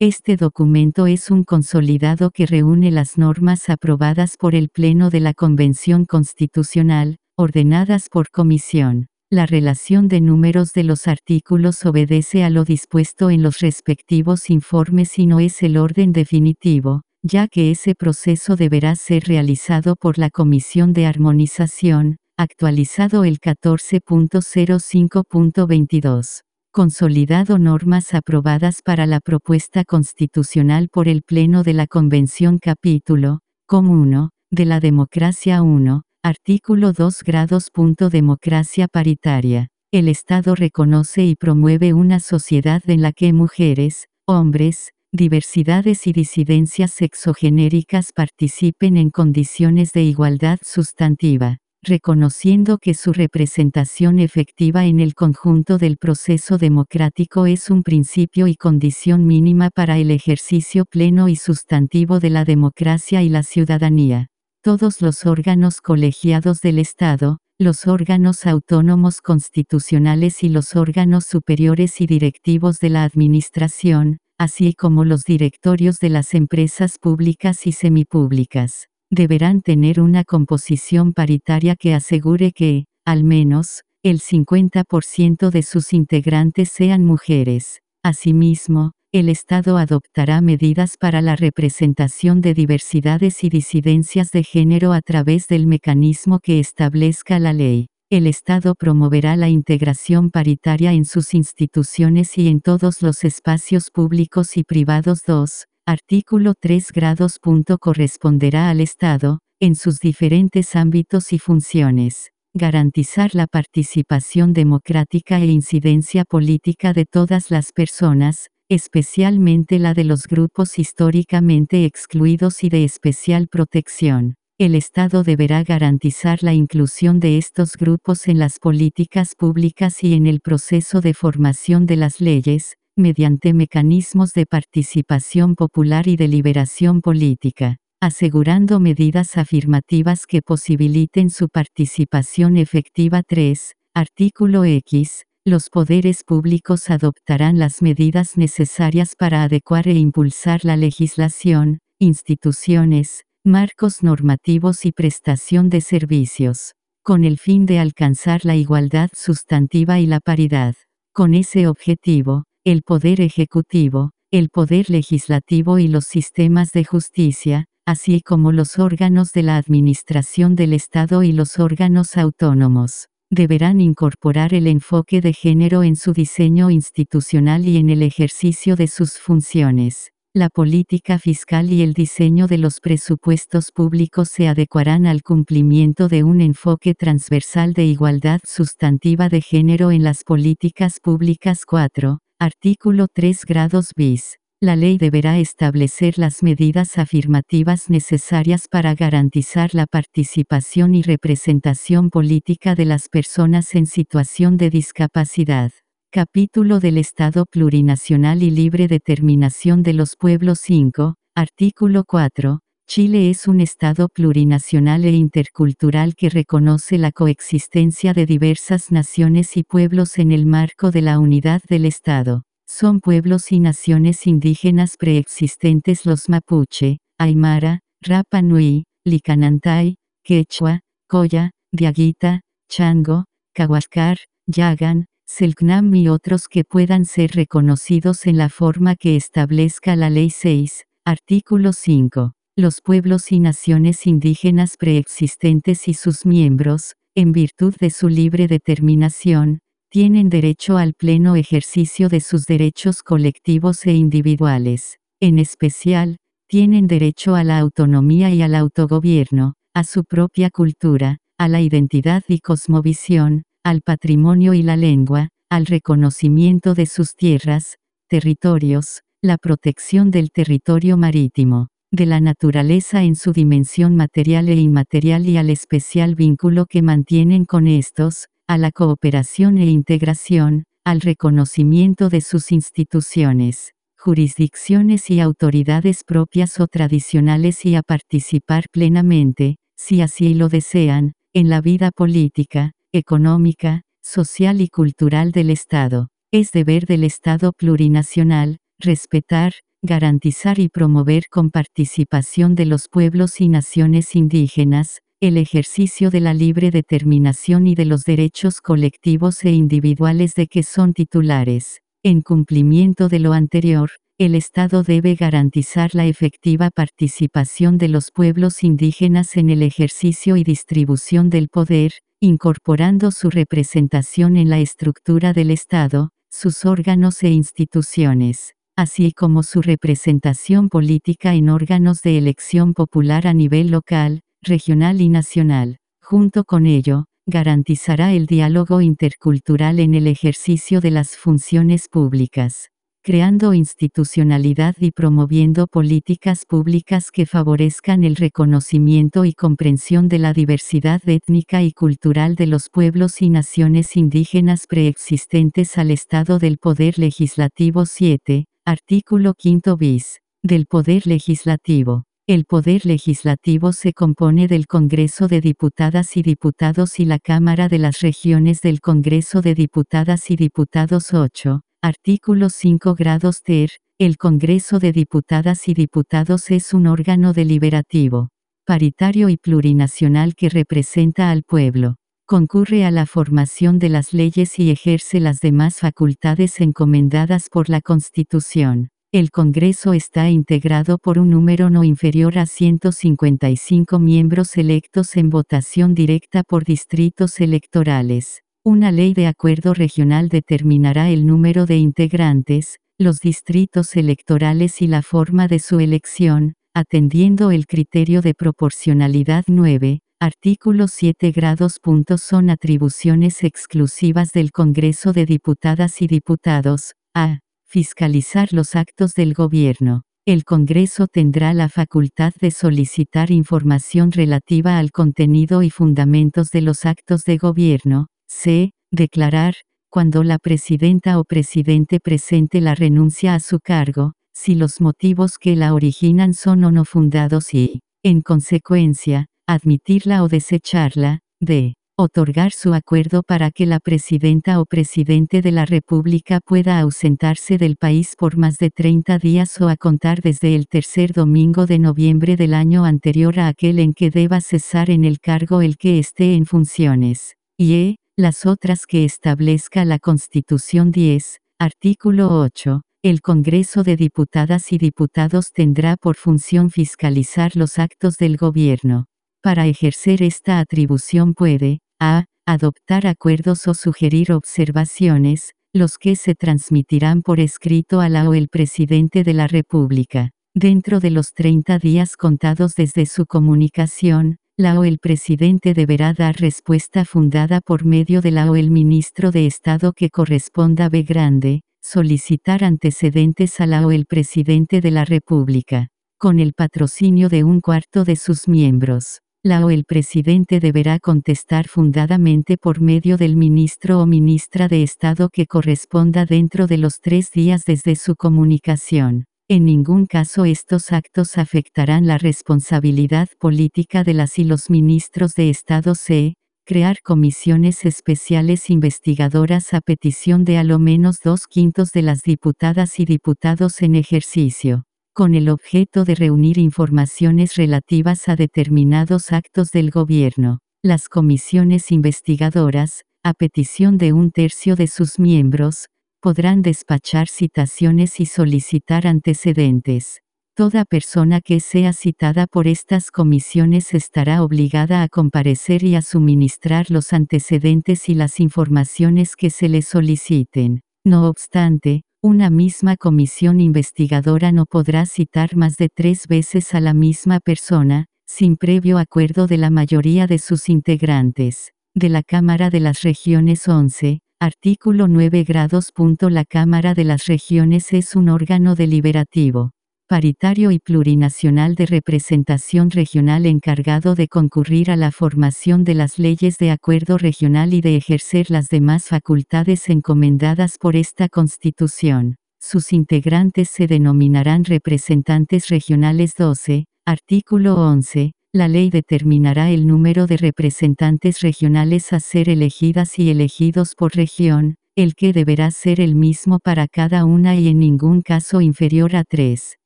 Este documento es un consolidado que reúne las normas aprobadas por el Pleno de la Convención Constitucional, ordenadas por comisión. La relación de números de los artículos obedece a lo dispuesto en los respectivos informes y no es el orden definitivo, ya que ese proceso deberá ser realizado por la Comisión de Armonización, actualizado el 14.05.22. Consolidado normas aprobadas para la propuesta constitucional por el Pleno de la Convención capítulo, com 1, de la democracia 1, Artículo 2 grados. Democracia paritaria. El Estado reconoce y promueve una sociedad en la que mujeres, hombres, diversidades y disidencias sexogenéricas participen en condiciones de igualdad sustantiva, reconociendo que su representación efectiva en el conjunto del proceso democrático es un principio y condición mínima para el ejercicio pleno y sustantivo de la democracia y la ciudadanía. Todos los órganos colegiados del Estado, los órganos autónomos constitucionales y los órganos superiores y directivos de la Administración, así como los directorios de las empresas públicas y semipúblicas, deberán tener una composición paritaria que asegure que, al menos, el 50% de sus integrantes sean mujeres. Asimismo, el Estado adoptará medidas para la representación de diversidades y disidencias de género a través del mecanismo que establezca la ley. El Estado promoverá la integración paritaria en sus instituciones y en todos los espacios públicos y privados 2. Artículo 3 grados. corresponderá al Estado, en sus diferentes ámbitos y funciones, garantizar la participación democrática e incidencia política de todas las personas, especialmente la de los grupos históricamente excluidos y de especial protección. El Estado deberá garantizar la inclusión de estos grupos en las políticas públicas y en el proceso de formación de las leyes, mediante mecanismos de participación popular y deliberación política, asegurando medidas afirmativas que posibiliten su participación efectiva 3. Artículo X los poderes públicos adoptarán las medidas necesarias para adecuar e impulsar la legislación, instituciones, marcos normativos y prestación de servicios, con el fin de alcanzar la igualdad sustantiva y la paridad. Con ese objetivo, el Poder Ejecutivo, el Poder Legislativo y los sistemas de justicia, así como los órganos de la Administración del Estado y los órganos autónomos, deberán incorporar el enfoque de género en su diseño institucional y en el ejercicio de sus funciones. La política fiscal y el diseño de los presupuestos públicos se adecuarán al cumplimiento de un enfoque transversal de igualdad sustantiva de género en las políticas públicas 4, artículo 3 grados bis. La ley deberá establecer las medidas afirmativas necesarias para garantizar la participación y representación política de las personas en situación de discapacidad. Capítulo del Estado Plurinacional y Libre Determinación de los Pueblos 5, artículo 4. Chile es un Estado plurinacional e intercultural que reconoce la coexistencia de diversas naciones y pueblos en el marco de la unidad del Estado. Son pueblos y naciones indígenas preexistentes los mapuche, aymara, Rapa Nui, Licanantay, Quechua, Coya, Diaguita, Chango, Cahuascar, Yagan, Selknam y otros que puedan ser reconocidos en la forma que establezca la Ley 6, artículo 5. Los pueblos y naciones indígenas preexistentes y sus miembros, en virtud de su libre determinación, tienen derecho al pleno ejercicio de sus derechos colectivos e individuales. En especial, tienen derecho a la autonomía y al autogobierno, a su propia cultura, a la identidad y cosmovisión, al patrimonio y la lengua, al reconocimiento de sus tierras, territorios, la protección del territorio marítimo, de la naturaleza en su dimensión material e inmaterial y al especial vínculo que mantienen con estos, a la cooperación e integración, al reconocimiento de sus instituciones, jurisdicciones y autoridades propias o tradicionales y a participar plenamente, si así lo desean, en la vida política, económica, social y cultural del Estado. Es deber del Estado plurinacional, respetar, garantizar y promover con participación de los pueblos y naciones indígenas, el ejercicio de la libre determinación y de los derechos colectivos e individuales de que son titulares. En cumplimiento de lo anterior, el Estado debe garantizar la efectiva participación de los pueblos indígenas en el ejercicio y distribución del poder, incorporando su representación en la estructura del Estado, sus órganos e instituciones, así como su representación política en órganos de elección popular a nivel local, regional y nacional. Junto con ello, garantizará el diálogo intercultural en el ejercicio de las funciones públicas, creando institucionalidad y promoviendo políticas públicas que favorezcan el reconocimiento y comprensión de la diversidad étnica y cultural de los pueblos y naciones indígenas preexistentes al Estado del Poder Legislativo 7, artículo 5 bis, del Poder Legislativo. El Poder Legislativo se compone del Congreso de Diputadas y Diputados y la Cámara de las Regiones del Congreso de Diputadas y Diputados 8. Artículo 5 grados ter. El Congreso de Diputadas y Diputados es un órgano deliberativo, paritario y plurinacional que representa al pueblo. Concurre a la formación de las leyes y ejerce las demás facultades encomendadas por la Constitución. El Congreso está integrado por un número no inferior a 155 miembros electos en votación directa por distritos electorales. Una ley de acuerdo regional determinará el número de integrantes, los distritos electorales y la forma de su elección, atendiendo el criterio de proporcionalidad 9, artículo 7 grados. Son atribuciones exclusivas del Congreso de Diputadas y Diputados, a Fiscalizar los actos del gobierno. El Congreso tendrá la facultad de solicitar información relativa al contenido y fundamentos de los actos de gobierno. C. Declarar, cuando la presidenta o presidente presente la renuncia a su cargo, si los motivos que la originan son o no fundados y, en consecuencia, admitirla o desecharla. D otorgar su acuerdo para que la presidenta o presidente de la República pueda ausentarse del país por más de 30 días o a contar desde el tercer domingo de noviembre del año anterior a aquel en que deba cesar en el cargo el que esté en funciones. Y e, las otras que establezca la Constitución 10, artículo 8. El Congreso de Diputadas y Diputados tendrá por función fiscalizar los actos del gobierno. Para ejercer esta atribución puede, a. Adoptar acuerdos o sugerir observaciones, los que se transmitirán por escrito a la o el presidente de la República. Dentro de los 30 días contados desde su comunicación, la o el presidente deberá dar respuesta fundada por medio de la o el ministro de Estado que corresponda B grande, solicitar antecedentes a la o el presidente de la República, con el patrocinio de un cuarto de sus miembros la o el presidente deberá contestar fundadamente por medio del ministro o ministra de Estado que corresponda dentro de los tres días desde su comunicación. En ningún caso estos actos afectarán la responsabilidad política de las y los ministros de Estado C. Crear comisiones especiales investigadoras a petición de a lo menos dos quintos de las diputadas y diputados en ejercicio con el objeto de reunir informaciones relativas a determinados actos del gobierno. Las comisiones investigadoras, a petición de un tercio de sus miembros, podrán despachar citaciones y solicitar antecedentes. Toda persona que sea citada por estas comisiones estará obligada a comparecer y a suministrar los antecedentes y las informaciones que se le soliciten. No obstante, una misma comisión investigadora no podrá citar más de tres veces a la misma persona, sin previo acuerdo de la mayoría de sus integrantes. De la Cámara de las Regiones 11, artículo 9 grados. La Cámara de las Regiones es un órgano deliberativo paritario y plurinacional de representación regional encargado de concurrir a la formación de las leyes de acuerdo regional y de ejercer las demás facultades encomendadas por esta Constitución. Sus integrantes se denominarán representantes regionales 12, artículo 11, la ley determinará el número de representantes regionales a ser elegidas y elegidos por región, el que deberá ser el mismo para cada una y en ningún caso inferior a tres,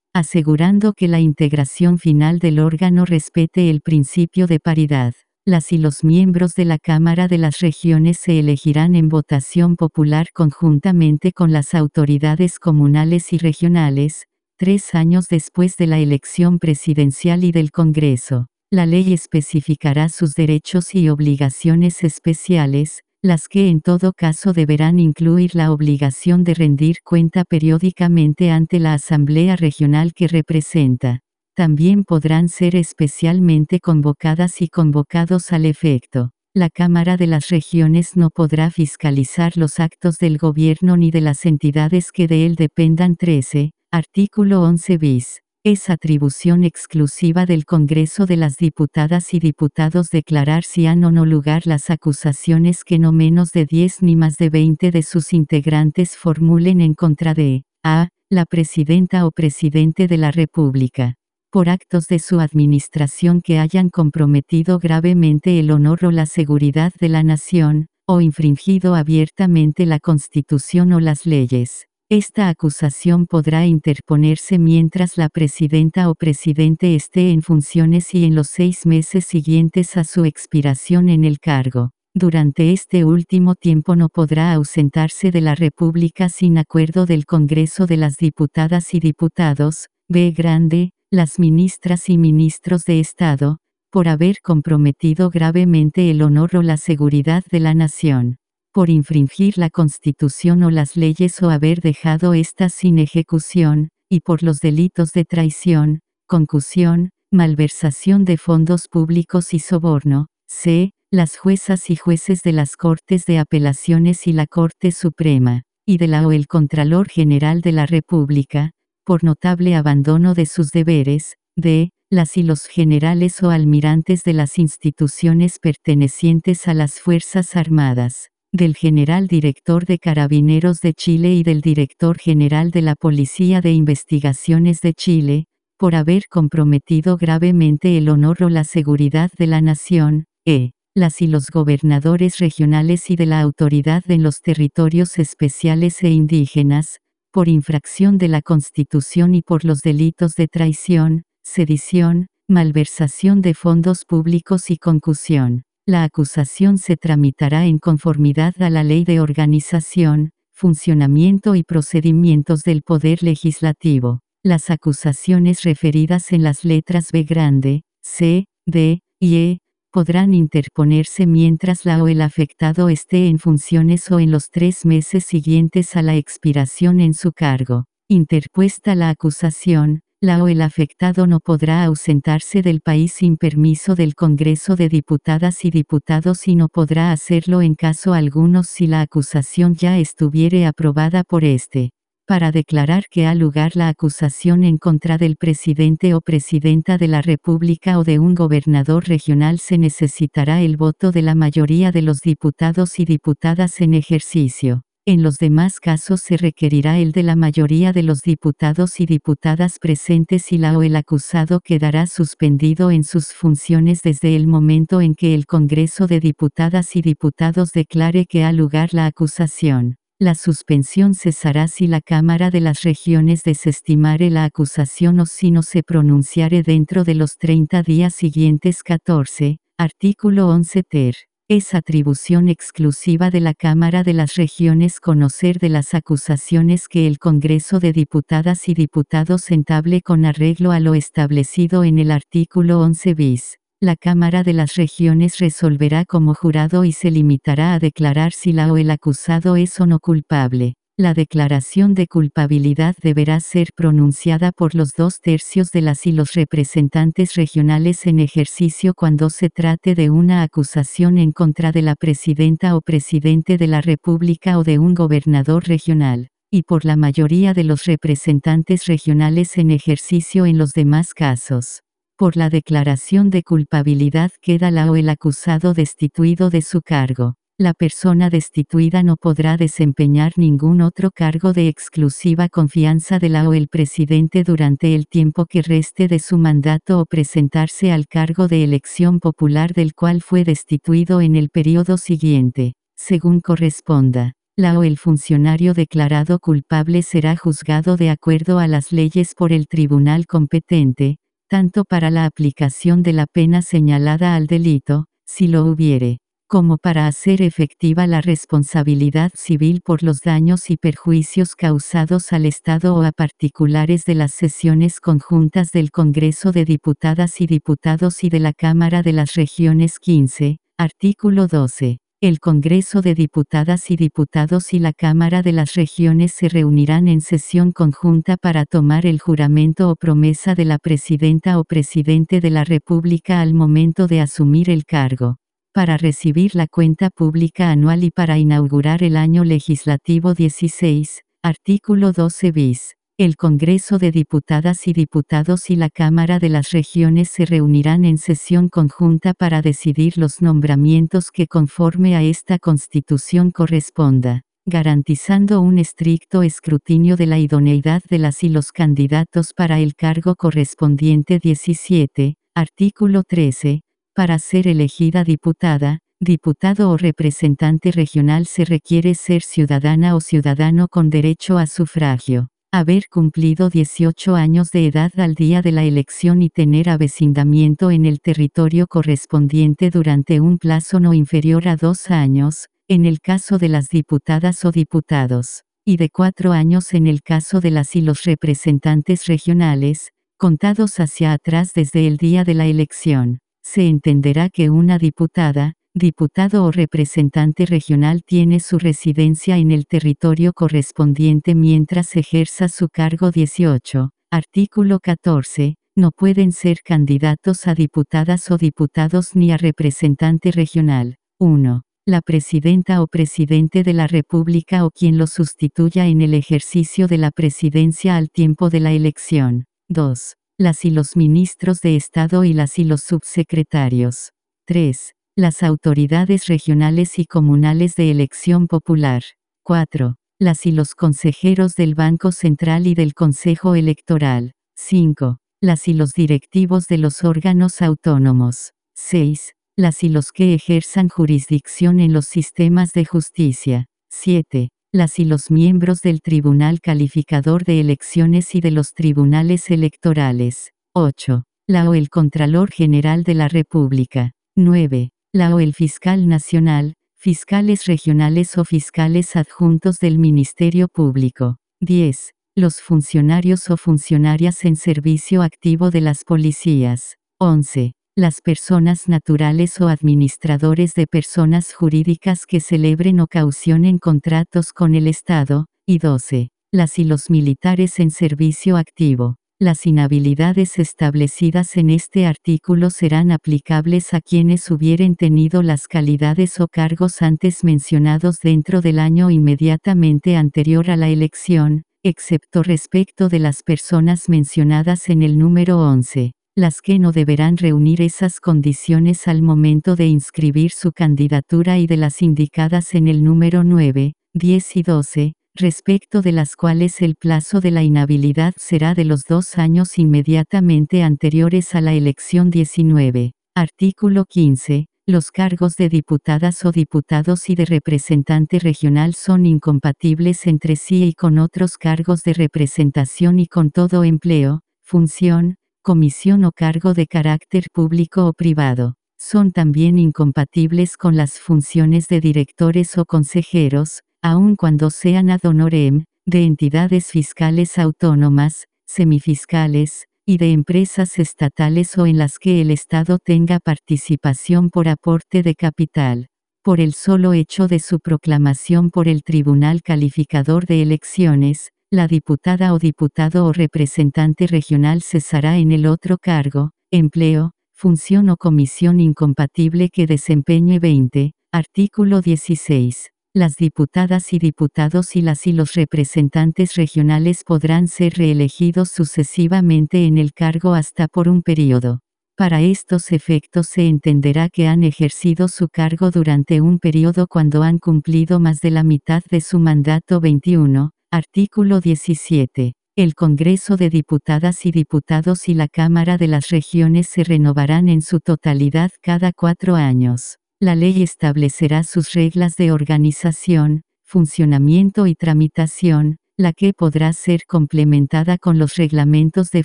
asegurando que la integración final del órgano respete el principio de paridad. Las y los miembros de la Cámara de las Regiones se elegirán en votación popular conjuntamente con las autoridades comunales y regionales, tres años después de la elección presidencial y del Congreso. La ley especificará sus derechos y obligaciones especiales, las que en todo caso deberán incluir la obligación de rendir cuenta periódicamente ante la Asamblea Regional que representa también podrán ser especialmente convocadas y convocados al efecto. La Cámara de las Regiones no podrá fiscalizar los actos del gobierno ni de las entidades que de él dependan 13, artículo 11 bis. Es atribución exclusiva del Congreso de las Diputadas y Diputados declarar si han o no lugar las acusaciones que no menos de 10 ni más de 20 de sus integrantes formulen en contra de a. la Presidenta o Presidente de la República por actos de su administración que hayan comprometido gravemente el honor o la seguridad de la nación, o infringido abiertamente la Constitución o las leyes. Esta acusación podrá interponerse mientras la presidenta o presidente esté en funciones y en los seis meses siguientes a su expiración en el cargo. Durante este último tiempo no podrá ausentarse de la República sin acuerdo del Congreso de las Diputadas y Diputados, B. Grande, las ministras y ministros de Estado, por haber comprometido gravemente el honor o la seguridad de la nación, por infringir la Constitución o las leyes o haber dejado éstas sin ejecución, y por los delitos de traición, concusión, malversación de fondos públicos y soborno, c. las juezas y jueces de las Cortes de Apelaciones y la Corte Suprema, y de la o el Contralor General de la República, por notable abandono de sus deberes, de, las y los generales o almirantes de las instituciones pertenecientes a las Fuerzas Armadas, del general director de Carabineros de Chile y del director general de la Policía de Investigaciones de Chile, por haber comprometido gravemente el honor o la seguridad de la nación, e, las y los gobernadores regionales y de la autoridad en los territorios especiales e indígenas, por infracción de la Constitución y por los delitos de traición, sedición, malversación de fondos públicos y concusión. La acusación se tramitará en conformidad a la Ley de Organización, Funcionamiento y Procedimientos del Poder Legislativo. Las acusaciones referidas en las letras B grande, C, D y E, podrán interponerse mientras la o el afectado esté en funciones o en los tres meses siguientes a la expiración en su cargo. Interpuesta la acusación, la o el afectado no podrá ausentarse del país sin permiso del Congreso de Diputadas y Diputados y no podrá hacerlo en caso alguno si la acusación ya estuviere aprobada por este para declarar que ha lugar la acusación en contra del presidente o presidenta de la República o de un gobernador regional se necesitará el voto de la mayoría de los diputados y diputadas en ejercicio. En los demás casos se requerirá el de la mayoría de los diputados y diputadas presentes y la o el acusado quedará suspendido en sus funciones desde el momento en que el Congreso de Diputadas y Diputados declare que ha lugar la acusación. La suspensión cesará si la Cámara de las Regiones desestimare la acusación o si no se pronunciare dentro de los 30 días siguientes 14, artículo 11 ter. Es atribución exclusiva de la Cámara de las Regiones conocer de las acusaciones que el Congreso de Diputadas y Diputados entable con arreglo a lo establecido en el artículo 11 bis la Cámara de las Regiones resolverá como jurado y se limitará a declarar si la o el acusado es o no culpable. La declaración de culpabilidad deberá ser pronunciada por los dos tercios de las y los representantes regionales en ejercicio cuando se trate de una acusación en contra de la presidenta o presidente de la República o de un gobernador regional, y por la mayoría de los representantes regionales en ejercicio en los demás casos. Por la declaración de culpabilidad queda la o el acusado destituido de su cargo. La persona destituida no podrá desempeñar ningún otro cargo de exclusiva confianza de la o el presidente durante el tiempo que reste de su mandato o presentarse al cargo de elección popular del cual fue destituido en el periodo siguiente, según corresponda. La o el funcionario declarado culpable será juzgado de acuerdo a las leyes por el tribunal competente, tanto para la aplicación de la pena señalada al delito, si lo hubiere, como para hacer efectiva la responsabilidad civil por los daños y perjuicios causados al Estado o a particulares de las sesiones conjuntas del Congreso de Diputadas y Diputados y de la Cámara de las Regiones 15, artículo 12. El Congreso de Diputadas y Diputados y la Cámara de las Regiones se reunirán en sesión conjunta para tomar el juramento o promesa de la Presidenta o Presidente de la República al momento de asumir el cargo para recibir la cuenta pública anual y para inaugurar el año legislativo 16, artículo 12 bis. El Congreso de Diputadas y Diputados y la Cámara de las Regiones se reunirán en sesión conjunta para decidir los nombramientos que conforme a esta Constitución corresponda, garantizando un estricto escrutinio de la idoneidad de las y los candidatos para el cargo correspondiente 17, artículo 13, para ser elegida diputada, diputado o representante regional se requiere ser ciudadana o ciudadano con derecho a sufragio, haber cumplido 18 años de edad al día de la elección y tener avecindamiento en el territorio correspondiente durante un plazo no inferior a dos años, en el caso de las diputadas o diputados, y de cuatro años en el caso de las y los representantes regionales, contados hacia atrás desde el día de la elección se entenderá que una diputada, diputado o representante regional tiene su residencia en el territorio correspondiente mientras ejerza su cargo 18. Artículo 14. No pueden ser candidatos a diputadas o diputados ni a representante regional. 1. La presidenta o presidente de la República o quien lo sustituya en el ejercicio de la presidencia al tiempo de la elección. 2 las y los ministros de Estado y las y los subsecretarios. 3. Las autoridades regionales y comunales de elección popular. 4. Las y los consejeros del Banco Central y del Consejo Electoral. 5. Las y los directivos de los órganos autónomos. 6. Las y los que ejerzan jurisdicción en los sistemas de justicia. 7 las y los miembros del Tribunal Calificador de Elecciones y de los Tribunales Electorales. 8. La o el Contralor General de la República. 9. La o el Fiscal Nacional, fiscales regionales o fiscales adjuntos del Ministerio Público. 10. Los funcionarios o funcionarias en servicio activo de las policías. 11 las personas naturales o administradores de personas jurídicas que celebren o caucionen contratos con el Estado, y 12. Las y los militares en servicio activo. Las inhabilidades establecidas en este artículo serán aplicables a quienes hubieren tenido las calidades o cargos antes mencionados dentro del año inmediatamente anterior a la elección, excepto respecto de las personas mencionadas en el número 11 las que no deberán reunir esas condiciones al momento de inscribir su candidatura y de las indicadas en el número 9, 10 y 12, respecto de las cuales el plazo de la inhabilidad será de los dos años inmediatamente anteriores a la elección 19. Artículo 15. Los cargos de diputadas o diputados y de representante regional son incompatibles entre sí y con otros cargos de representación y con todo empleo, función, comisión o cargo de carácter público o privado. Son también incompatibles con las funciones de directores o consejeros, aun cuando sean ad honorem, de entidades fiscales autónomas, semifiscales, y de empresas estatales o en las que el Estado tenga participación por aporte de capital. Por el solo hecho de su proclamación por el Tribunal Calificador de Elecciones, la diputada o diputado o representante regional cesará en el otro cargo, empleo, función o comisión incompatible que desempeñe 20. Artículo 16. Las diputadas y diputados y las y los representantes regionales podrán ser reelegidos sucesivamente en el cargo hasta por un periodo. Para estos efectos se entenderá que han ejercido su cargo durante un periodo cuando han cumplido más de la mitad de su mandato 21, Artículo 17. El Congreso de Diputadas y Diputados y la Cámara de las Regiones se renovarán en su totalidad cada cuatro años. La ley establecerá sus reglas de organización, funcionamiento y tramitación, la que podrá ser complementada con los reglamentos de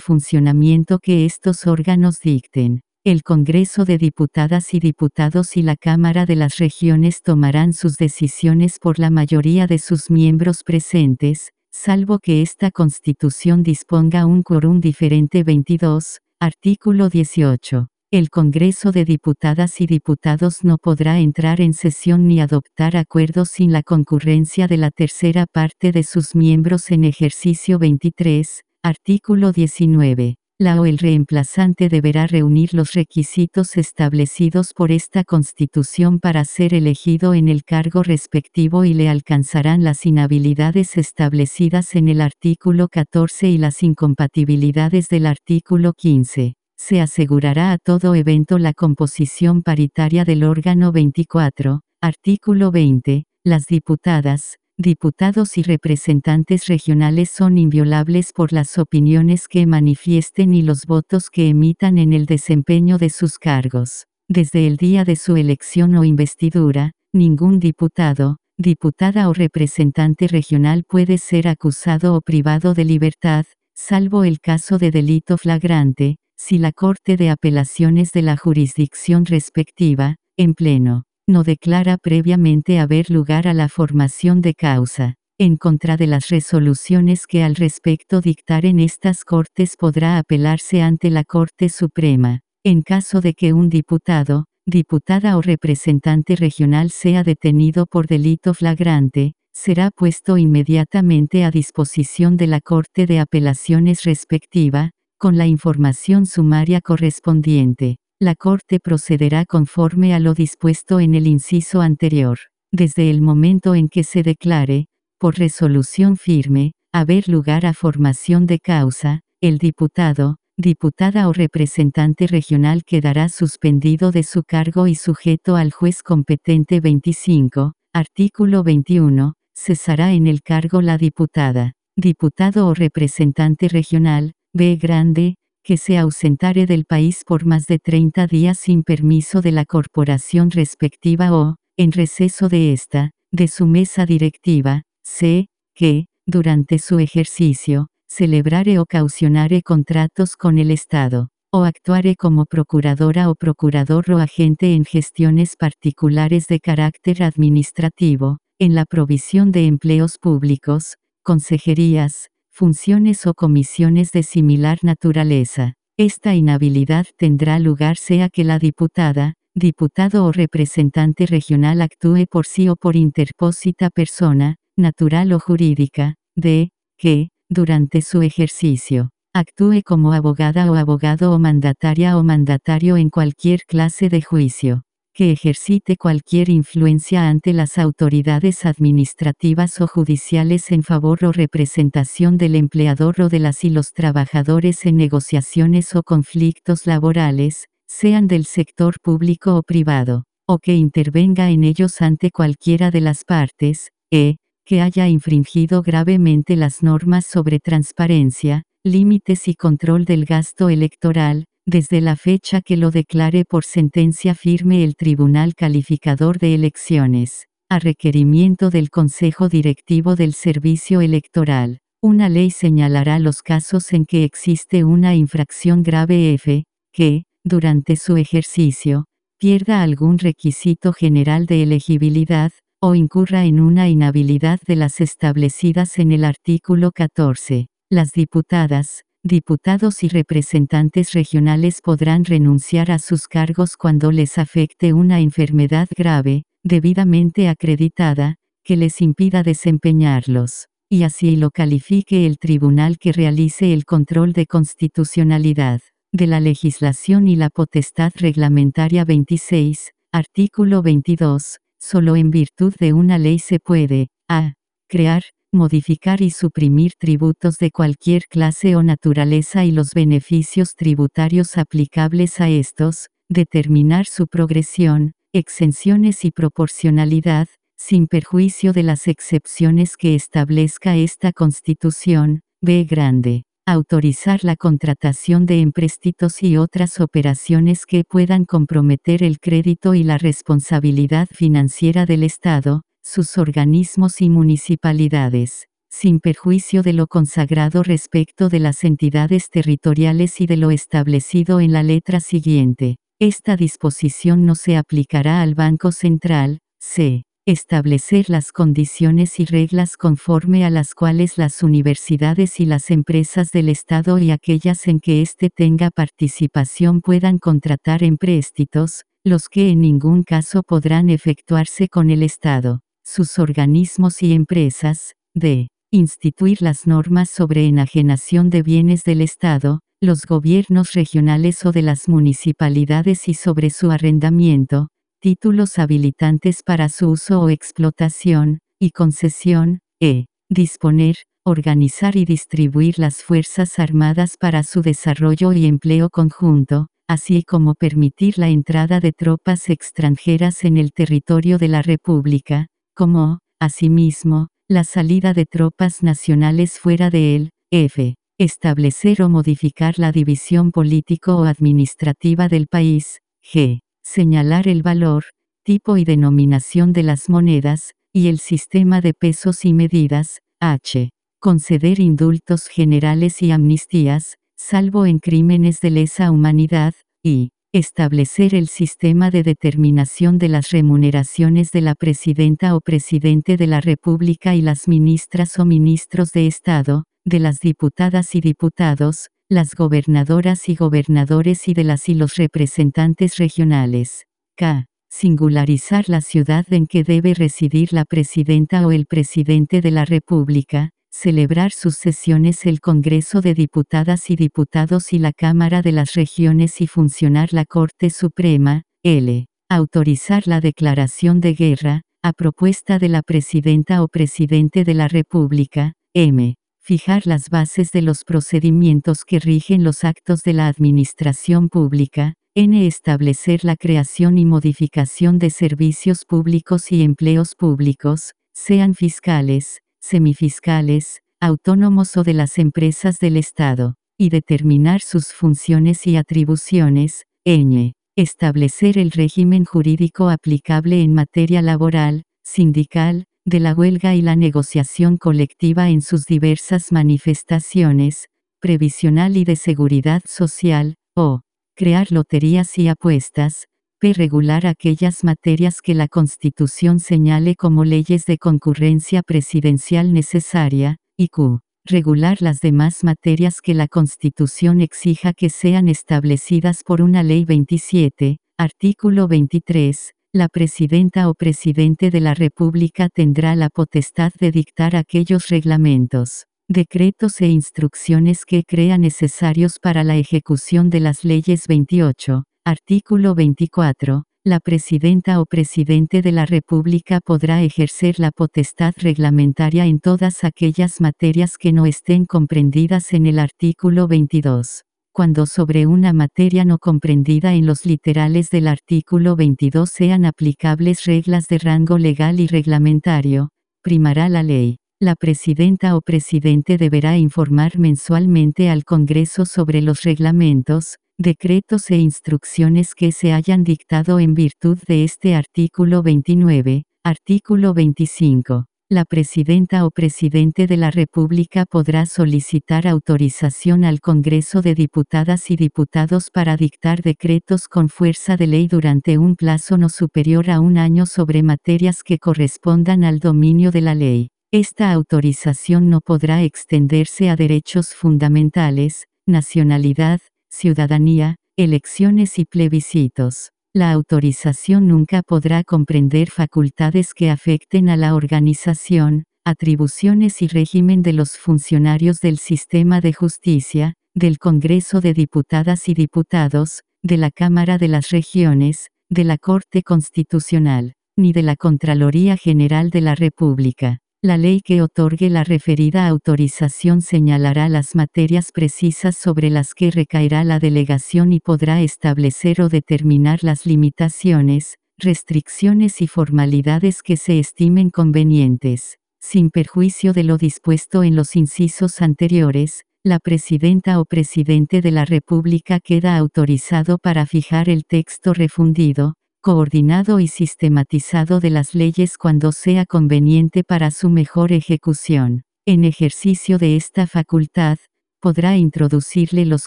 funcionamiento que estos órganos dicten. El Congreso de Diputadas y Diputados y la Cámara de las Regiones tomarán sus decisiones por la mayoría de sus miembros presentes, salvo que esta Constitución disponga un quórum diferente 22, artículo 18. El Congreso de Diputadas y Diputados no podrá entrar en sesión ni adoptar acuerdos sin la concurrencia de la tercera parte de sus miembros en ejercicio 23, artículo 19. La o el reemplazante deberá reunir los requisitos establecidos por esta Constitución para ser elegido en el cargo respectivo y le alcanzarán las inhabilidades establecidas en el artículo 14 y las incompatibilidades del artículo 15 se asegurará a todo evento la composición paritaria del órgano 24, artículo 20, las diputadas, diputados y representantes regionales son inviolables por las opiniones que manifiesten y los votos que emitan en el desempeño de sus cargos. Desde el día de su elección o investidura, ningún diputado, diputada o representante regional puede ser acusado o privado de libertad, salvo el caso de delito flagrante, si la Corte de Apelaciones de la jurisdicción respectiva, en pleno, no declara previamente haber lugar a la formación de causa, en contra de las resoluciones que al respecto dictaren estas Cortes podrá apelarse ante la Corte Suprema, en caso de que un diputado, diputada o representante regional sea detenido por delito flagrante, será puesto inmediatamente a disposición de la Corte de Apelaciones respectiva, con la información sumaria correspondiente, la Corte procederá conforme a lo dispuesto en el inciso anterior. Desde el momento en que se declare, por resolución firme, haber lugar a formación de causa, el diputado, diputada o representante regional quedará suspendido de su cargo y sujeto al juez competente 25, artículo 21, cesará en el cargo la diputada, diputado o representante regional, B. Grande, que se ausentare del país por más de 30 días sin permiso de la corporación respectiva o, en receso de esta, de su mesa directiva, C. Que, durante su ejercicio, celebrare o caucionare contratos con el Estado, o actuare como procuradora o procurador o agente en gestiones particulares de carácter administrativo, en la provisión de empleos públicos, consejerías, funciones o comisiones de similar naturaleza. Esta inhabilidad tendrá lugar sea que la diputada, diputado o representante regional actúe por sí o por interpósita persona, natural o jurídica, de, que, durante su ejercicio, actúe como abogada o abogado o mandataria o mandatario en cualquier clase de juicio que ejercite cualquier influencia ante las autoridades administrativas o judiciales en favor o representación del empleador o de las y los trabajadores en negociaciones o conflictos laborales, sean del sector público o privado, o que intervenga en ellos ante cualquiera de las partes, e, que haya infringido gravemente las normas sobre transparencia, límites y control del gasto electoral, desde la fecha que lo declare por sentencia firme el Tribunal Calificador de Elecciones, a requerimiento del Consejo Directivo del Servicio Electoral. Una ley señalará los casos en que existe una infracción grave F, que, durante su ejercicio, pierda algún requisito general de elegibilidad, o incurra en una inhabilidad de las establecidas en el artículo 14. Las diputadas, Diputados y representantes regionales podrán renunciar a sus cargos cuando les afecte una enfermedad grave, debidamente acreditada, que les impida desempeñarlos, y así lo califique el tribunal que realice el control de constitucionalidad de la legislación y la potestad reglamentaria 26, artículo 22, solo en virtud de una ley se puede, a. crear, modificar y suprimir tributos de cualquier clase o naturaleza y los beneficios tributarios aplicables a estos, determinar su progresión, exenciones y proporcionalidad, sin perjuicio de las excepciones que establezca esta Constitución, B. Grande. Autorizar la contratación de empréstitos y otras operaciones que puedan comprometer el crédito y la responsabilidad financiera del Estado, sus organismos y municipalidades, sin perjuicio de lo consagrado respecto de las entidades territoriales y de lo establecido en la letra siguiente. Esta disposición no se aplicará al Banco Central, c. Establecer las condiciones y reglas conforme a las cuales las universidades y las empresas del Estado y aquellas en que éste tenga participación puedan contratar empréstitos, los que en ningún caso podrán efectuarse con el Estado, sus organismos y empresas, d. Instituir las normas sobre enajenación de bienes del Estado, los gobiernos regionales o de las municipalidades y sobre su arrendamiento, títulos habilitantes para su uso o explotación, y concesión, e. Disponer, organizar y distribuir las Fuerzas Armadas para su desarrollo y empleo conjunto, así como permitir la entrada de tropas extranjeras en el territorio de la República, como, asimismo, la salida de tropas nacionales fuera de él, f. Establecer o modificar la división político o administrativa del país, g señalar el valor, tipo y denominación de las monedas, y el sistema de pesos y medidas, h. Conceder indultos generales y amnistías, salvo en crímenes de lesa humanidad, y establecer el sistema de determinación de las remuneraciones de la presidenta o presidente de la República y las ministras o ministros de Estado, de las diputadas y diputados, las gobernadoras y gobernadores y de las y los representantes regionales. K. Singularizar la ciudad en que debe residir la presidenta o el presidente de la República, celebrar sus sesiones el Congreso de Diputadas y Diputados y la Cámara de las Regiones y funcionar la Corte Suprema, L. Autorizar la declaración de guerra, a propuesta de la presidenta o presidente de la República, M fijar las bases de los procedimientos que rigen los actos de la administración pública, n. establecer la creación y modificación de servicios públicos y empleos públicos, sean fiscales, semifiscales, autónomos o de las empresas del Estado, y determinar sus funciones y atribuciones, ñ. Establecer el régimen jurídico aplicable en materia laboral, sindical, de la huelga y la negociación colectiva en sus diversas manifestaciones, previsional y de seguridad social, o crear loterías y apuestas, p. regular aquellas materias que la Constitución señale como leyes de concurrencia presidencial necesaria, y q. regular las demás materias que la Constitución exija que sean establecidas por una ley 27, artículo 23, la presidenta o presidente de la República tendrá la potestad de dictar aquellos reglamentos, decretos e instrucciones que crea necesarios para la ejecución de las leyes 28, artículo 24. La presidenta o presidente de la República podrá ejercer la potestad reglamentaria en todas aquellas materias que no estén comprendidas en el artículo 22 cuando sobre una materia no comprendida en los literales del artículo 22 sean aplicables reglas de rango legal y reglamentario, primará la ley. La presidenta o presidente deberá informar mensualmente al Congreso sobre los reglamentos, decretos e instrucciones que se hayan dictado en virtud de este artículo 29, artículo 25 la presidenta o presidente de la República podrá solicitar autorización al Congreso de Diputadas y Diputados para dictar decretos con fuerza de ley durante un plazo no superior a un año sobre materias que correspondan al dominio de la ley. Esta autorización no podrá extenderse a derechos fundamentales, nacionalidad, ciudadanía, elecciones y plebiscitos. La autorización nunca podrá comprender facultades que afecten a la organización, atribuciones y régimen de los funcionarios del sistema de justicia, del Congreso de Diputadas y Diputados, de la Cámara de las Regiones, de la Corte Constitucional, ni de la Contraloría General de la República. La ley que otorgue la referida autorización señalará las materias precisas sobre las que recaerá la delegación y podrá establecer o determinar las limitaciones, restricciones y formalidades que se estimen convenientes. Sin perjuicio de lo dispuesto en los incisos anteriores, la presidenta o presidente de la República queda autorizado para fijar el texto refundido, coordinado y sistematizado de las leyes cuando sea conveniente para su mejor ejecución. En ejercicio de esta facultad, podrá introducirle los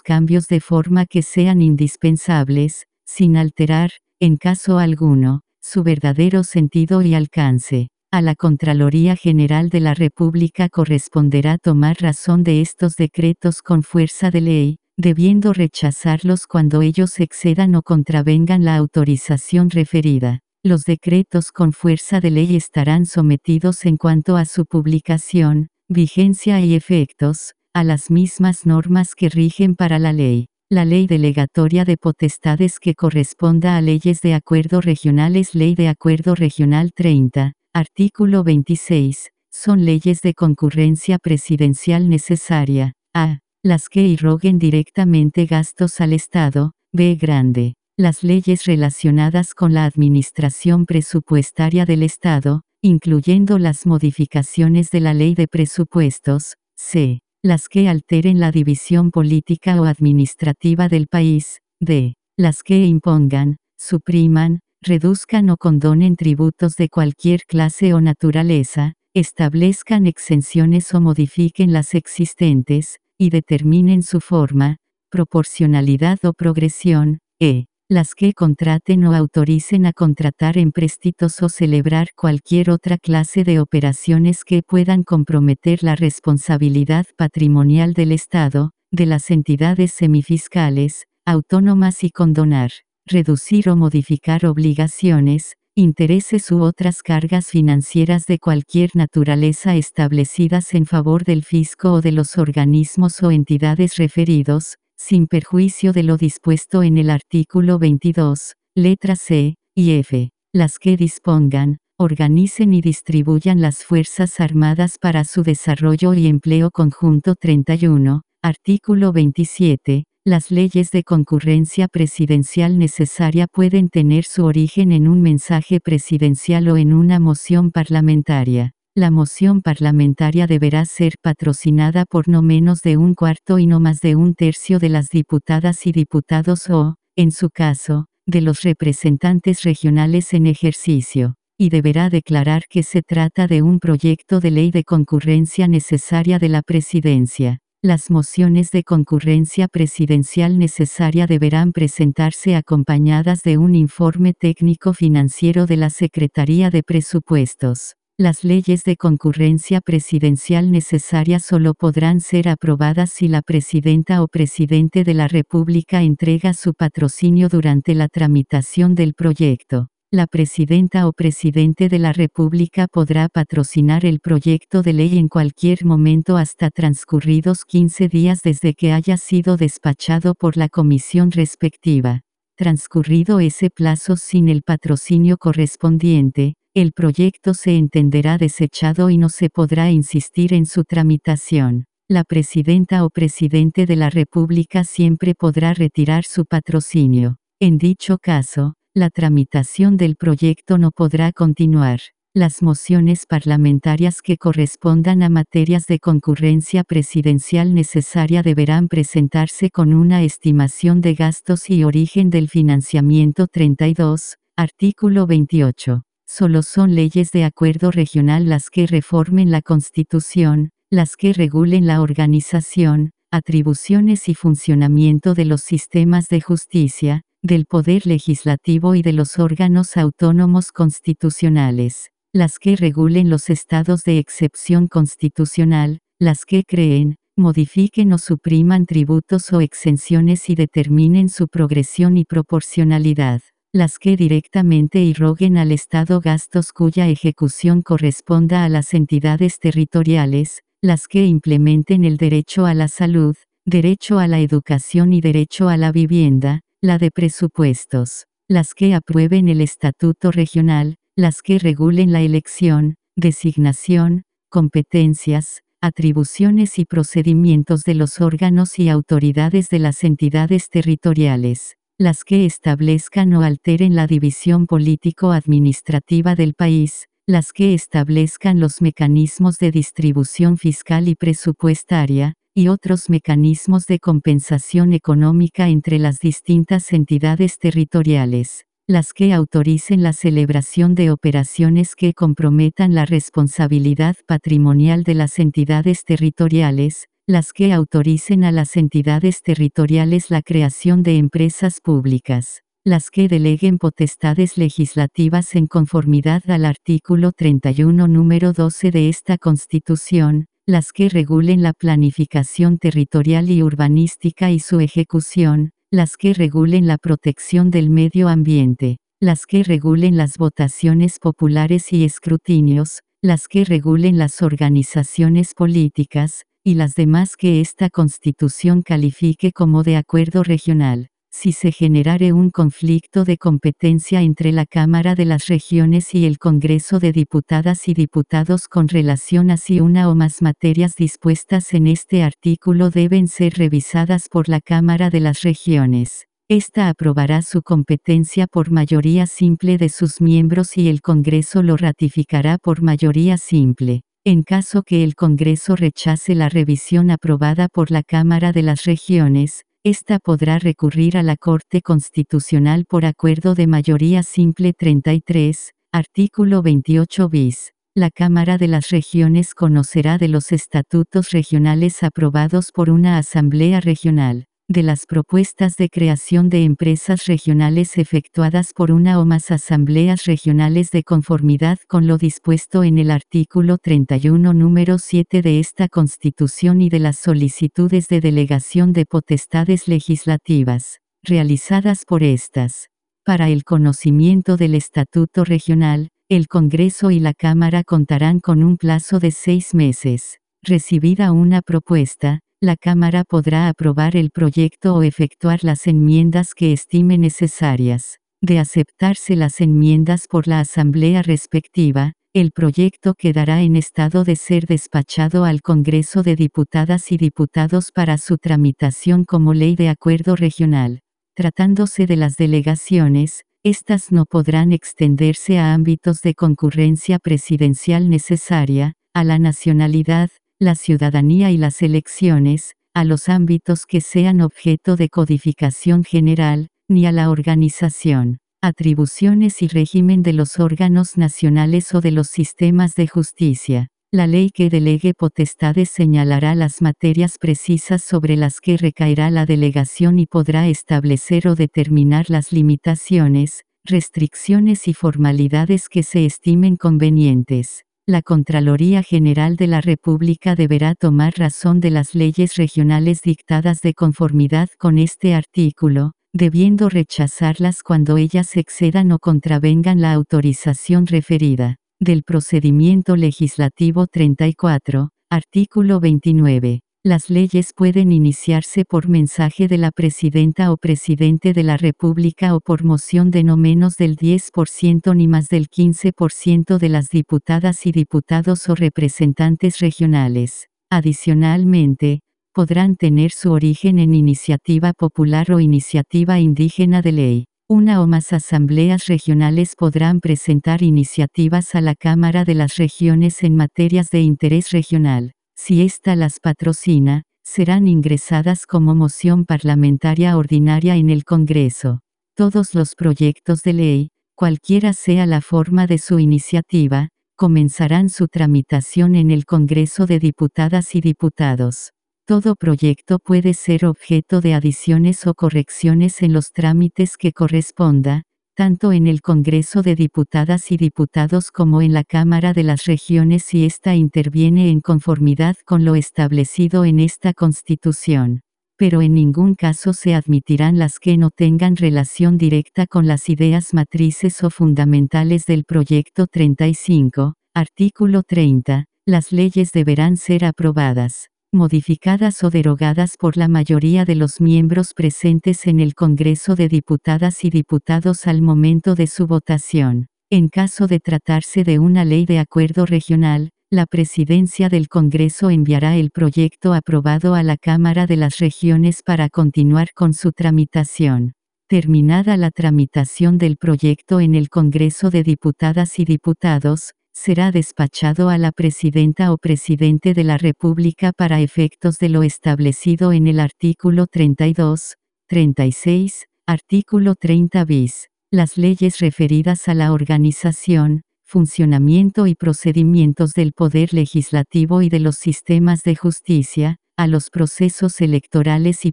cambios de forma que sean indispensables, sin alterar, en caso alguno, su verdadero sentido y alcance. A la Contraloría General de la República corresponderá tomar razón de estos decretos con fuerza de ley, debiendo rechazarlos cuando ellos excedan o contravengan la autorización referida. Los decretos con fuerza de ley estarán sometidos en cuanto a su publicación, vigencia y efectos, a las mismas normas que rigen para la ley. La ley delegatoria de potestades que corresponda a leyes de acuerdo regionales Ley de Acuerdo Regional 30, Artículo 26. Son leyes de concurrencia presidencial necesaria. A. Las que irroguen directamente gastos al Estado. B. Grande. Las leyes relacionadas con la administración presupuestaria del Estado, incluyendo las modificaciones de la ley de presupuestos. C. Las que alteren la división política o administrativa del país. D. Las que impongan, supriman, reduzcan o condonen tributos de cualquier clase o naturaleza, establezcan exenciones o modifiquen las existentes, y determinen su forma, proporcionalidad o progresión, e. Las que contraten o autoricen a contratar empréstitos o celebrar cualquier otra clase de operaciones que puedan comprometer la responsabilidad patrimonial del Estado, de las entidades semifiscales, autónomas y condonar reducir o modificar obligaciones, intereses u otras cargas financieras de cualquier naturaleza establecidas en favor del fisco o de los organismos o entidades referidos, sin perjuicio de lo dispuesto en el artículo 22, letra C y F, las que dispongan, organicen y distribuyan las Fuerzas Armadas para su desarrollo y empleo conjunto 31, artículo 27, las leyes de concurrencia presidencial necesaria pueden tener su origen en un mensaje presidencial o en una moción parlamentaria. La moción parlamentaria deberá ser patrocinada por no menos de un cuarto y no más de un tercio de las diputadas y diputados o, en su caso, de los representantes regionales en ejercicio, y deberá declarar que se trata de un proyecto de ley de concurrencia necesaria de la presidencia. Las mociones de concurrencia presidencial necesaria deberán presentarse acompañadas de un informe técnico financiero de la Secretaría de Presupuestos. Las leyes de concurrencia presidencial necesaria solo podrán ser aprobadas si la presidenta o presidente de la República entrega su patrocinio durante la tramitación del proyecto. La presidenta o presidente de la República podrá patrocinar el proyecto de ley en cualquier momento hasta transcurridos 15 días desde que haya sido despachado por la comisión respectiva. Transcurrido ese plazo sin el patrocinio correspondiente, el proyecto se entenderá desechado y no se podrá insistir en su tramitación. La presidenta o presidente de la República siempre podrá retirar su patrocinio. En dicho caso, la tramitación del proyecto no podrá continuar. Las mociones parlamentarias que correspondan a materias de concurrencia presidencial necesaria deberán presentarse con una estimación de gastos y origen del financiamiento 32, artículo 28. Solo son leyes de acuerdo regional las que reformen la Constitución, las que regulen la organización, atribuciones y funcionamiento de los sistemas de justicia, del Poder Legislativo y de los órganos autónomos constitucionales, las que regulen los estados de excepción constitucional, las que creen, modifiquen o supriman tributos o exenciones y determinen su progresión y proporcionalidad, las que directamente irroguen al Estado gastos cuya ejecución corresponda a las entidades territoriales, las que implementen el derecho a la salud, derecho a la educación y derecho a la vivienda, la de presupuestos, las que aprueben el estatuto regional, las que regulen la elección, designación, competencias, atribuciones y procedimientos de los órganos y autoridades de las entidades territoriales, las que establezcan o alteren la división político-administrativa del país, las que establezcan los mecanismos de distribución fiscal y presupuestaria, y otros mecanismos de compensación económica entre las distintas entidades territoriales. las que autoricen la celebración de operaciones que comprometan la responsabilidad patrimonial de las entidades territoriales, las que autoricen a las entidades territoriales la creación de empresas públicas, las que deleguen potestades legislativas en conformidad al artículo 31 número 12 de esta Constitución, las que regulen la planificación territorial y urbanística y su ejecución, las que regulen la protección del medio ambiente, las que regulen las votaciones populares y escrutinios, las que regulen las organizaciones políticas, y las demás que esta Constitución califique como de acuerdo regional. Si se generare un conflicto de competencia entre la Cámara de las Regiones y el Congreso de Diputadas y Diputados con relación a si una o más materias dispuestas en este artículo deben ser revisadas por la Cámara de las Regiones. Esta aprobará su competencia por mayoría simple de sus miembros y el Congreso lo ratificará por mayoría simple. En caso que el Congreso rechace la revisión aprobada por la Cámara de las Regiones, ésta podrá recurrir a la Corte Constitucional por acuerdo de mayoría simple 33, artículo 28 bis. La Cámara de las Regiones conocerá de los estatutos regionales aprobados por una Asamblea Regional de las propuestas de creación de empresas regionales efectuadas por una o más asambleas regionales de conformidad con lo dispuesto en el artículo 31 número 7 de esta Constitución y de las solicitudes de delegación de potestades legislativas, realizadas por estas. Para el conocimiento del Estatuto Regional, el Congreso y la Cámara contarán con un plazo de seis meses. Recibida una propuesta, la Cámara podrá aprobar el proyecto o efectuar las enmiendas que estime necesarias. De aceptarse las enmiendas por la Asamblea respectiva, el proyecto quedará en estado de ser despachado al Congreso de Diputadas y Diputados para su tramitación como ley de acuerdo regional. Tratándose de las delegaciones, estas no podrán extenderse a ámbitos de concurrencia presidencial necesaria, a la nacionalidad, la ciudadanía y las elecciones, a los ámbitos que sean objeto de codificación general, ni a la organización, atribuciones y régimen de los órganos nacionales o de los sistemas de justicia. La ley que delegue potestades señalará las materias precisas sobre las que recaerá la delegación y podrá establecer o determinar las limitaciones, restricciones y formalidades que se estimen convenientes. La Contraloría General de la República deberá tomar razón de las leyes regionales dictadas de conformidad con este artículo, debiendo rechazarlas cuando ellas excedan o contravengan la autorización referida. Del procedimiento legislativo 34, artículo 29. Las leyes pueden iniciarse por mensaje de la presidenta o presidente de la República o por moción de no menos del 10% ni más del 15% de las diputadas y diputados o representantes regionales. Adicionalmente, podrán tener su origen en iniciativa popular o iniciativa indígena de ley. Una o más asambleas regionales podrán presentar iniciativas a la Cámara de las Regiones en materias de interés regional si ésta las patrocina, serán ingresadas como moción parlamentaria ordinaria en el Congreso. Todos los proyectos de ley, cualquiera sea la forma de su iniciativa, comenzarán su tramitación en el Congreso de Diputadas y Diputados. Todo proyecto puede ser objeto de adiciones o correcciones en los trámites que corresponda, tanto en el Congreso de Diputadas y Diputados como en la Cámara de las Regiones si ésta interviene en conformidad con lo establecido en esta Constitución. Pero en ningún caso se admitirán las que no tengan relación directa con las ideas matrices o fundamentales del proyecto 35, artículo 30, las leyes deberán ser aprobadas modificadas o derogadas por la mayoría de los miembros presentes en el Congreso de Diputadas y Diputados al momento de su votación. En caso de tratarse de una ley de acuerdo regional, la Presidencia del Congreso enviará el proyecto aprobado a la Cámara de las Regiones para continuar con su tramitación. Terminada la tramitación del proyecto en el Congreso de Diputadas y Diputados, será despachado a la presidenta o presidente de la República para efectos de lo establecido en el artículo 32, 36, artículo 30 bis. las leyes referidas a la organización, funcionamiento y procedimientos del poder legislativo y de los sistemas de justicia, a los procesos electorales y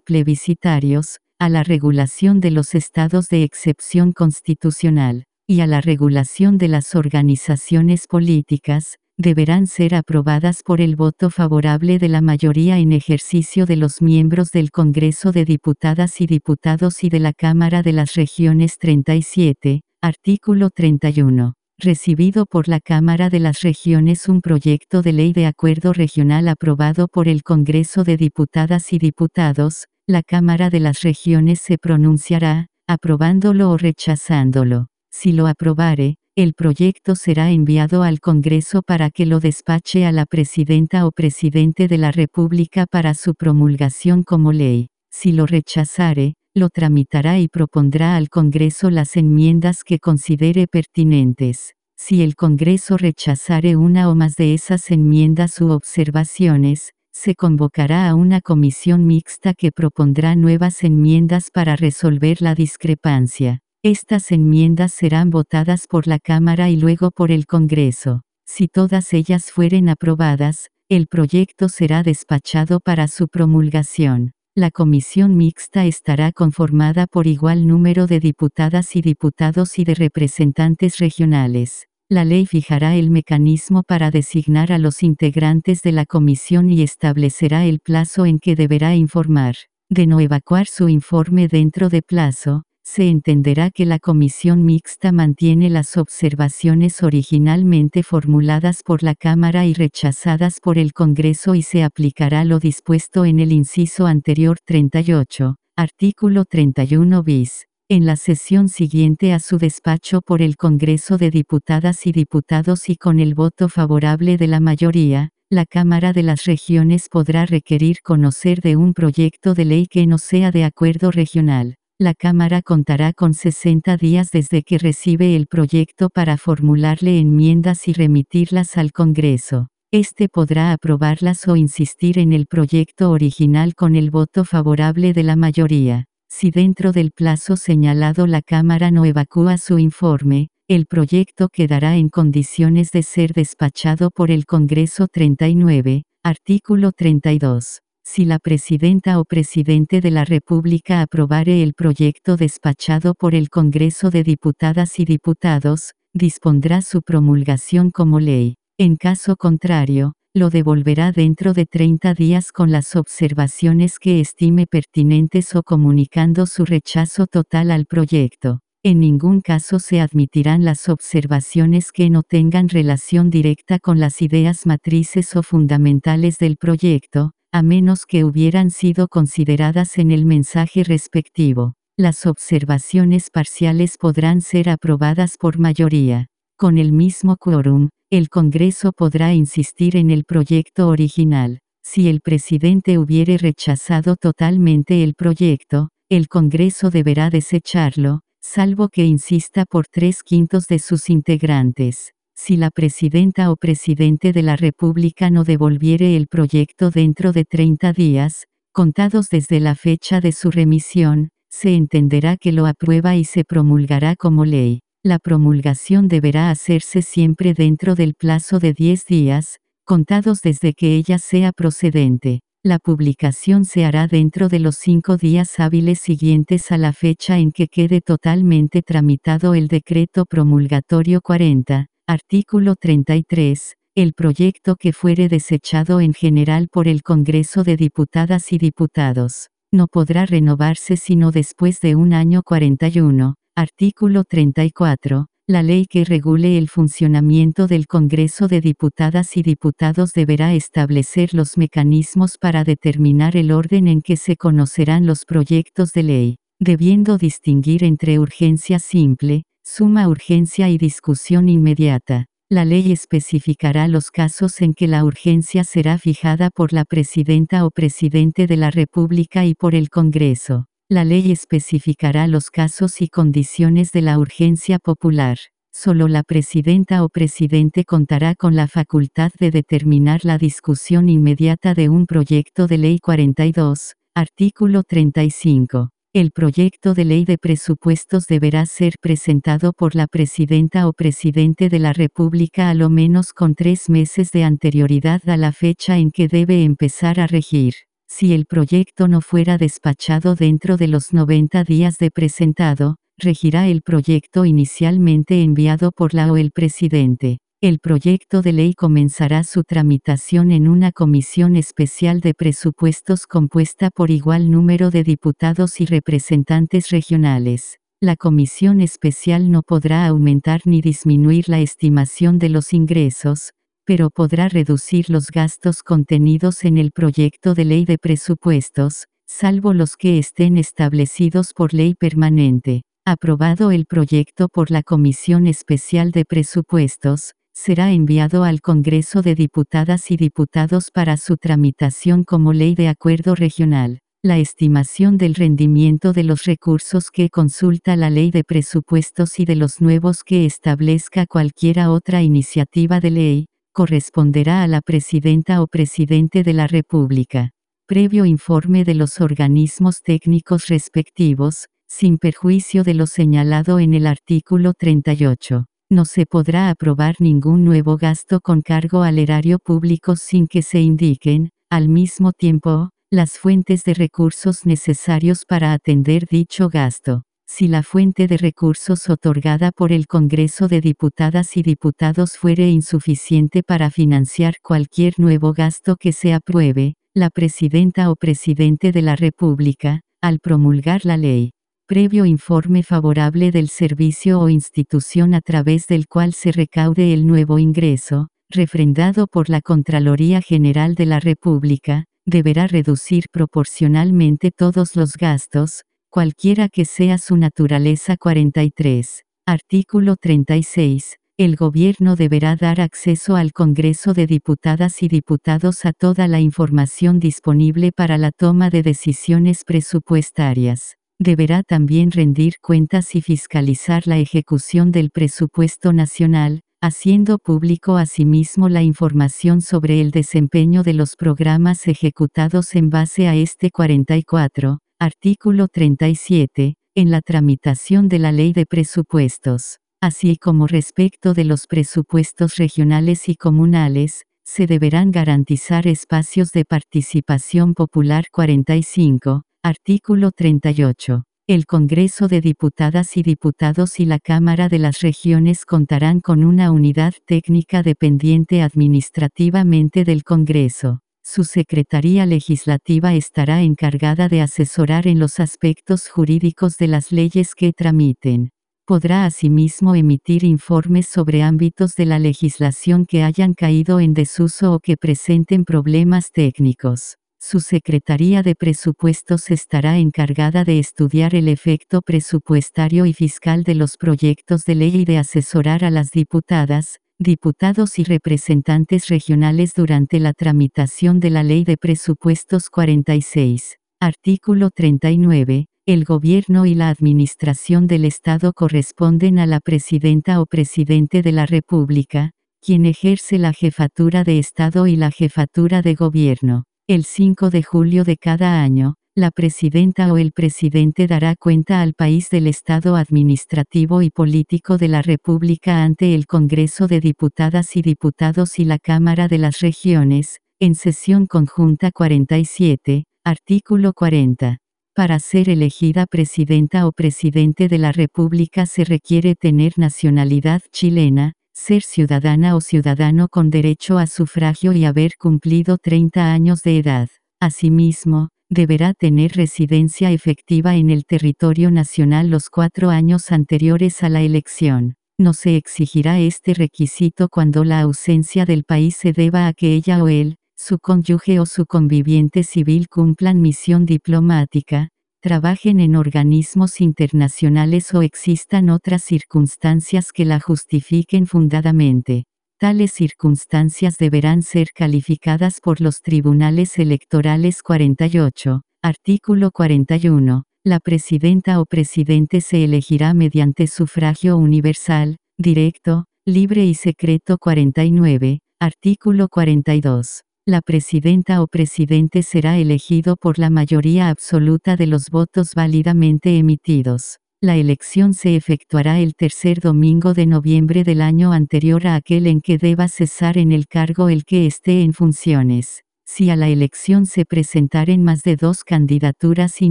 plebiscitarios, a la regulación de los estados de excepción constitucional, y a la regulación de las organizaciones políticas, deberán ser aprobadas por el voto favorable de la mayoría en ejercicio de los miembros del Congreso de Diputadas y Diputados y de la Cámara de las Regiones 37, artículo 31 recibido por la Cámara de las Regiones un proyecto de ley de acuerdo regional aprobado por el Congreso de Diputadas y Diputados, la Cámara de las Regiones se pronunciará, aprobándolo o rechazándolo. Si lo aprobare, el proyecto será enviado al Congreso para que lo despache a la Presidenta o Presidente de la República para su promulgación como ley. Si lo rechazare, lo tramitará y propondrá al Congreso las enmiendas que considere pertinentes. Si el Congreso rechazare una o más de esas enmiendas u observaciones, se convocará a una comisión mixta que propondrá nuevas enmiendas para resolver la discrepancia. Estas enmiendas serán votadas por la Cámara y luego por el Congreso. Si todas ellas fueren aprobadas, el proyecto será despachado para su promulgación. La comisión mixta estará conformada por igual número de diputadas y diputados y de representantes regionales. La ley fijará el mecanismo para designar a los integrantes de la comisión y establecerá el plazo en que deberá informar. De no evacuar su informe dentro de plazo, se entenderá que la comisión mixta mantiene las observaciones originalmente formuladas por la Cámara y rechazadas por el Congreso y se aplicará lo dispuesto en el inciso anterior 38, artículo 31 bis. En la sesión siguiente a su despacho por el Congreso de Diputadas y Diputados y con el voto favorable de la mayoría, la Cámara de las Regiones podrá requerir conocer de un proyecto de ley que no sea de acuerdo regional la Cámara contará con 60 días desde que recibe el proyecto para formularle enmiendas y remitirlas al Congreso. Este podrá aprobarlas o insistir en el proyecto original con el voto favorable de la mayoría. Si dentro del plazo señalado la Cámara no evacúa su informe, el proyecto quedará en condiciones de ser despachado por el Congreso 39, artículo 32. Si la presidenta o presidente de la República aprobare el proyecto despachado por el Congreso de Diputadas y Diputados, dispondrá su promulgación como ley. En caso contrario, lo devolverá dentro de 30 días con las observaciones que estime pertinentes o comunicando su rechazo total al proyecto. En ningún caso se admitirán las observaciones que no tengan relación directa con las ideas matrices o fundamentales del proyecto, a menos que hubieran sido consideradas en el mensaje respectivo. Las observaciones parciales podrán ser aprobadas por mayoría. Con el mismo quórum, el Congreso podrá insistir en el proyecto original. Si el presidente hubiere rechazado totalmente el proyecto, el Congreso deberá desecharlo, salvo que insista por tres quintos de sus integrantes si la presidenta o presidente de la República no devolviere el proyecto dentro de 30 días, contados desde la fecha de su remisión, se entenderá que lo aprueba y se promulgará como ley. La promulgación deberá hacerse siempre dentro del plazo de 10 días, contados desde que ella sea procedente. La publicación se hará dentro de los cinco días hábiles siguientes a la fecha en que quede totalmente tramitado el decreto promulgatorio 40, Artículo 33. El proyecto que fuere desechado en general por el Congreso de Diputadas y Diputados, no podrá renovarse sino después de un año 41. Artículo 34. La ley que regule el funcionamiento del Congreso de Diputadas y Diputados deberá establecer los mecanismos para determinar el orden en que se conocerán los proyectos de ley, debiendo distinguir entre urgencia simple, Suma urgencia y discusión inmediata. La ley especificará los casos en que la urgencia será fijada por la presidenta o presidente de la República y por el Congreso. La ley especificará los casos y condiciones de la urgencia popular. Solo la presidenta o presidente contará con la facultad de determinar la discusión inmediata de un proyecto de ley 42, artículo 35. El proyecto de ley de presupuestos deberá ser presentado por la presidenta o presidente de la República a lo menos con tres meses de anterioridad a la fecha en que debe empezar a regir. Si el proyecto no fuera despachado dentro de los 90 días de presentado, regirá el proyecto inicialmente enviado por la o el presidente. El proyecto de ley comenzará su tramitación en una comisión especial de presupuestos compuesta por igual número de diputados y representantes regionales. La comisión especial no podrá aumentar ni disminuir la estimación de los ingresos, pero podrá reducir los gastos contenidos en el proyecto de ley de presupuestos, salvo los que estén establecidos por ley permanente. Aprobado el proyecto por la Comisión Especial de Presupuestos, será enviado al Congreso de Diputadas y Diputados para su tramitación como ley de acuerdo regional. La estimación del rendimiento de los recursos que consulta la ley de presupuestos y de los nuevos que establezca cualquiera otra iniciativa de ley, corresponderá a la presidenta o presidente de la República. Previo informe de los organismos técnicos respectivos, sin perjuicio de lo señalado en el artículo 38 no se podrá aprobar ningún nuevo gasto con cargo al erario público sin que se indiquen, al mismo tiempo, las fuentes de recursos necesarios para atender dicho gasto. Si la fuente de recursos otorgada por el Congreso de Diputadas y Diputados fuere insuficiente para financiar cualquier nuevo gasto que se apruebe, la Presidenta o Presidente de la República, al promulgar la ley, previo informe favorable del servicio o institución a través del cual se recaude el nuevo ingreso, refrendado por la Contraloría General de la República, deberá reducir proporcionalmente todos los gastos, cualquiera que sea su naturaleza 43. Artículo 36. El gobierno deberá dar acceso al Congreso de Diputadas y Diputados a toda la información disponible para la toma de decisiones presupuestarias deberá también rendir cuentas y fiscalizar la ejecución del presupuesto nacional, haciendo público asimismo la información sobre el desempeño de los programas ejecutados en base a este 44, artículo 37, en la tramitación de la ley de presupuestos, así como respecto de los presupuestos regionales y comunales, se deberán garantizar espacios de participación popular 45, Artículo 38. El Congreso de Diputadas y Diputados y la Cámara de las Regiones contarán con una unidad técnica dependiente administrativamente del Congreso. Su Secretaría Legislativa estará encargada de asesorar en los aspectos jurídicos de las leyes que tramiten. Podrá asimismo emitir informes sobre ámbitos de la legislación que hayan caído en desuso o que presenten problemas técnicos. Su Secretaría de Presupuestos estará encargada de estudiar el efecto presupuestario y fiscal de los proyectos de ley y de asesorar a las diputadas, diputados y representantes regionales durante la tramitación de la Ley de Presupuestos 46. Artículo 39. El gobierno y la administración del Estado corresponden a la presidenta o presidente de la República, quien ejerce la jefatura de Estado y la jefatura de gobierno. El 5 de julio de cada año, la presidenta o el presidente dará cuenta al país del estado administrativo y político de la República ante el Congreso de Diputadas y Diputados y la Cámara de las Regiones, en sesión conjunta 47, artículo 40. Para ser elegida presidenta o presidente de la República se requiere tener nacionalidad chilena, ser ciudadana o ciudadano con derecho a sufragio y haber cumplido 30 años de edad. Asimismo, deberá tener residencia efectiva en el territorio nacional los cuatro años anteriores a la elección. No se exigirá este requisito cuando la ausencia del país se deba a que ella o él, su cónyuge o su conviviente civil cumplan misión diplomática, trabajen en organismos internacionales o existan otras circunstancias que la justifiquen fundadamente. Tales circunstancias deberán ser calificadas por los tribunales electorales 48, artículo 41. La presidenta o presidente se elegirá mediante sufragio universal, directo, libre y secreto 49, artículo 42. La presidenta o presidente será elegido por la mayoría absoluta de los votos válidamente emitidos. La elección se efectuará el tercer domingo de noviembre del año anterior a aquel en que deba cesar en el cargo el que esté en funciones. Si a la elección se presentaren más de dos candidaturas y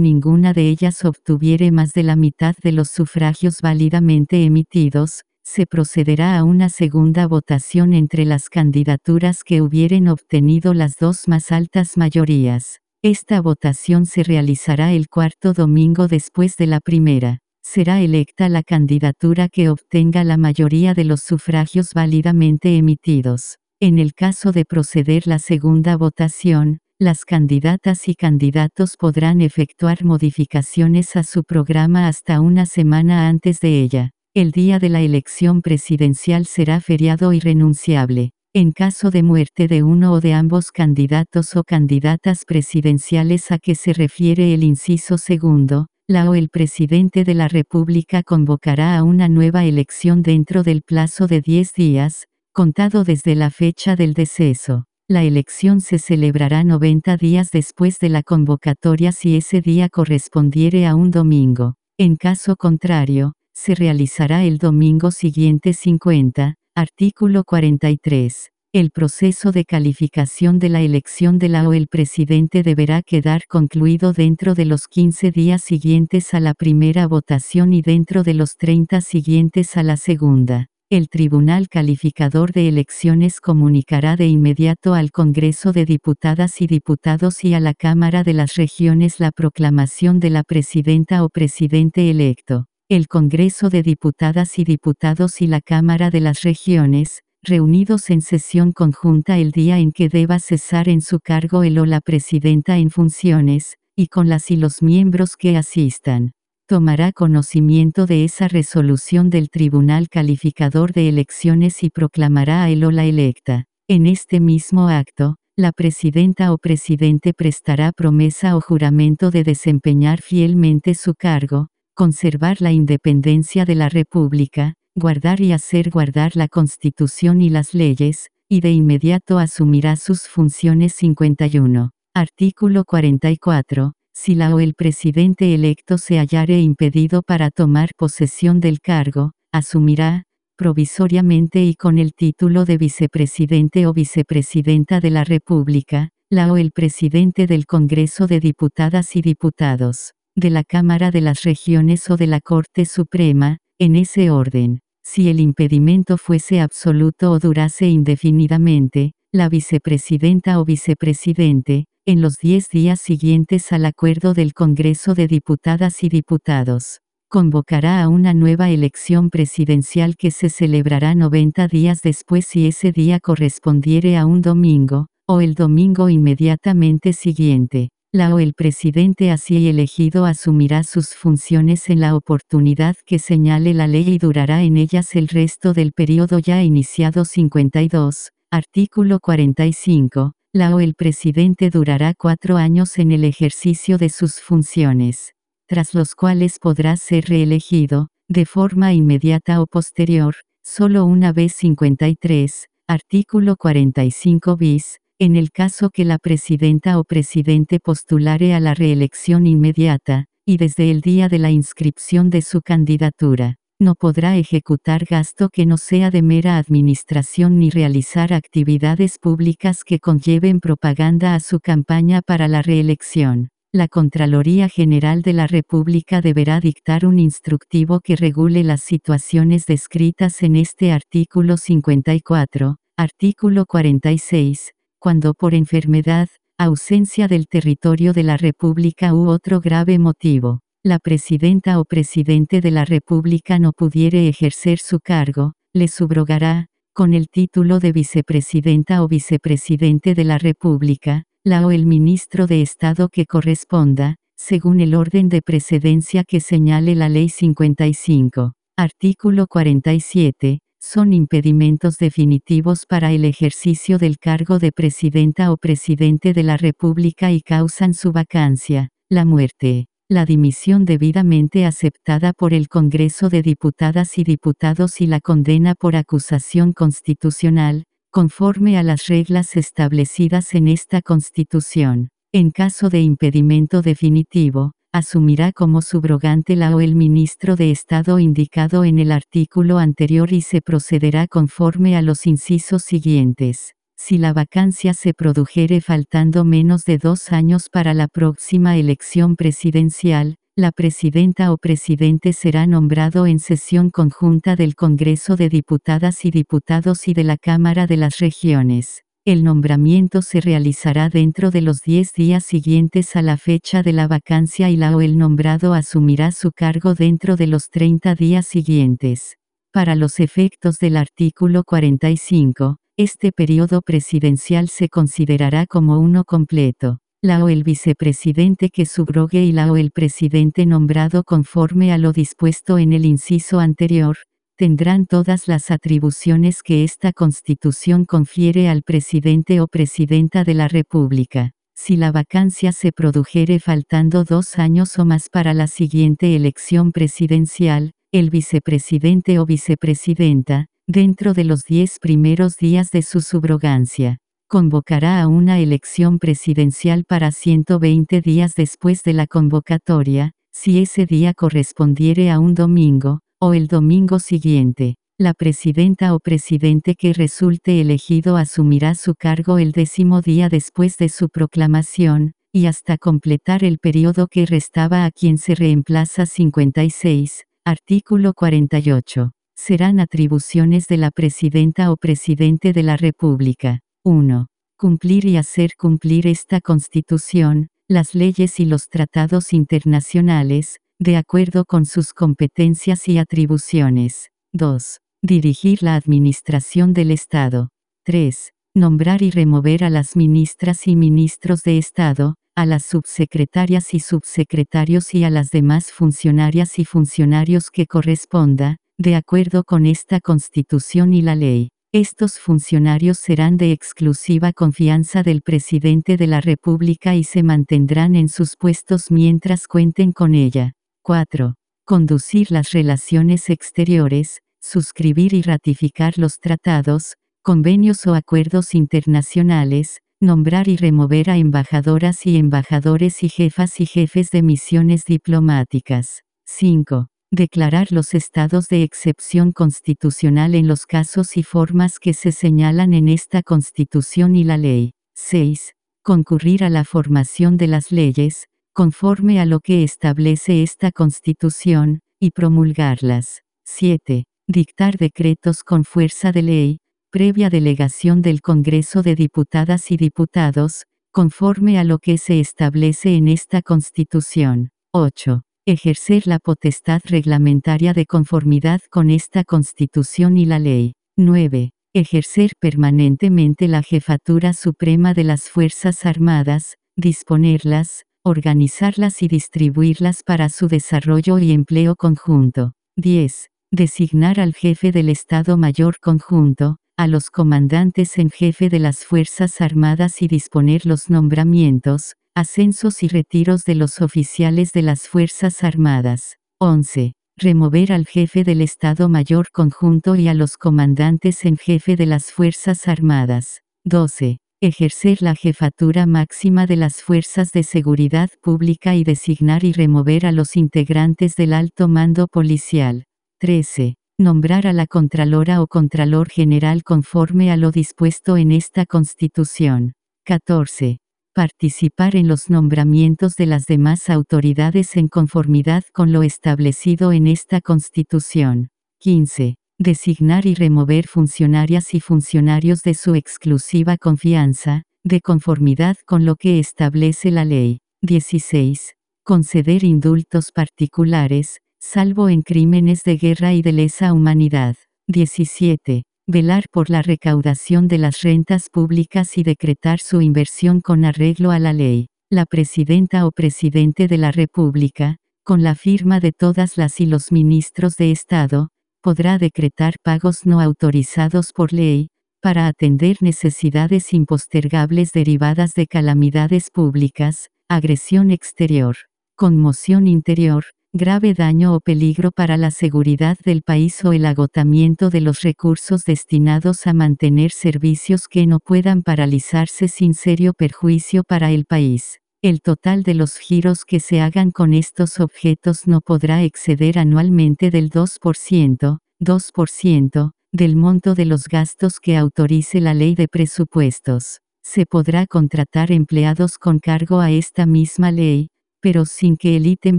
ninguna de ellas obtuviere más de la mitad de los sufragios válidamente emitidos, se procederá a una segunda votación entre las candidaturas que hubieren obtenido las dos más altas mayorías. Esta votación se realizará el cuarto domingo después de la primera. Será electa la candidatura que obtenga la mayoría de los sufragios válidamente emitidos. En el caso de proceder la segunda votación, las candidatas y candidatos podrán efectuar modificaciones a su programa hasta una semana antes de ella. El día de la elección presidencial será feriado irrenunciable. En caso de muerte de uno o de ambos candidatos o candidatas presidenciales a que se refiere el inciso segundo, la o el presidente de la República convocará a una nueva elección dentro del plazo de 10 días, contado desde la fecha del deceso. La elección se celebrará 90 días después de la convocatoria si ese día correspondiere a un domingo. En caso contrario, se realizará el domingo siguiente 50, artículo 43. El proceso de calificación de la elección de la o el presidente deberá quedar concluido dentro de los 15 días siguientes a la primera votación y dentro de los 30 siguientes a la segunda. El Tribunal Calificador de Elecciones comunicará de inmediato al Congreso de Diputadas y Diputados y a la Cámara de las Regiones la proclamación de la presidenta o presidente electo el Congreso de Diputadas y Diputados y la Cámara de las Regiones, reunidos en sesión conjunta el día en que deba cesar en su cargo el o la presidenta en funciones, y con las y los miembros que asistan. Tomará conocimiento de esa resolución del Tribunal Calificador de Elecciones y proclamará a el o la electa. En este mismo acto, la presidenta o presidente prestará promesa o juramento de desempeñar fielmente su cargo, conservar la independencia de la República, guardar y hacer guardar la Constitución y las leyes, y de inmediato asumirá sus funciones 51. Artículo 44. Si la o el presidente electo se hallare impedido para tomar posesión del cargo, asumirá, provisoriamente y con el título de vicepresidente o vicepresidenta de la República, la o el presidente del Congreso de Diputadas y Diputados de la Cámara de las Regiones o de la Corte Suprema, en ese orden. Si el impedimento fuese absoluto o durase indefinidamente, la vicepresidenta o vicepresidente, en los diez días siguientes al acuerdo del Congreso de Diputadas y Diputados, convocará a una nueva elección presidencial que se celebrará 90 días después si ese día correspondiere a un domingo, o el domingo inmediatamente siguiente. La o el presidente así elegido asumirá sus funciones en la oportunidad que señale la ley y durará en ellas el resto del periodo ya iniciado 52, artículo 45. La o el presidente durará cuatro años en el ejercicio de sus funciones, tras los cuales podrá ser reelegido, de forma inmediata o posterior, solo una vez 53, artículo 45 bis, en el caso que la presidenta o presidente postulare a la reelección inmediata, y desde el día de la inscripción de su candidatura, no podrá ejecutar gasto que no sea de mera administración ni realizar actividades públicas que conlleven propaganda a su campaña para la reelección. La Contraloría General de la República deberá dictar un instructivo que regule las situaciones descritas en este artículo 54, artículo 46, cuando por enfermedad, ausencia del territorio de la República u otro grave motivo, la presidenta o presidente de la República no pudiere ejercer su cargo, le subrogará, con el título de vicepresidenta o vicepresidente de la República, la o el ministro de Estado que corresponda, según el orden de precedencia que señale la Ley 55. Artículo 47 son impedimentos definitivos para el ejercicio del cargo de presidenta o presidente de la República y causan su vacancia, la muerte, la dimisión debidamente aceptada por el Congreso de Diputadas y Diputados y la condena por acusación constitucional, conforme a las reglas establecidas en esta Constitución. En caso de impedimento definitivo, asumirá como subrogante la o el ministro de Estado indicado en el artículo anterior y se procederá conforme a los incisos siguientes. Si la vacancia se produjere faltando menos de dos años para la próxima elección presidencial, la presidenta o presidente será nombrado en sesión conjunta del Congreso de Diputadas y Diputados y de la Cámara de las Regiones. El nombramiento se realizará dentro de los 10 días siguientes a la fecha de la vacancia y la o el nombrado asumirá su cargo dentro de los 30 días siguientes. Para los efectos del artículo 45, este periodo presidencial se considerará como uno completo. La o el vicepresidente que subrogue y la o el presidente nombrado conforme a lo dispuesto en el inciso anterior, tendrán todas las atribuciones que esta Constitución confiere al presidente o presidenta de la República. Si la vacancia se produjere faltando dos años o más para la siguiente elección presidencial, el vicepresidente o vicepresidenta, dentro de los diez primeros días de su subrogancia, convocará a una elección presidencial para 120 días después de la convocatoria, si ese día correspondiere a un domingo, o el domingo siguiente, la presidenta o presidente que resulte elegido asumirá su cargo el décimo día después de su proclamación, y hasta completar el periodo que restaba a quien se reemplaza 56, artículo 48. Serán atribuciones de la presidenta o presidente de la República. 1. Cumplir y hacer cumplir esta Constitución, las leyes y los tratados internacionales, de acuerdo con sus competencias y atribuciones. 2. Dirigir la administración del Estado. 3. Nombrar y remover a las ministras y ministros de Estado, a las subsecretarias y subsecretarios y a las demás funcionarias y funcionarios que corresponda, de acuerdo con esta Constitución y la ley. Estos funcionarios serán de exclusiva confianza del presidente de la República y se mantendrán en sus puestos mientras cuenten con ella. 4. Conducir las relaciones exteriores, suscribir y ratificar los tratados, convenios o acuerdos internacionales, nombrar y remover a embajadoras y embajadores y jefas y jefes de misiones diplomáticas. 5. Declarar los estados de excepción constitucional en los casos y formas que se señalan en esta Constitución y la ley. 6. Concurrir a la formación de las leyes, conforme a lo que establece esta Constitución, y promulgarlas. 7. Dictar decretos con fuerza de ley, previa delegación del Congreso de Diputadas y Diputados, conforme a lo que se establece en esta Constitución. 8. Ejercer la potestad reglamentaria de conformidad con esta Constitución y la ley. 9. Ejercer permanentemente la jefatura suprema de las Fuerzas Armadas, disponerlas, organizarlas y distribuirlas para su desarrollo y empleo conjunto. 10. Designar al jefe del Estado Mayor Conjunto, a los comandantes en jefe de las Fuerzas Armadas y disponer los nombramientos, ascensos y retiros de los oficiales de las Fuerzas Armadas. 11. Remover al jefe del Estado Mayor Conjunto y a los comandantes en jefe de las Fuerzas Armadas. 12 ejercer la jefatura máxima de las fuerzas de seguridad pública y designar y remover a los integrantes del alto mando policial. 13. Nombrar a la Contralora o Contralor General conforme a lo dispuesto en esta Constitución. 14. Participar en los nombramientos de las demás autoridades en conformidad con lo establecido en esta Constitución. 15 designar y remover funcionarias y funcionarios de su exclusiva confianza, de conformidad con lo que establece la ley. 16. Conceder indultos particulares, salvo en crímenes de guerra y de lesa humanidad. 17. Velar por la recaudación de las rentas públicas y decretar su inversión con arreglo a la ley. La presidenta o presidente de la República, con la firma de todas las y los ministros de Estado, podrá decretar pagos no autorizados por ley, para atender necesidades impostergables derivadas de calamidades públicas, agresión exterior, conmoción interior, grave daño o peligro para la seguridad del país o el agotamiento de los recursos destinados a mantener servicios que no puedan paralizarse sin serio perjuicio para el país. El total de los giros que se hagan con estos objetos no podrá exceder anualmente del 2%, 2%, del monto de los gastos que autorice la ley de presupuestos. Se podrá contratar empleados con cargo a esta misma ley, pero sin que el ítem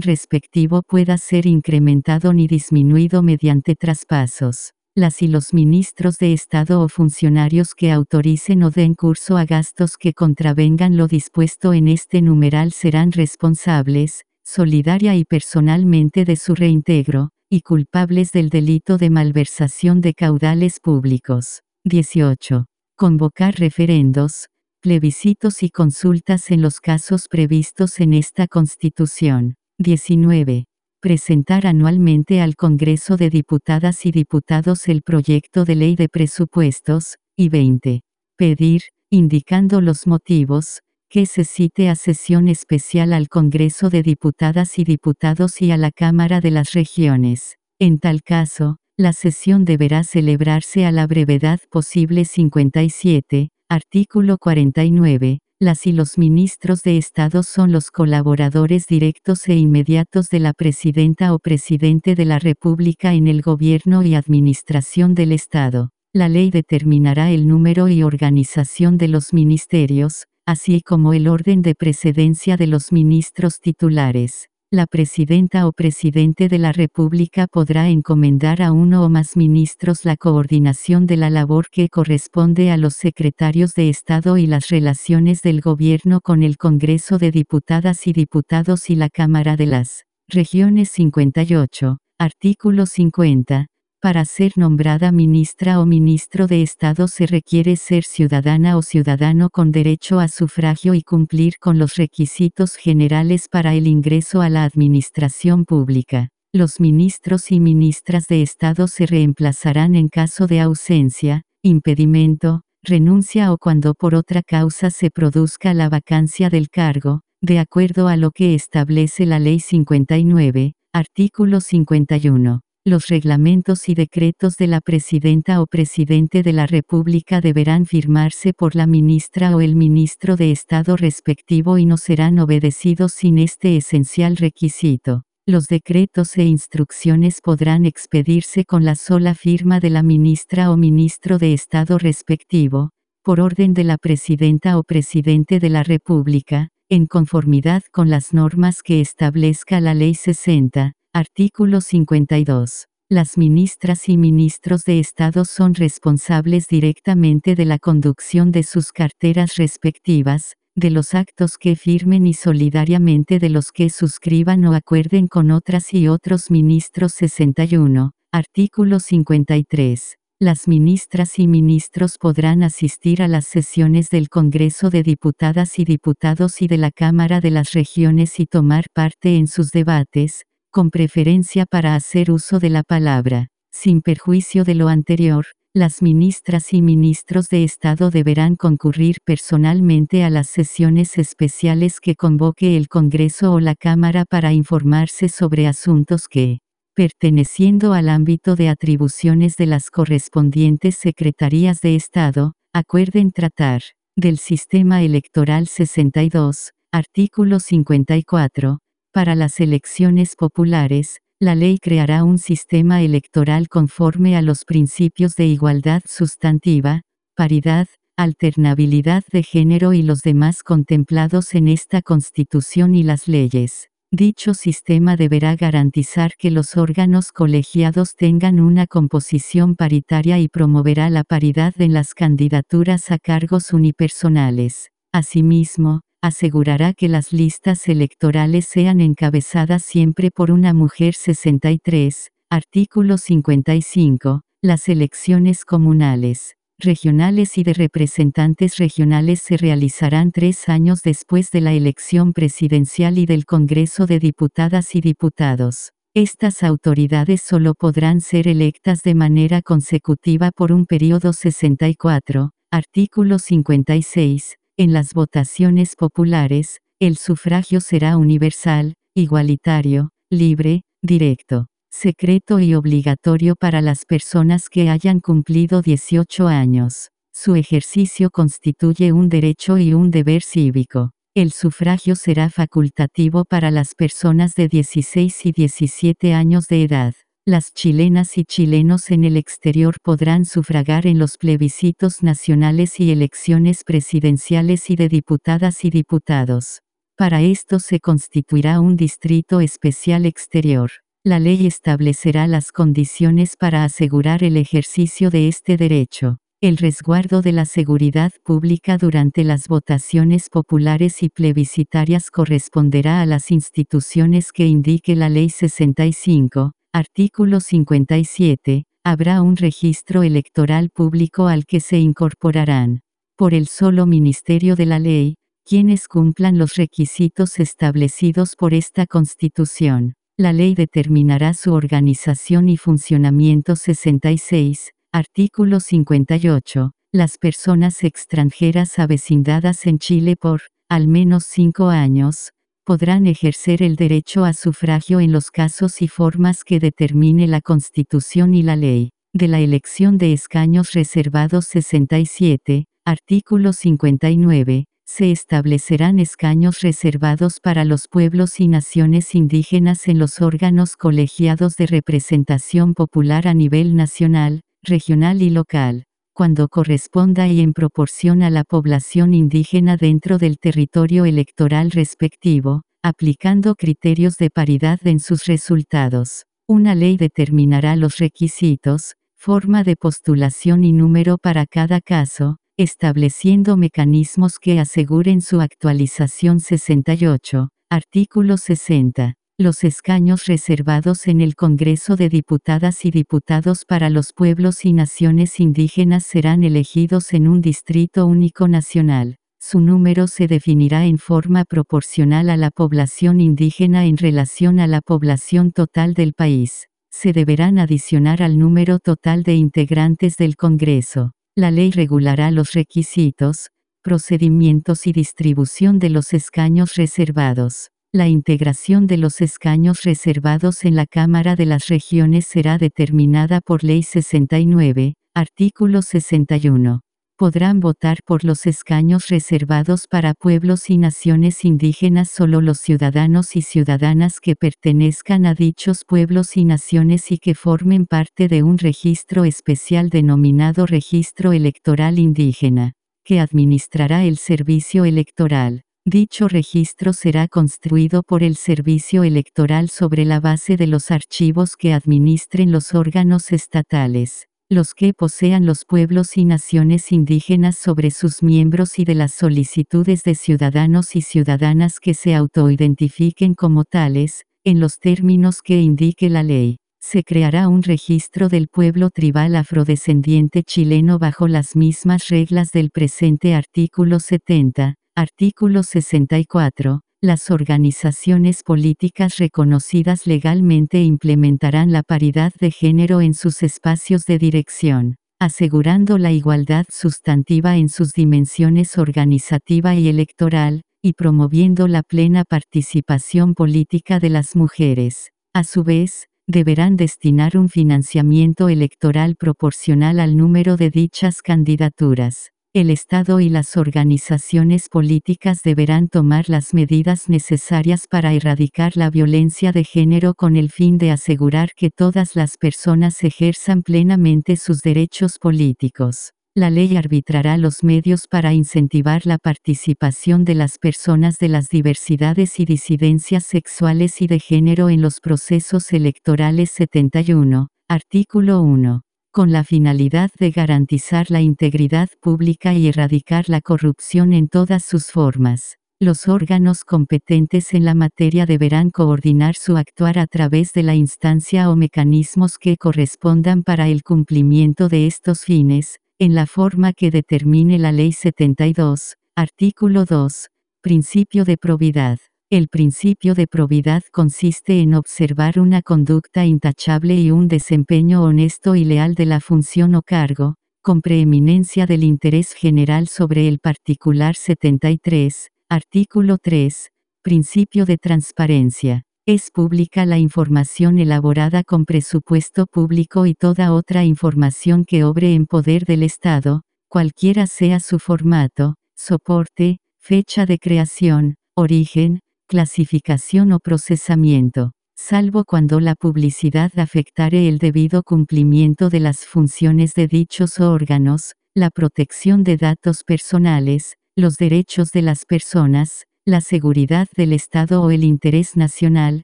respectivo pueda ser incrementado ni disminuido mediante traspasos. Las y los ministros de Estado o funcionarios que autoricen o den curso a gastos que contravengan lo dispuesto en este numeral serán responsables, solidaria y personalmente de su reintegro, y culpables del delito de malversación de caudales públicos. 18. Convocar referendos, plebiscitos y consultas en los casos previstos en esta Constitución. 19. Presentar anualmente al Congreso de Diputadas y Diputados el proyecto de ley de presupuestos, y 20. Pedir, indicando los motivos, que se cite a sesión especial al Congreso de Diputadas y Diputados y a la Cámara de las Regiones. En tal caso, la sesión deberá celebrarse a la brevedad posible 57, Artículo 49. Las y los ministros de Estado son los colaboradores directos e inmediatos de la presidenta o presidente de la República en el gobierno y administración del Estado. La ley determinará el número y organización de los ministerios, así como el orden de precedencia de los ministros titulares la presidenta o presidente de la República podrá encomendar a uno o más ministros la coordinación de la labor que corresponde a los secretarios de Estado y las relaciones del gobierno con el Congreso de Diputadas y Diputados y la Cámara de las Regiones 58, artículo 50, para ser nombrada ministra o ministro de Estado se requiere ser ciudadana o ciudadano con derecho a sufragio y cumplir con los requisitos generales para el ingreso a la administración pública. Los ministros y ministras de Estado se reemplazarán en caso de ausencia, impedimento, renuncia o cuando por otra causa se produzca la vacancia del cargo, de acuerdo a lo que establece la Ley 59, artículo 51. Los reglamentos y decretos de la presidenta o presidente de la República deberán firmarse por la ministra o el ministro de Estado respectivo y no serán obedecidos sin este esencial requisito. Los decretos e instrucciones podrán expedirse con la sola firma de la ministra o ministro de Estado respectivo, por orden de la presidenta o presidente de la República, en conformidad con las normas que establezca la Ley 60 Artículo 52. Las ministras y ministros de Estado son responsables directamente de la conducción de sus carteras respectivas, de los actos que firmen y solidariamente de los que suscriban o acuerden con otras y otros ministros 61. Artículo 53. Las ministras y ministros podrán asistir a las sesiones del Congreso de Diputadas y Diputados y de la Cámara de las Regiones y tomar parte en sus debates, con preferencia para hacer uso de la palabra. Sin perjuicio de lo anterior, las ministras y ministros de Estado deberán concurrir personalmente a las sesiones especiales que convoque el Congreso o la Cámara para informarse sobre asuntos que, perteneciendo al ámbito de atribuciones de las correspondientes secretarías de Estado, acuerden tratar. Del Sistema Electoral 62, artículo 54, para las elecciones populares, la ley creará un sistema electoral conforme a los principios de igualdad sustantiva, paridad, alternabilidad de género y los demás contemplados en esta Constitución y las leyes. Dicho sistema deberá garantizar que los órganos colegiados tengan una composición paritaria y promoverá la paridad en las candidaturas a cargos unipersonales. Asimismo, asegurará que las listas electorales sean encabezadas siempre por una mujer 63, artículo 55, las elecciones comunales, regionales y de representantes regionales se realizarán tres años después de la elección presidencial y del Congreso de Diputadas y Diputados. Estas autoridades solo podrán ser electas de manera consecutiva por un periodo 64, artículo 56, en las votaciones populares, el sufragio será universal, igualitario, libre, directo, secreto y obligatorio para las personas que hayan cumplido 18 años. Su ejercicio constituye un derecho y un deber cívico. El sufragio será facultativo para las personas de 16 y 17 años de edad. Las chilenas y chilenos en el exterior podrán sufragar en los plebiscitos nacionales y elecciones presidenciales y de diputadas y diputados. Para esto se constituirá un distrito especial exterior. La ley establecerá las condiciones para asegurar el ejercicio de este derecho. El resguardo de la seguridad pública durante las votaciones populares y plebiscitarias corresponderá a las instituciones que indique la Ley 65, Artículo 57. Habrá un registro electoral público al que se incorporarán, por el solo Ministerio de la Ley, quienes cumplan los requisitos establecidos por esta Constitución. La ley determinará su organización y funcionamiento 66. Artículo 58. Las personas extranjeras avecindadas en Chile por, al menos cinco años, podrán ejercer el derecho a sufragio en los casos y formas que determine la Constitución y la ley. De la elección de escaños reservados 67, artículo 59, se establecerán escaños reservados para los pueblos y naciones indígenas en los órganos colegiados de representación popular a nivel nacional, regional y local cuando corresponda y en proporción a la población indígena dentro del territorio electoral respectivo, aplicando criterios de paridad en sus resultados. Una ley determinará los requisitos, forma de postulación y número para cada caso, estableciendo mecanismos que aseguren su actualización 68, artículo 60. Los escaños reservados en el Congreso de Diputadas y Diputados para los pueblos y naciones indígenas serán elegidos en un distrito único nacional. Su número se definirá en forma proporcional a la población indígena en relación a la población total del país. Se deberán adicionar al número total de integrantes del Congreso. La ley regulará los requisitos, procedimientos y distribución de los escaños reservados. La integración de los escaños reservados en la Cámara de las Regiones será determinada por Ley 69, artículo 61. Podrán votar por los escaños reservados para pueblos y naciones indígenas solo los ciudadanos y ciudadanas que pertenezcan a dichos pueblos y naciones y que formen parte de un registro especial denominado Registro Electoral Indígena, que administrará el servicio electoral. Dicho registro será construido por el Servicio Electoral sobre la base de los archivos que administren los órganos estatales, los que posean los pueblos y naciones indígenas sobre sus miembros y de las solicitudes de ciudadanos y ciudadanas que se autoidentifiquen como tales, en los términos que indique la ley. Se creará un registro del pueblo tribal afrodescendiente chileno bajo las mismas reglas del presente artículo 70, Artículo 64. Las organizaciones políticas reconocidas legalmente implementarán la paridad de género en sus espacios de dirección, asegurando la igualdad sustantiva en sus dimensiones organizativa y electoral, y promoviendo la plena participación política de las mujeres. A su vez, deberán destinar un financiamiento electoral proporcional al número de dichas candidaturas. El Estado y las organizaciones políticas deberán tomar las medidas necesarias para erradicar la violencia de género con el fin de asegurar que todas las personas ejerzan plenamente sus derechos políticos. La ley arbitrará los medios para incentivar la participación de las personas de las diversidades y disidencias sexuales y de género en los procesos electorales. 71, artículo 1 con la finalidad de garantizar la integridad pública y erradicar la corrupción en todas sus formas. Los órganos competentes en la materia deberán coordinar su actuar a través de la instancia o mecanismos que correspondan para el cumplimiento de estos fines, en la forma que determine la Ley 72, artículo 2, principio de probidad. El principio de probidad consiste en observar una conducta intachable y un desempeño honesto y leal de la función o cargo, con preeminencia del interés general sobre el particular 73, artículo 3, principio de transparencia. Es pública la información elaborada con presupuesto público y toda otra información que obre en poder del Estado, cualquiera sea su formato, soporte, fecha de creación, origen, clasificación o procesamiento, salvo cuando la publicidad afectare el debido cumplimiento de las funciones de dichos órganos, la protección de datos personales, los derechos de las personas, la seguridad del Estado o el interés nacional,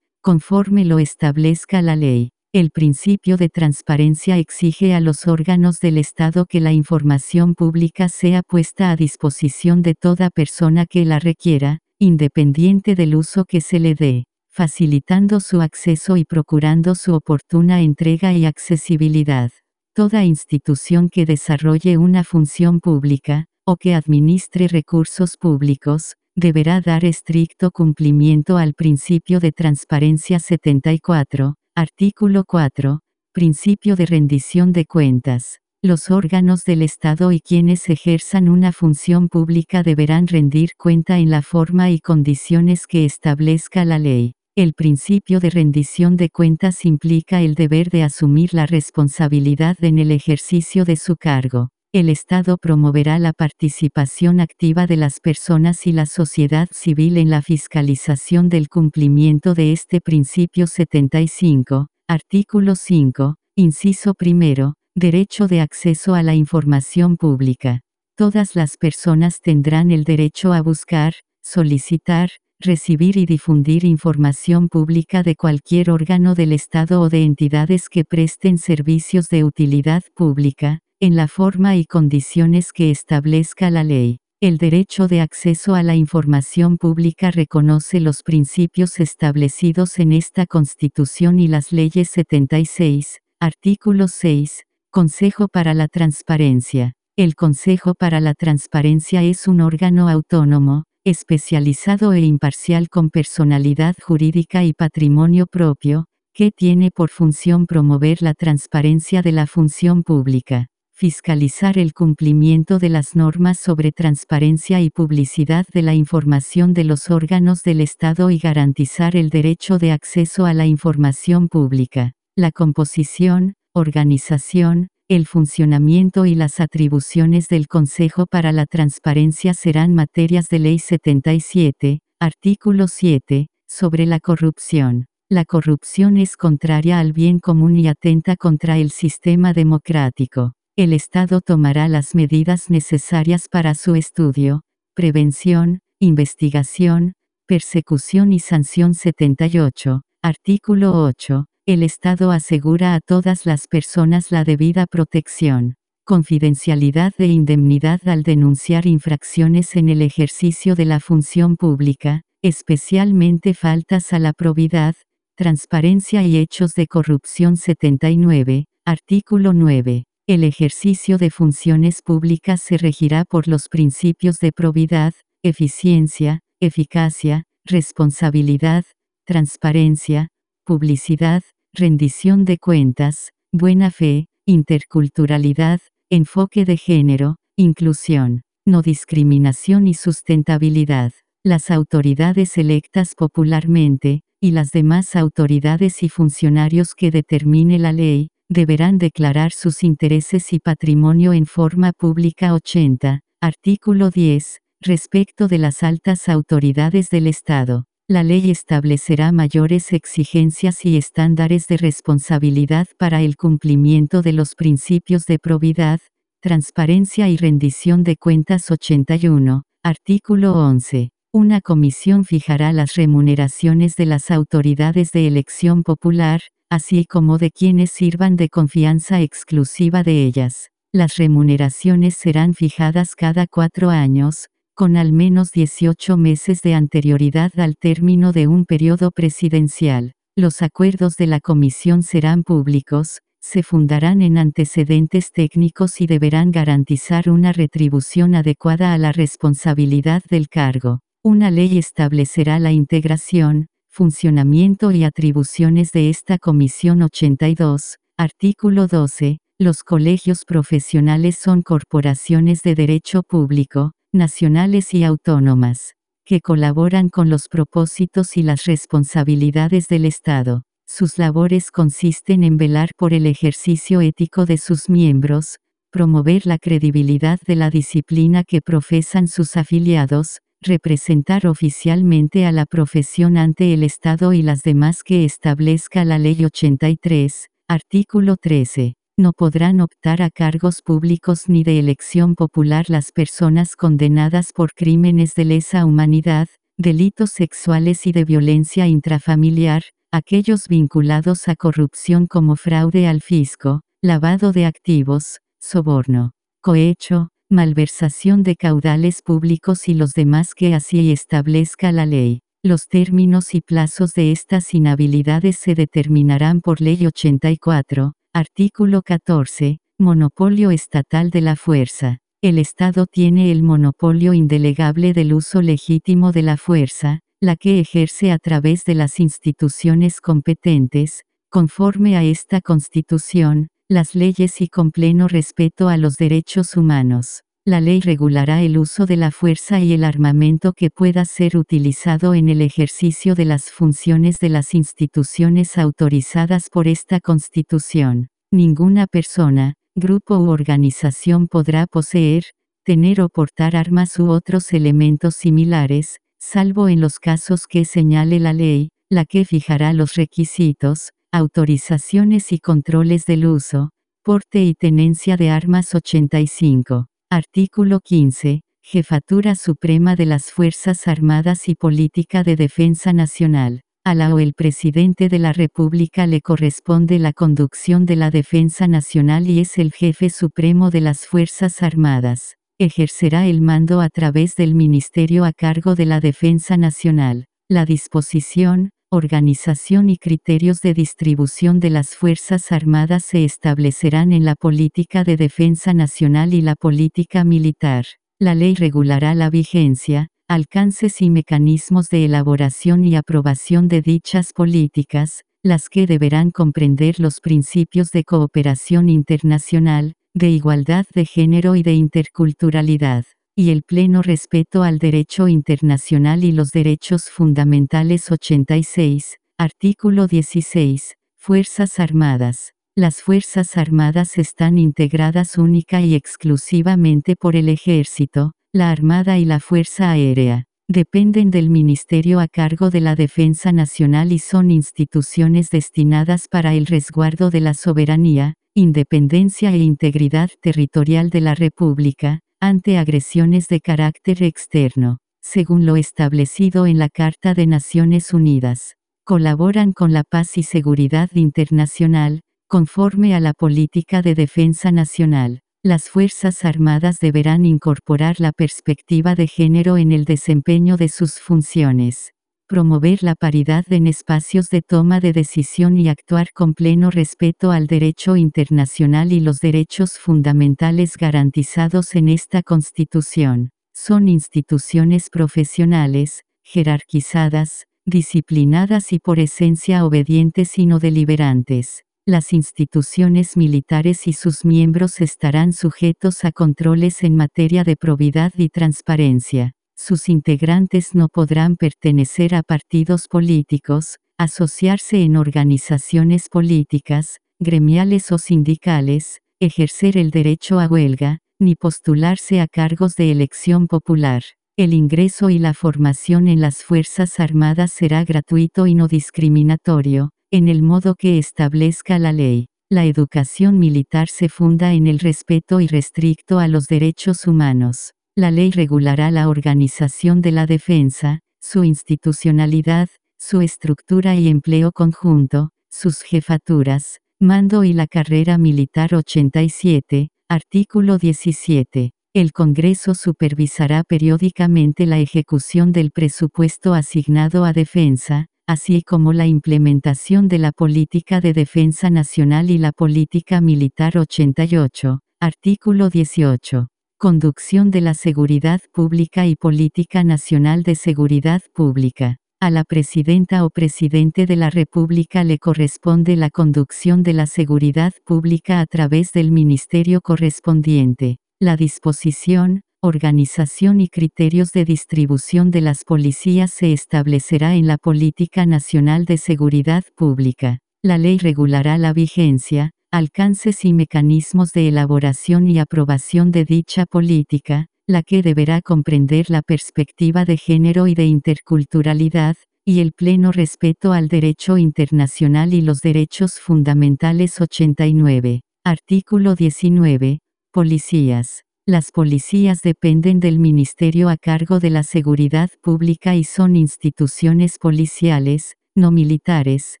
conforme lo establezca la ley. El principio de transparencia exige a los órganos del Estado que la información pública sea puesta a disposición de toda persona que la requiera, independiente del uso que se le dé, facilitando su acceso y procurando su oportuna entrega y accesibilidad. Toda institución que desarrolle una función pública, o que administre recursos públicos, deberá dar estricto cumplimiento al principio de transparencia 74, artículo 4, principio de rendición de cuentas. Los órganos del Estado y quienes ejerzan una función pública deberán rendir cuenta en la forma y condiciones que establezca la ley. El principio de rendición de cuentas implica el deber de asumir la responsabilidad en el ejercicio de su cargo. El Estado promoverá la participación activa de las personas y la sociedad civil en la fiscalización del cumplimiento de este principio 75, artículo 5, inciso primero, derecho de acceso a la información pública. Todas las personas tendrán el derecho a buscar, solicitar, recibir y difundir información pública de cualquier órgano del Estado o de entidades que presten servicios de utilidad pública, en la forma y condiciones que establezca la ley. El derecho de acceso a la información pública reconoce los principios establecidos en esta Constitución y las leyes 76, artículo 6, Consejo para la Transparencia. El Consejo para la Transparencia es un órgano autónomo, especializado e imparcial con personalidad jurídica y patrimonio propio, que tiene por función promover la transparencia de la función pública fiscalizar el cumplimiento de las normas sobre transparencia y publicidad de la información de los órganos del Estado y garantizar el derecho de acceso a la información pública. La composición, organización, el funcionamiento y las atribuciones del Consejo para la Transparencia serán materias de Ley 77, artículo 7, sobre la corrupción. La corrupción es contraria al bien común y atenta contra el sistema democrático. El Estado tomará las medidas necesarias para su estudio, prevención, investigación, persecución y sanción 78, artículo 8. El Estado asegura a todas las personas la debida protección, confidencialidad e indemnidad al denunciar infracciones en el ejercicio de la función pública, especialmente faltas a la probidad, transparencia y hechos de corrupción 79, artículo 9. El ejercicio de funciones públicas se regirá por los principios de probidad, eficiencia, eficacia, responsabilidad, transparencia, publicidad, rendición de cuentas, buena fe, interculturalidad, enfoque de género, inclusión, no discriminación y sustentabilidad. Las autoridades electas popularmente, y las demás autoridades y funcionarios que determine la ley, deberán declarar sus intereses y patrimonio en forma pública 80, artículo 10, respecto de las altas autoridades del Estado. La ley establecerá mayores exigencias y estándares de responsabilidad para el cumplimiento de los principios de probidad, transparencia y rendición de cuentas 81, artículo 11. Una comisión fijará las remuneraciones de las autoridades de elección popular, así como de quienes sirvan de confianza exclusiva de ellas. Las remuneraciones serán fijadas cada cuatro años, con al menos 18 meses de anterioridad al término de un periodo presidencial. Los acuerdos de la comisión serán públicos, se fundarán en antecedentes técnicos y deberán garantizar una retribución adecuada a la responsabilidad del cargo. Una ley establecerá la integración, Funcionamiento y atribuciones de esta Comisión 82, artículo 12. Los colegios profesionales son corporaciones de derecho público, nacionales y autónomas. que colaboran con los propósitos y las responsabilidades del Estado. Sus labores consisten en velar por el ejercicio ético de sus miembros, promover la credibilidad de la disciplina que profesan sus afiliados, representar oficialmente a la profesión ante el Estado y las demás que establezca la Ley 83, artículo 13. No podrán optar a cargos públicos ni de elección popular las personas condenadas por crímenes de lesa humanidad, delitos sexuales y de violencia intrafamiliar, aquellos vinculados a corrupción como fraude al fisco, lavado de activos, soborno, cohecho, malversación de caudales públicos y los demás que así establezca la ley. Los términos y plazos de estas inhabilidades se determinarán por Ley 84, artículo 14, Monopolio estatal de la fuerza. El Estado tiene el monopolio indelegable del uso legítimo de la fuerza, la que ejerce a través de las instituciones competentes, conforme a esta Constitución, las leyes y con pleno respeto a los derechos humanos. La ley regulará el uso de la fuerza y el armamento que pueda ser utilizado en el ejercicio de las funciones de las instituciones autorizadas por esta Constitución. Ninguna persona, grupo u organización podrá poseer, tener o portar armas u otros elementos similares, salvo en los casos que señale la ley, la que fijará los requisitos, autorizaciones y controles del uso, porte y tenencia de armas 85. Artículo 15. Jefatura Suprema de las Fuerzas Armadas y Política de Defensa Nacional. A la o el presidente de la República le corresponde la conducción de la defensa nacional y es el jefe supremo de las Fuerzas Armadas. Ejercerá el mando a través del Ministerio a cargo de la Defensa Nacional. La disposición, organización y criterios de distribución de las Fuerzas Armadas se establecerán en la política de defensa nacional y la política militar. La ley regulará la vigencia, alcances y mecanismos de elaboración y aprobación de dichas políticas, las que deberán comprender los principios de cooperación internacional, de igualdad de género y de interculturalidad y el pleno respeto al derecho internacional y los derechos fundamentales 86, artículo 16, Fuerzas Armadas. Las Fuerzas Armadas están integradas única y exclusivamente por el Ejército, la Armada y la Fuerza Aérea. Dependen del Ministerio a cargo de la Defensa Nacional y son instituciones destinadas para el resguardo de la soberanía, independencia e integridad territorial de la República, ante agresiones de carácter externo, según lo establecido en la Carta de Naciones Unidas. Colaboran con la paz y seguridad internacional, conforme a la política de defensa nacional. Las Fuerzas Armadas deberán incorporar la perspectiva de género en el desempeño de sus funciones promover la paridad en espacios de toma de decisión y actuar con pleno respeto al derecho internacional y los derechos fundamentales garantizados en esta Constitución. Son instituciones profesionales, jerarquizadas, disciplinadas y por esencia obedientes y no deliberantes. Las instituciones militares y sus miembros estarán sujetos a controles en materia de probidad y transparencia. Sus integrantes no podrán pertenecer a partidos políticos, asociarse en organizaciones políticas, gremiales o sindicales, ejercer el derecho a huelga, ni postularse a cargos de elección popular. El ingreso y la formación en las Fuerzas Armadas será gratuito y no discriminatorio, en el modo que establezca la ley. La educación militar se funda en el respeto irrestricto a los derechos humanos. La ley regulará la organización de la defensa, su institucionalidad, su estructura y empleo conjunto, sus jefaturas, mando y la carrera militar 87, artículo 17. El Congreso supervisará periódicamente la ejecución del presupuesto asignado a defensa, así como la implementación de la política de defensa nacional y la política militar 88, artículo 18. Conducción de la Seguridad Pública y Política Nacional de Seguridad Pública. A la Presidenta o Presidente de la República le corresponde la conducción de la seguridad pública a través del Ministerio correspondiente. La disposición, organización y criterios de distribución de las policías se establecerá en la Política Nacional de Seguridad Pública. La ley regulará la vigencia, alcances y mecanismos de elaboración y aprobación de dicha política, la que deberá comprender la perspectiva de género y de interculturalidad, y el pleno respeto al derecho internacional y los derechos fundamentales 89. Artículo 19. Policías. Las policías dependen del Ministerio a cargo de la Seguridad Pública y son instituciones policiales, no militares,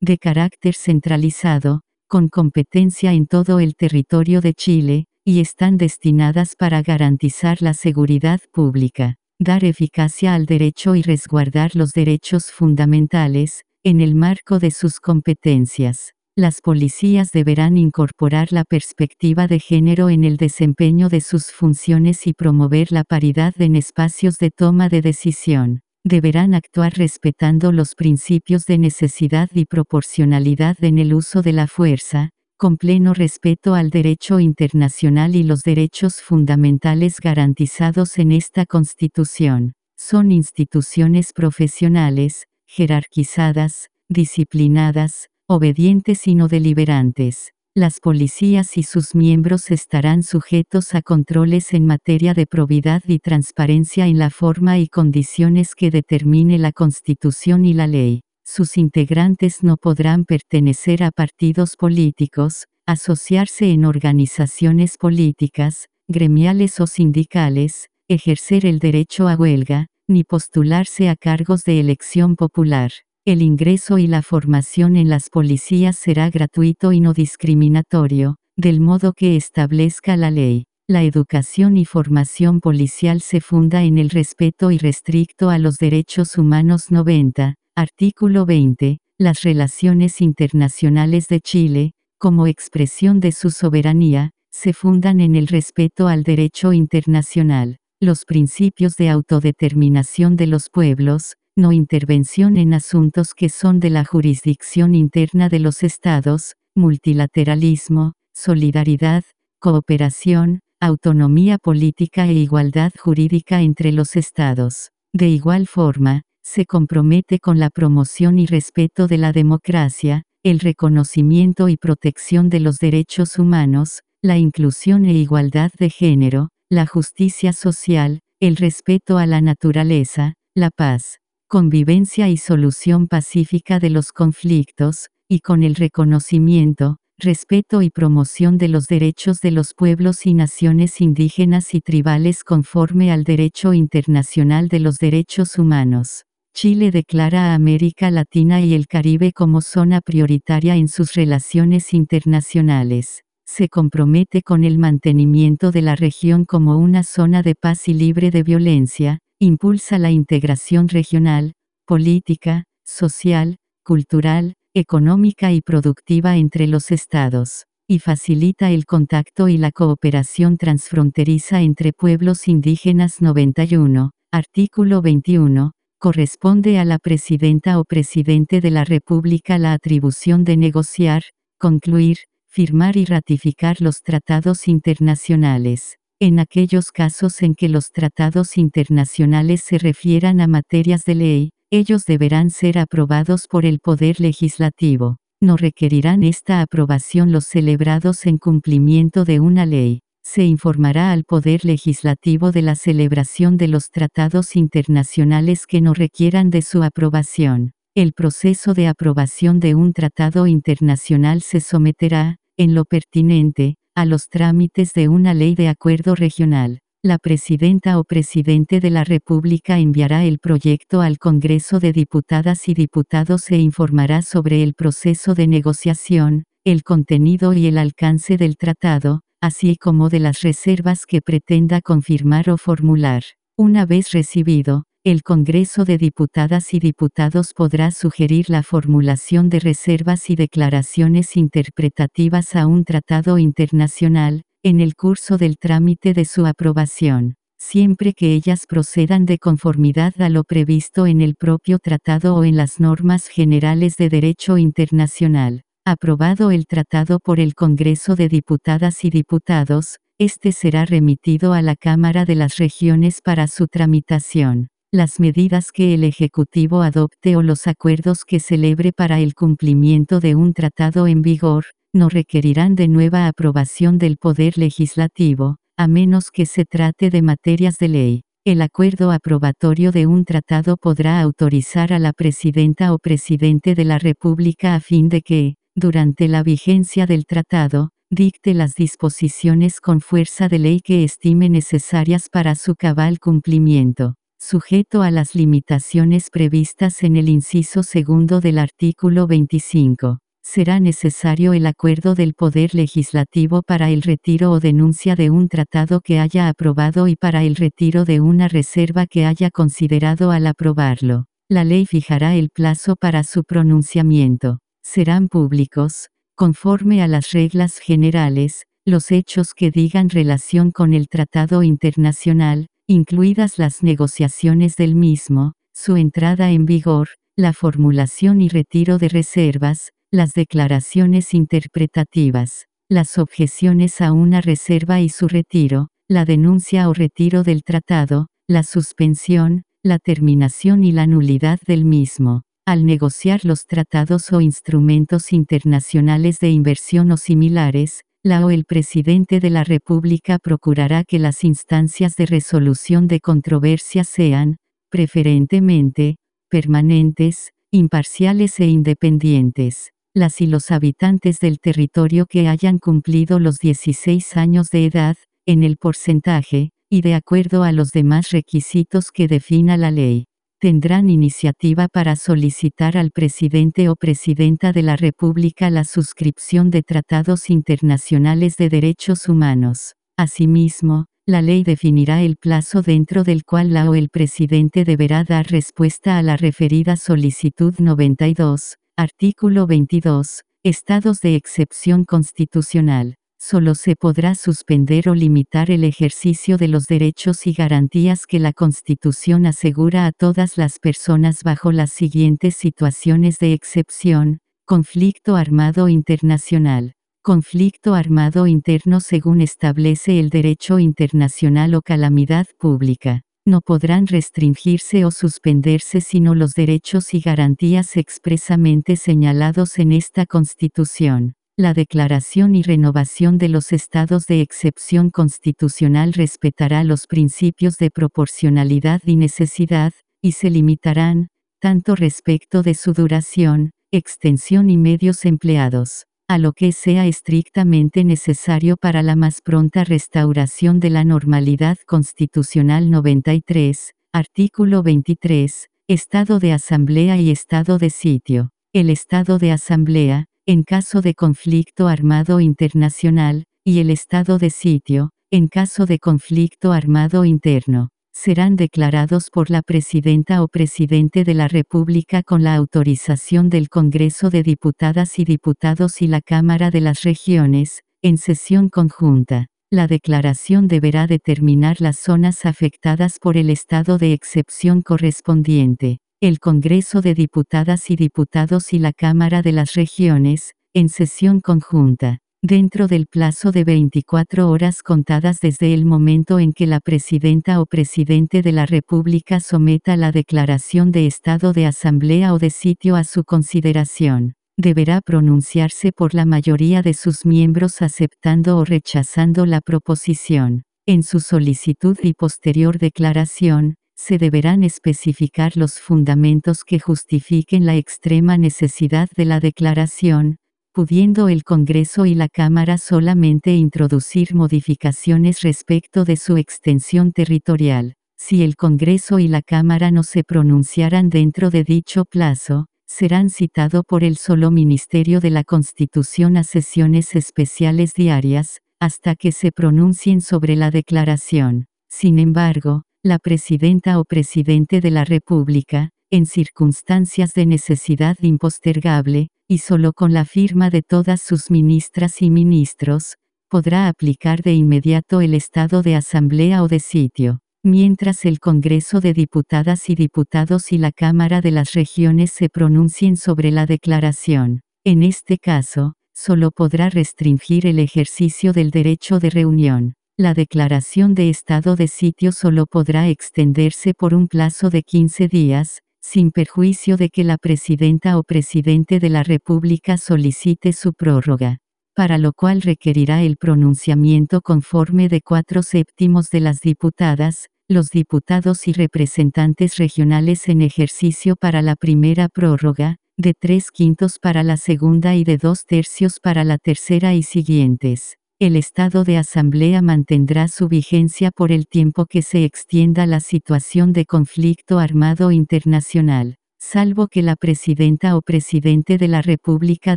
de carácter centralizado, con competencia en todo el territorio de Chile, y están destinadas para garantizar la seguridad pública, dar eficacia al derecho y resguardar los derechos fundamentales, en el marco de sus competencias. Las policías deberán incorporar la perspectiva de género en el desempeño de sus funciones y promover la paridad en espacios de toma de decisión. Deberán actuar respetando los principios de necesidad y proporcionalidad en el uso de la fuerza, con pleno respeto al derecho internacional y los derechos fundamentales garantizados en esta Constitución. Son instituciones profesionales, jerarquizadas, disciplinadas, obedientes y no deliberantes. Las policías y sus miembros estarán sujetos a controles en materia de probidad y transparencia en la forma y condiciones que determine la Constitución y la ley. Sus integrantes no podrán pertenecer a partidos políticos, asociarse en organizaciones políticas, gremiales o sindicales, ejercer el derecho a huelga, ni postularse a cargos de elección popular. El ingreso y la formación en las policías será gratuito y no discriminatorio, del modo que establezca la ley. La educación y formación policial se funda en el respeto irrestricto a los derechos humanos 90, Artículo 20. Las relaciones internacionales de Chile, como expresión de su soberanía, se fundan en el respeto al derecho internacional, los principios de autodeterminación de los pueblos, no intervención en asuntos que son de la jurisdicción interna de los estados, multilateralismo, solidaridad, cooperación, autonomía política e igualdad jurídica entre los estados. De igual forma, se compromete con la promoción y respeto de la democracia, el reconocimiento y protección de los derechos humanos, la inclusión e igualdad de género, la justicia social, el respeto a la naturaleza, la paz, convivencia y solución pacífica de los conflictos, y con el reconocimiento, respeto y promoción de los derechos de los pueblos y naciones indígenas y tribales conforme al derecho internacional de los derechos humanos. Chile declara a América Latina y el Caribe como zona prioritaria en sus relaciones internacionales. Se compromete con el mantenimiento de la región como una zona de paz y libre de violencia, impulsa la integración regional, política, social, cultural, económica y productiva entre los estados, y facilita el contacto y la cooperación transfronteriza entre pueblos indígenas 91, artículo 21, corresponde a la presidenta o presidente de la República la atribución de negociar, concluir, firmar y ratificar los tratados internacionales. En aquellos casos en que los tratados internacionales se refieran a materias de ley, ellos deberán ser aprobados por el Poder Legislativo. No requerirán esta aprobación los celebrados en cumplimiento de una ley se informará al Poder Legislativo de la celebración de los tratados internacionales que no requieran de su aprobación. El proceso de aprobación de un tratado internacional se someterá, en lo pertinente, a los trámites de una ley de acuerdo regional. La presidenta o presidente de la República enviará el proyecto al Congreso de Diputadas y Diputados e informará sobre el proceso de negociación, el contenido y el alcance del tratado, así como de las reservas que pretenda confirmar o formular. Una vez recibido, el Congreso de Diputadas y Diputados podrá sugerir la formulación de reservas y declaraciones interpretativas a un tratado internacional, en el curso del trámite de su aprobación, siempre que ellas procedan de conformidad a lo previsto en el propio tratado o en las normas generales de derecho internacional. Aprobado el tratado por el Congreso de Diputadas y Diputados, este será remitido a la Cámara de las Regiones para su tramitación. Las medidas que el Ejecutivo adopte o los acuerdos que celebre para el cumplimiento de un tratado en vigor, no requerirán de nueva aprobación del Poder Legislativo, a menos que se trate de materias de ley. El acuerdo aprobatorio de un tratado podrá autorizar a la presidenta o presidente de la República a fin de que, durante la vigencia del tratado, dicte las disposiciones con fuerza de ley que estime necesarias para su cabal cumplimiento, sujeto a las limitaciones previstas en el inciso segundo del artículo 25 será necesario el acuerdo del Poder Legislativo para el retiro o denuncia de un tratado que haya aprobado y para el retiro de una reserva que haya considerado al aprobarlo. La ley fijará el plazo para su pronunciamiento. Serán públicos, conforme a las reglas generales, los hechos que digan relación con el tratado internacional, incluidas las negociaciones del mismo, su entrada en vigor, la formulación y retiro de reservas, las declaraciones interpretativas, las objeciones a una reserva y su retiro, la denuncia o retiro del tratado, la suspensión, la terminación y la nulidad del mismo. Al negociar los tratados o instrumentos internacionales de inversión o similares, la o el presidente de la República procurará que las instancias de resolución de controversias sean, preferentemente, permanentes, imparciales e independientes. Las y los habitantes del territorio que hayan cumplido los 16 años de edad, en el porcentaje, y de acuerdo a los demás requisitos que defina la ley, tendrán iniciativa para solicitar al presidente o presidenta de la República la suscripción de tratados internacionales de derechos humanos. Asimismo, la ley definirá el plazo dentro del cual la o el presidente deberá dar respuesta a la referida solicitud 92, Artículo 22. Estados de excepción constitucional. Solo se podrá suspender o limitar el ejercicio de los derechos y garantías que la Constitución asegura a todas las personas bajo las siguientes situaciones de excepción. Conflicto armado internacional. Conflicto armado interno según establece el derecho internacional o calamidad pública no podrán restringirse o suspenderse sino los derechos y garantías expresamente señalados en esta Constitución. La declaración y renovación de los estados de excepción constitucional respetará los principios de proporcionalidad y necesidad, y se limitarán, tanto respecto de su duración, extensión y medios empleados a lo que sea estrictamente necesario para la más pronta restauración de la normalidad constitucional 93, artículo 23, Estado de Asamblea y Estado de Sitio. El Estado de Asamblea, en caso de conflicto armado internacional, y el Estado de Sitio, en caso de conflicto armado interno serán declarados por la Presidenta o Presidente de la República con la autorización del Congreso de Diputadas y Diputados y la Cámara de las Regiones, en sesión conjunta. La declaración deberá determinar las zonas afectadas por el estado de excepción correspondiente. El Congreso de Diputadas y Diputados y la Cámara de las Regiones, en sesión conjunta dentro del plazo de 24 horas contadas desde el momento en que la presidenta o presidente de la República someta la declaración de estado de asamblea o de sitio a su consideración. Deberá pronunciarse por la mayoría de sus miembros aceptando o rechazando la proposición. En su solicitud y posterior declaración, se deberán especificar los fundamentos que justifiquen la extrema necesidad de la declaración, pudiendo el Congreso y la Cámara solamente introducir modificaciones respecto de su extensión territorial. Si el Congreso y la Cámara no se pronunciaran dentro de dicho plazo, serán citado por el solo Ministerio de la Constitución a sesiones especiales diarias, hasta que se pronuncien sobre la declaración. Sin embargo, la Presidenta o Presidente de la República, en circunstancias de necesidad impostergable, y solo con la firma de todas sus ministras y ministros, podrá aplicar de inmediato el estado de asamblea o de sitio, mientras el Congreso de Diputadas y Diputados y la Cámara de las Regiones se pronuncien sobre la declaración. En este caso, solo podrá restringir el ejercicio del derecho de reunión. La declaración de estado de sitio solo podrá extenderse por un plazo de 15 días, sin perjuicio de que la presidenta o presidente de la República solicite su prórroga, para lo cual requerirá el pronunciamiento conforme de cuatro séptimos de las diputadas, los diputados y representantes regionales en ejercicio para la primera prórroga, de tres quintos para la segunda y de dos tercios para la tercera y siguientes. El estado de asamblea mantendrá su vigencia por el tiempo que se extienda la situación de conflicto armado internacional, salvo que la presidenta o presidente de la República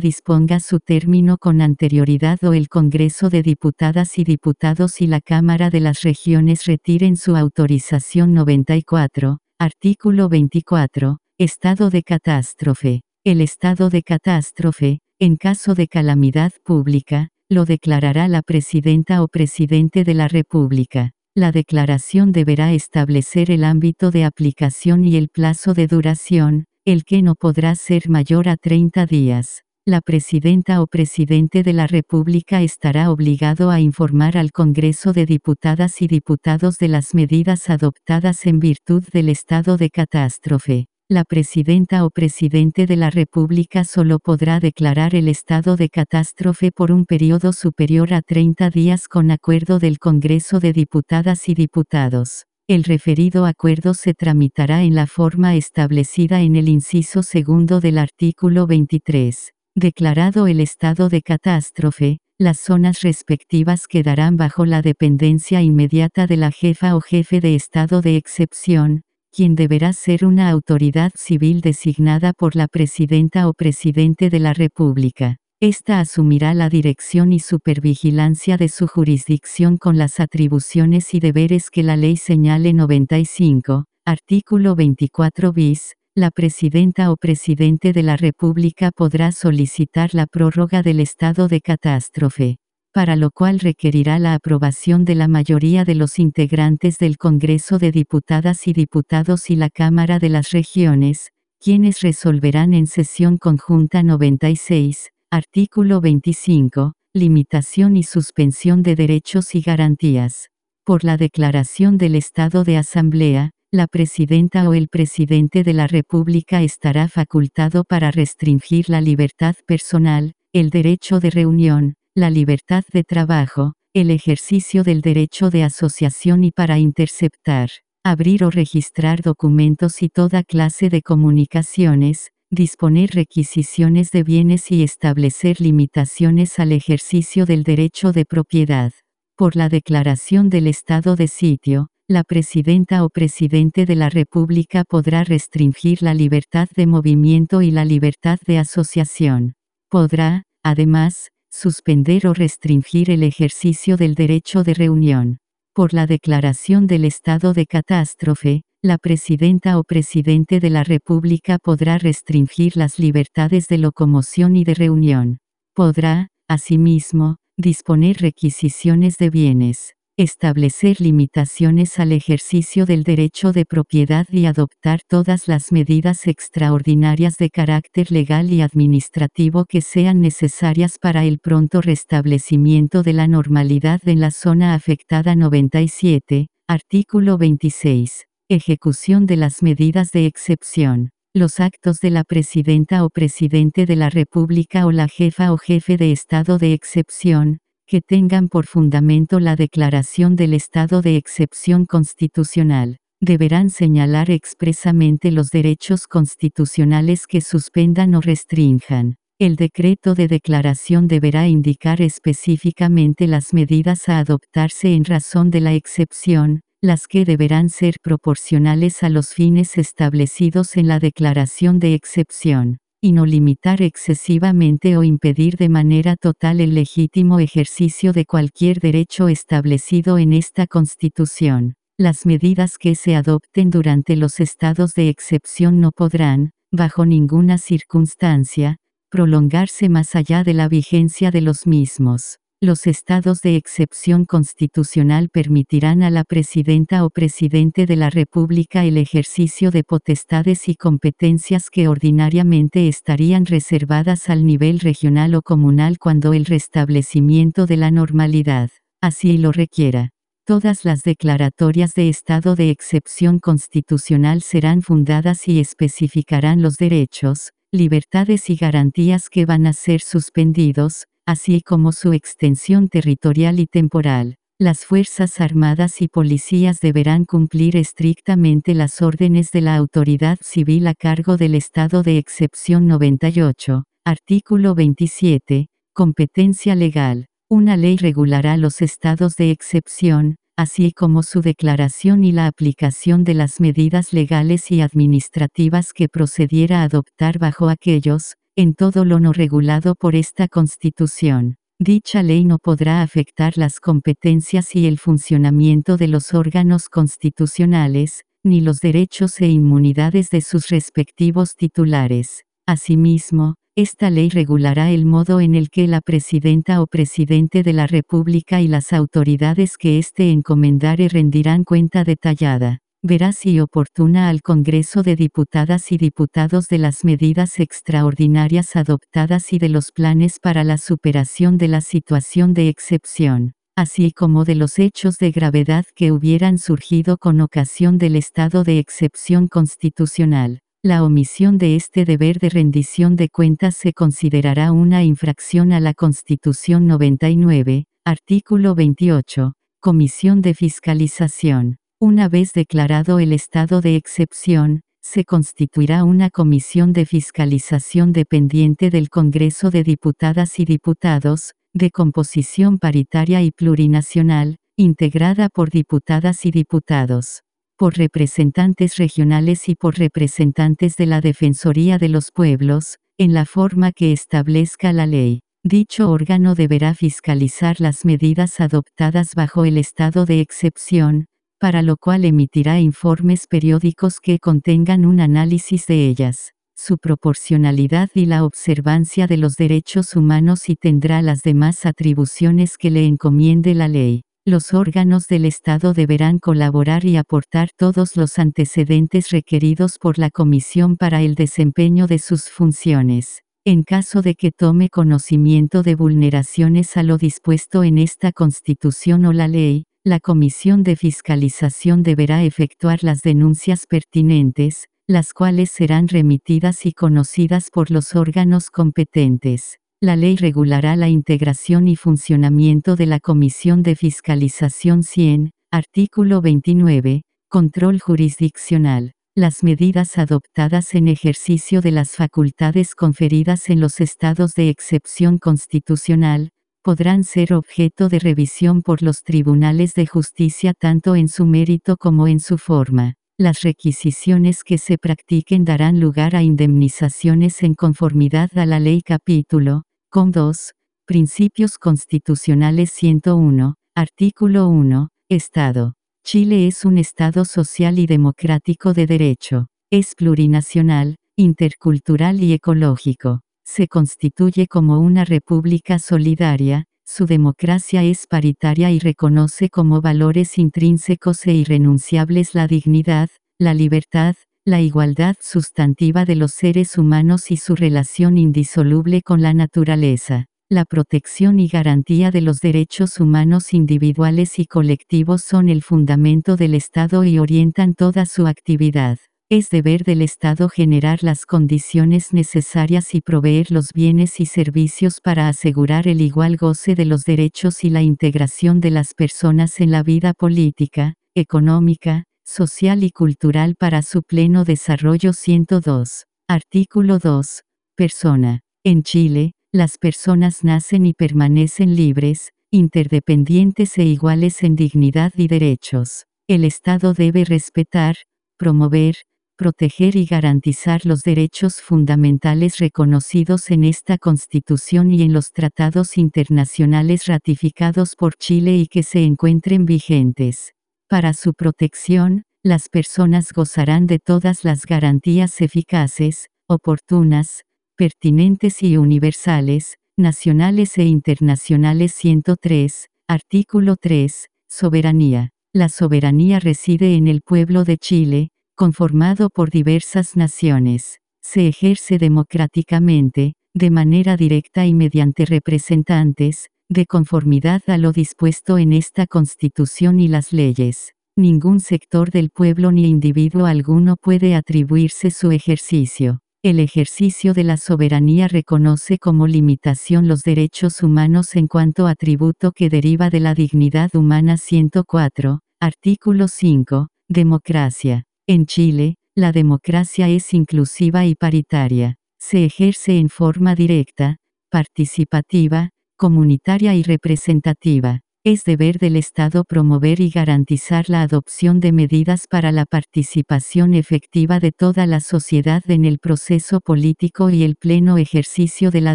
disponga su término con anterioridad o el Congreso de Diputadas y Diputados y la Cámara de las Regiones retiren su autorización 94, artículo 24, estado de catástrofe. El estado de catástrofe, en caso de calamidad pública, lo declarará la presidenta o presidente de la República. La declaración deberá establecer el ámbito de aplicación y el plazo de duración, el que no podrá ser mayor a 30 días. La presidenta o presidente de la República estará obligado a informar al Congreso de Diputadas y Diputados de las medidas adoptadas en virtud del estado de catástrofe la presidenta o presidente de la República solo podrá declarar el estado de catástrofe por un periodo superior a 30 días con acuerdo del Congreso de Diputadas y Diputados. El referido acuerdo se tramitará en la forma establecida en el inciso segundo del artículo 23. Declarado el estado de catástrofe, las zonas respectivas quedarán bajo la dependencia inmediata de la jefa o jefe de estado de excepción, quien deberá ser una autoridad civil designada por la presidenta o presidente de la República. Esta asumirá la dirección y supervigilancia de su jurisdicción con las atribuciones y deberes que la ley señale 95, artículo 24 bis, la presidenta o presidente de la República podrá solicitar la prórroga del estado de catástrofe para lo cual requerirá la aprobación de la mayoría de los integrantes del Congreso de Diputadas y Diputados y la Cámara de las Regiones, quienes resolverán en sesión conjunta 96, artículo 25, limitación y suspensión de derechos y garantías. Por la declaración del estado de asamblea, la presidenta o el presidente de la República estará facultado para restringir la libertad personal, el derecho de reunión, la libertad de trabajo, el ejercicio del derecho de asociación y para interceptar, abrir o registrar documentos y toda clase de comunicaciones, disponer requisiciones de bienes y establecer limitaciones al ejercicio del derecho de propiedad. Por la declaración del estado de sitio, la presidenta o presidente de la República podrá restringir la libertad de movimiento y la libertad de asociación. Podrá, además, suspender o restringir el ejercicio del derecho de reunión. Por la declaración del estado de catástrofe, la presidenta o presidente de la República podrá restringir las libertades de locomoción y de reunión. Podrá, asimismo, disponer requisiciones de bienes establecer limitaciones al ejercicio del derecho de propiedad y adoptar todas las medidas extraordinarias de carácter legal y administrativo que sean necesarias para el pronto restablecimiento de la normalidad en la zona afectada 97, artículo 26. Ejecución de las medidas de excepción. Los actos de la presidenta o presidente de la República o la jefa o jefe de estado de excepción, que tengan por fundamento la declaración del estado de excepción constitucional, deberán señalar expresamente los derechos constitucionales que suspendan o restrinjan. El decreto de declaración deberá indicar específicamente las medidas a adoptarse en razón de la excepción, las que deberán ser proporcionales a los fines establecidos en la declaración de excepción y no limitar excesivamente o impedir de manera total el legítimo ejercicio de cualquier derecho establecido en esta Constitución. Las medidas que se adopten durante los estados de excepción no podrán, bajo ninguna circunstancia, prolongarse más allá de la vigencia de los mismos. Los estados de excepción constitucional permitirán a la presidenta o presidente de la República el ejercicio de potestades y competencias que ordinariamente estarían reservadas al nivel regional o comunal cuando el restablecimiento de la normalidad así lo requiera. Todas las declaratorias de estado de excepción constitucional serán fundadas y especificarán los derechos, libertades y garantías que van a ser suspendidos, así como su extensión territorial y temporal. Las Fuerzas Armadas y Policías deberán cumplir estrictamente las órdenes de la autoridad civil a cargo del estado de excepción 98, artículo 27, competencia legal. Una ley regulará los estados de excepción, así como su declaración y la aplicación de las medidas legales y administrativas que procediera a adoptar bajo aquellos, en todo lo no regulado por esta Constitución. Dicha ley no podrá afectar las competencias y el funcionamiento de los órganos constitucionales, ni los derechos e inmunidades de sus respectivos titulares. Asimismo, esta ley regulará el modo en el que la presidenta o presidente de la República y las autoridades que éste encomendare rendirán cuenta detallada, veraz y oportuna al Congreso de Diputadas y Diputados de las medidas extraordinarias adoptadas y de los planes para la superación de la situación de excepción, así como de los hechos de gravedad que hubieran surgido con ocasión del estado de excepción constitucional la omisión de este deber de rendición de cuentas se considerará una infracción a la Constitución 99, artículo 28, Comisión de Fiscalización. Una vez declarado el estado de excepción, se constituirá una comisión de fiscalización dependiente del Congreso de Diputadas y Diputados, de composición paritaria y plurinacional, integrada por diputadas y diputados por representantes regionales y por representantes de la Defensoría de los Pueblos, en la forma que establezca la ley. Dicho órgano deberá fiscalizar las medidas adoptadas bajo el estado de excepción, para lo cual emitirá informes periódicos que contengan un análisis de ellas, su proporcionalidad y la observancia de los derechos humanos y tendrá las demás atribuciones que le encomiende la ley. Los órganos del Estado deberán colaborar y aportar todos los antecedentes requeridos por la Comisión para el desempeño de sus funciones. En caso de que tome conocimiento de vulneraciones a lo dispuesto en esta Constitución o la ley, la Comisión de Fiscalización deberá efectuar las denuncias pertinentes, las cuales serán remitidas y conocidas por los órganos competentes. La ley regulará la integración y funcionamiento de la Comisión de Fiscalización 100, artículo 29, control jurisdiccional. Las medidas adoptadas en ejercicio de las facultades conferidas en los estados de excepción constitucional, podrán ser objeto de revisión por los tribunales de justicia tanto en su mérito como en su forma. Las requisiciones que se practiquen darán lugar a indemnizaciones en conformidad a la ley capítulo con 2. Principios Constitucionales 101, Artículo 1, Estado. Chile es un Estado social y democrático de derecho. Es plurinacional, intercultural y ecológico. Se constituye como una república solidaria, su democracia es paritaria y reconoce como valores intrínsecos e irrenunciables la dignidad, la libertad, la igualdad sustantiva de los seres humanos y su relación indisoluble con la naturaleza, la protección y garantía de los derechos humanos individuales y colectivos son el fundamento del Estado y orientan toda su actividad. Es deber del Estado generar las condiciones necesarias y proveer los bienes y servicios para asegurar el igual goce de los derechos y la integración de las personas en la vida política, económica, social y cultural para su pleno desarrollo 102. Artículo 2. Persona. En Chile, las personas nacen y permanecen libres, interdependientes e iguales en dignidad y derechos. El Estado debe respetar, promover, proteger y garantizar los derechos fundamentales reconocidos en esta Constitución y en los tratados internacionales ratificados por Chile y que se encuentren vigentes. Para su protección, las personas gozarán de todas las garantías eficaces, oportunas, pertinentes y universales, nacionales e internacionales 103, artículo 3, soberanía. La soberanía reside en el pueblo de Chile, conformado por diversas naciones. Se ejerce democráticamente, de manera directa y mediante representantes, de conformidad a lo dispuesto en esta Constitución y las leyes. Ningún sector del pueblo ni individuo alguno puede atribuirse su ejercicio. El ejercicio de la soberanía reconoce como limitación los derechos humanos en cuanto atributo que deriva de la dignidad humana 104, artículo 5, democracia. En Chile, la democracia es inclusiva y paritaria. Se ejerce en forma directa, participativa, comunitaria y representativa. Es deber del Estado promover y garantizar la adopción de medidas para la participación efectiva de toda la sociedad en el proceso político y el pleno ejercicio de la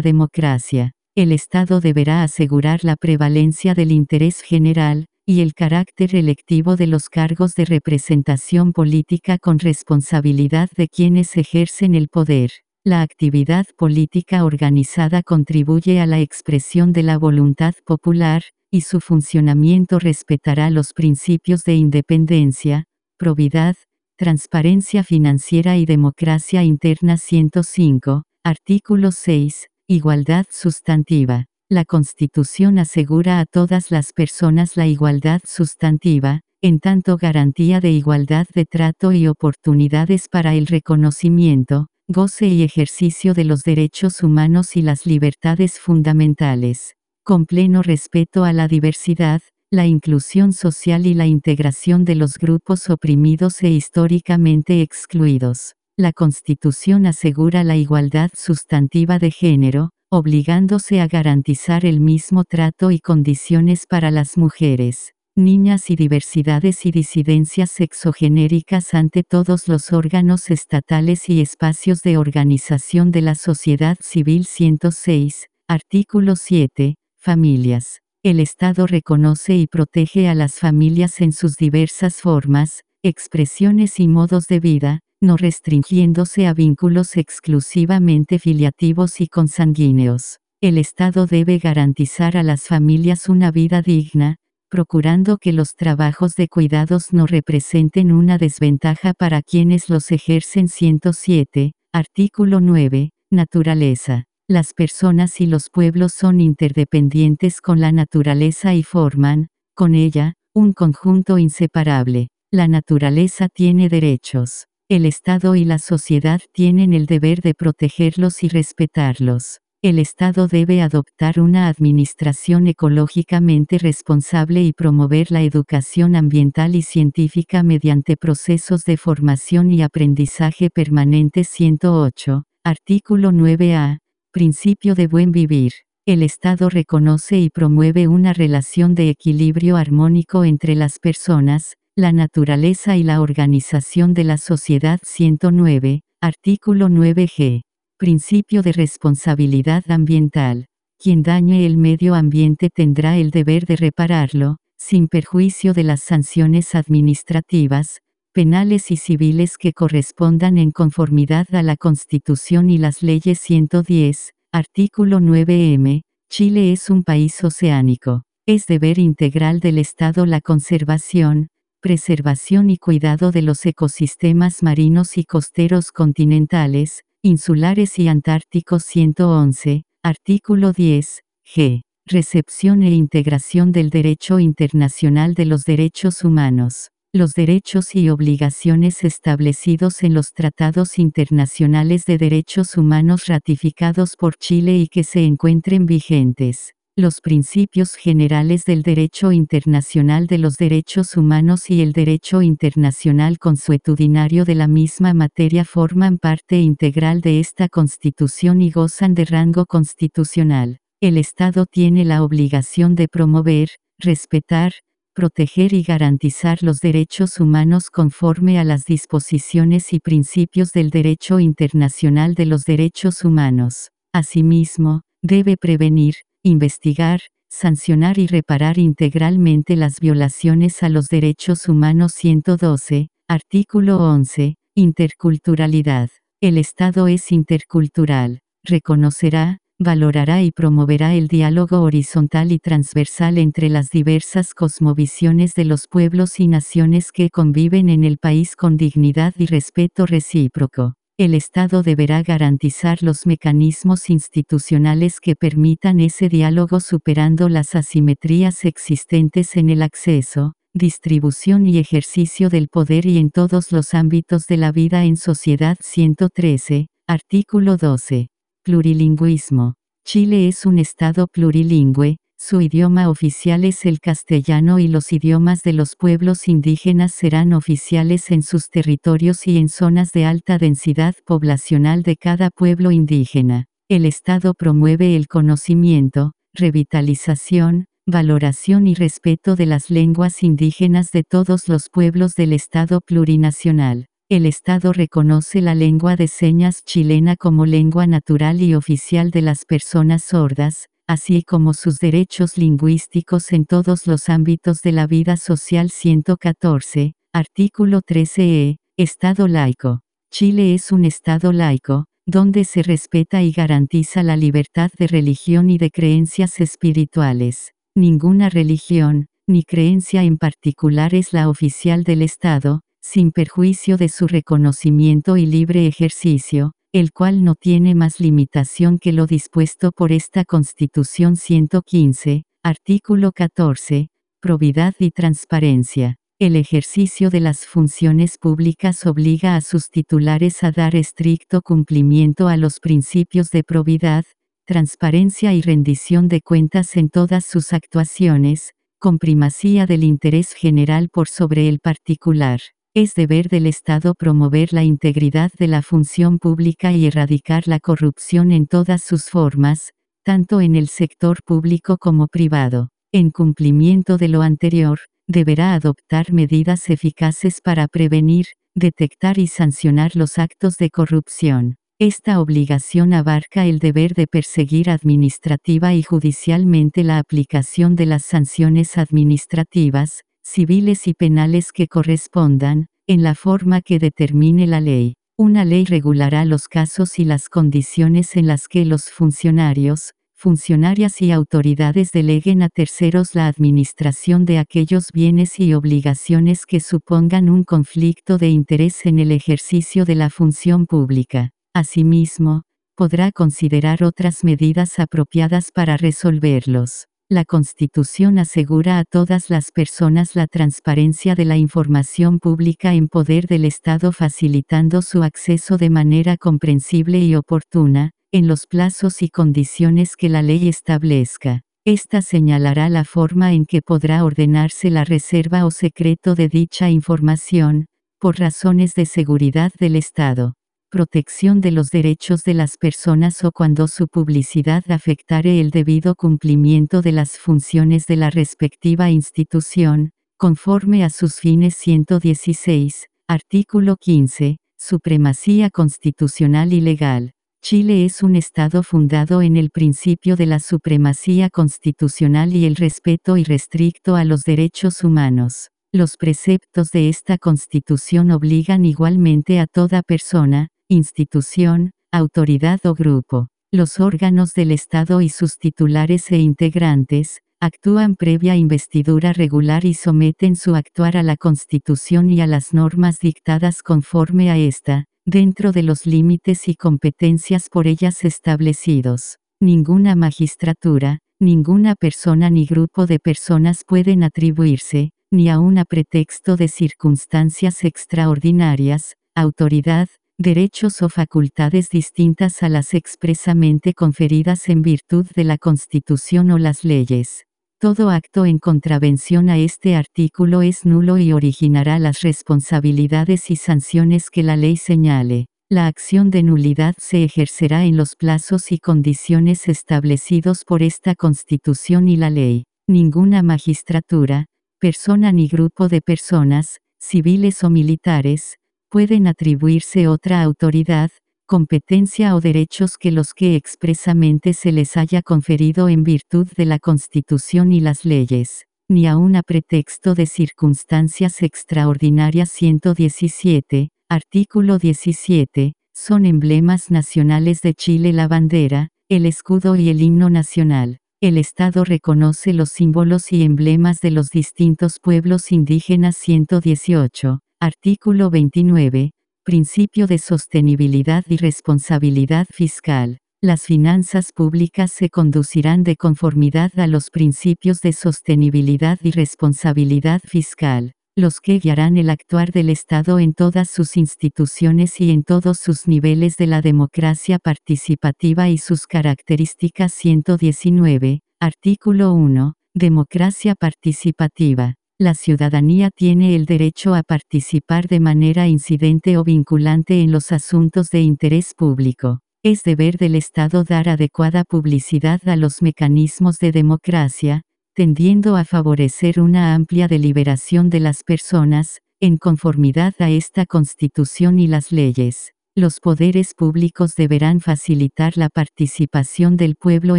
democracia. El Estado deberá asegurar la prevalencia del interés general, y el carácter electivo de los cargos de representación política con responsabilidad de quienes ejercen el poder. La actividad política organizada contribuye a la expresión de la voluntad popular, y su funcionamiento respetará los principios de independencia, probidad, transparencia financiera y democracia interna 105, artículo 6, igualdad sustantiva. La Constitución asegura a todas las personas la igualdad sustantiva, en tanto garantía de igualdad de trato y oportunidades para el reconocimiento, goce y ejercicio de los derechos humanos y las libertades fundamentales con pleno respeto a la diversidad, la inclusión social y la integración de los grupos oprimidos e históricamente excluidos. La Constitución asegura la igualdad sustantiva de género, obligándose a garantizar el mismo trato y condiciones para las mujeres, niñas y diversidades y disidencias sexogenéricas ante todos los órganos estatales y espacios de organización de la sociedad civil 106, artículo 7, Familias. El Estado reconoce y protege a las familias en sus diversas formas, expresiones y modos de vida, no restringiéndose a vínculos exclusivamente filiativos y consanguíneos. El Estado debe garantizar a las familias una vida digna, procurando que los trabajos de cuidados no representen una desventaja para quienes los ejercen 107, artículo 9, naturaleza. Las personas y los pueblos son interdependientes con la naturaleza y forman, con ella, un conjunto inseparable. La naturaleza tiene derechos. El Estado y la sociedad tienen el deber de protegerlos y respetarlos. El Estado debe adoptar una administración ecológicamente responsable y promover la educación ambiental y científica mediante procesos de formación y aprendizaje permanente 108, artículo 9a, Principio de buen vivir. El Estado reconoce y promueve una relación de equilibrio armónico entre las personas, la naturaleza y la organización de la sociedad 109, artículo 9g. Principio de responsabilidad ambiental. Quien dañe el medio ambiente tendrá el deber de repararlo, sin perjuicio de las sanciones administrativas, penales y civiles que correspondan en conformidad a la Constitución y las leyes 110, artículo 9m, Chile es un país oceánico. Es deber integral del Estado la conservación, preservación y cuidado de los ecosistemas marinos y costeros continentales, insulares y antárticos 111, artículo 10, g. Recepción e integración del derecho internacional de los derechos humanos los derechos y obligaciones establecidos en los tratados internacionales de derechos humanos ratificados por Chile y que se encuentren vigentes. Los principios generales del derecho internacional de los derechos humanos y el derecho internacional consuetudinario de la misma materia forman parte integral de esta Constitución y gozan de rango constitucional. El Estado tiene la obligación de promover, respetar, proteger y garantizar los derechos humanos conforme a las disposiciones y principios del derecho internacional de los derechos humanos. Asimismo, debe prevenir, investigar, sancionar y reparar integralmente las violaciones a los derechos humanos 112, artículo 11, interculturalidad. El Estado es intercultural. Reconocerá, valorará y promoverá el diálogo horizontal y transversal entre las diversas cosmovisiones de los pueblos y naciones que conviven en el país con dignidad y respeto recíproco. El Estado deberá garantizar los mecanismos institucionales que permitan ese diálogo superando las asimetrías existentes en el acceso, distribución y ejercicio del poder y en todos los ámbitos de la vida en sociedad 113, artículo 12. Plurilingüismo. Chile es un Estado plurilingüe, su idioma oficial es el castellano y los idiomas de los pueblos indígenas serán oficiales en sus territorios y en zonas de alta densidad poblacional de cada pueblo indígena. El Estado promueve el conocimiento, revitalización, valoración y respeto de las lenguas indígenas de todos los pueblos del Estado plurinacional. El Estado reconoce la lengua de señas chilena como lengua natural y oficial de las personas sordas, así como sus derechos lingüísticos en todos los ámbitos de la vida social 114, artículo 13e, Estado laico. Chile es un Estado laico, donde se respeta y garantiza la libertad de religión y de creencias espirituales. Ninguna religión, ni creencia en particular es la oficial del Estado, sin perjuicio de su reconocimiento y libre ejercicio, el cual no tiene más limitación que lo dispuesto por esta Constitución 115, artículo 14, probidad y transparencia. El ejercicio de las funciones públicas obliga a sus titulares a dar estricto cumplimiento a los principios de probidad, transparencia y rendición de cuentas en todas sus actuaciones, con primacía del interés general por sobre el particular. Es deber del Estado promover la integridad de la función pública y erradicar la corrupción en todas sus formas, tanto en el sector público como privado. En cumplimiento de lo anterior, deberá adoptar medidas eficaces para prevenir, detectar y sancionar los actos de corrupción. Esta obligación abarca el deber de perseguir administrativa y judicialmente la aplicación de las sanciones administrativas, civiles y penales que correspondan, en la forma que determine la ley. Una ley regulará los casos y las condiciones en las que los funcionarios, funcionarias y autoridades deleguen a terceros la administración de aquellos bienes y obligaciones que supongan un conflicto de interés en el ejercicio de la función pública. Asimismo, podrá considerar otras medidas apropiadas para resolverlos. La Constitución asegura a todas las personas la transparencia de la información pública en poder del Estado facilitando su acceso de manera comprensible y oportuna, en los plazos y condiciones que la ley establezca. Esta señalará la forma en que podrá ordenarse la reserva o secreto de dicha información, por razones de seguridad del Estado protección de los derechos de las personas o cuando su publicidad afectare el debido cumplimiento de las funciones de la respectiva institución, conforme a sus fines 116, artículo 15, supremacía constitucional y legal. Chile es un Estado fundado en el principio de la supremacía constitucional y el respeto irrestricto a los derechos humanos. Los preceptos de esta Constitución obligan igualmente a toda persona, institución, autoridad o grupo. Los órganos del Estado y sus titulares e integrantes, actúan previa investidura regular y someten su actuar a la Constitución y a las normas dictadas conforme a esta, dentro de los límites y competencias por ellas establecidos. Ninguna magistratura, ninguna persona ni grupo de personas pueden atribuirse, ni aun a pretexto de circunstancias extraordinarias, autoridad, derechos o facultades distintas a las expresamente conferidas en virtud de la Constitución o las leyes. Todo acto en contravención a este artículo es nulo y originará las responsabilidades y sanciones que la ley señale. La acción de nulidad se ejercerá en los plazos y condiciones establecidos por esta Constitución y la ley. Ninguna magistratura, persona ni grupo de personas, civiles o militares, pueden atribuirse otra autoridad, competencia o derechos que los que expresamente se les haya conferido en virtud de la Constitución y las leyes, ni aun a pretexto de circunstancias extraordinarias 117, artículo 17, son emblemas nacionales de Chile la bandera, el escudo y el himno nacional. El Estado reconoce los símbolos y emblemas de los distintos pueblos indígenas 118, Artículo 29. Principio de sostenibilidad y responsabilidad fiscal. Las finanzas públicas se conducirán de conformidad a los principios de sostenibilidad y responsabilidad fiscal, los que guiarán el actuar del Estado en todas sus instituciones y en todos sus niveles de la democracia participativa y sus características 119, artículo 1, democracia participativa. La ciudadanía tiene el derecho a participar de manera incidente o vinculante en los asuntos de interés público. Es deber del Estado dar adecuada publicidad a los mecanismos de democracia, tendiendo a favorecer una amplia deliberación de las personas, en conformidad a esta Constitución y las leyes. Los poderes públicos deberán facilitar la participación del pueblo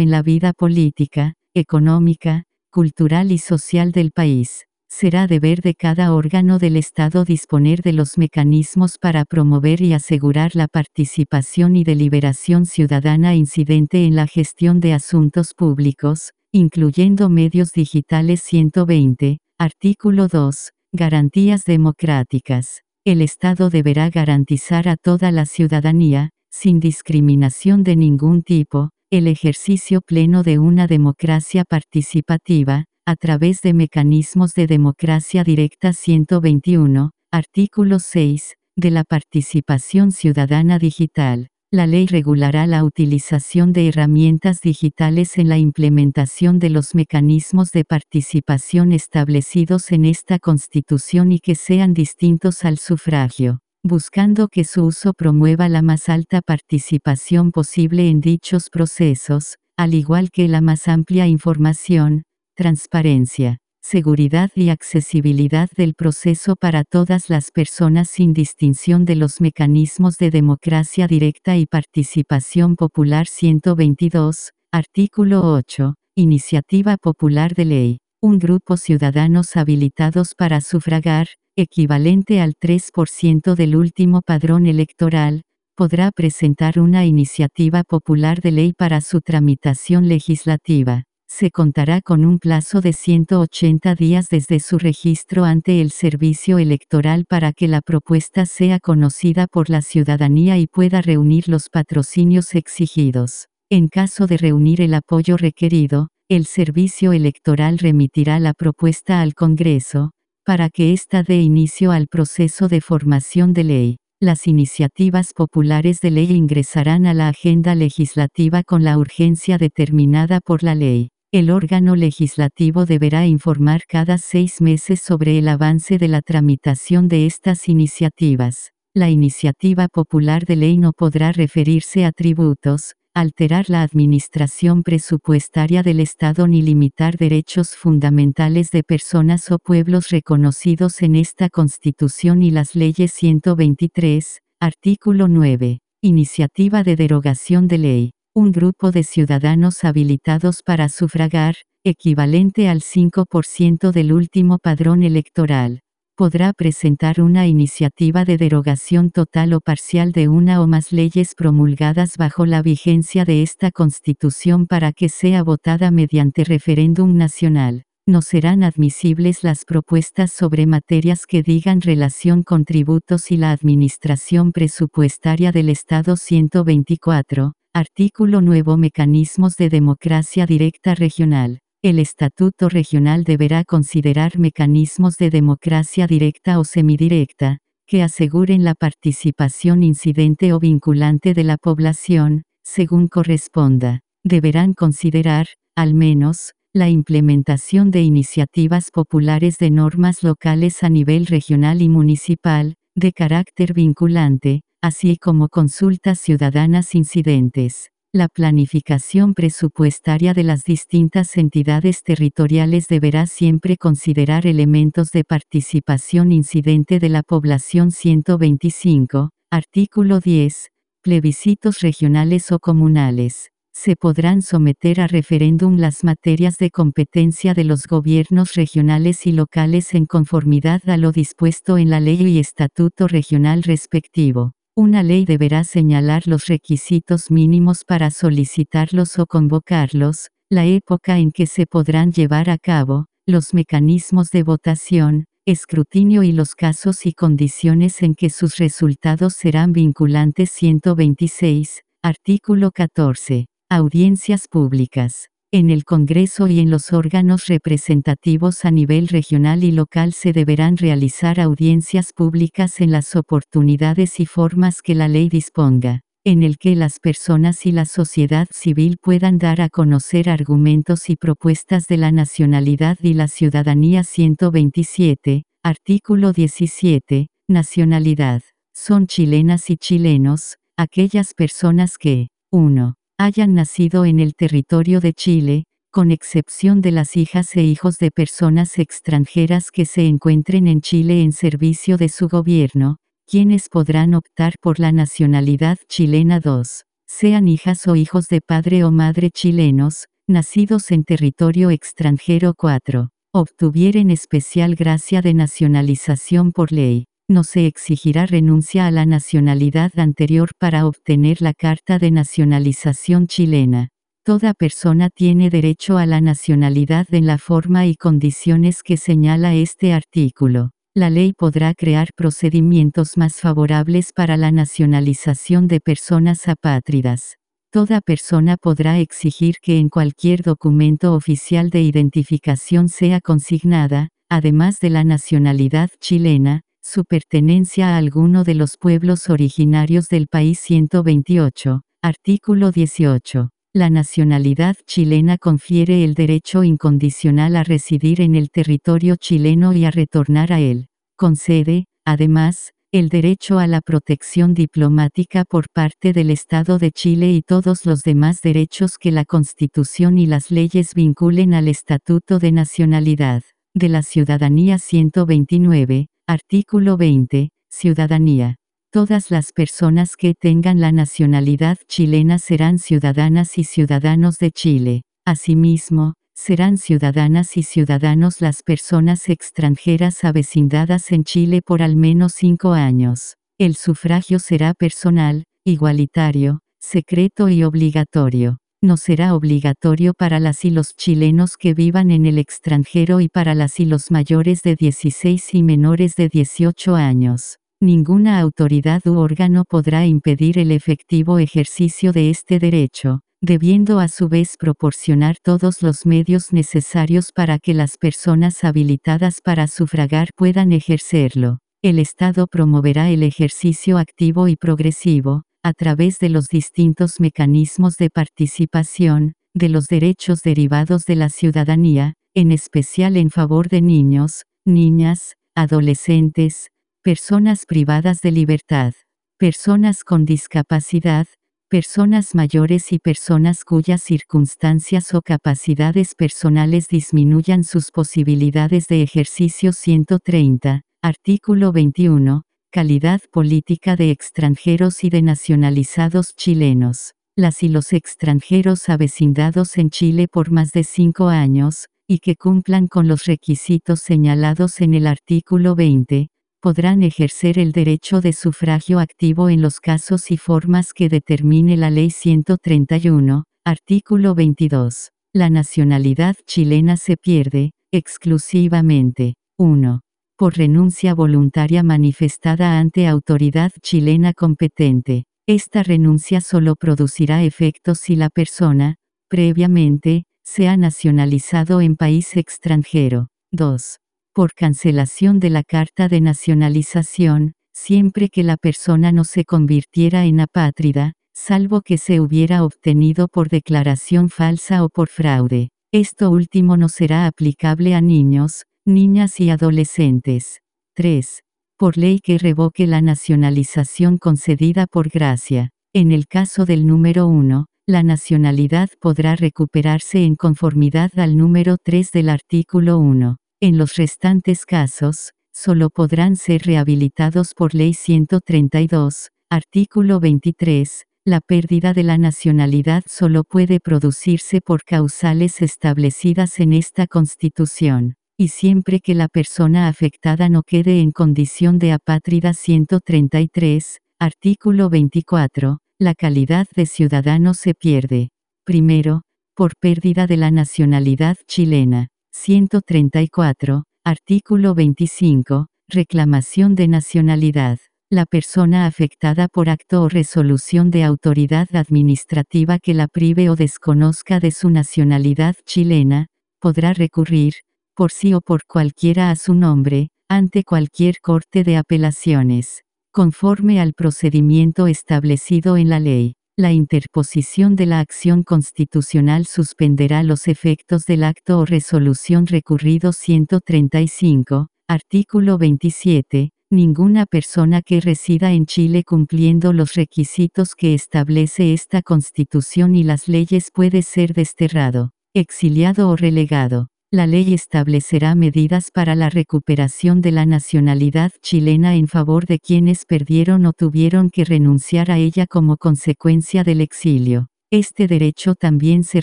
en la vida política, económica, cultural y social del país será deber de cada órgano del Estado disponer de los mecanismos para promover y asegurar la participación y deliberación ciudadana incidente en la gestión de asuntos públicos, incluyendo medios digitales 120, artículo 2, garantías democráticas. El Estado deberá garantizar a toda la ciudadanía, sin discriminación de ningún tipo, el ejercicio pleno de una democracia participativa, a través de mecanismos de democracia directa 121, artículo 6, de la participación ciudadana digital. La ley regulará la utilización de herramientas digitales en la implementación de los mecanismos de participación establecidos en esta Constitución y que sean distintos al sufragio, buscando que su uso promueva la más alta participación posible en dichos procesos, al igual que la más amplia información, transparencia, seguridad y accesibilidad del proceso para todas las personas sin distinción de los mecanismos de democracia directa y participación popular 122, artículo 8, Iniciativa Popular de Ley. Un grupo ciudadanos habilitados para sufragar, equivalente al 3% del último padrón electoral, podrá presentar una iniciativa popular de ley para su tramitación legislativa se contará con un plazo de 180 días desde su registro ante el servicio electoral para que la propuesta sea conocida por la ciudadanía y pueda reunir los patrocinios exigidos. En caso de reunir el apoyo requerido, el servicio electoral remitirá la propuesta al Congreso, para que ésta dé inicio al proceso de formación de ley. Las iniciativas populares de ley ingresarán a la agenda legislativa con la urgencia determinada por la ley. El órgano legislativo deberá informar cada seis meses sobre el avance de la tramitación de estas iniciativas. La iniciativa popular de ley no podrá referirse a tributos, alterar la administración presupuestaria del Estado ni limitar derechos fundamentales de personas o pueblos reconocidos en esta Constitución y las leyes 123, artículo 9. Iniciativa de derogación de ley un grupo de ciudadanos habilitados para sufragar, equivalente al 5% del último padrón electoral, podrá presentar una iniciativa de derogación total o parcial de una o más leyes promulgadas bajo la vigencia de esta Constitución para que sea votada mediante referéndum nacional. No serán admisibles las propuestas sobre materias que digan relación con tributos y la administración presupuestaria del Estado 124, Artículo nuevo Mecanismos de democracia directa regional. El Estatuto Regional deberá considerar mecanismos de democracia directa o semidirecta, que aseguren la participación incidente o vinculante de la población, según corresponda. Deberán considerar, al menos, la implementación de iniciativas populares de normas locales a nivel regional y municipal, de carácter vinculante, así como consultas ciudadanas incidentes. La planificación presupuestaria de las distintas entidades territoriales deberá siempre considerar elementos de participación incidente de la población 125, artículo 10, plebiscitos regionales o comunales. Se podrán someter a referéndum las materias de competencia de los gobiernos regionales y locales en conformidad a lo dispuesto en la ley y estatuto regional respectivo. Una ley deberá señalar los requisitos mínimos para solicitarlos o convocarlos, la época en que se podrán llevar a cabo, los mecanismos de votación, escrutinio y los casos y condiciones en que sus resultados serán vinculantes 126, artículo 14. Audiencias públicas. En el Congreso y en los órganos representativos a nivel regional y local se deberán realizar audiencias públicas en las oportunidades y formas que la ley disponga, en el que las personas y la sociedad civil puedan dar a conocer argumentos y propuestas de la nacionalidad y la ciudadanía 127, artículo 17, nacionalidad. Son chilenas y chilenos, aquellas personas que, 1 hayan nacido en el territorio de Chile, con excepción de las hijas e hijos de personas extranjeras que se encuentren en Chile en servicio de su gobierno, quienes podrán optar por la nacionalidad chilena. 2, sean hijas o hijos de padre o madre chilenos, nacidos en territorio extranjero. 4, obtuvieren especial gracia de nacionalización por ley no se exigirá renuncia a la nacionalidad anterior para obtener la Carta de Nacionalización chilena. Toda persona tiene derecho a la nacionalidad en la forma y condiciones que señala este artículo. La ley podrá crear procedimientos más favorables para la nacionalización de personas apátridas. Toda persona podrá exigir que en cualquier documento oficial de identificación sea consignada, además de la nacionalidad chilena, su pertenencia a alguno de los pueblos originarios del país 128, artículo 18. La nacionalidad chilena confiere el derecho incondicional a residir en el territorio chileno y a retornar a él. Concede, además, el derecho a la protección diplomática por parte del Estado de Chile y todos los demás derechos que la Constitución y las leyes vinculen al Estatuto de Nacionalidad de la Ciudadanía 129, Artículo 20. Ciudadanía. Todas las personas que tengan la nacionalidad chilena serán ciudadanas y ciudadanos de Chile. Asimismo, serán ciudadanas y ciudadanos las personas extranjeras avecindadas en Chile por al menos cinco años. El sufragio será personal, igualitario, secreto y obligatorio no será obligatorio para las y los chilenos que vivan en el extranjero y para las y los mayores de 16 y menores de 18 años. Ninguna autoridad u órgano podrá impedir el efectivo ejercicio de este derecho, debiendo a su vez proporcionar todos los medios necesarios para que las personas habilitadas para sufragar puedan ejercerlo. El Estado promoverá el ejercicio activo y progresivo, a través de los distintos mecanismos de participación, de los derechos derivados de la ciudadanía, en especial en favor de niños, niñas, adolescentes, personas privadas de libertad, personas con discapacidad, personas mayores y personas cuyas circunstancias o capacidades personales disminuyan sus posibilidades de ejercicio. 130, artículo 21, calidad política de extranjeros y de nacionalizados chilenos. Las y los extranjeros avecindados en Chile por más de cinco años, y que cumplan con los requisitos señalados en el artículo 20, podrán ejercer el derecho de sufragio activo en los casos y formas que determine la Ley 131, artículo 22. La nacionalidad chilena se pierde, exclusivamente, 1 por renuncia voluntaria manifestada ante autoridad chilena competente. Esta renuncia solo producirá efectos si la persona, previamente, se ha nacionalizado en país extranjero. 2. Por cancelación de la carta de nacionalización, siempre que la persona no se convirtiera en apátrida, salvo que se hubiera obtenido por declaración falsa o por fraude. Esto último no será aplicable a niños, niñas y adolescentes. 3. Por ley que revoque la nacionalización concedida por gracia. En el caso del número 1, la nacionalidad podrá recuperarse en conformidad al número 3 del artículo 1. En los restantes casos, solo podrán ser rehabilitados por ley 132, artículo 23, la pérdida de la nacionalidad solo puede producirse por causales establecidas en esta Constitución y siempre que la persona afectada no quede en condición de apátrida 133, artículo 24, la calidad de ciudadano se pierde. Primero, por pérdida de la nacionalidad chilena. 134, Artículo 25. Reclamación de nacionalidad. La persona afectada por acto o resolución de autoridad administrativa que la prive o desconozca de su nacionalidad chilena, podrá recurrir, por sí o por cualquiera a su nombre, ante cualquier corte de apelaciones, conforme al procedimiento establecido en la ley. La interposición de la acción constitucional suspenderá los efectos del acto o resolución recurrido 135, artículo 27, Ninguna persona que resida en Chile cumpliendo los requisitos que establece esta constitución y las leyes puede ser desterrado, exiliado o relegado. La ley establecerá medidas para la recuperación de la nacionalidad chilena en favor de quienes perdieron o tuvieron que renunciar a ella como consecuencia del exilio. Este derecho también se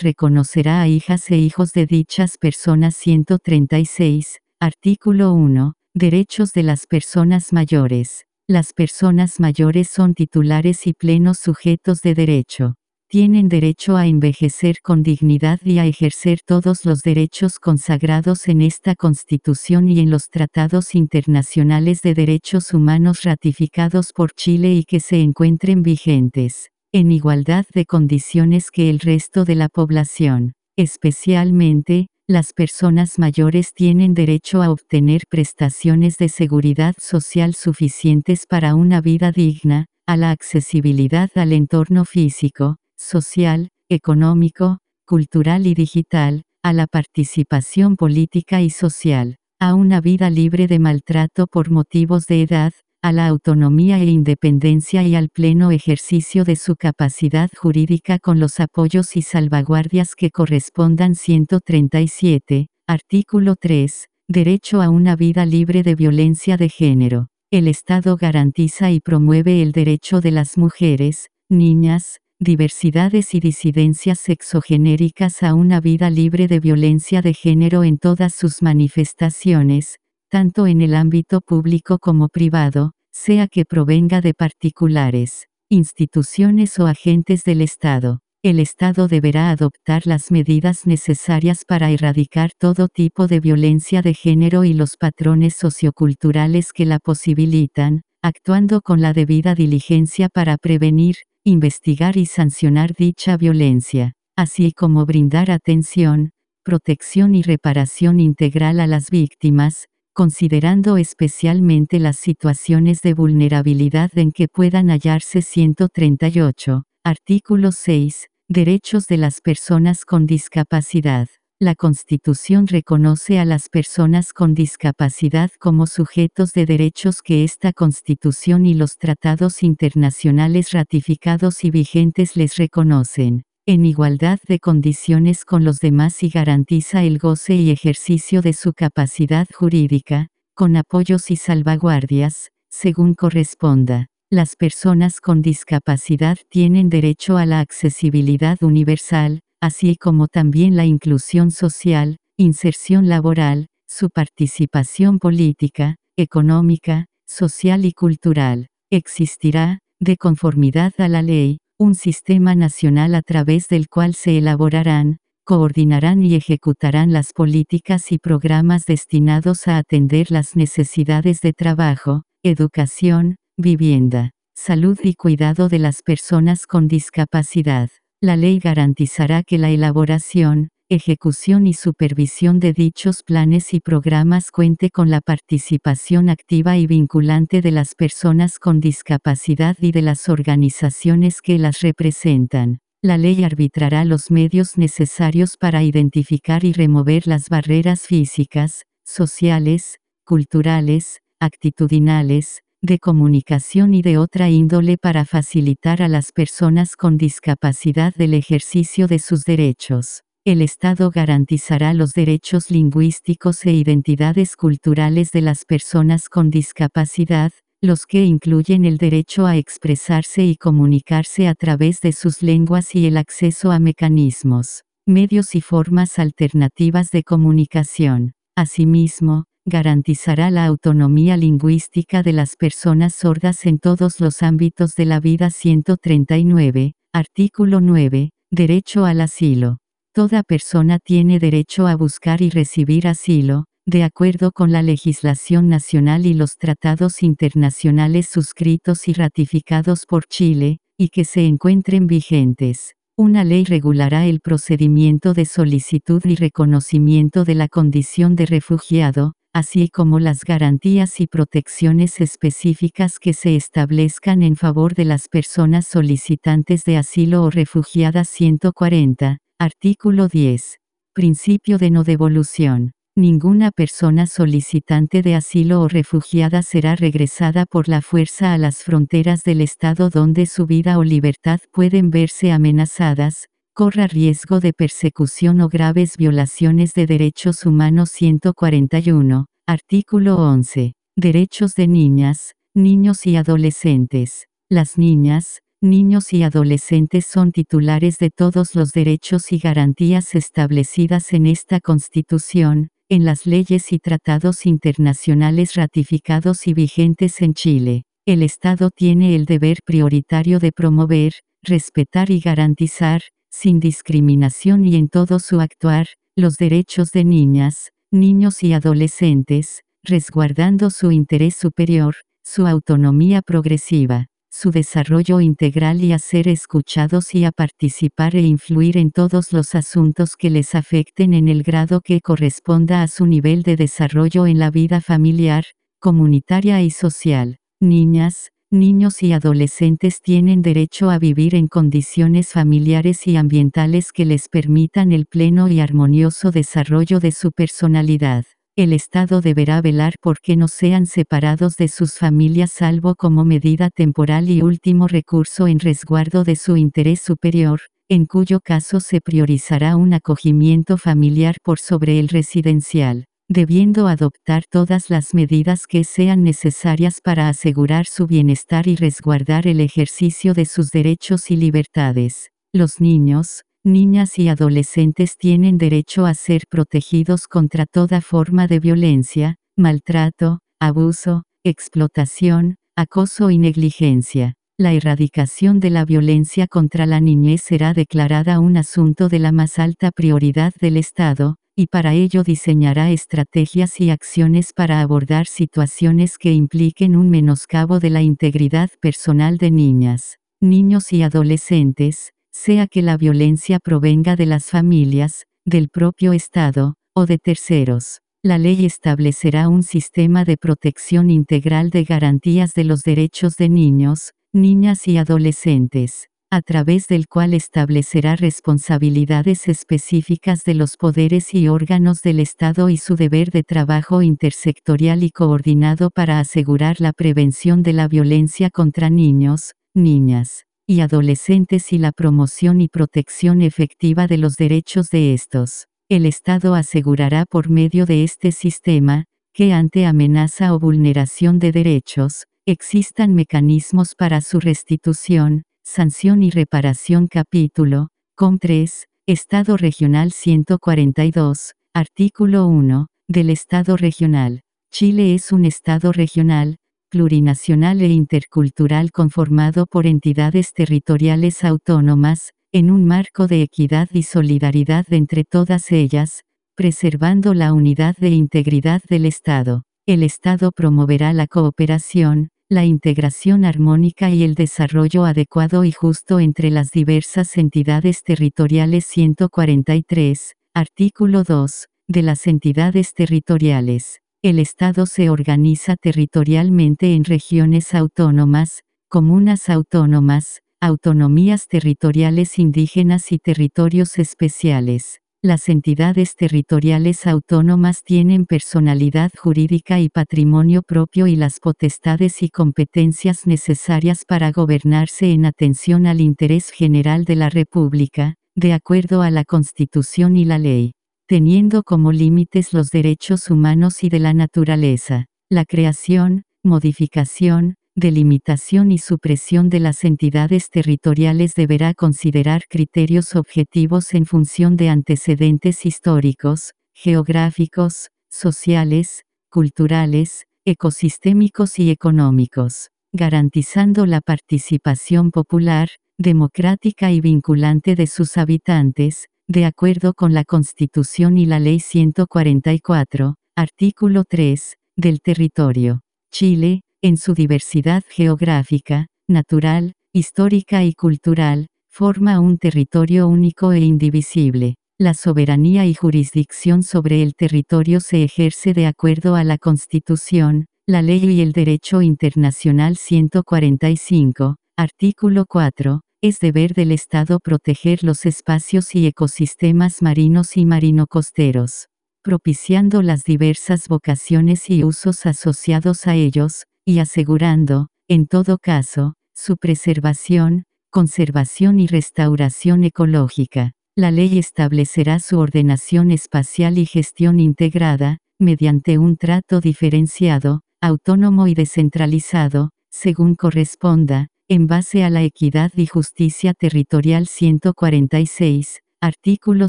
reconocerá a hijas e hijos de dichas personas 136, artículo 1, Derechos de las personas mayores. Las personas mayores son titulares y plenos sujetos de derecho. Tienen derecho a envejecer con dignidad y a ejercer todos los derechos consagrados en esta Constitución y en los tratados internacionales de derechos humanos ratificados por Chile y que se encuentren vigentes, en igualdad de condiciones que el resto de la población. Especialmente, las personas mayores tienen derecho a obtener prestaciones de seguridad social suficientes para una vida digna, a la accesibilidad al entorno físico, social, económico, cultural y digital, a la participación política y social, a una vida libre de maltrato por motivos de edad, a la autonomía e independencia y al pleno ejercicio de su capacidad jurídica con los apoyos y salvaguardias que correspondan 137, artículo 3, derecho a una vida libre de violencia de género. El Estado garantiza y promueve el derecho de las mujeres, niñas, diversidades y disidencias sexogenéricas a una vida libre de violencia de género en todas sus manifestaciones, tanto en el ámbito público como privado, sea que provenga de particulares, instituciones o agentes del Estado. El Estado deberá adoptar las medidas necesarias para erradicar todo tipo de violencia de género y los patrones socioculturales que la posibilitan, actuando con la debida diligencia para prevenir, investigar y sancionar dicha violencia, así como brindar atención, protección y reparación integral a las víctimas, considerando especialmente las situaciones de vulnerabilidad en que puedan hallarse 138, artículo 6, Derechos de las personas con discapacidad. La Constitución reconoce a las personas con discapacidad como sujetos de derechos que esta Constitución y los tratados internacionales ratificados y vigentes les reconocen en igualdad de condiciones con los demás y garantiza el goce y ejercicio de su capacidad jurídica, con apoyos y salvaguardias, según corresponda. Las personas con discapacidad tienen derecho a la accesibilidad universal, así como también la inclusión social, inserción laboral, su participación política, económica, social y cultural. Existirá, de conformidad a la ley, un sistema nacional a través del cual se elaborarán, coordinarán y ejecutarán las políticas y programas destinados a atender las necesidades de trabajo, educación, vivienda, salud y cuidado de las personas con discapacidad. La ley garantizará que la elaboración, ejecución y supervisión de dichos planes y programas cuente con la participación activa y vinculante de las personas con discapacidad y de las organizaciones que las representan. La ley arbitrará los medios necesarios para identificar y remover las barreras físicas, sociales, culturales, actitudinales, de comunicación y de otra índole para facilitar a las personas con discapacidad el ejercicio de sus derechos. El Estado garantizará los derechos lingüísticos e identidades culturales de las personas con discapacidad, los que incluyen el derecho a expresarse y comunicarse a través de sus lenguas y el acceso a mecanismos, medios y formas alternativas de comunicación. Asimismo, garantizará la autonomía lingüística de las personas sordas en todos los ámbitos de la vida 139, artículo 9, derecho al asilo. Toda persona tiene derecho a buscar y recibir asilo, de acuerdo con la legislación nacional y los tratados internacionales suscritos y ratificados por Chile, y que se encuentren vigentes. Una ley regulará el procedimiento de solicitud y reconocimiento de la condición de refugiado, así como las garantías y protecciones específicas que se establezcan en favor de las personas solicitantes de asilo o refugiadas 140, artículo 10. Principio de no devolución. Ninguna persona solicitante de asilo o refugiada será regresada por la fuerza a las fronteras del Estado donde su vida o libertad pueden verse amenazadas, corra riesgo de persecución o graves violaciones de derechos humanos 141, artículo 11. Derechos de niñas, niños y adolescentes. Las niñas, niños y adolescentes son titulares de todos los derechos y garantías establecidas en esta Constitución, en las leyes y tratados internacionales ratificados y vigentes en Chile. El Estado tiene el deber prioritario de promover, respetar y garantizar, sin discriminación y en todo su actuar, los derechos de niñas, niños y adolescentes, resguardando su interés superior, su autonomía progresiva su desarrollo integral y a ser escuchados y a participar e influir en todos los asuntos que les afecten en el grado que corresponda a su nivel de desarrollo en la vida familiar, comunitaria y social. Niñas, niños y adolescentes tienen derecho a vivir en condiciones familiares y ambientales que les permitan el pleno y armonioso desarrollo de su personalidad. El Estado deberá velar por que no sean separados de sus familias salvo como medida temporal y último recurso en resguardo de su interés superior, en cuyo caso se priorizará un acogimiento familiar por sobre el residencial, debiendo adoptar todas las medidas que sean necesarias para asegurar su bienestar y resguardar el ejercicio de sus derechos y libertades. Los niños, niñas y adolescentes tienen derecho a ser protegidos contra toda forma de violencia, maltrato, abuso, explotación, acoso y negligencia. La erradicación de la violencia contra la niñez será declarada un asunto de la más alta prioridad del Estado, y para ello diseñará estrategias y acciones para abordar situaciones que impliquen un menoscabo de la integridad personal de niñas, niños y adolescentes, sea que la violencia provenga de las familias, del propio Estado, o de terceros. La ley establecerá un sistema de protección integral de garantías de los derechos de niños, niñas y adolescentes, a través del cual establecerá responsabilidades específicas de los poderes y órganos del Estado y su deber de trabajo intersectorial y coordinado para asegurar la prevención de la violencia contra niños, niñas, y adolescentes y la promoción y protección efectiva de los derechos de estos. El Estado asegurará por medio de este sistema, que ante amenaza o vulneración de derechos, existan mecanismos para su restitución, sanción y reparación. Capítulo, COM 3, Estado Regional 142, artículo 1, del Estado Regional. Chile es un Estado regional, plurinacional e intercultural conformado por entidades territoriales autónomas, en un marco de equidad y solidaridad entre todas ellas, preservando la unidad e integridad del Estado. El Estado promoverá la cooperación, la integración armónica y el desarrollo adecuado y justo entre las diversas entidades territoriales 143, artículo 2, de las entidades territoriales. El Estado se organiza territorialmente en regiones autónomas, comunas autónomas, autonomías territoriales indígenas y territorios especiales. Las entidades territoriales autónomas tienen personalidad jurídica y patrimonio propio y las potestades y competencias necesarias para gobernarse en atención al interés general de la República, de acuerdo a la Constitución y la ley teniendo como límites los derechos humanos y de la naturaleza, la creación, modificación, delimitación y supresión de las entidades territoriales deberá considerar criterios objetivos en función de antecedentes históricos, geográficos, sociales, culturales, ecosistémicos y económicos, garantizando la participación popular, democrática y vinculante de sus habitantes, de acuerdo con la Constitución y la Ley 144, Artículo 3. Del territorio. Chile, en su diversidad geográfica, natural, histórica y cultural, forma un territorio único e indivisible. La soberanía y jurisdicción sobre el territorio se ejerce de acuerdo a la Constitución, la ley y el derecho internacional 145, artículo 4, es deber del Estado proteger los espacios y ecosistemas marinos y marinocosteros propiciando las diversas vocaciones y usos asociados a ellos, y asegurando, en todo caso, su preservación, conservación y restauración ecológica. La ley establecerá su ordenación espacial y gestión integrada, mediante un trato diferenciado, autónomo y descentralizado, según corresponda, en base a la equidad y justicia territorial 146, artículo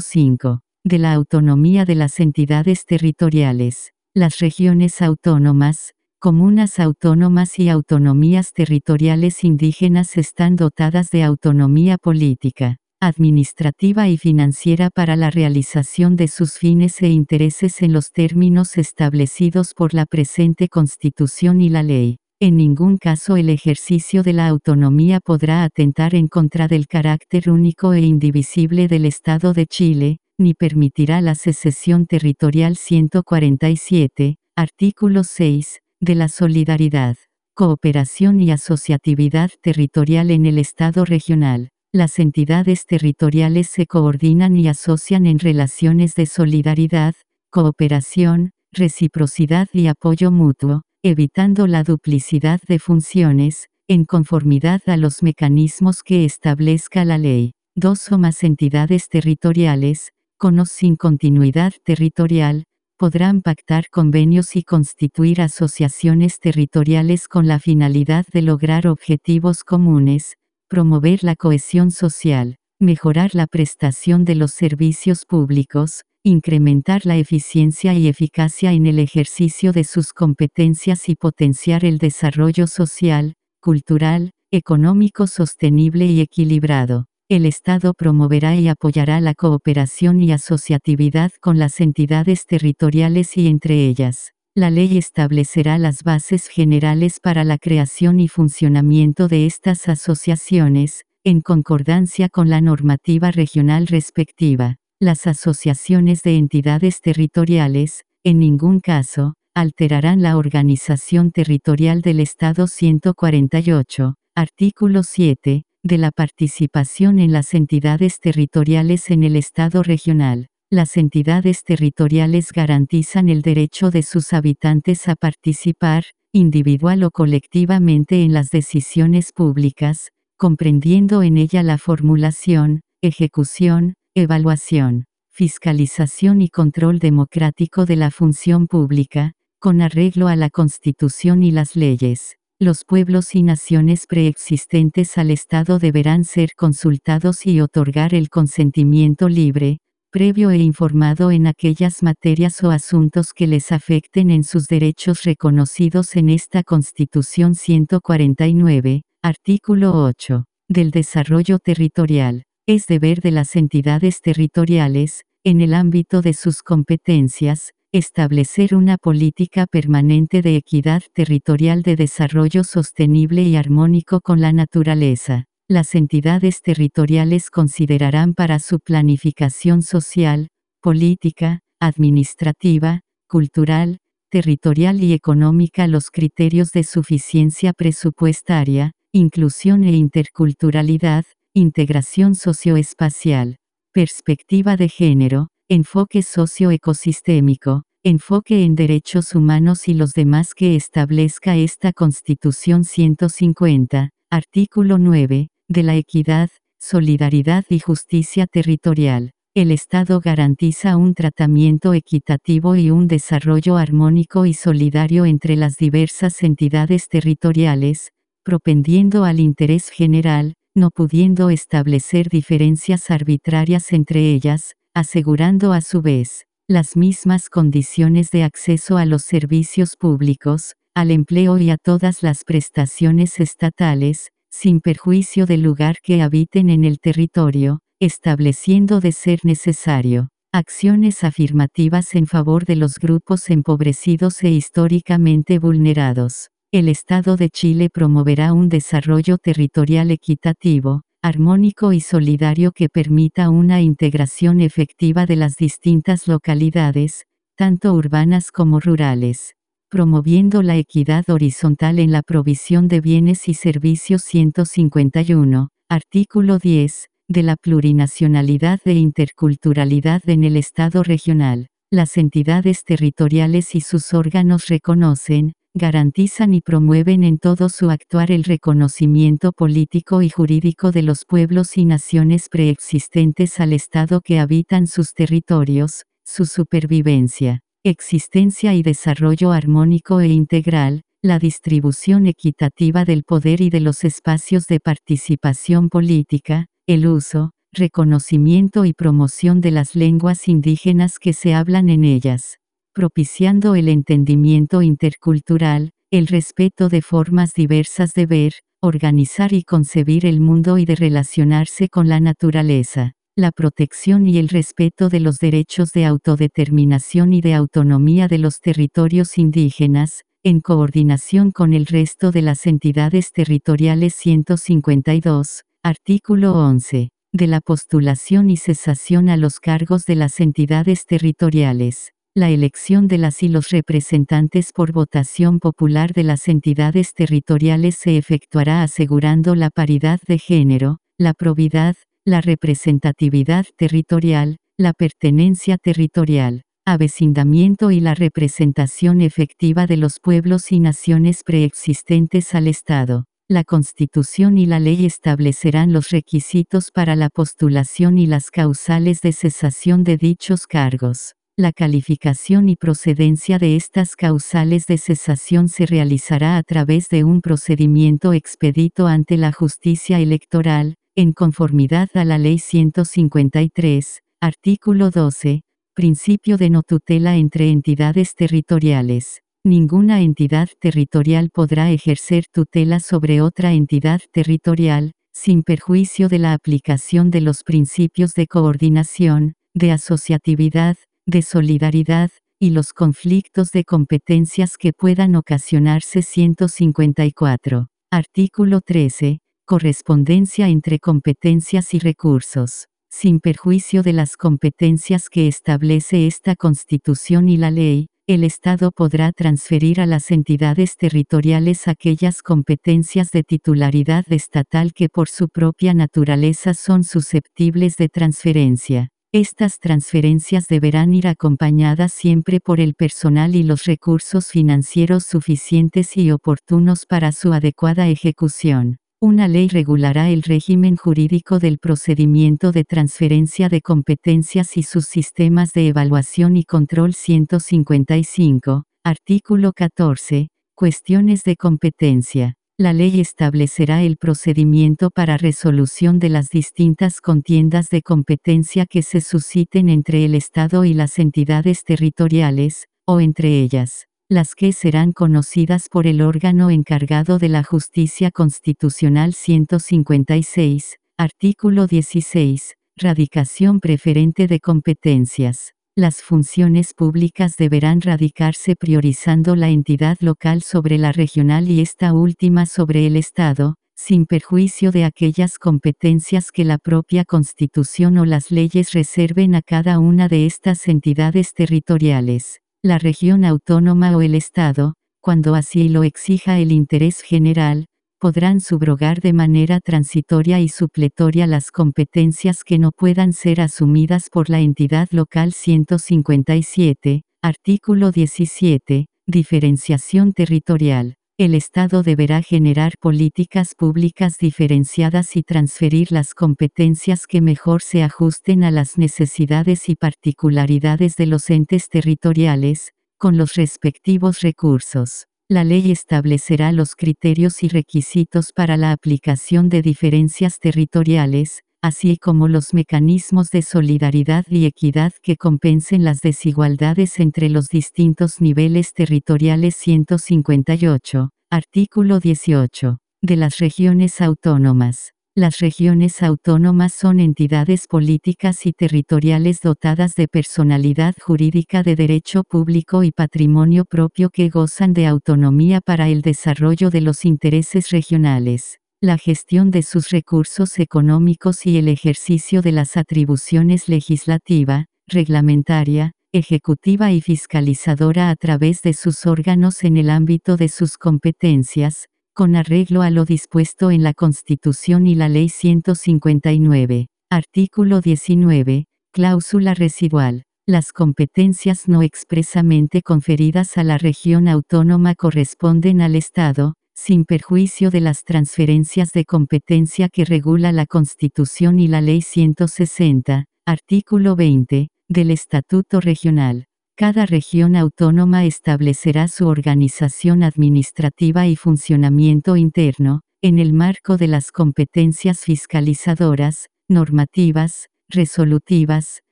5 de la autonomía de las entidades territoriales. Las regiones autónomas, comunas autónomas y autonomías territoriales indígenas están dotadas de autonomía política, administrativa y financiera para la realización de sus fines e intereses en los términos establecidos por la presente Constitución y la ley. En ningún caso el ejercicio de la autonomía podrá atentar en contra del carácter único e indivisible del Estado de Chile, ni permitirá la secesión territorial 147, artículo 6, de la solidaridad, cooperación y asociatividad territorial en el Estado regional. Las entidades territoriales se coordinan y asocian en relaciones de solidaridad, cooperación, reciprocidad y apoyo mutuo, evitando la duplicidad de funciones, en conformidad a los mecanismos que establezca la ley. Dos o más entidades territoriales, con o sin continuidad territorial, podrán pactar convenios y constituir asociaciones territoriales con la finalidad de lograr objetivos comunes, promover la cohesión social, mejorar la prestación de los servicios públicos, incrementar la eficiencia y eficacia en el ejercicio de sus competencias y potenciar el desarrollo social, cultural, económico sostenible y equilibrado. El Estado promoverá y apoyará la cooperación y asociatividad con las entidades territoriales y entre ellas. La ley establecerá las bases generales para la creación y funcionamiento de estas asociaciones, en concordancia con la normativa regional respectiva. Las asociaciones de entidades territoriales, en ningún caso, alterarán la organización territorial del Estado 148, artículo 7, de la participación en las entidades territoriales en el Estado regional. Las entidades territoriales garantizan el derecho de sus habitantes a participar, individual o colectivamente en las decisiones públicas, comprendiendo en ella la formulación, ejecución, evaluación, fiscalización y control democrático de la función pública, con arreglo a la Constitución y las leyes. Los pueblos y naciones preexistentes al Estado deberán ser consultados y otorgar el consentimiento libre, previo e informado en aquellas materias o asuntos que les afecten en sus derechos reconocidos en esta Constitución 149, artículo 8, del desarrollo territorial. Es deber de las entidades territoriales, en el ámbito de sus competencias, Establecer una política permanente de equidad territorial de desarrollo sostenible y armónico con la naturaleza. Las entidades territoriales considerarán para su planificación social, política, administrativa, cultural, territorial y económica los criterios de suficiencia presupuestaria, inclusión e interculturalidad, integración socioespacial, perspectiva de género, enfoque socioecosistémico, enfoque en derechos humanos y los demás que establezca esta Constitución 150, artículo 9, de la equidad, solidaridad y justicia territorial. El Estado garantiza un tratamiento equitativo y un desarrollo armónico y solidario entre las diversas entidades territoriales, propendiendo al interés general, no pudiendo establecer diferencias arbitrarias entre ellas, asegurando a su vez las mismas condiciones de acceso a los servicios públicos, al empleo y a todas las prestaciones estatales, sin perjuicio del lugar que habiten en el territorio, estableciendo de ser necesario, Acciones afirmativas en favor de los grupos empobrecidos e históricamente vulnerados. El Estado de Chile promoverá un desarrollo territorial equitativo, armónico y solidario que permita una integración efectiva de las distintas localidades, tanto urbanas como rurales, promoviendo la equidad horizontal en la provisión de bienes y servicios 151, artículo 10, de la plurinacionalidad e interculturalidad en el Estado regional. Las entidades territoriales y sus órganos reconocen, garantizan y promueven en todo su actuar el reconocimiento político y jurídico de los pueblos y naciones preexistentes al Estado que habitan sus territorios, su supervivencia, existencia y desarrollo armónico e integral, la distribución equitativa del poder y de los espacios de participación política, el uso, reconocimiento y promoción de las lenguas indígenas que se hablan en ellas, propiciando el entendimiento intercultural, el respeto de formas diversas de ver, organizar y concebir el mundo y de relacionarse con la naturaleza, la protección y el respeto de los derechos de autodeterminación y de autonomía de los territorios indígenas, en coordinación con el resto de las entidades territoriales 152, Artículo 11. De la postulación y cesación a los cargos de las entidades territoriales. La elección de las y los representantes por votación popular de las entidades territoriales se efectuará asegurando la paridad de género, la probidad, la representatividad territorial, la pertenencia territorial, avecindamiento y la representación efectiva de los pueblos y naciones preexistentes al Estado. La Constitución y la ley establecerán los requisitos para la postulación y las causales de cesación de dichos cargos. La calificación y procedencia de estas causales de cesación se realizará a través de un procedimiento expedito ante la justicia electoral, en conformidad a la Ley 153, artículo 12, principio de no tutela entre entidades territoriales. Ninguna entidad territorial podrá ejercer tutela sobre otra entidad territorial, sin perjuicio de la aplicación de los principios de coordinación, de asociatividad, de solidaridad, y los conflictos de competencias que puedan ocasionarse 154. Artículo 13. Correspondencia entre competencias y recursos. Sin perjuicio de las competencias que establece esta Constitución y la ley, el Estado podrá transferir a las entidades territoriales aquellas competencias de titularidad estatal que por su propia naturaleza son susceptibles de transferencia. Estas transferencias deberán ir acompañadas siempre por el personal y los recursos financieros suficientes y oportunos para su adecuada ejecución. Una ley regulará el régimen jurídico del procedimiento de transferencia de competencias y sus sistemas de evaluación y control 155, artículo 14, cuestiones de competencia. La ley establecerá el procedimiento para resolución de las distintas contiendas de competencia que se susciten entre el Estado y las entidades territoriales, o entre ellas las que serán conocidas por el órgano encargado de la justicia constitucional 156, artículo 16, radicación preferente de competencias. Las funciones públicas deberán radicarse priorizando la entidad local sobre la regional y esta última sobre el Estado, sin perjuicio de aquellas competencias que la propia Constitución o las leyes reserven a cada una de estas entidades territoriales la región autónoma o el Estado, cuando así lo exija el interés general, podrán subrogar de manera transitoria y supletoria las competencias que no puedan ser asumidas por la entidad local 157, artículo 17, diferenciación territorial. El Estado deberá generar políticas públicas diferenciadas y transferir las competencias que mejor se ajusten a las necesidades y particularidades de los entes territoriales, con los respectivos recursos. La ley establecerá los criterios y requisitos para la aplicación de diferencias territoriales, así como los mecanismos de solidaridad y equidad que compensen las desigualdades entre los distintos niveles territoriales 158, artículo 18, de las regiones autónomas. Las regiones autónomas son entidades políticas y territoriales dotadas de personalidad jurídica de derecho público y patrimonio propio que gozan de autonomía para el desarrollo de los intereses regionales, la gestión de sus recursos económicos y el ejercicio de las atribuciones legislativa, reglamentaria, ejecutiva y fiscalizadora a través de sus órganos en el ámbito de sus competencias, con arreglo a lo dispuesto en la Constitución y la Ley 159. Artículo 19. Cláusula residual. Las competencias no expresamente conferidas a la región autónoma corresponden al Estado, sin perjuicio de las transferencias de competencia que regula la Constitución y la Ley 160, artículo 20, del Estatuto Regional. Cada región autónoma establecerá su organización administrativa y funcionamiento interno, en el marco de las competencias fiscalizadoras, normativas, resolutivas,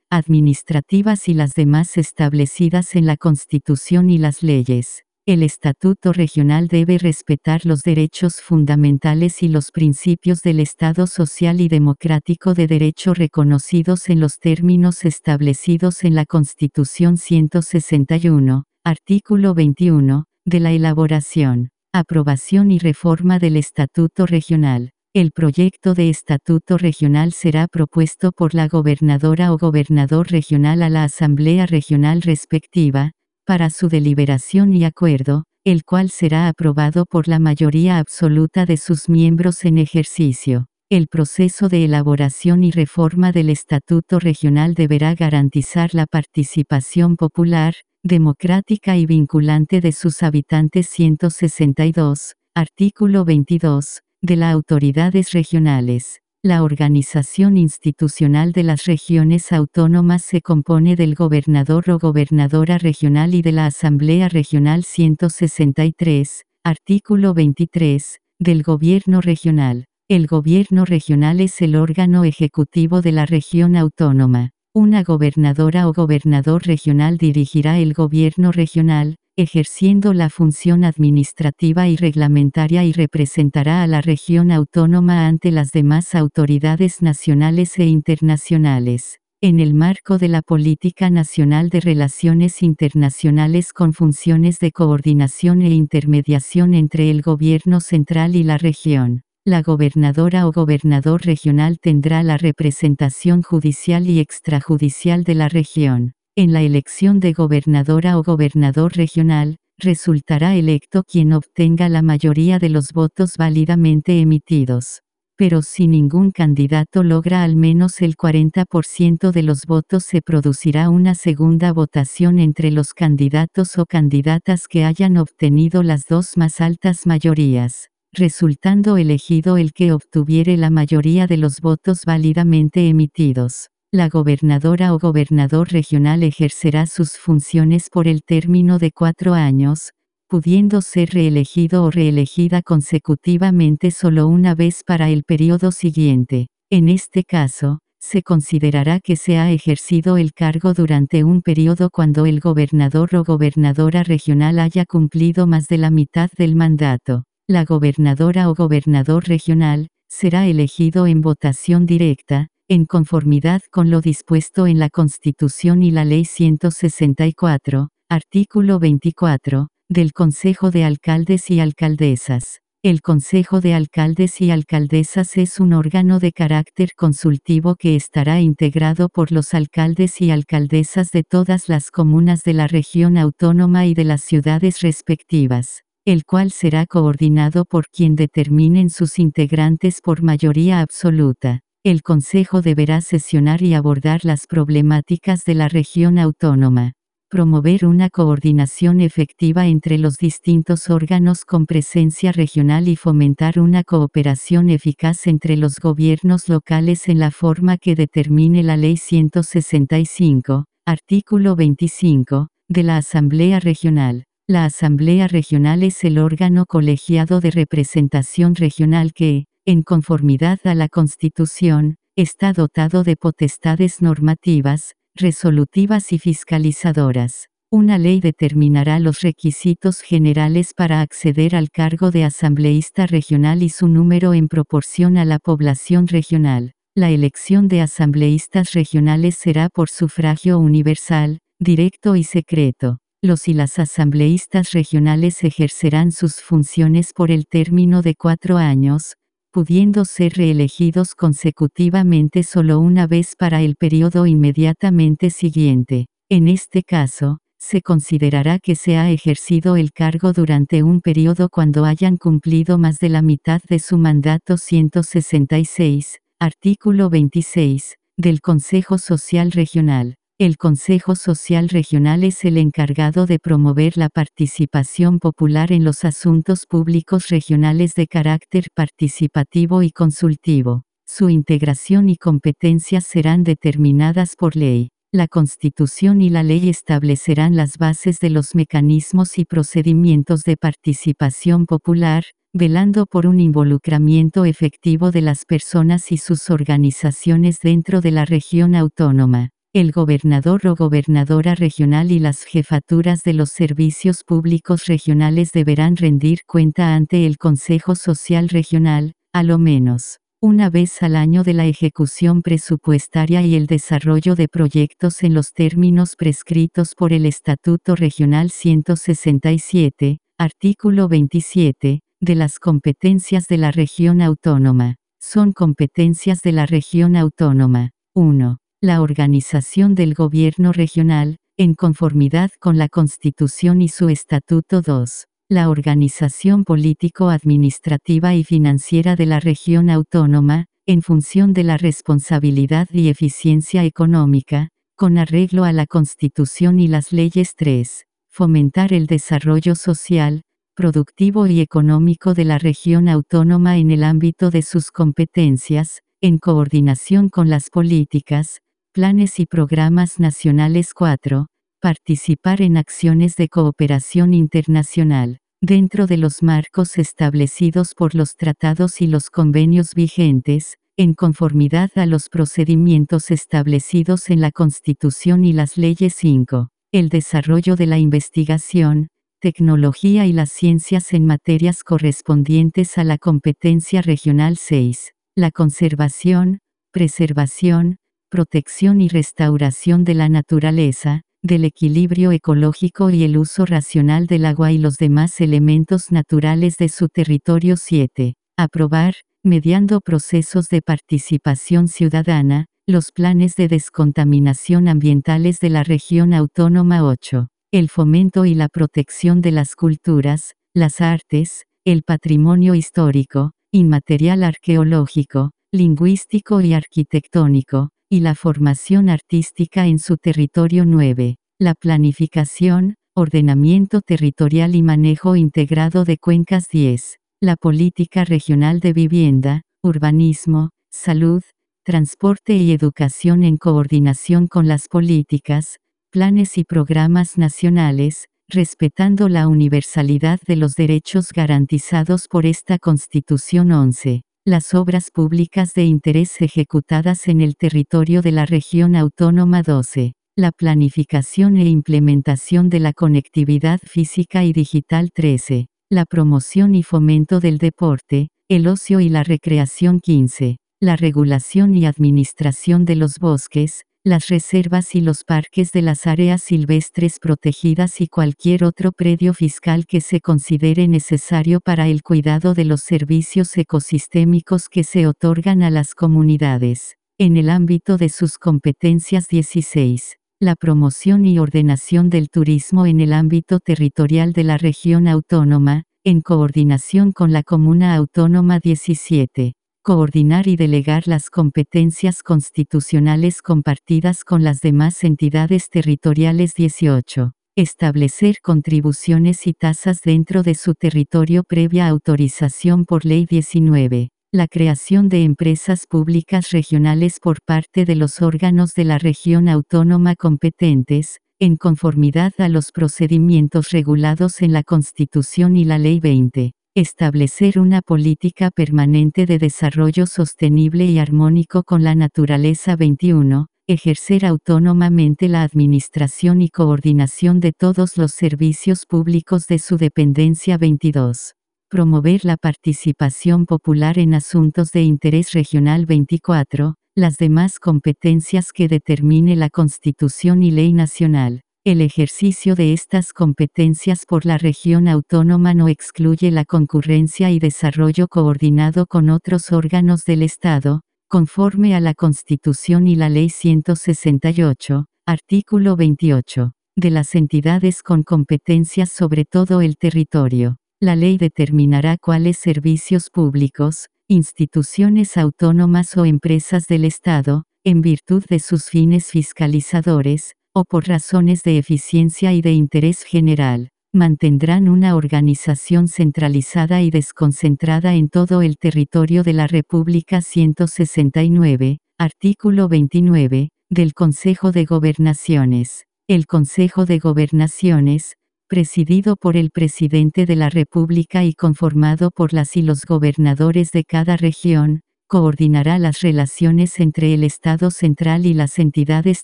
administrativas y las demás establecidas en la Constitución y las leyes. El Estatuto Regional debe respetar los derechos fundamentales y los principios del Estado social y democrático de derecho reconocidos en los términos establecidos en la Constitución 161, artículo 21, de la elaboración, aprobación y reforma del Estatuto Regional. El proyecto de Estatuto Regional será propuesto por la gobernadora o gobernador regional a la Asamblea Regional respectiva, para su deliberación y acuerdo, el cual será aprobado por la mayoría absoluta de sus miembros en ejercicio. El proceso de elaboración y reforma del Estatuto Regional deberá garantizar la participación popular, democrática y vinculante de sus habitantes 162, artículo 22, de las autoridades regionales. La organización institucional de las regiones autónomas se compone del gobernador o gobernadora regional y de la Asamblea Regional 163, artículo 23, del Gobierno regional. El gobierno regional es el órgano ejecutivo de la región autónoma. Una gobernadora o gobernador regional dirigirá el gobierno regional, ejerciendo la función administrativa y reglamentaria y representará a la región autónoma ante las demás autoridades nacionales e internacionales, en el marco de la Política Nacional de Relaciones Internacionales con funciones de coordinación e intermediación entre el gobierno central y la región. La gobernadora o gobernador regional tendrá la representación judicial y extrajudicial de la región en la elección de gobernadora o gobernador regional, resultará electo quien obtenga la mayoría de los votos válidamente emitidos. Pero si ningún candidato logra al menos el 40% de los votos se producirá una segunda votación entre los candidatos o candidatas que hayan obtenido las dos más altas mayorías, resultando elegido el que obtuviere la mayoría de los votos válidamente emitidos. La gobernadora o gobernador regional ejercerá sus funciones por el término de cuatro años, pudiendo ser reelegido o reelegida consecutivamente solo una vez para el periodo siguiente. En este caso, se considerará que se ha ejercido el cargo durante un periodo cuando el gobernador o gobernadora regional haya cumplido más de la mitad del mandato. La gobernadora o gobernador regional, será elegido en votación directa, en conformidad con lo dispuesto en la Constitución y la Ley 164, artículo 24, del Consejo de Alcaldes y Alcaldesas. El Consejo de Alcaldes y Alcaldesas es un órgano de carácter consultivo que estará integrado por los alcaldes y alcaldesas de todas las comunas de la región autónoma y de las ciudades respectivas, el cual será coordinado por quien determinen sus integrantes por mayoría absoluta. El Consejo deberá sesionar y abordar las problemáticas de la región autónoma, promover una coordinación efectiva entre los distintos órganos con presencia regional y fomentar una cooperación eficaz entre los gobiernos locales en la forma que determine la Ley 165, artículo 25, de la Asamblea Regional. La Asamblea Regional es el órgano colegiado de representación regional que, en conformidad a la Constitución, está dotado de potestades normativas, resolutivas y fiscalizadoras. Una ley determinará los requisitos generales para acceder al cargo de asambleísta regional y su número en proporción a la población regional. La elección de asambleístas regionales será por sufragio universal, directo y secreto. Los y las asambleístas regionales ejercerán sus funciones por el término de cuatro años, pudiendo ser reelegidos consecutivamente solo una vez para el periodo inmediatamente siguiente. En este caso, se considerará que se ha ejercido el cargo durante un periodo cuando hayan cumplido más de la mitad de su mandato 166, artículo 26, del Consejo Social Regional. El Consejo Social Regional es el encargado de promover la participación popular en los asuntos públicos regionales de carácter participativo y consultivo. Su integración y competencias serán determinadas por ley. La Constitución y la ley establecerán las bases de los mecanismos y procedimientos de participación popular, velando por un involucramiento efectivo de las personas y sus organizaciones dentro de la región autónoma. El gobernador o gobernadora regional y las jefaturas de los servicios públicos regionales deberán rendir cuenta ante el Consejo Social Regional, a lo menos una vez al año de la ejecución presupuestaria y el desarrollo de proyectos en los términos prescritos por el Estatuto Regional 167, artículo 27, de las competencias de la región autónoma. Son competencias de la región autónoma. 1. La organización del gobierno regional, en conformidad con la Constitución y su Estatuto 2 la organización político-administrativa y financiera de la región autónoma, en función de la responsabilidad y eficiencia económica, con arreglo a la Constitución y las leyes 3. Fomentar el desarrollo social, productivo y económico de la región autónoma en el ámbito de sus competencias, en coordinación con las políticas, planes y programas nacionales 4 participar en acciones de cooperación internacional, dentro de los marcos establecidos por los tratados y los convenios vigentes, en conformidad a los procedimientos establecidos en la Constitución y las leyes 5. El desarrollo de la investigación, tecnología y las ciencias en materias correspondientes a la competencia regional 6. La conservación, preservación, protección y restauración de la naturaleza, del equilibrio ecológico y el uso racional del agua y los demás elementos naturales de su territorio 7. Aprobar, mediando procesos de participación ciudadana, los planes de descontaminación ambientales de la región autónoma 8. El fomento y la protección de las culturas, las artes, el patrimonio histórico, inmaterial arqueológico, lingüístico y arquitectónico, y la formación artística en su territorio 9. La planificación, ordenamiento territorial y manejo integrado de cuencas 10. La política regional de vivienda, urbanismo, salud, transporte y educación en coordinación con las políticas, planes y programas nacionales, respetando la universalidad de los derechos garantizados por esta Constitución 11 las obras públicas de interés ejecutadas en el territorio de la región autónoma 12, la planificación e implementación de la conectividad física y digital 13, la promoción y fomento del deporte, el ocio y la recreación 15, la regulación y administración de los bosques, las reservas y los parques de las áreas silvestres protegidas y cualquier otro predio fiscal que se considere necesario para el cuidado de los servicios ecosistémicos que se otorgan a las comunidades. En el ámbito de sus competencias 16. La promoción y ordenación del turismo en el ámbito territorial de la región autónoma, en coordinación con la Comuna Autónoma 17 coordinar y delegar las competencias constitucionales compartidas con las demás entidades territoriales 18. Establecer contribuciones y tasas dentro de su territorio previa autorización por ley 19. La creación de empresas públicas regionales por parte de los órganos de la región autónoma competentes, en conformidad a los procedimientos regulados en la Constitución y la Ley 20. Establecer una política permanente de desarrollo sostenible y armónico con la naturaleza 21. ejercer autónomamente la administración y coordinación de todos los servicios públicos de su dependencia 22. Promover la participación popular en asuntos de interés regional 24, las demás competencias que determine la Constitución y ley nacional. El ejercicio de estas competencias por la región autónoma no excluye la concurrencia y desarrollo coordinado con otros órganos del Estado, conforme a la Constitución y la Ley 168, artículo 28, de las entidades con competencias sobre todo el territorio. La ley determinará cuáles servicios públicos, instituciones autónomas o empresas del Estado, en virtud de sus fines fiscalizadores, o por razones de eficiencia y de interés general, mantendrán una organización centralizada y desconcentrada en todo el territorio de la República 169, artículo 29, del Consejo de Gobernaciones. El Consejo de Gobernaciones, presidido por el presidente de la República y conformado por las y los gobernadores de cada región, coordinará las relaciones entre el Estado central y las entidades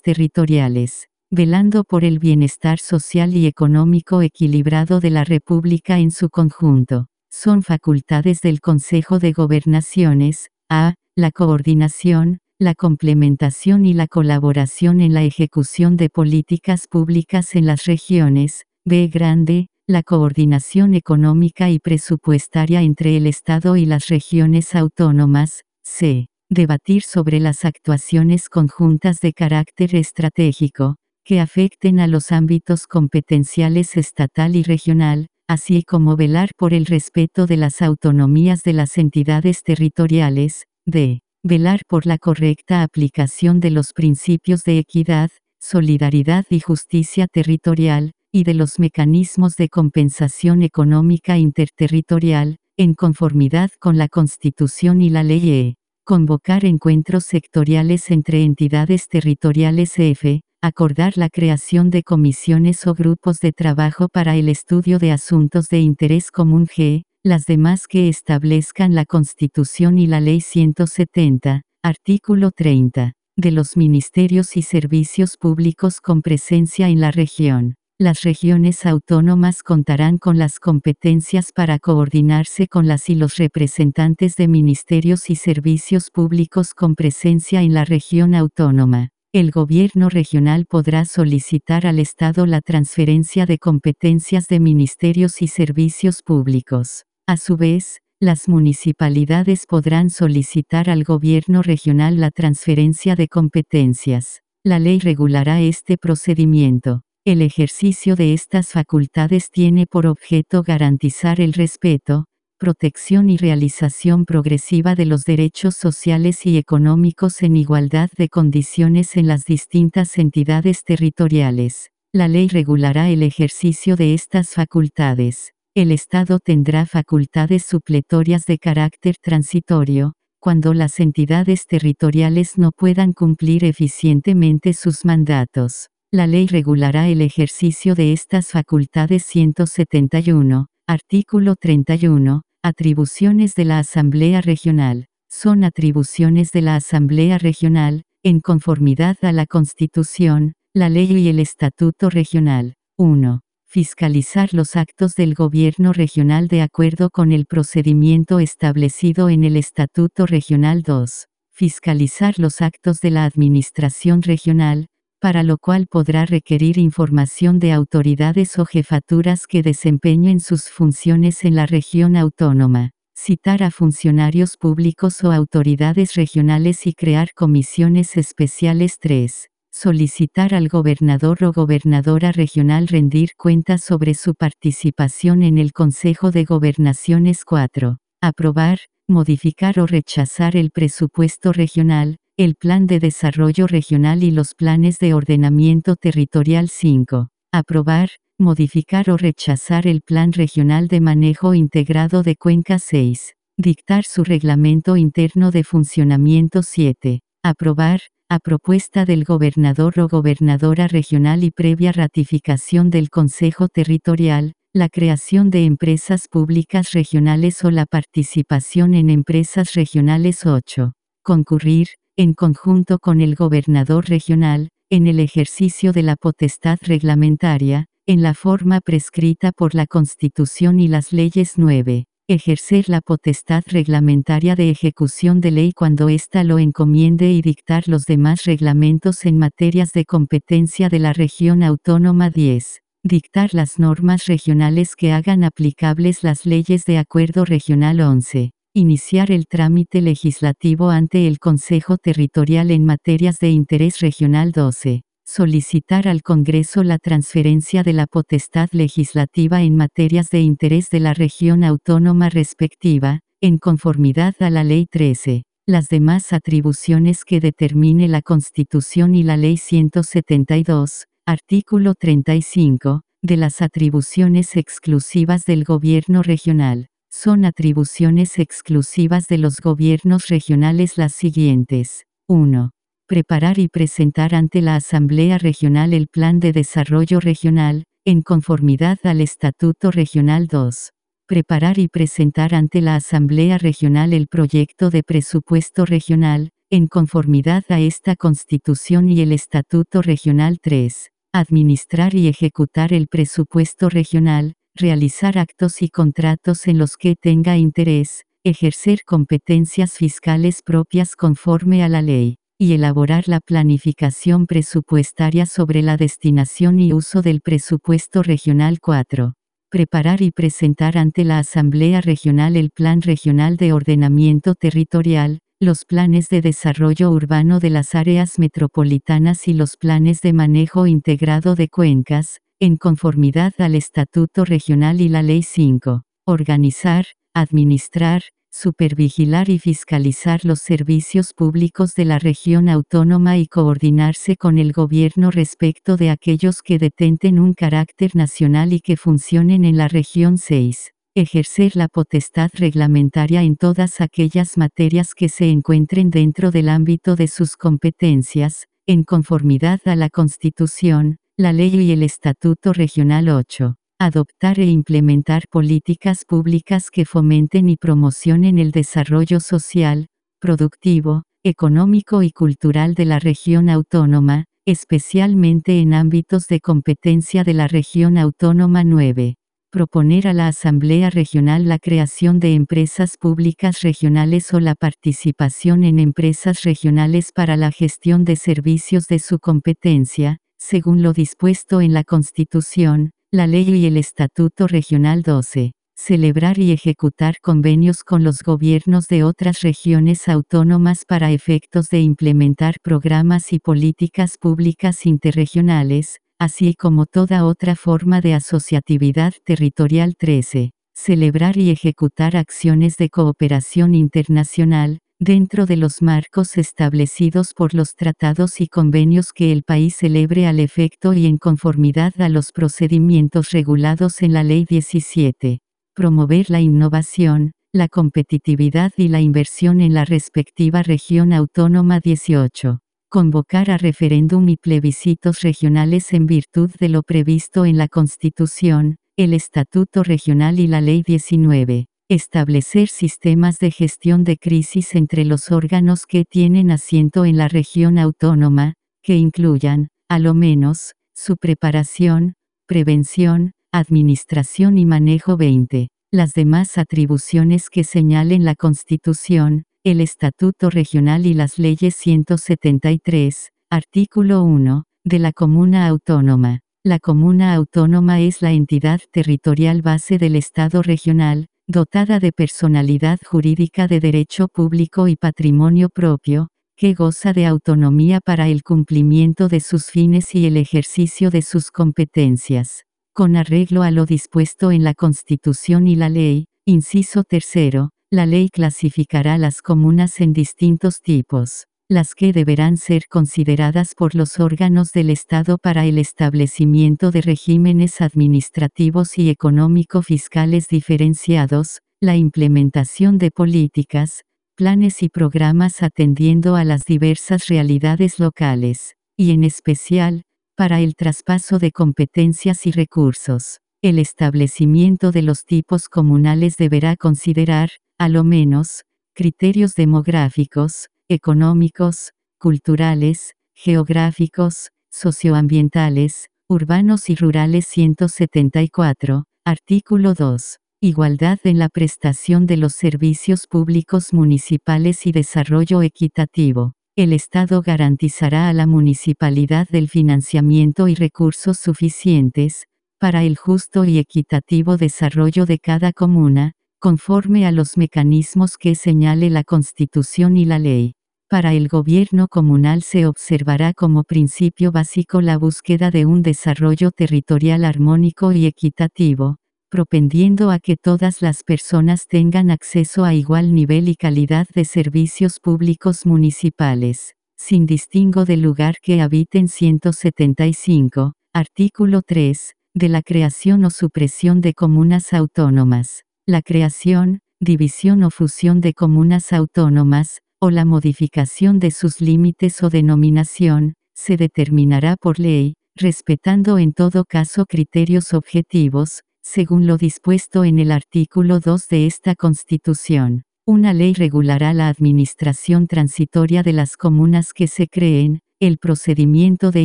territoriales velando por el bienestar social y económico equilibrado de la República en su conjunto. Son facultades del Consejo de Gobernaciones, a. La coordinación, la complementación y la colaboración en la ejecución de políticas públicas en las regiones, b. Grande, la coordinación económica y presupuestaria entre el Estado y las regiones autónomas, c. Debatir sobre las actuaciones conjuntas de carácter estratégico, que afecten a los ámbitos competenciales estatal y regional, así como velar por el respeto de las autonomías de las entidades territoriales, d. Velar por la correcta aplicación de los principios de equidad, solidaridad y justicia territorial, y de los mecanismos de compensación económica interterritorial, en conformidad con la Constitución y la ley E. Convocar encuentros sectoriales entre entidades territoriales F, acordar la creación de comisiones o grupos de trabajo para el estudio de asuntos de interés común G, las demás que establezcan la Constitución y la Ley 170, artículo 30, de los ministerios y servicios públicos con presencia en la región. Las regiones autónomas contarán con las competencias para coordinarse con las y los representantes de ministerios y servicios públicos con presencia en la región autónoma el gobierno regional podrá solicitar al Estado la transferencia de competencias de ministerios y servicios públicos. A su vez, las municipalidades podrán solicitar al gobierno regional la transferencia de competencias. La ley regulará este procedimiento. El ejercicio de estas facultades tiene por objeto garantizar el respeto, protección y realización progresiva de los derechos sociales y económicos en igualdad de condiciones en las distintas entidades territoriales. La ley regulará el ejercicio de estas facultades. El Estado tendrá facultades supletorias de carácter transitorio, cuando las entidades territoriales no puedan cumplir eficientemente sus mandatos. La ley regulará el ejercicio de estas facultades 171, artículo 31, Atribuciones de la Asamblea Regional. Son atribuciones de la Asamblea Regional, en conformidad a la Constitución, la ley y el Estatuto Regional. 1. Fiscalizar los actos del Gobierno regional de acuerdo con el procedimiento establecido en el Estatuto Regional 2. Fiscalizar los actos de la Administración Regional, para lo cual podrá requerir información de autoridades o jefaturas que desempeñen sus funciones en la región autónoma, citar a funcionarios públicos o autoridades regionales y crear comisiones especiales 3. Solicitar al gobernador o gobernadora regional rendir cuentas sobre su participación en el Consejo de Gobernaciones 4. Aprobar, modificar o rechazar el presupuesto regional, el Plan de Desarrollo Regional y los planes de ordenamiento territorial 5. Aprobar, modificar o rechazar el Plan Regional de Manejo Integrado de Cuenca 6. Dictar su reglamento interno de funcionamiento 7. Aprobar, a propuesta del gobernador o gobernadora regional y previa ratificación del Consejo Territorial, la creación de empresas públicas regionales o la participación en empresas regionales 8. Concurrir, en conjunto con el gobernador regional, en el ejercicio de la potestad reglamentaria, en la forma prescrita por la Constitución y las leyes 9. Ejercer la potestad reglamentaria de ejecución de ley cuando ésta lo encomiende y dictar los demás reglamentos en materias de competencia de la región autónoma 10. Dictar las normas regionales que hagan aplicables las leyes de acuerdo regional 11. Iniciar el trámite legislativo ante el Consejo Territorial en materias de interés regional 12 solicitar al Congreso la transferencia de la potestad legislativa en materias de interés de la región autónoma respectiva, en conformidad a la Ley 13. Las demás atribuciones que determine la Constitución y la Ley 172, artículo 35, de las atribuciones exclusivas del gobierno regional. Son atribuciones exclusivas de los gobiernos regionales las siguientes. 1 preparar y presentar ante la Asamblea Regional el Plan de Desarrollo Regional, en conformidad al Estatuto Regional 2. Preparar y presentar ante la Asamblea Regional el proyecto de presupuesto regional, en conformidad a esta Constitución y el Estatuto Regional 3. Administrar y ejecutar el presupuesto regional, realizar actos y contratos en los que tenga interés, ejercer competencias fiscales propias conforme a la ley y elaborar la planificación presupuestaria sobre la destinación y uso del presupuesto regional 4. Preparar y presentar ante la Asamblea Regional el Plan Regional de Ordenamiento Territorial, los planes de desarrollo urbano de las áreas metropolitanas y los planes de manejo integrado de cuencas, en conformidad al Estatuto Regional y la Ley 5. Organizar, administrar, supervigilar y fiscalizar los servicios públicos de la región autónoma y coordinarse con el gobierno respecto de aquellos que detenten un carácter nacional y que funcionen en la región 6. Ejercer la potestad reglamentaria en todas aquellas materias que se encuentren dentro del ámbito de sus competencias, en conformidad a la Constitución, la ley y el Estatuto Regional 8 adoptar e implementar políticas públicas que fomenten y promocionen el desarrollo social, productivo, económico y cultural de la región autónoma, especialmente en ámbitos de competencia de la región autónoma 9. Proponer a la Asamblea Regional la creación de empresas públicas regionales o la participación en empresas regionales para la gestión de servicios de su competencia, según lo dispuesto en la Constitución, la ley y el Estatuto Regional 12. Celebrar y ejecutar convenios con los gobiernos de otras regiones autónomas para efectos de implementar programas y políticas públicas interregionales, así como toda otra forma de asociatividad territorial 13. Celebrar y ejecutar acciones de cooperación internacional, dentro de los marcos establecidos por los tratados y convenios que el país celebre al efecto y en conformidad a los procedimientos regulados en la Ley 17. Promover la innovación, la competitividad y la inversión en la respectiva región autónoma 18. Convocar a referéndum y plebiscitos regionales en virtud de lo previsto en la Constitución, el Estatuto Regional y la Ley 19 Establecer sistemas de gestión de crisis entre los órganos que tienen asiento en la región autónoma, que incluyan, a lo menos, su preparación, prevención, administración y manejo 20. Las demás atribuciones que señalen la Constitución, el Estatuto Regional y las leyes 173, artículo 1, de la Comuna Autónoma. La Comuna Autónoma es la entidad territorial base del Estado regional, dotada de personalidad jurídica de derecho público y patrimonio propio, que goza de autonomía para el cumplimiento de sus fines y el ejercicio de sus competencias. Con arreglo a lo dispuesto en la Constitución y la ley, inciso tercero, la ley clasificará las comunas en distintos tipos las que deberán ser consideradas por los órganos del Estado para el establecimiento de regímenes administrativos y económico-fiscales diferenciados, la implementación de políticas, planes y programas atendiendo a las diversas realidades locales, y en especial, para el traspaso de competencias y recursos. El establecimiento de los tipos comunales deberá considerar, a lo menos, criterios demográficos, económicos, culturales, geográficos, socioambientales, urbanos y rurales 174, artículo 2. Igualdad en la prestación de los servicios públicos municipales y desarrollo equitativo. El Estado garantizará a la municipalidad del financiamiento y recursos suficientes, para el justo y equitativo desarrollo de cada comuna, conforme a los mecanismos que señale la Constitución y la ley. Para el gobierno comunal se observará como principio básico la búsqueda de un desarrollo territorial armónico y equitativo, propendiendo a que todas las personas tengan acceso a igual nivel y calidad de servicios públicos municipales, sin distingo del lugar que habiten 175, artículo 3, de la creación o supresión de comunas autónomas. La creación, división o fusión de comunas autónomas, o la modificación de sus límites o denominación, se determinará por ley, respetando en todo caso criterios objetivos, según lo dispuesto en el artículo 2 de esta Constitución. Una ley regulará la administración transitoria de las comunas que se creen, el procedimiento de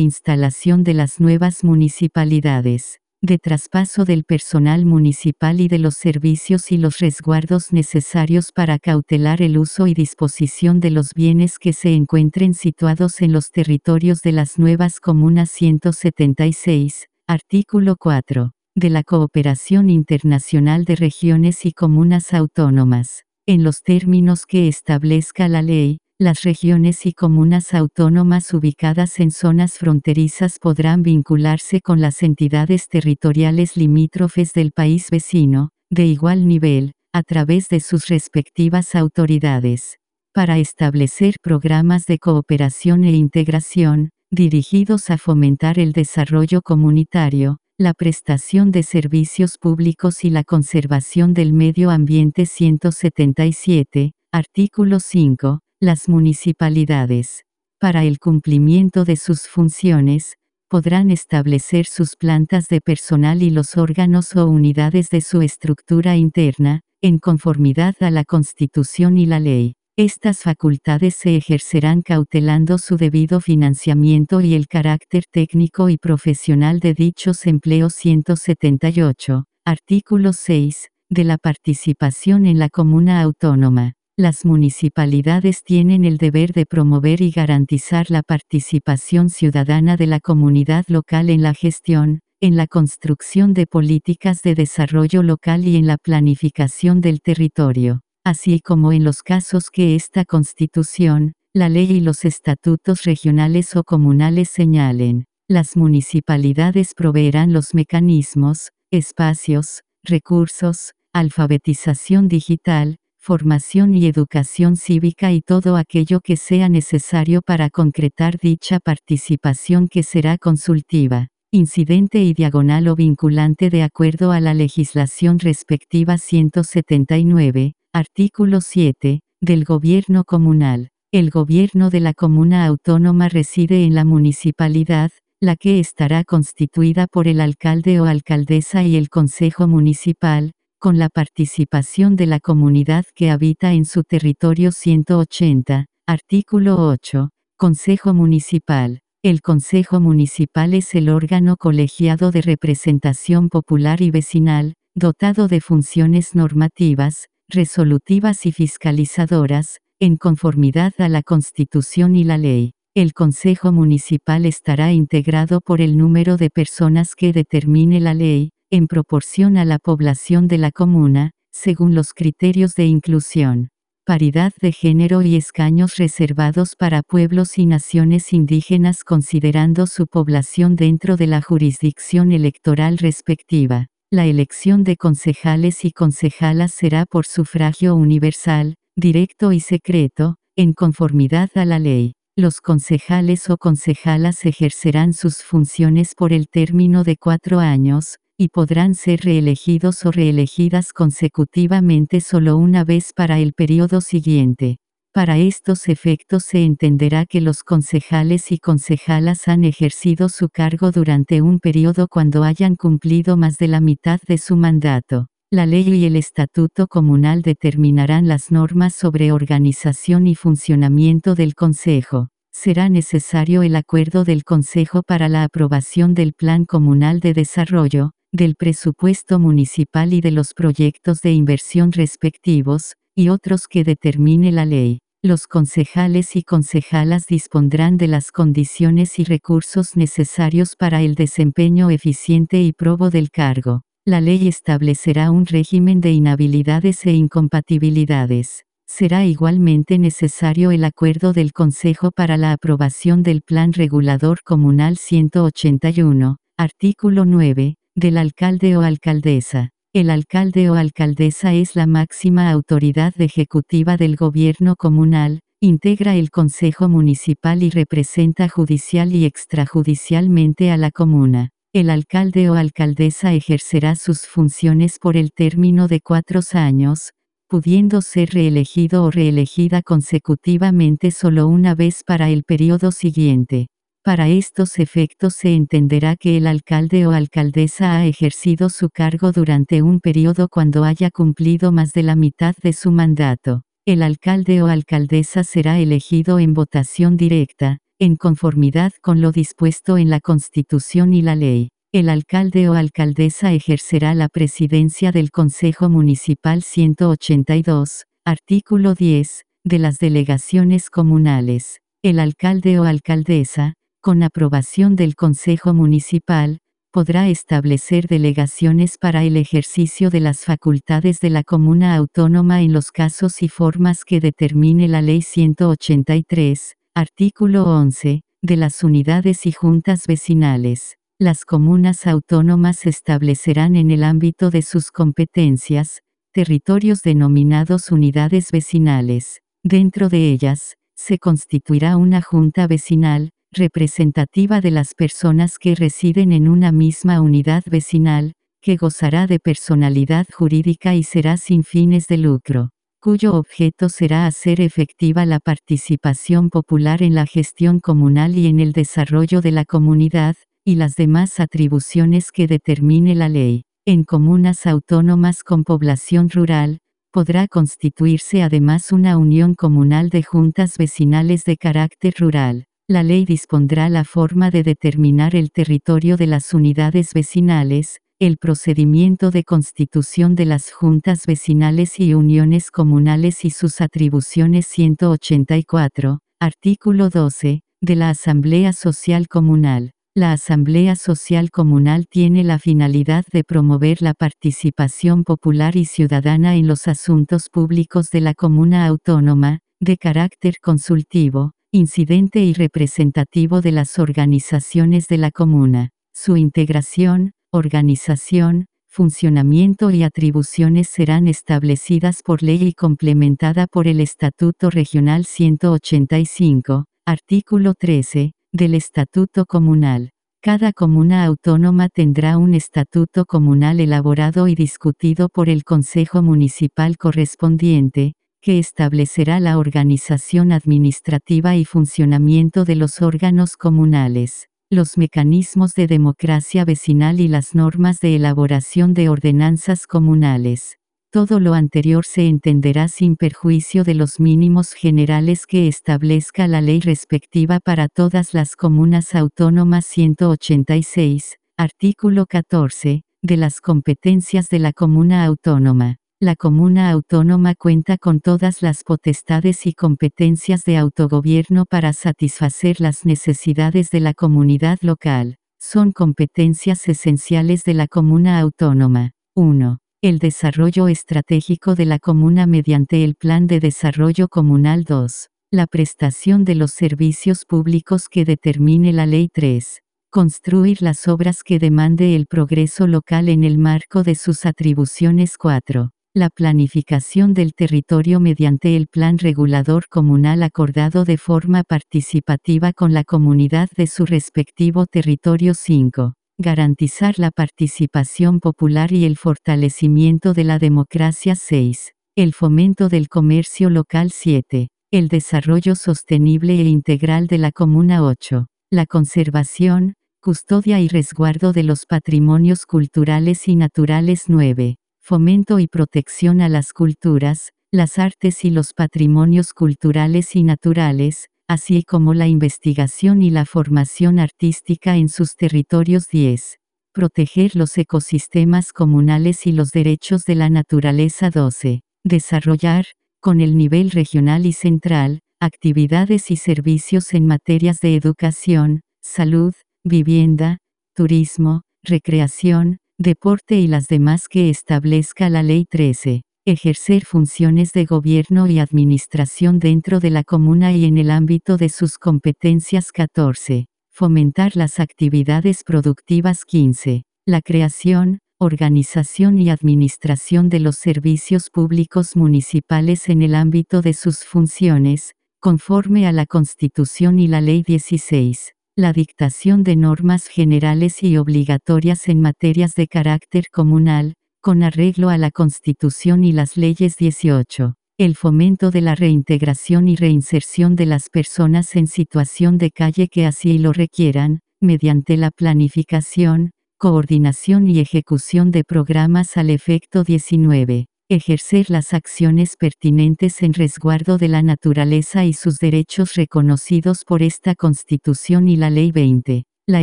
instalación de las nuevas municipalidades, de traspaso del personal municipal y de los servicios y los resguardos necesarios para cautelar el uso y disposición de los bienes que se encuentren situados en los territorios de las nuevas comunas 176, artículo 4 de la cooperación internacional de regiones y comunas autónomas, en los términos que establezca la ley, las regiones y comunas autónomas ubicadas en zonas fronterizas podrán vincularse con las entidades territoriales limítrofes del país vecino, de igual nivel, a través de sus respectivas autoridades, para establecer programas de cooperación e integración, dirigidos a fomentar el desarrollo comunitario, la prestación de servicios públicos y la conservación del medio ambiente. 177, artículo 5, las municipalidades, para el cumplimiento de sus funciones, podrán establecer sus plantas de personal y los órganos o unidades de su estructura interna, en conformidad a la Constitución y la ley. Estas facultades se ejercerán cautelando su debido financiamiento y el carácter técnico y profesional de dichos empleos 178, artículo 6, de la participación en la comuna autónoma. Las municipalidades tienen el deber de promover y garantizar la participación ciudadana de la comunidad local en la gestión, en la construcción de políticas de desarrollo local y en la planificación del territorio así como en los casos que esta Constitución, la ley y los estatutos regionales o comunales señalen. Las municipalidades proveerán los mecanismos, espacios, recursos, alfabetización digital, formación y educación cívica y todo aquello que sea necesario para concretar dicha participación que será consultiva, incidente y diagonal o vinculante de acuerdo a la legislación respectiva 179, Artículo 7. Del Gobierno Comunal. El gobierno de la comuna autónoma reside en la municipalidad, la que estará constituida por el alcalde o alcaldesa y el consejo municipal, con la participación de la comunidad que habita en su territorio 180. Artículo 8. Consejo Municipal. El Consejo Municipal es el órgano colegiado de representación popular y vecinal, dotado de funciones normativas, resolutivas y fiscalizadoras, en conformidad a la Constitución y la ley. El Consejo Municipal estará integrado por el número de personas que determine la ley, en proporción a la población de la comuna, según los criterios de inclusión, paridad de género y escaños reservados para pueblos y naciones indígenas considerando su población dentro de la jurisdicción electoral respectiva. La elección de concejales y concejalas será por sufragio universal, directo y secreto, en conformidad a la ley. Los concejales o concejalas ejercerán sus funciones por el término de cuatro años, y podrán ser reelegidos o reelegidas consecutivamente solo una vez para el periodo siguiente. Para estos efectos se entenderá que los concejales y concejalas han ejercido su cargo durante un periodo cuando hayan cumplido más de la mitad de su mandato. La ley y el estatuto comunal determinarán las normas sobre organización y funcionamiento del Consejo. Será necesario el acuerdo del Consejo para la aprobación del Plan Comunal de Desarrollo, del presupuesto municipal y de los proyectos de inversión respectivos, y otros que determine la ley. Los concejales y concejalas dispondrán de las condiciones y recursos necesarios para el desempeño eficiente y probo del cargo. La ley establecerá un régimen de inhabilidades e incompatibilidades. Será igualmente necesario el acuerdo del Consejo para la aprobación del Plan Regulador Comunal 181, artículo 9, del alcalde o alcaldesa. El alcalde o alcaldesa es la máxima autoridad ejecutiva del gobierno comunal, integra el Consejo Municipal y representa judicial y extrajudicialmente a la comuna. El alcalde o alcaldesa ejercerá sus funciones por el término de cuatro años, pudiendo ser reelegido o reelegida consecutivamente solo una vez para el periodo siguiente. Para estos efectos se entenderá que el alcalde o alcaldesa ha ejercido su cargo durante un periodo cuando haya cumplido más de la mitad de su mandato. El alcalde o alcaldesa será elegido en votación directa, en conformidad con lo dispuesto en la Constitución y la ley. El alcalde o alcaldesa ejercerá la presidencia del Consejo Municipal 182, artículo 10, de las delegaciones comunales. El alcalde o alcaldesa, con aprobación del Consejo Municipal, podrá establecer delegaciones para el ejercicio de las facultades de la comuna autónoma en los casos y formas que determine la Ley 183, Artículo 11. De las unidades y juntas vecinales. Las comunas autónomas establecerán en el ámbito de sus competencias, territorios denominados unidades vecinales. Dentro de ellas, se constituirá una junta vecinal, representativa de las personas que residen en una misma unidad vecinal, que gozará de personalidad jurídica y será sin fines de lucro cuyo objeto será hacer efectiva la participación popular en la gestión comunal y en el desarrollo de la comunidad, y las demás atribuciones que determine la ley. En comunas autónomas con población rural, podrá constituirse además una unión comunal de juntas vecinales de carácter rural. La ley dispondrá la forma de determinar el territorio de las unidades vecinales, el procedimiento de constitución de las juntas vecinales y uniones comunales y sus atribuciones 184, artículo 12, de la Asamblea Social Comunal. La Asamblea Social Comunal tiene la finalidad de promover la participación popular y ciudadana en los asuntos públicos de la comuna autónoma, de carácter consultivo, incidente y representativo de las organizaciones de la comuna. Su integración, organización, funcionamiento y atribuciones serán establecidas por ley y complementada por el Estatuto Regional 185, artículo 13, del Estatuto Comunal. Cada comuna autónoma tendrá un estatuto comunal elaborado y discutido por el Consejo Municipal correspondiente, que establecerá la organización administrativa y funcionamiento de los órganos comunales los mecanismos de democracia vecinal y las normas de elaboración de ordenanzas comunales. Todo lo anterior se entenderá sin perjuicio de los mínimos generales que establezca la ley respectiva para todas las comunas autónomas 186, artículo 14, de las competencias de la comuna autónoma. La comuna autónoma cuenta con todas las potestades y competencias de autogobierno para satisfacer las necesidades de la comunidad local. Son competencias esenciales de la comuna autónoma. 1. El desarrollo estratégico de la comuna mediante el Plan de Desarrollo Comunal 2. La prestación de los servicios públicos que determine la Ley 3. Construir las obras que demande el progreso local en el marco de sus atribuciones 4 la planificación del territorio mediante el plan regulador comunal acordado de forma participativa con la comunidad de su respectivo territorio 5. Garantizar la participación popular y el fortalecimiento de la democracia 6. El fomento del comercio local 7. El desarrollo sostenible e integral de la comuna 8. La conservación, custodia y resguardo de los patrimonios culturales y naturales 9 fomento y protección a las culturas, las artes y los patrimonios culturales y naturales, así como la investigación y la formación artística en sus territorios 10. Proteger los ecosistemas comunales y los derechos de la naturaleza 12. Desarrollar, con el nivel regional y central, actividades y servicios en materias de educación, salud, vivienda, turismo, recreación, deporte y las demás que establezca la Ley 13. Ejercer funciones de gobierno y administración dentro de la comuna y en el ámbito de sus competencias 14. Fomentar las actividades productivas 15. La creación, organización y administración de los servicios públicos municipales en el ámbito de sus funciones, conforme a la Constitución y la Ley 16 la dictación de normas generales y obligatorias en materias de carácter comunal, con arreglo a la Constitución y las leyes 18. El fomento de la reintegración y reinserción de las personas en situación de calle que así lo requieran, mediante la planificación, coordinación y ejecución de programas al efecto 19 ejercer las acciones pertinentes en resguardo de la naturaleza y sus derechos reconocidos por esta Constitución y la Ley 20, la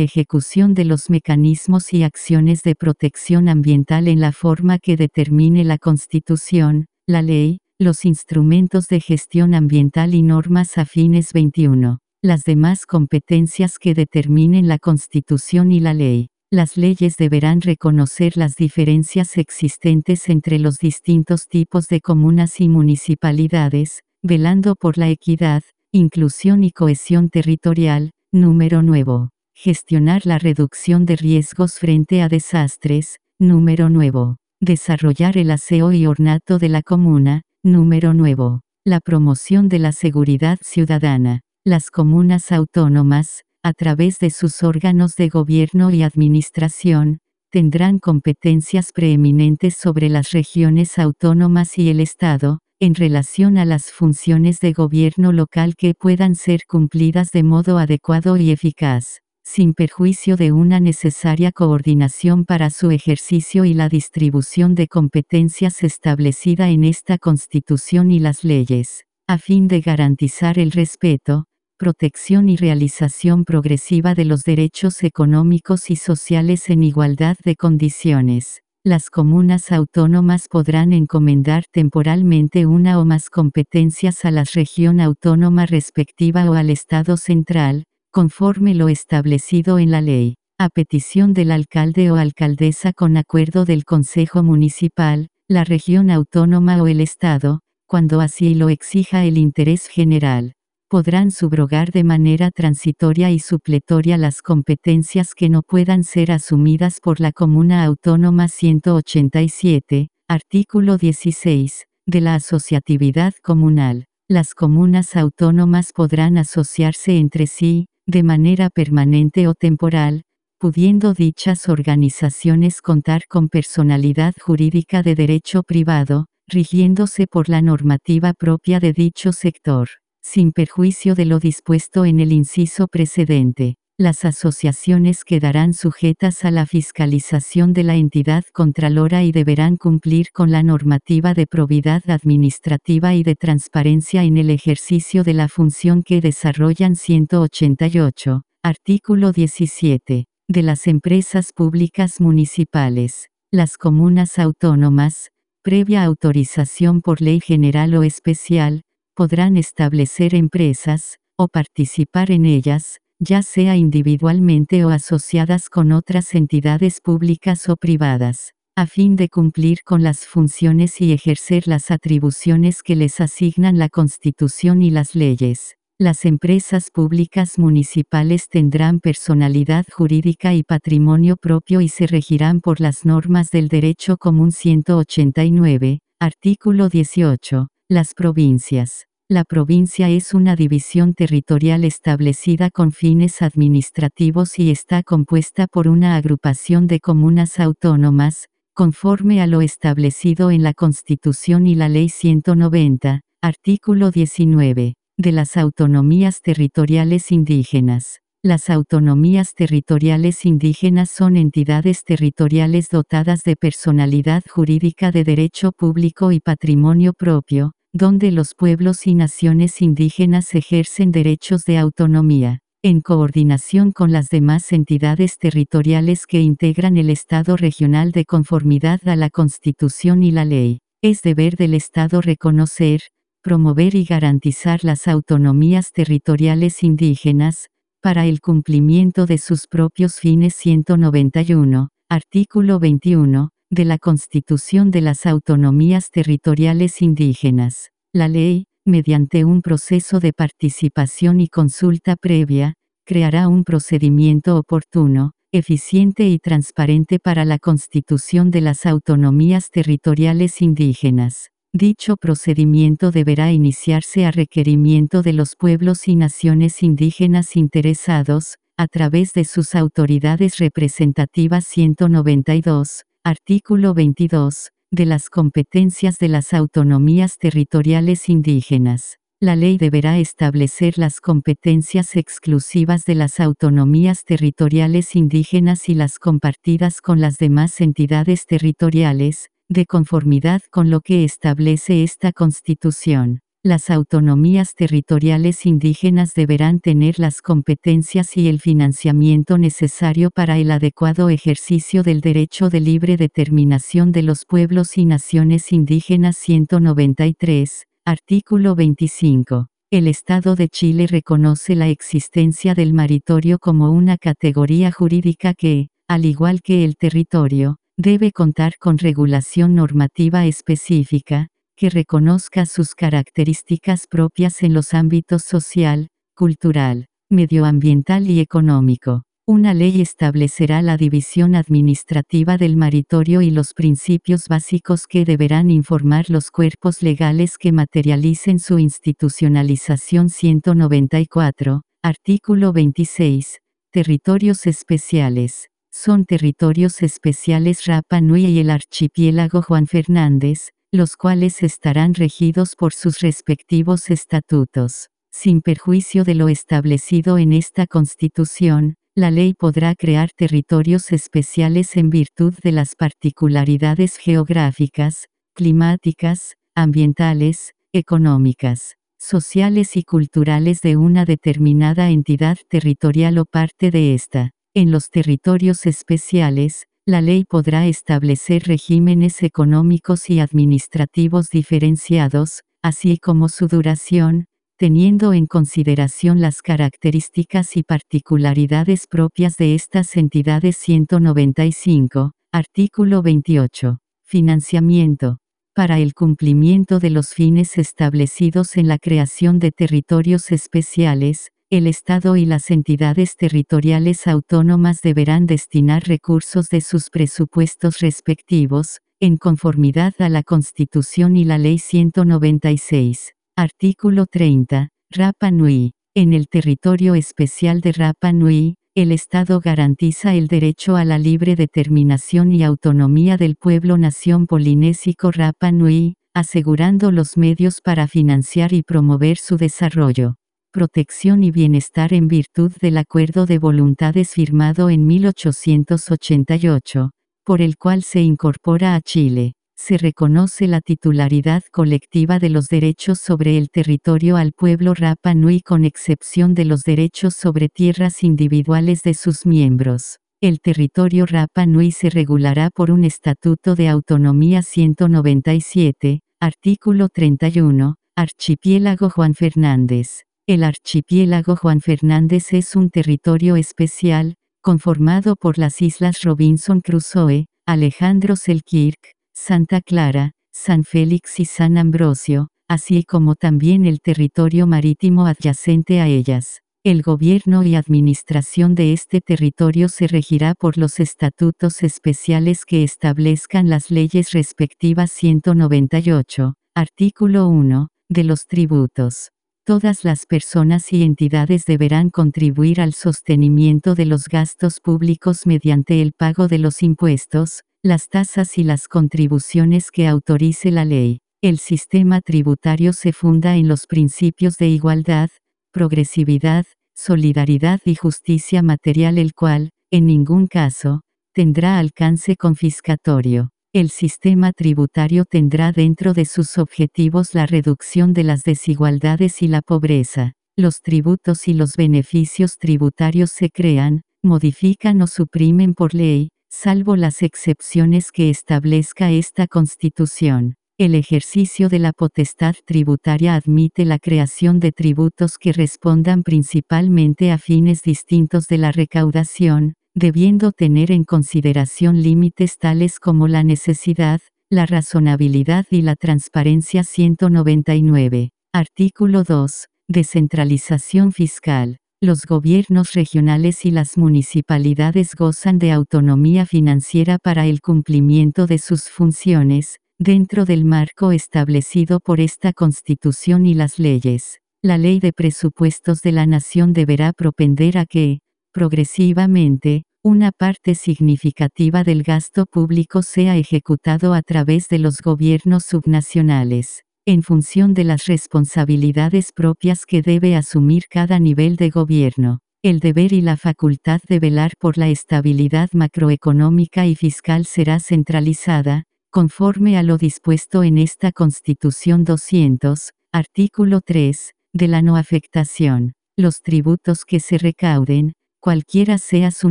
ejecución de los mecanismos y acciones de protección ambiental en la forma que determine la Constitución, la ley, los instrumentos de gestión ambiental y normas afines 21, las demás competencias que determinen la Constitución y la ley. Las leyes deberán reconocer las diferencias existentes entre los distintos tipos de comunas y municipalidades, velando por la equidad, inclusión y cohesión territorial. Número nuevo. Gestionar la reducción de riesgos frente a desastres. Número nuevo. Desarrollar el aseo y ornato de la comuna. Número nuevo. La promoción de la seguridad ciudadana. Las comunas autónomas, a través de sus órganos de gobierno y administración, tendrán competencias preeminentes sobre las regiones autónomas y el Estado, en relación a las funciones de gobierno local que puedan ser cumplidas de modo adecuado y eficaz, sin perjuicio de una necesaria coordinación para su ejercicio y la distribución de competencias establecida en esta Constitución y las leyes, a fin de garantizar el respeto, protección y realización progresiva de los derechos económicos y sociales en igualdad de condiciones. Las comunas autónomas podrán encomendar temporalmente una o más competencias a la región autónoma respectiva o al Estado central, conforme lo establecido en la ley, a petición del alcalde o alcaldesa con acuerdo del Consejo Municipal, la región autónoma o el Estado, cuando así lo exija el interés general podrán subrogar de manera transitoria y supletoria las competencias que no puedan ser asumidas por la Comuna Autónoma 187, artículo 16, de la asociatividad comunal. Las comunas autónomas podrán asociarse entre sí, de manera permanente o temporal, pudiendo dichas organizaciones contar con personalidad jurídica de derecho privado, rigiéndose por la normativa propia de dicho sector sin perjuicio de lo dispuesto en el inciso precedente. Las asociaciones quedarán sujetas a la fiscalización de la entidad contralora y deberán cumplir con la normativa de probidad administrativa y de transparencia en el ejercicio de la función que desarrollan 188, artículo 17, de las empresas públicas municipales. Las comunas autónomas, previa autorización por ley general o especial, podrán establecer empresas, o participar en ellas, ya sea individualmente o asociadas con otras entidades públicas o privadas, a fin de cumplir con las funciones y ejercer las atribuciones que les asignan la Constitución y las leyes. Las empresas públicas municipales tendrán personalidad jurídica y patrimonio propio y se regirán por las normas del Derecho Común 189, artículo 18. Las provincias la provincia es una división territorial establecida con fines administrativos y está compuesta por una agrupación de comunas autónomas, conforme a lo establecido en la Constitución y la Ley 190, artículo 19, de las autonomías territoriales indígenas. Las autonomías territoriales indígenas son entidades territoriales dotadas de personalidad jurídica de derecho público y patrimonio propio, donde los pueblos y naciones indígenas ejercen derechos de autonomía, en coordinación con las demás entidades territoriales que integran el Estado regional de conformidad a la Constitución y la ley. Es deber del Estado reconocer, promover y garantizar las autonomías territoriales indígenas, para el cumplimiento de sus propios fines 191, artículo 21, de la Constitución de las Autonomías Territoriales Indígenas. La ley, mediante un proceso de participación y consulta previa, creará un procedimiento oportuno, eficiente y transparente para la constitución de las autonomías territoriales indígenas. Dicho procedimiento deberá iniciarse a requerimiento de los pueblos y naciones indígenas interesados, a través de sus autoridades representativas 192, Artículo 22. De las competencias de las autonomías territoriales indígenas. La ley deberá establecer las competencias exclusivas de las autonomías territoriales indígenas y las compartidas con las demás entidades territoriales, de conformidad con lo que establece esta Constitución. Las autonomías territoriales indígenas deberán tener las competencias y el financiamiento necesario para el adecuado ejercicio del derecho de libre determinación de los pueblos y naciones indígenas 193, artículo 25. El Estado de Chile reconoce la existencia del maritorio como una categoría jurídica que, al igual que el territorio, debe contar con regulación normativa específica, que reconozca sus características propias en los ámbitos social, cultural, medioambiental y económico. Una ley establecerá la división administrativa del maritorio y los principios básicos que deberán informar los cuerpos legales que materialicen su institucionalización 194, artículo 26. Territorios especiales. Son territorios especiales Rapa Nui y el archipiélago Juan Fernández, los cuales estarán regidos por sus respectivos estatutos. Sin perjuicio de lo establecido en esta Constitución, la ley podrá crear territorios especiales en virtud de las particularidades geográficas, climáticas, ambientales, económicas, sociales y culturales de una determinada entidad territorial o parte de esta. En los territorios especiales, la ley podrá establecer regímenes económicos y administrativos diferenciados, así como su duración, teniendo en consideración las características y particularidades propias de estas entidades 195, artículo 28. Financiamiento. Para el cumplimiento de los fines establecidos en la creación de territorios especiales, el Estado y las entidades territoriales autónomas deberán destinar recursos de sus presupuestos respectivos, en conformidad a la Constitución y la Ley 196. Artículo 30. Rapa Nui. En el territorio especial de Rapa Nui, el Estado garantiza el derecho a la libre determinación y autonomía del pueblo nación polinésico Rapa Nui, asegurando los medios para financiar y promover su desarrollo protección y bienestar en virtud del acuerdo de voluntades firmado en 1888, por el cual se incorpora a Chile. Se reconoce la titularidad colectiva de los derechos sobre el territorio al pueblo Rapa Nui con excepción de los derechos sobre tierras individuales de sus miembros. El territorio Rapa Nui se regulará por un Estatuto de Autonomía 197, artículo 31, Archipiélago Juan Fernández. El archipiélago Juan Fernández es un territorio especial, conformado por las islas Robinson Crusoe, Alejandro Selkirk, Santa Clara, San Félix y San Ambrosio, así como también el territorio marítimo adyacente a ellas. El gobierno y administración de este territorio se regirá por los estatutos especiales que establezcan las leyes respectivas 198, artículo 1, de los tributos. Todas las personas y entidades deberán contribuir al sostenimiento de los gastos públicos mediante el pago de los impuestos, las tasas y las contribuciones que autorice la ley. El sistema tributario se funda en los principios de igualdad, progresividad, solidaridad y justicia material el cual, en ningún caso, tendrá alcance confiscatorio. El sistema tributario tendrá dentro de sus objetivos la reducción de las desigualdades y la pobreza. Los tributos y los beneficios tributarios se crean, modifican o suprimen por ley, salvo las excepciones que establezca esta Constitución. El ejercicio de la potestad tributaria admite la creación de tributos que respondan principalmente a fines distintos de la recaudación, debiendo tener en consideración límites tales como la necesidad, la razonabilidad y la transparencia 199. Artículo 2. Descentralización fiscal. Los gobiernos regionales y las municipalidades gozan de autonomía financiera para el cumplimiento de sus funciones, dentro del marco establecido por esta Constitución y las leyes. La ley de presupuestos de la Nación deberá propender a que, progresivamente, una parte significativa del gasto público sea ejecutado a través de los gobiernos subnacionales, en función de las responsabilidades propias que debe asumir cada nivel de gobierno. El deber y la facultad de velar por la estabilidad macroeconómica y fiscal será centralizada, conforme a lo dispuesto en esta Constitución 200, artículo 3, de la no afectación. Los tributos que se recauden, cualquiera sea su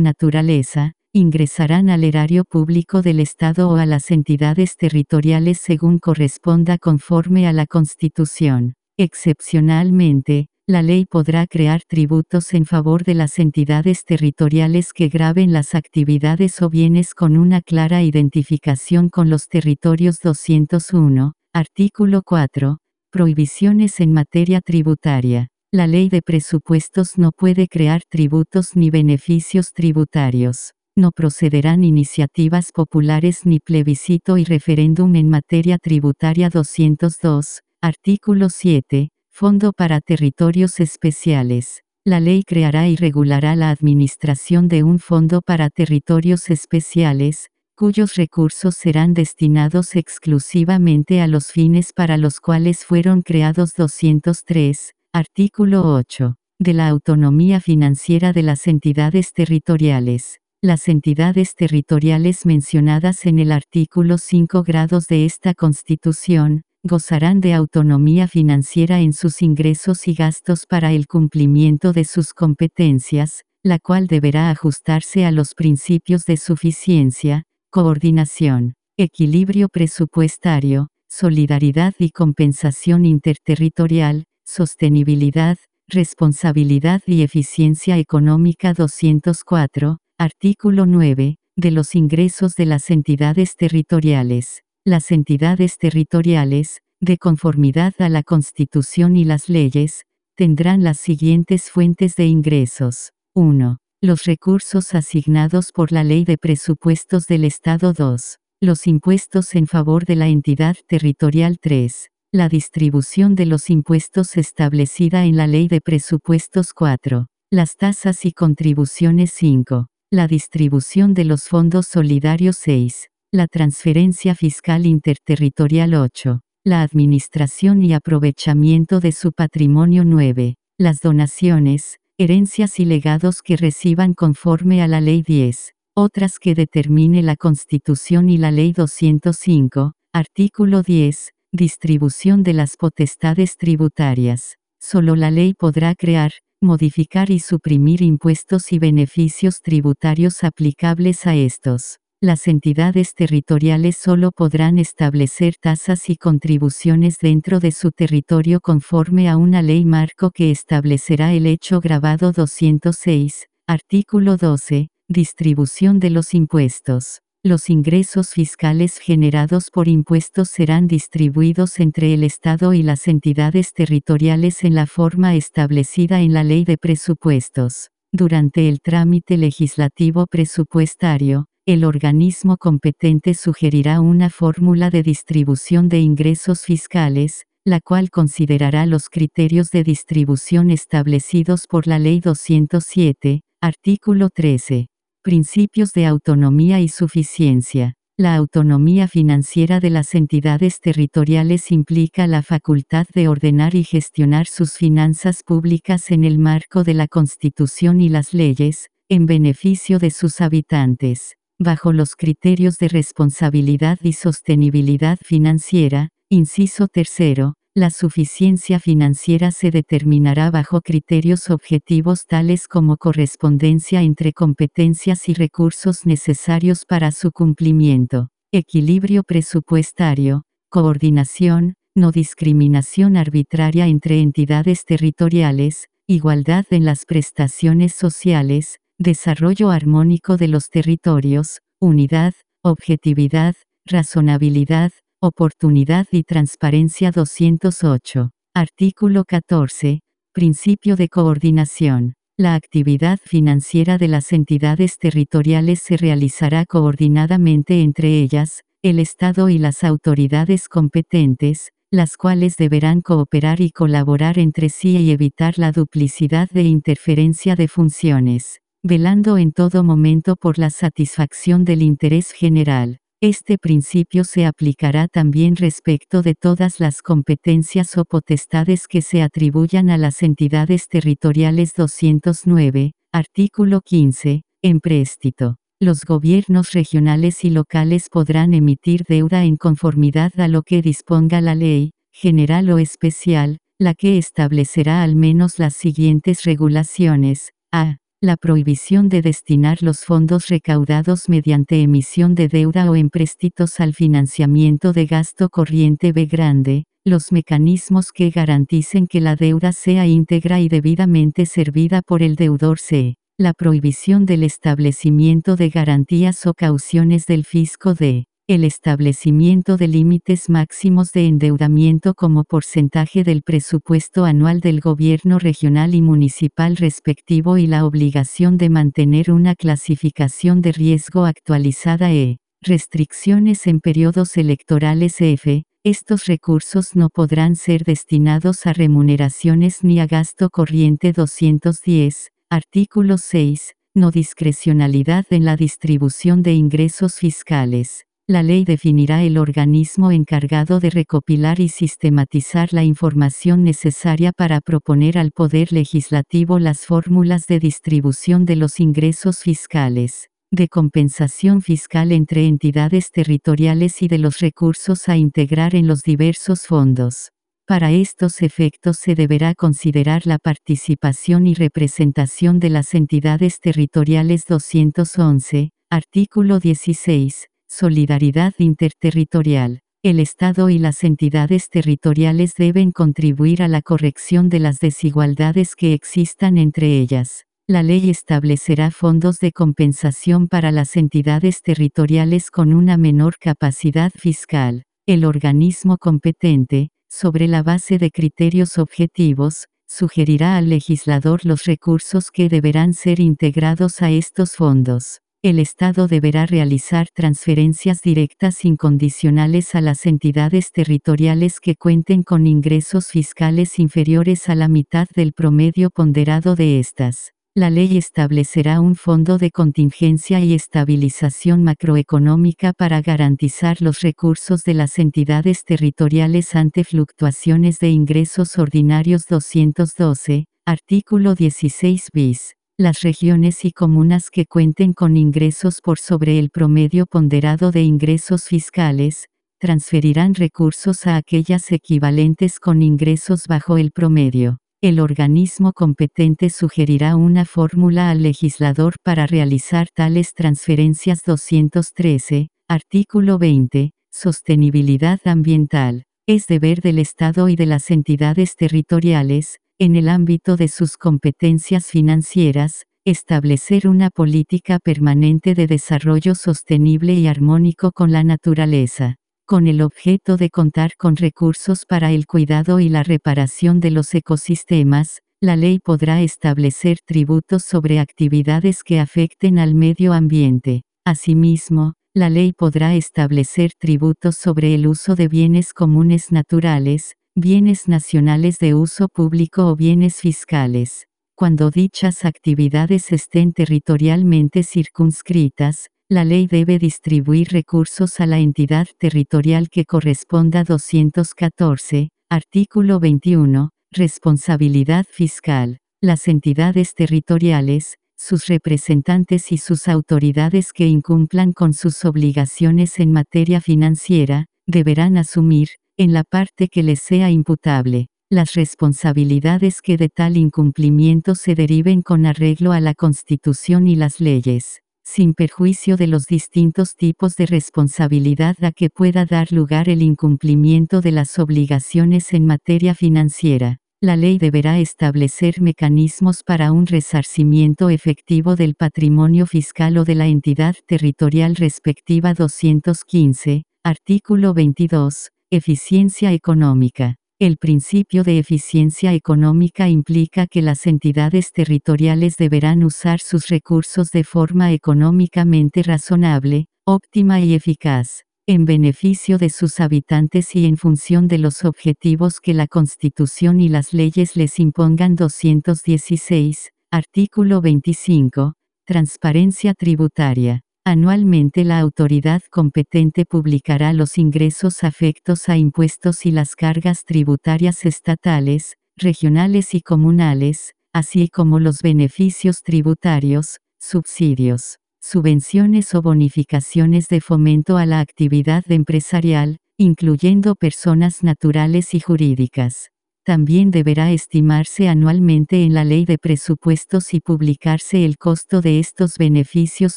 naturaleza, ingresarán al erario público del Estado o a las entidades territoriales según corresponda conforme a la Constitución. Excepcionalmente, la ley podrá crear tributos en favor de las entidades territoriales que graben las actividades o bienes con una clara identificación con los territorios 201, artículo 4, prohibiciones en materia tributaria. La ley de presupuestos no puede crear tributos ni beneficios tributarios. No procederán iniciativas populares ni plebiscito y referéndum en materia tributaria 202, artículo 7, Fondo para Territorios Especiales. La ley creará y regulará la administración de un fondo para territorios especiales, cuyos recursos serán destinados exclusivamente a los fines para los cuales fueron creados 203, Artículo 8. De la autonomía financiera de las entidades territoriales. Las entidades territoriales mencionadas en el artículo 5 grados de esta Constitución, gozarán de autonomía financiera en sus ingresos y gastos para el cumplimiento de sus competencias, la cual deberá ajustarse a los principios de suficiencia, coordinación, equilibrio presupuestario, solidaridad y compensación interterritorial, Sostenibilidad, Responsabilidad y Eficiencia Económica 204, artículo 9, de los ingresos de las entidades territoriales. Las entidades territoriales, de conformidad a la Constitución y las leyes, tendrán las siguientes fuentes de ingresos. 1. Los recursos asignados por la Ley de Presupuestos del Estado 2. Los impuestos en favor de la entidad territorial 3. La distribución de los impuestos establecida en la Ley de Presupuestos 4. Las tasas y contribuciones 5. La distribución de los fondos solidarios 6. La transferencia fiscal interterritorial 8. La administración y aprovechamiento de su patrimonio 9. Las donaciones, herencias y legados que reciban conforme a la Ley 10. Otras que determine la Constitución y la Ley 205, artículo 10, Distribución de las potestades tributarias. Solo la ley podrá crear, modificar y suprimir impuestos y beneficios tributarios aplicables a estos. Las entidades territoriales solo podrán establecer tasas y contribuciones dentro de su territorio conforme a una ley marco que establecerá el hecho grabado 206, artículo 12, distribución de los impuestos. Los ingresos fiscales generados por impuestos serán distribuidos entre el Estado y las entidades territoriales en la forma establecida en la Ley de Presupuestos. Durante el trámite legislativo presupuestario, el organismo competente sugerirá una fórmula de distribución de ingresos fiscales, la cual considerará los criterios de distribución establecidos por la Ley 207, artículo 13. Principios de autonomía y suficiencia. La autonomía financiera de las entidades territoriales implica la facultad de ordenar y gestionar sus finanzas públicas en el marco de la Constitución y las leyes, en beneficio de sus habitantes, bajo los criterios de responsabilidad y sostenibilidad financiera, inciso tercero, la suficiencia financiera se determinará bajo criterios objetivos tales como correspondencia entre competencias y recursos necesarios para su cumplimiento, equilibrio presupuestario, coordinación, no discriminación arbitraria entre entidades territoriales, igualdad en las prestaciones sociales, desarrollo armónico de los territorios, unidad, objetividad, razonabilidad, Oportunidad y Transparencia 208. Artículo 14. Principio de coordinación. La actividad financiera de las entidades territoriales se realizará coordinadamente entre ellas, el Estado y las autoridades competentes, las cuales deberán cooperar y colaborar entre sí y evitar la duplicidad de interferencia de funciones, velando en todo momento por la satisfacción del interés general. Este principio se aplicará también respecto de todas las competencias o potestades que se atribuyan a las entidades territoriales 209, artículo 15, empréstito. Los gobiernos regionales y locales podrán emitir deuda en conformidad a lo que disponga la ley, general o especial, la que establecerá al menos las siguientes regulaciones. A la prohibición de destinar los fondos recaudados mediante emisión de deuda o empréstitos al financiamiento de gasto corriente B grande, los mecanismos que garanticen que la deuda sea íntegra y debidamente servida por el deudor C. La prohibición del establecimiento de garantías o cauciones del fisco D el establecimiento de límites máximos de endeudamiento como porcentaje del presupuesto anual del gobierno regional y municipal respectivo y la obligación de mantener una clasificación de riesgo actualizada e restricciones en periodos electorales F. Estos recursos no podrán ser destinados a remuneraciones ni a gasto corriente 210, artículo 6, no discrecionalidad en la distribución de ingresos fiscales. La ley definirá el organismo encargado de recopilar y sistematizar la información necesaria para proponer al Poder Legislativo las fórmulas de distribución de los ingresos fiscales, de compensación fiscal entre entidades territoriales y de los recursos a integrar en los diversos fondos. Para estos efectos se deberá considerar la participación y representación de las entidades territoriales 211, artículo 16, Solidaridad interterritorial. El Estado y las entidades territoriales deben contribuir a la corrección de las desigualdades que existan entre ellas. La ley establecerá fondos de compensación para las entidades territoriales con una menor capacidad fiscal. El organismo competente, sobre la base de criterios objetivos, sugerirá al legislador los recursos que deberán ser integrados a estos fondos. El Estado deberá realizar transferencias directas incondicionales a las entidades territoriales que cuenten con ingresos fiscales inferiores a la mitad del promedio ponderado de estas. La ley establecerá un fondo de contingencia y estabilización macroeconómica para garantizar los recursos de las entidades territoriales ante fluctuaciones de ingresos ordinarios 212, artículo 16 bis. Las regiones y comunas que cuenten con ingresos por sobre el promedio ponderado de ingresos fiscales, transferirán recursos a aquellas equivalentes con ingresos bajo el promedio. El organismo competente sugerirá una fórmula al legislador para realizar tales transferencias 213, artículo 20, sostenibilidad ambiental. Es deber del Estado y de las entidades territoriales, en el ámbito de sus competencias financieras, establecer una política permanente de desarrollo sostenible y armónico con la naturaleza, con el objeto de contar con recursos para el cuidado y la reparación de los ecosistemas, la ley podrá establecer tributos sobre actividades que afecten al medio ambiente. Asimismo, la ley podrá establecer tributos sobre el uso de bienes comunes naturales, bienes nacionales de uso público o bienes fiscales. Cuando dichas actividades estén territorialmente circunscritas, La ley debe distribuir recursos a la entidad territorial que corresponda 214, artículo 21, responsabilidad fiscal. Las entidades territoriales, sus representantes y sus autoridades que incumplan con sus obligaciones en materia financiera, deberán asumir, en la parte que les sea imputable, las responsabilidades que de tal incumplimiento se deriven con arreglo a la Constitución y las leyes, sin perjuicio de los distintos tipos de responsabilidad a que pueda dar lugar el incumplimiento de las obligaciones en materia financiera. La ley deberá establecer mecanismos para un resarcimiento efectivo del patrimonio fiscal o de la entidad territorial respectiva 215, artículo 22, eficiencia económica. El principio de eficiencia económica implica que las entidades territoriales deberán usar sus recursos de forma económicamente razonable, óptima y eficaz en beneficio de sus habitantes y en función de los objetivos que la Constitución y las leyes les impongan 216, artículo 25, transparencia tributaria. Anualmente la autoridad competente publicará los ingresos afectos a impuestos y las cargas tributarias estatales, regionales y comunales, así como los beneficios tributarios, subsidios subvenciones o bonificaciones de fomento a la actividad empresarial, incluyendo personas naturales y jurídicas. También deberá estimarse anualmente en la ley de presupuestos y publicarse el costo de estos beneficios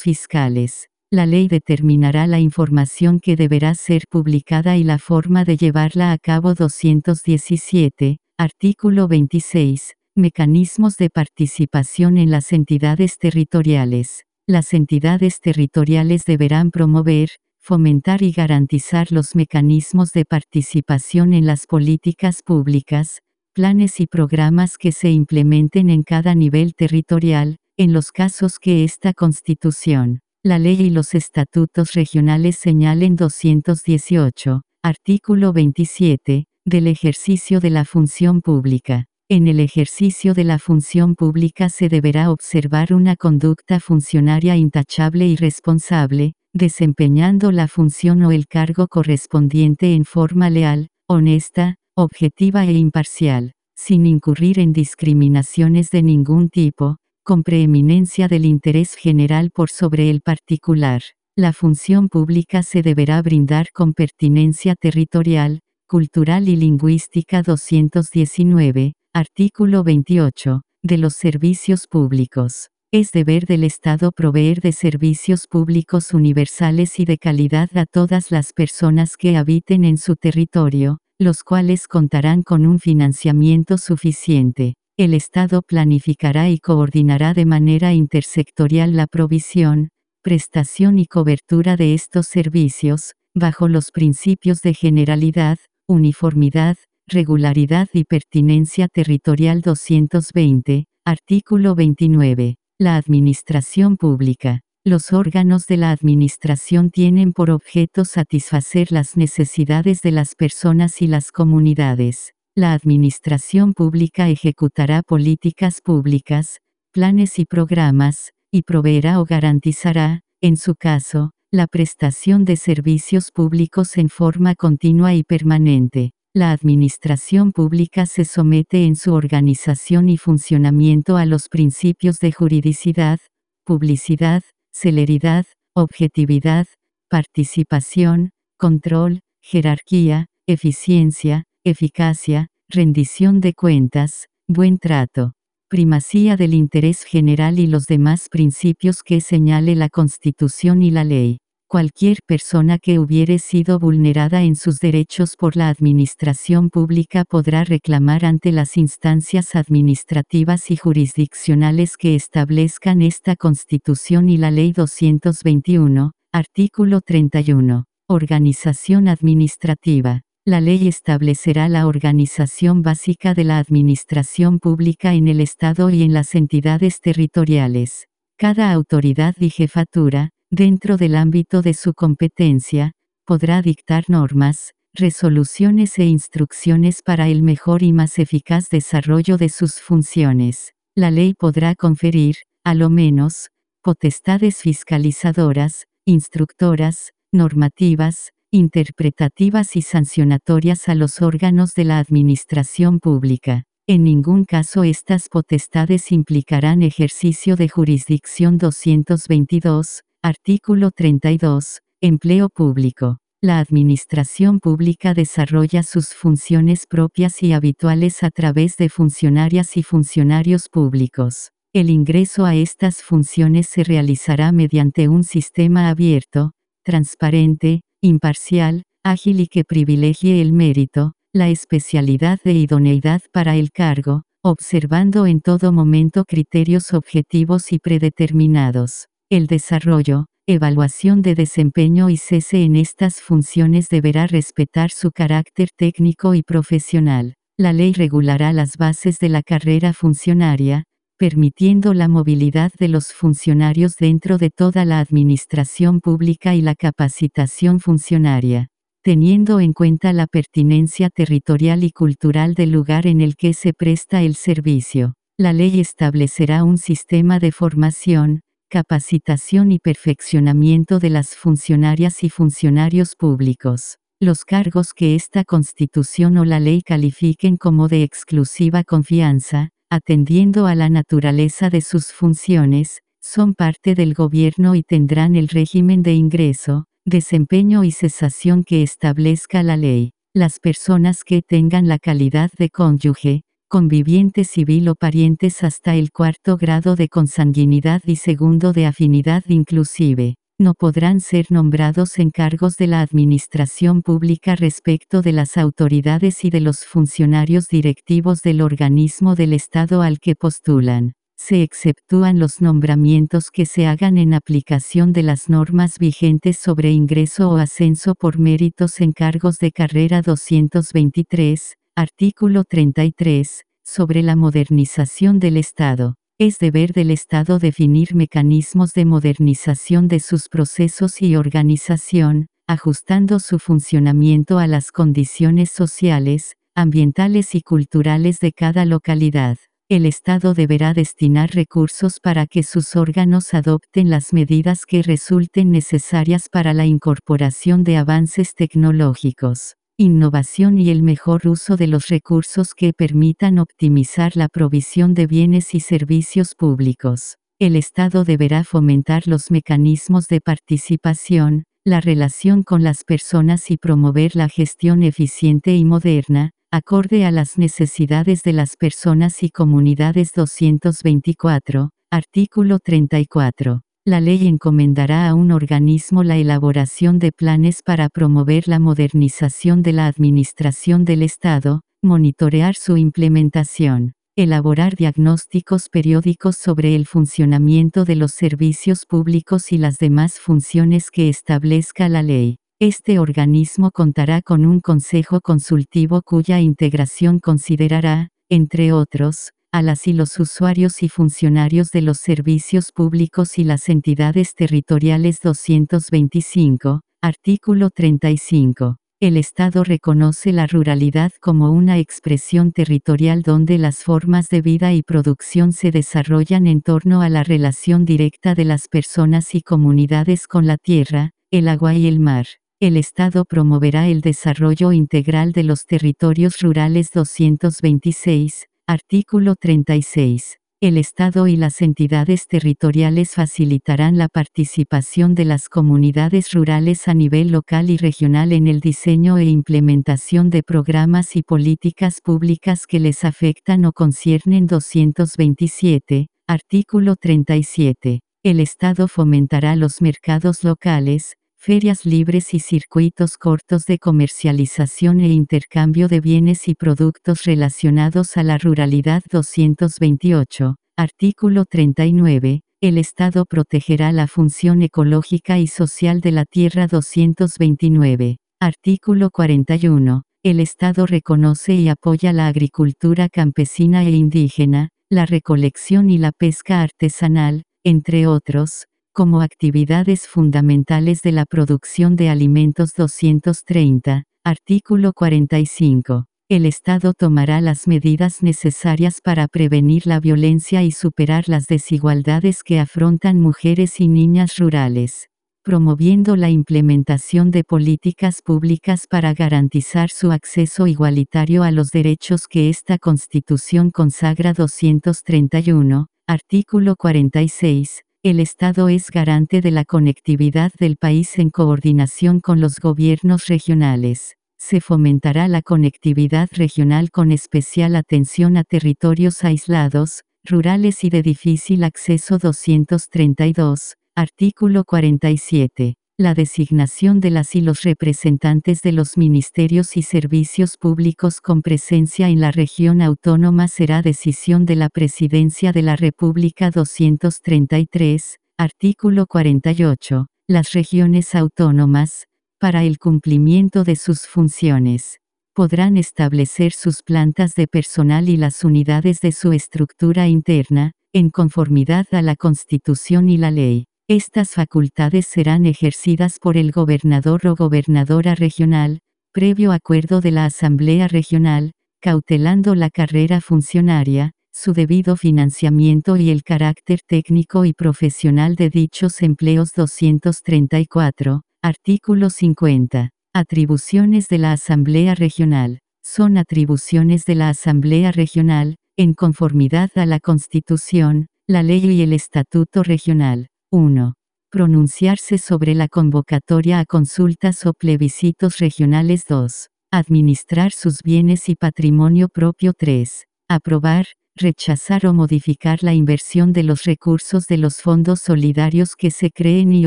fiscales. La ley determinará la información que deberá ser publicada y la forma de llevarla a cabo 217, artículo 26, mecanismos de participación en las entidades territoriales. Las entidades territoriales deberán promover, fomentar y garantizar los mecanismos de participación en las políticas públicas, planes y programas que se implementen en cada nivel territorial, en los casos que esta Constitución, la ley y los estatutos regionales señalen 218, artículo 27, del ejercicio de la función pública. En el ejercicio de la función pública se deberá observar una conducta funcionaria intachable y responsable, desempeñando la función o el cargo correspondiente en forma leal, honesta, objetiva e imparcial, sin incurrir en discriminaciones de ningún tipo, con preeminencia del interés general por sobre el particular. La función pública se deberá brindar con pertinencia territorial, cultural y lingüística 219, Artículo 28. De los servicios públicos. Es deber del Estado proveer de servicios públicos universales y de calidad a todas las personas que habiten en su territorio, los cuales contarán con un financiamiento suficiente. El Estado planificará y coordinará de manera intersectorial la provisión, prestación y cobertura de estos servicios, bajo los principios de generalidad, uniformidad, regularidad y pertinencia territorial 220, artículo 29. La Administración Pública. Los órganos de la Administración tienen por objeto satisfacer las necesidades de las personas y las comunidades. La Administración Pública ejecutará políticas públicas, planes y programas, y proveerá o garantizará, en su caso, la prestación de servicios públicos en forma continua y permanente. La administración pública se somete en su organización y funcionamiento a los principios de juridicidad, publicidad, celeridad, objetividad, participación, control, jerarquía, eficiencia, eficacia, rendición de cuentas, buen trato, primacía del interés general y los demás principios que señale la Constitución y la ley cualquier persona que hubiere sido vulnerada en sus derechos por la administración pública podrá reclamar ante las instancias administrativas y jurisdiccionales que establezcan esta Constitución y la Ley 221, artículo 31. Organización administrativa. La ley establecerá la organización básica de la administración pública en el Estado y en las entidades territoriales. Cada autoridad y jefatura, dentro del ámbito de su competencia, podrá dictar normas, resoluciones e instrucciones para el mejor y más eficaz desarrollo de sus funciones. La ley podrá conferir, a lo menos, potestades fiscalizadoras, instructoras, normativas, interpretativas y sancionatorias a los órganos de la administración pública. En ningún caso estas potestades implicarán ejercicio de jurisdicción 222, artículo 32, empleo público. La administración pública desarrolla sus funciones propias y habituales a través de funcionarias y funcionarios públicos. El ingreso a estas funciones se realizará mediante un sistema abierto, transparente, imparcial, ágil y que privilegie el mérito, la especialidad de idoneidad para el cargo, observando en todo momento criterios objetivos y predeterminados. El desarrollo, evaluación de desempeño y cese en estas funciones deberá respetar su carácter técnico y profesional. La ley regulará las bases de la carrera funcionaria, permitiendo la movilidad de los funcionarios dentro de toda la administración pública y la capacitación funcionaria, teniendo en cuenta la pertinencia territorial y cultural del lugar en el que se presta el servicio. La ley establecerá un sistema de formación, capacitación y perfeccionamiento de las funcionarias y funcionarios públicos. Los cargos que esta Constitución o la ley califiquen como de exclusiva confianza, atendiendo a la naturaleza de sus funciones, son parte del gobierno y tendrán el régimen de ingreso, desempeño y cesación que establezca la ley. Las personas que tengan la calidad de cónyuge, conviviente civil o parientes hasta el cuarto grado de consanguinidad y segundo de afinidad inclusive, no podrán ser nombrados en cargos de la administración pública respecto de las autoridades y de los funcionarios directivos del organismo del Estado al que postulan. Se exceptúan los nombramientos que se hagan en aplicación de las normas vigentes sobre ingreso o ascenso por méritos en cargos de carrera 223, artículo 33, sobre la modernización del Estado. Es deber del Estado definir mecanismos de modernización de sus procesos y organización, ajustando su funcionamiento a las condiciones sociales, ambientales y culturales de cada localidad. El Estado deberá destinar recursos para que sus órganos adopten las medidas que resulten necesarias para la incorporación de avances tecnológicos innovación y el mejor uso de los recursos que permitan optimizar la provisión de bienes y servicios públicos. El Estado deberá fomentar los mecanismos de participación, la relación con las personas y promover la gestión eficiente y moderna, acorde a las necesidades de las personas y comunidades 224, artículo 34. La ley encomendará a un organismo la elaboración de planes para promover la modernización de la administración del Estado, monitorear su implementación, elaborar diagnósticos periódicos sobre el funcionamiento de los servicios públicos y las demás funciones que establezca la ley. Este organismo contará con un consejo consultivo cuya integración considerará, entre otros, a las y los usuarios y funcionarios de los servicios públicos y las entidades territoriales 225, artículo 35. El Estado reconoce la ruralidad como una expresión territorial donde las formas de vida y producción se desarrollan en torno a la relación directa de las personas y comunidades con la tierra, el agua y el mar. El Estado promoverá el desarrollo integral de los territorios rurales 226, Artículo 36. El Estado y las entidades territoriales facilitarán la participación de las comunidades rurales a nivel local y regional en el diseño e implementación de programas y políticas públicas que les afectan o conciernen 227. Artículo 37. El Estado fomentará los mercados locales, ferias libres y circuitos cortos de comercialización e intercambio de bienes y productos relacionados a la ruralidad 228, artículo 39, el Estado protegerá la función ecológica y social de la tierra 229, artículo 41, el Estado reconoce y apoya la agricultura campesina e indígena, la recolección y la pesca artesanal, entre otros, como actividades fundamentales de la producción de alimentos 230, artículo 45. El Estado tomará las medidas necesarias para prevenir la violencia y superar las desigualdades que afrontan mujeres y niñas rurales. promoviendo la implementación de políticas públicas para garantizar su acceso igualitario a los derechos que esta Constitución consagra 231, artículo 46, el Estado es garante de la conectividad del país en coordinación con los gobiernos regionales. Se fomentará la conectividad regional con especial atención a territorios aislados, rurales y de difícil acceso 232, artículo 47. La designación de las y los representantes de los ministerios y servicios públicos con presencia en la región autónoma será decisión de la Presidencia de la República 233, artículo 48. Las regiones autónomas, para el cumplimiento de sus funciones, podrán establecer sus plantas de personal y las unidades de su estructura interna, en conformidad a la Constitución y la ley. Estas facultades serán ejercidas por el gobernador o gobernadora regional, previo acuerdo de la Asamblea Regional, cautelando la carrera funcionaria, su debido financiamiento y el carácter técnico y profesional de dichos empleos 234, Artículo 50. Atribuciones de la Asamblea Regional. Son atribuciones de la Asamblea Regional, en conformidad a la Constitución, la ley y el Estatuto Regional. 1. Pronunciarse sobre la convocatoria a consultas o plebiscitos regionales 2. Administrar sus bienes y patrimonio propio 3. Aprobar, rechazar o modificar la inversión de los recursos de los fondos solidarios que se creen y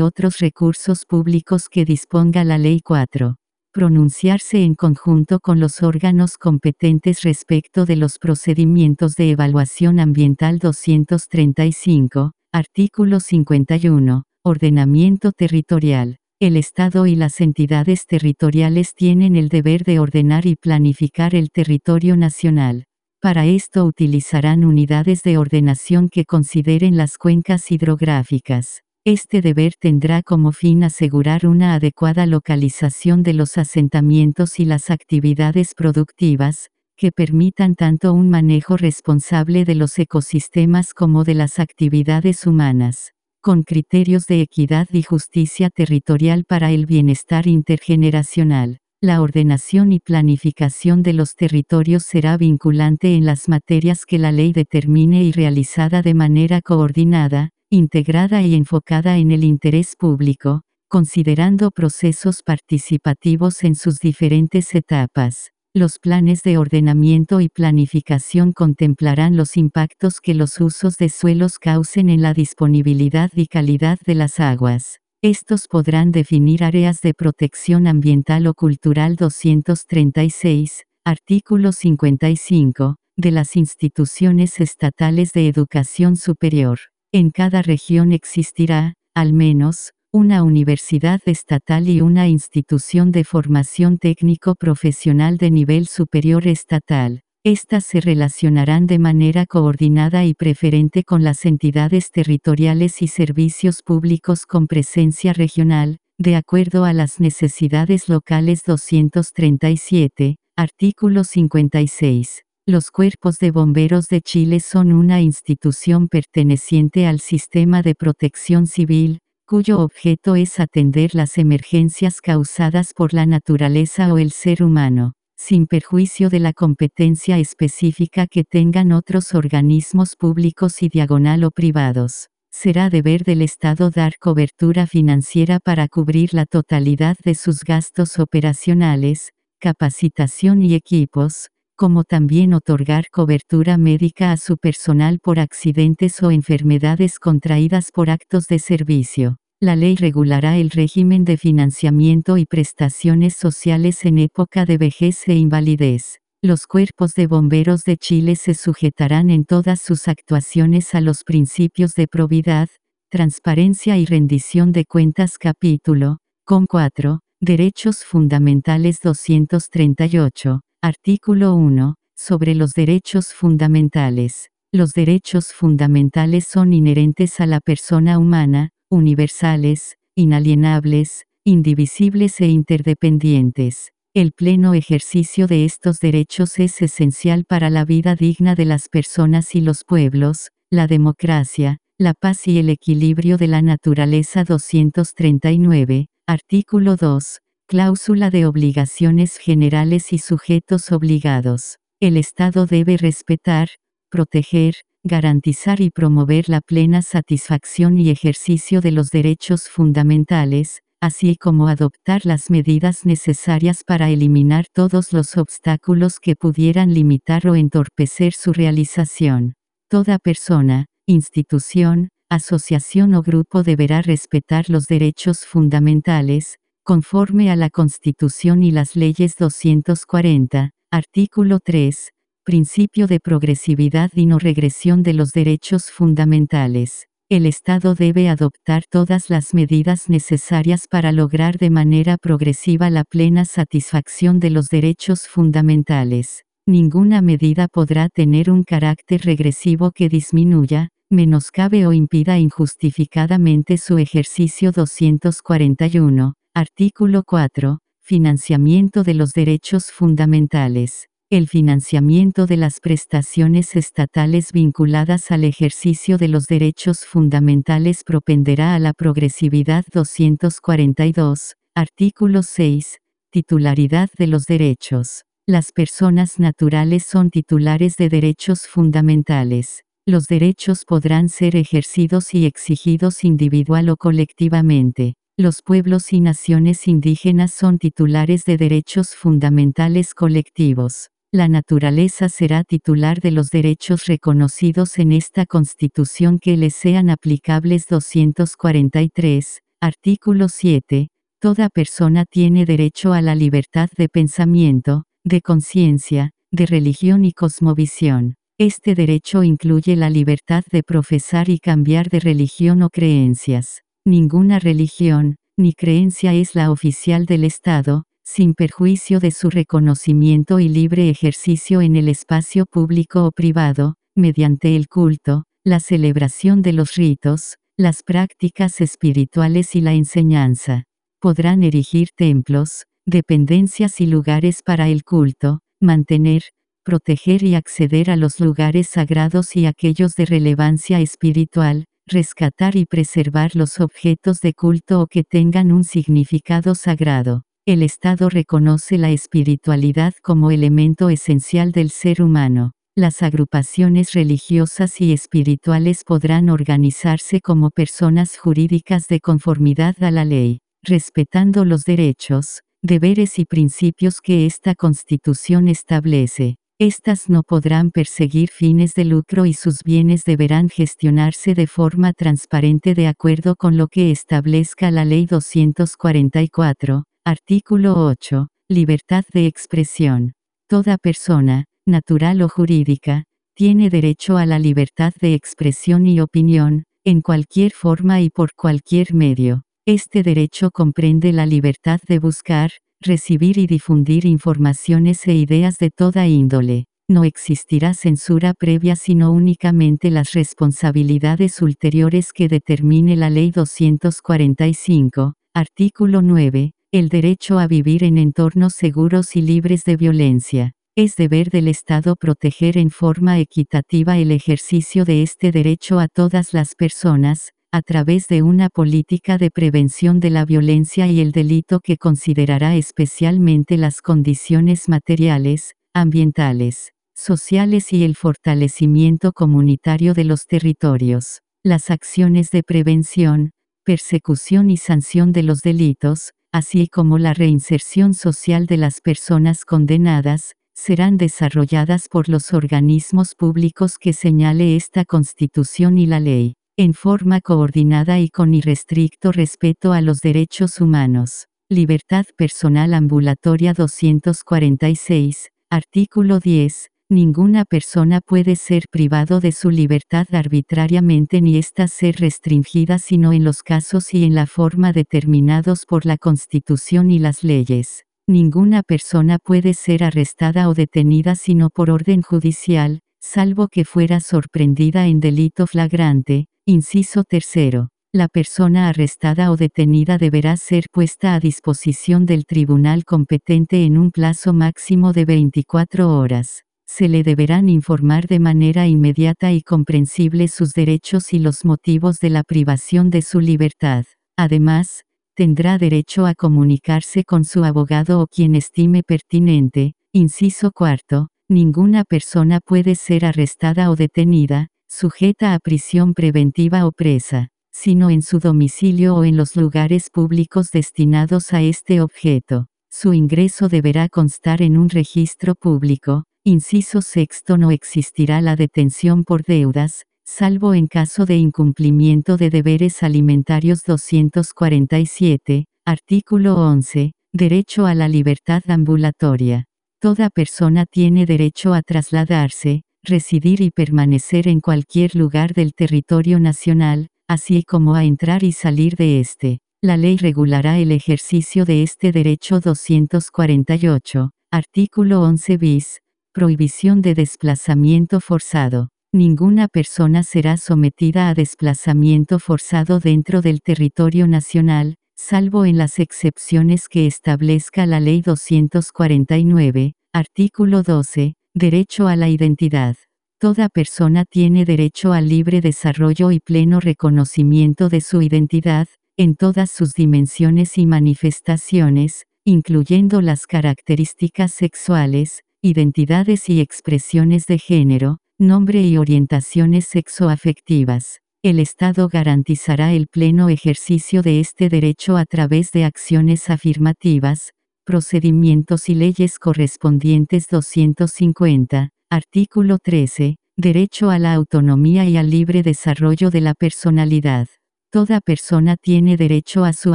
otros recursos públicos que disponga la Ley 4. Pronunciarse en conjunto con los órganos competentes respecto de los procedimientos de evaluación ambiental 235, artículo 51, ordenamiento territorial. El Estado y las entidades territoriales tienen el deber de ordenar y planificar el territorio nacional para esto utilizarán unidades de ordenación que consideren las cuencas hidrográficas. Este deber tendrá como fin asegurar una adecuada localización de los asentamientos y las actividades productivas, que permitan tanto un manejo responsable de los ecosistemas como de las actividades humanas, con criterios de equidad y justicia territorial para el bienestar intergeneracional. La ordenación y planificación de los territorios será vinculante en las materias que la ley determine y realizada de manera coordinada, integrada y enfocada en el interés público, considerando procesos participativos en sus diferentes etapas. Los planes de ordenamiento y planificación contemplarán los impactos que los usos de suelos causen en la disponibilidad y calidad de las aguas. Estos podrán definir áreas de protección ambiental o cultural 236, artículo 55, de las instituciones estatales de educación superior. En cada región existirá, al menos, una universidad estatal y una institución de formación técnico profesional de nivel superior estatal. Estas se relacionarán de manera coordinada y preferente con las entidades territoriales y servicios públicos con presencia regional, de acuerdo a las necesidades locales 237, artículo 56. Los cuerpos de bomberos de Chile son una institución perteneciente al sistema de protección civil, cuyo objeto es atender las emergencias causadas por la naturaleza o el ser humano sin perjuicio de la competencia específica que tengan otros organismos públicos y diagonal o privados. Será deber del Estado dar cobertura financiera para cubrir la totalidad de sus gastos operacionales, capacitación y equipos, como también otorgar cobertura médica a su personal por accidentes o enfermedades contraídas por actos de servicio. La ley regulará el régimen de financiamiento y prestaciones sociales en época de vejez e invalidez. Los cuerpos de bomberos de Chile se sujetarán en todas sus actuaciones a los principios de probidad, transparencia y rendición de cuentas capítulo, con 4, Derechos Fundamentales 238, artículo 1, sobre los derechos fundamentales. Los derechos fundamentales son inherentes a la persona humana, universales, inalienables, indivisibles e interdependientes. El pleno ejercicio de estos derechos es esencial para la vida digna de las personas y los pueblos, la democracia, la paz y el equilibrio de la naturaleza 239, artículo 2, cláusula de obligaciones generales y sujetos obligados. El Estado debe respetar, proteger, garantizar y promover la plena satisfacción y ejercicio de los derechos fundamentales, así como adoptar las medidas necesarias para eliminar todos los obstáculos que pudieran limitar o entorpecer su realización. Toda persona, institución, asociación o grupo deberá respetar los derechos fundamentales, conforme a la Constitución y las leyes 240, artículo 3, principio de progresividad y no regresión de los derechos fundamentales. El Estado debe adoptar todas las medidas necesarias para lograr de manera progresiva la plena satisfacción de los derechos fundamentales. Ninguna medida podrá tener un carácter regresivo que disminuya, menoscabe o impida injustificadamente su ejercicio 241, artículo 4, financiamiento de los derechos fundamentales. El financiamiento de las prestaciones estatales vinculadas al ejercicio de los derechos fundamentales propenderá a la progresividad 242, artículo 6, titularidad de los derechos. Las personas naturales son titulares de derechos fundamentales. Los derechos podrán ser ejercidos y exigidos individual o colectivamente. Los pueblos y naciones indígenas son titulares de derechos fundamentales colectivos la naturaleza será titular de los derechos reconocidos en esta Constitución que les sean aplicables 243, artículo 7, toda persona tiene derecho a la libertad de pensamiento, de conciencia, de religión y cosmovisión. Este derecho incluye la libertad de profesar y cambiar de religión o creencias. Ninguna religión, ni creencia es la oficial del Estado, sin perjuicio de su reconocimiento y libre ejercicio en el espacio público o privado, mediante el culto, la celebración de los ritos, las prácticas espirituales y la enseñanza. Podrán erigir templos, dependencias y lugares para el culto, mantener, proteger y acceder a los lugares sagrados y aquellos de relevancia espiritual, rescatar y preservar los objetos de culto o que tengan un significado sagrado. El Estado reconoce la espiritualidad como elemento esencial del ser humano. Las agrupaciones religiosas y espirituales podrán organizarse como personas jurídicas de conformidad a la ley, respetando los derechos, deberes y principios que esta Constitución establece. Estas no podrán perseguir fines de lucro y sus bienes deberán gestionarse de forma transparente de acuerdo con lo que establezca la Ley 244, Artículo 8. Libertad de expresión. Toda persona, natural o jurídica, tiene derecho a la libertad de expresión y opinión, en cualquier forma y por cualquier medio. Este derecho comprende la libertad de buscar, recibir y difundir informaciones e ideas de toda índole. No existirá censura previa sino únicamente las responsabilidades ulteriores que determine la Ley 245, artículo 9, el derecho a vivir en entornos seguros y libres de violencia. Es deber del Estado proteger en forma equitativa el ejercicio de este derecho a todas las personas, a través de una política de prevención de la violencia y el delito que considerará especialmente las condiciones materiales, ambientales, sociales y el fortalecimiento comunitario de los territorios. Las acciones de prevención, persecución y sanción de los delitos, así como la reinserción social de las personas condenadas, serán desarrolladas por los organismos públicos que señale esta Constitución y la ley, en forma coordinada y con irrestricto respeto a los derechos humanos. Libertad Personal Ambulatoria 246, artículo 10, Ninguna persona puede ser privado de su libertad arbitrariamente ni ésta ser restringida sino en los casos y en la forma determinados por la Constitución y las leyes. Ninguna persona puede ser arrestada o detenida sino por orden judicial, salvo que fuera sorprendida en delito flagrante. Inciso tercero. La persona arrestada o detenida deberá ser puesta a disposición del tribunal competente en un plazo máximo de 24 horas. se le deberán informar de manera inmediata y comprensible sus derechos y los motivos de la privación de su libertad. Además, tendrá derecho a comunicarse con su abogado o quien estime pertinente. Inciso cuarto, ninguna persona puede ser arrestada o detenida, sujeta a prisión preventiva o presa, sino en su domicilio o en los lugares públicos destinados a este objeto. Su ingreso deberá constar en un registro público, Inciso sexto no existirá la detención por deudas, salvo en caso de incumplimiento de deberes alimentarios 247, artículo 11, derecho a la libertad ambulatoria. Toda persona tiene derecho a trasladarse, residir y permanecer en cualquier lugar del territorio nacional, así como a entrar y salir de este. La ley regulará el ejercicio de este derecho 248, artículo 11 bis, Prohibición de desplazamiento forzado. Ninguna persona será sometida a desplazamiento forzado dentro del territorio nacional, salvo en las excepciones que establezca la Ley 249, artículo 12, derecho a la identidad. Toda persona tiene derecho al libre desarrollo y pleno reconocimiento de su identidad, en todas sus dimensiones y manifestaciones, incluyendo las características sexuales, identidades y expresiones de género, nombre y orientaciones sexoafectivas. El Estado garantizará el pleno ejercicio de este derecho a través de acciones afirmativas, procedimientos y leyes correspondientes 250, artículo 13, derecho a la autonomía y al libre desarrollo de la personalidad. Toda persona tiene derecho a su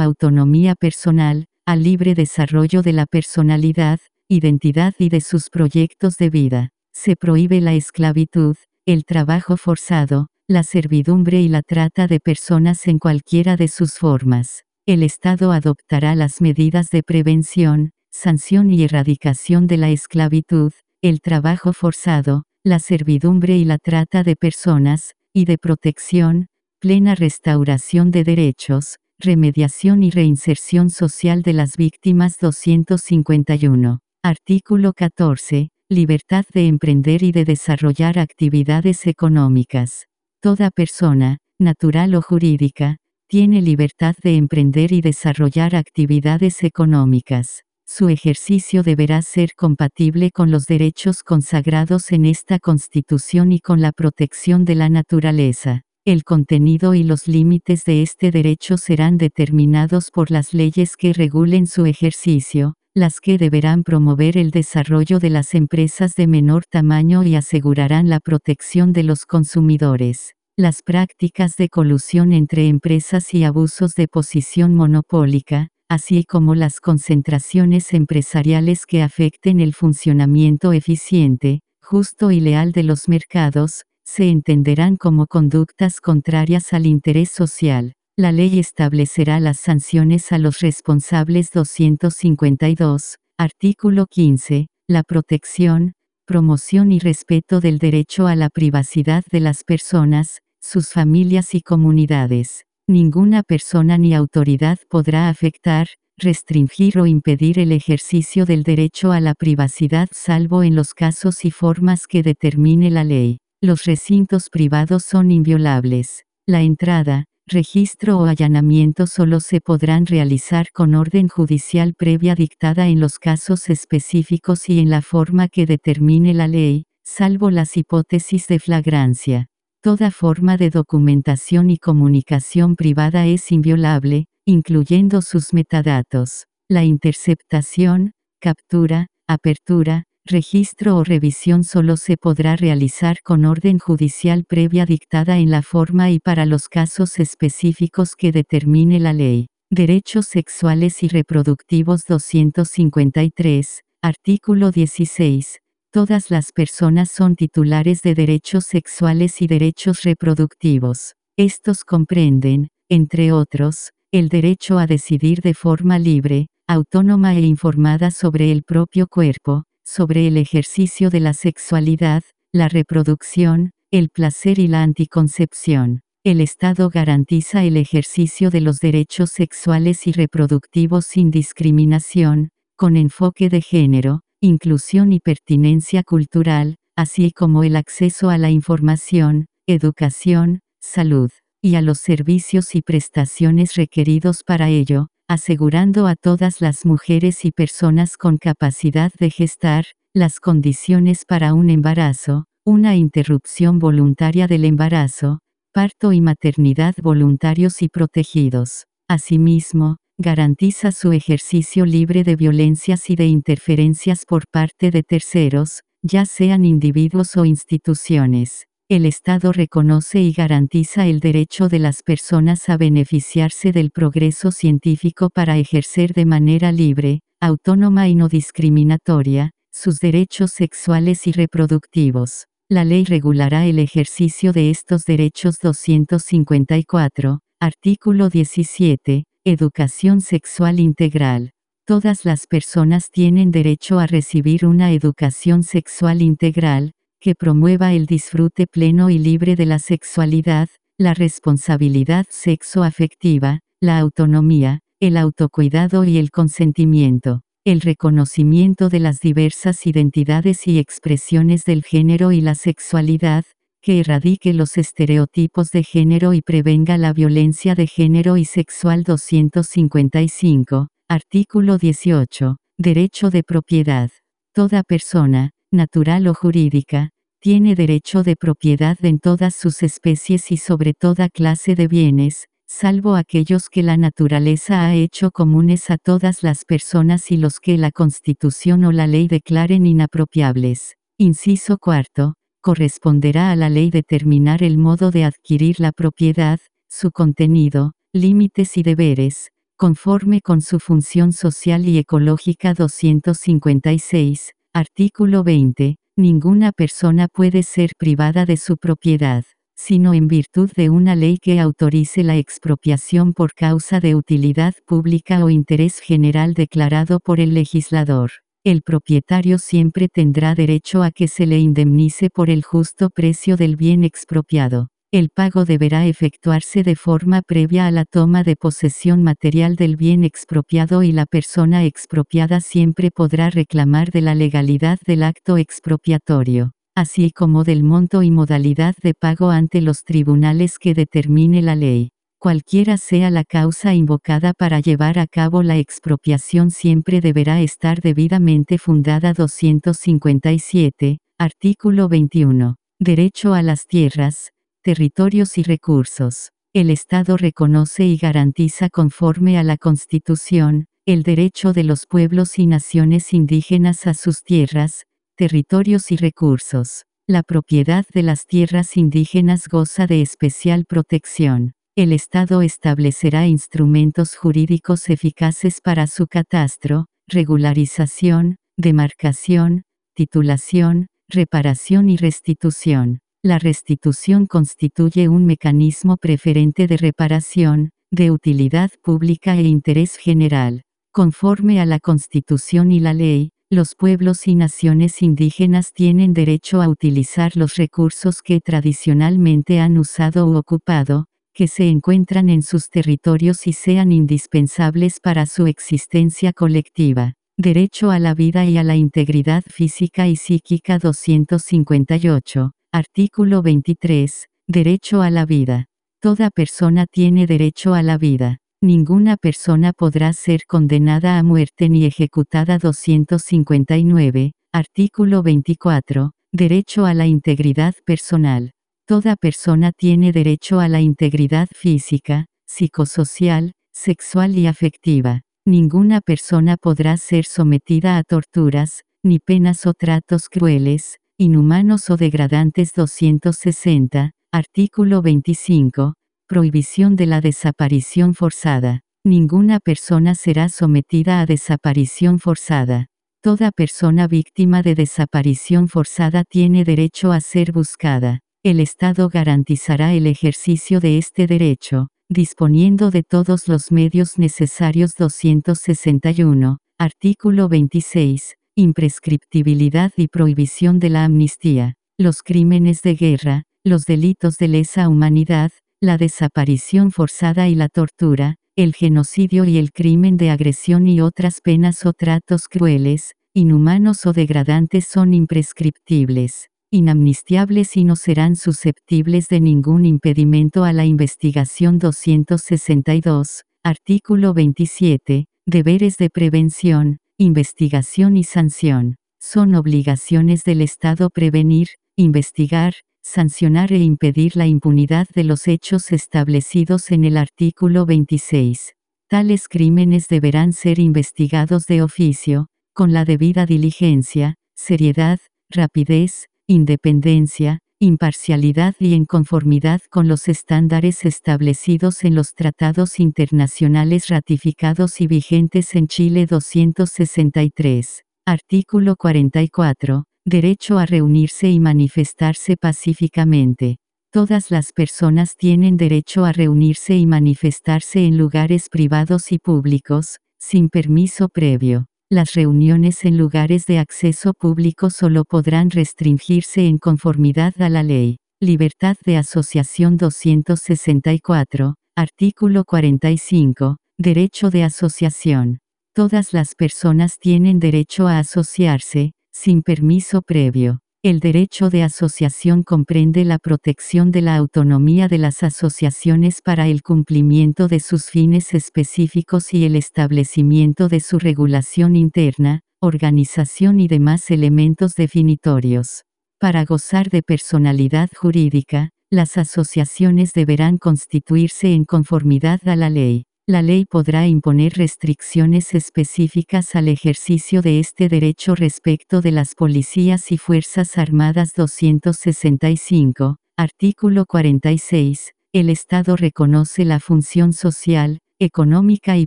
autonomía personal, al libre desarrollo de la personalidad, identidad y de sus proyectos de vida. Se prohíbe la esclavitud, el trabajo forzado, la servidumbre y la trata de personas en cualquiera de sus formas. El Estado adoptará las medidas de prevención, sanción y erradicación de la esclavitud, el trabajo forzado, la servidumbre y la trata de personas, y de protección, plena restauración de derechos, remediación y reinserción social de las víctimas 251. Artículo 14. Libertad de emprender y de desarrollar actividades económicas. Toda persona, natural o jurídica, tiene libertad de emprender y desarrollar actividades económicas. Su ejercicio deberá ser compatible con los derechos consagrados en esta Constitución y con la protección de la naturaleza. El contenido y los límites de este derecho serán determinados por las leyes que regulen su ejercicio, las que deberán promover el desarrollo de las empresas de menor tamaño y asegurarán la protección de los consumidores. Las prácticas de colusión entre empresas y abusos de posición monopólica, así como las concentraciones empresariales que afecten el funcionamiento eficiente, justo y leal de los mercados, se entenderán como conductas contrarias al interés social. La ley establecerá las sanciones a los responsables 252, artículo 15, la protección, promoción y respeto del derecho a la privacidad de las personas, sus familias y comunidades. Ninguna persona ni autoridad podrá afectar, restringir o impedir el ejercicio del derecho a la privacidad salvo en los casos y formas que determine la ley. Los recintos privados son inviolables. La entrada, registro o allanamiento solo se podrán realizar con orden judicial previa dictada en los casos específicos y en la forma que determine la ley, salvo las hipótesis de flagrancia. Toda forma de documentación y comunicación privada es inviolable, incluyendo sus metadatos. La interceptación, captura, apertura, registro o revisión solo se podrá realizar con orden judicial previa dictada en la forma y para los casos específicos que determine la ley. Derechos sexuales y reproductivos 253, artículo 16. Todas las personas son titulares de derechos sexuales y derechos reproductivos. Estos comprenden, entre otros, el derecho a decidir de forma libre, autónoma e informada sobre el propio cuerpo, sobre el ejercicio de la sexualidad, la reproducción, el placer y la anticoncepción. El Estado garantiza el ejercicio de los derechos sexuales y reproductivos sin discriminación, con enfoque de género, inclusión y pertinencia cultural, así como el acceso a la información, educación, salud, y a los servicios y prestaciones requeridos para ello, asegurando a todas las mujeres y personas con capacidad de gestar, las condiciones para un embarazo, una interrupción voluntaria del embarazo, parto y maternidad voluntarios y protegidos. Asimismo, garantiza su ejercicio libre de violencias y de interferencias por parte de terceros, ya sean individuos o instituciones. El Estado reconoce y garantiza el derecho de las personas a beneficiarse del progreso científico para ejercer de manera libre, autónoma y no discriminatoria, sus derechos sexuales y reproductivos. La ley regulará el ejercicio de estos derechos 254, artículo 17, Educación sexual integral. Todas las personas tienen derecho a recibir una educación sexual integral, que promueva el disfrute pleno y libre de la sexualidad, la responsabilidad sexoafectiva, la autonomía, el autocuidado y el consentimiento el reconocimiento de las diversas identidades y expresiones del género y la sexualidad, que erradique los estereotipos de género y prevenga la violencia de género y sexual 255, artículo 18, derecho de propiedad. Toda persona, natural o jurídica, tiene derecho de propiedad en todas sus especies y sobre toda clase de bienes, salvo aquellos que la naturaleza ha hecho comunes a todas las personas y los que la Constitución o la ley declaren inapropiables. Inciso cuarto, corresponderá a la ley determinar el modo de adquirir la propiedad, su contenido, límites y deberes, conforme con su función social y ecológica 256, artículo 20, ninguna persona puede ser privada de su propiedad sino en virtud de una ley que autorice la expropiación por causa de utilidad pública o interés general declarado por el legislador. El propietario siempre tendrá derecho a que se le indemnice por el justo precio del bien expropiado. El pago deberá efectuarse de forma previa a la toma de posesión material del bien expropiado y la persona expropiada siempre podrá reclamar de la legalidad del acto expropiatorio así como del monto y modalidad de pago ante los tribunales que determine la ley. Cualquiera sea la causa invocada para llevar a cabo la expropiación siempre deberá estar debidamente fundada 257, artículo 21. Derecho a las tierras, territorios y recursos. El Estado reconoce y garantiza conforme a la Constitución, el derecho de los pueblos y naciones indígenas a sus tierras, territorios y recursos. La propiedad de las tierras indígenas goza de especial protección. El Estado establecerá instrumentos jurídicos eficaces para su catastro, regularización, demarcación, titulación, reparación y restitución. La restitución constituye un mecanismo preferente de reparación, de utilidad pública e interés general. Conforme a la Constitución y la ley, los pueblos y naciones indígenas tienen derecho a utilizar los recursos que tradicionalmente han usado u ocupado, que se encuentran en sus territorios y sean indispensables para su existencia colectiva. Derecho a la vida y a la integridad física y psíquica 258, artículo 23, Derecho a la vida. Toda persona tiene derecho a la vida. Ninguna persona podrá ser condenada a muerte ni ejecutada 259, artículo 24, derecho a la integridad personal. Toda persona tiene derecho a la integridad física, psicosocial, sexual y afectiva. Ninguna persona podrá ser sometida a torturas, ni penas o tratos crueles, inhumanos o degradantes 260, artículo 25, Prohibición de la desaparición forzada. Ninguna persona será sometida a desaparición forzada. Toda persona víctima de desaparición forzada tiene derecho a ser buscada. El Estado garantizará el ejercicio de este derecho, disponiendo de todos los medios necesarios 261, artículo 26, imprescriptibilidad y prohibición de la amnistía, los crímenes de guerra, los delitos de lesa humanidad, la desaparición forzada y la tortura, el genocidio y el crimen de agresión y otras penas o tratos crueles, inhumanos o degradantes son imprescriptibles. inamnistiables y no serán susceptibles de ningún impedimento a la investigación 262, artículo 27, deberes de prevención, investigación y sanción. Son obligaciones del Estado prevenir, investigar, sancionar e impedir la impunidad de los hechos establecidos en el artículo 26. Tales crímenes deberán ser investigados de oficio, con la debida diligencia, seriedad, rapidez, independencia, imparcialidad y en conformidad con los estándares establecidos en los tratados internacionales ratificados y vigentes en Chile 263. Artículo 44. Derecho a reunirse y manifestarse pacíficamente. Todas las personas tienen derecho a reunirse y manifestarse en lugares privados y públicos, sin permiso previo. Las reuniones en lugares de acceso público solo podrán restringirse en conformidad a la ley. Libertad de Asociación 264, artículo 45, Derecho de Asociación. Todas las personas tienen derecho a asociarse, sin permiso previo. El derecho de asociación comprende la protección de la autonomía de las asociaciones para el cumplimiento de sus fines específicos y el establecimiento de su regulación interna, organización y demás elementos definitorios. Para gozar de personalidad jurídica, las asociaciones deberán constituirse en conformidad a la ley. La ley podrá imponer restricciones específicas al ejercicio de este derecho respecto de las policías y Fuerzas Armadas 265, artículo 46. El Estado reconoce la función social, económica y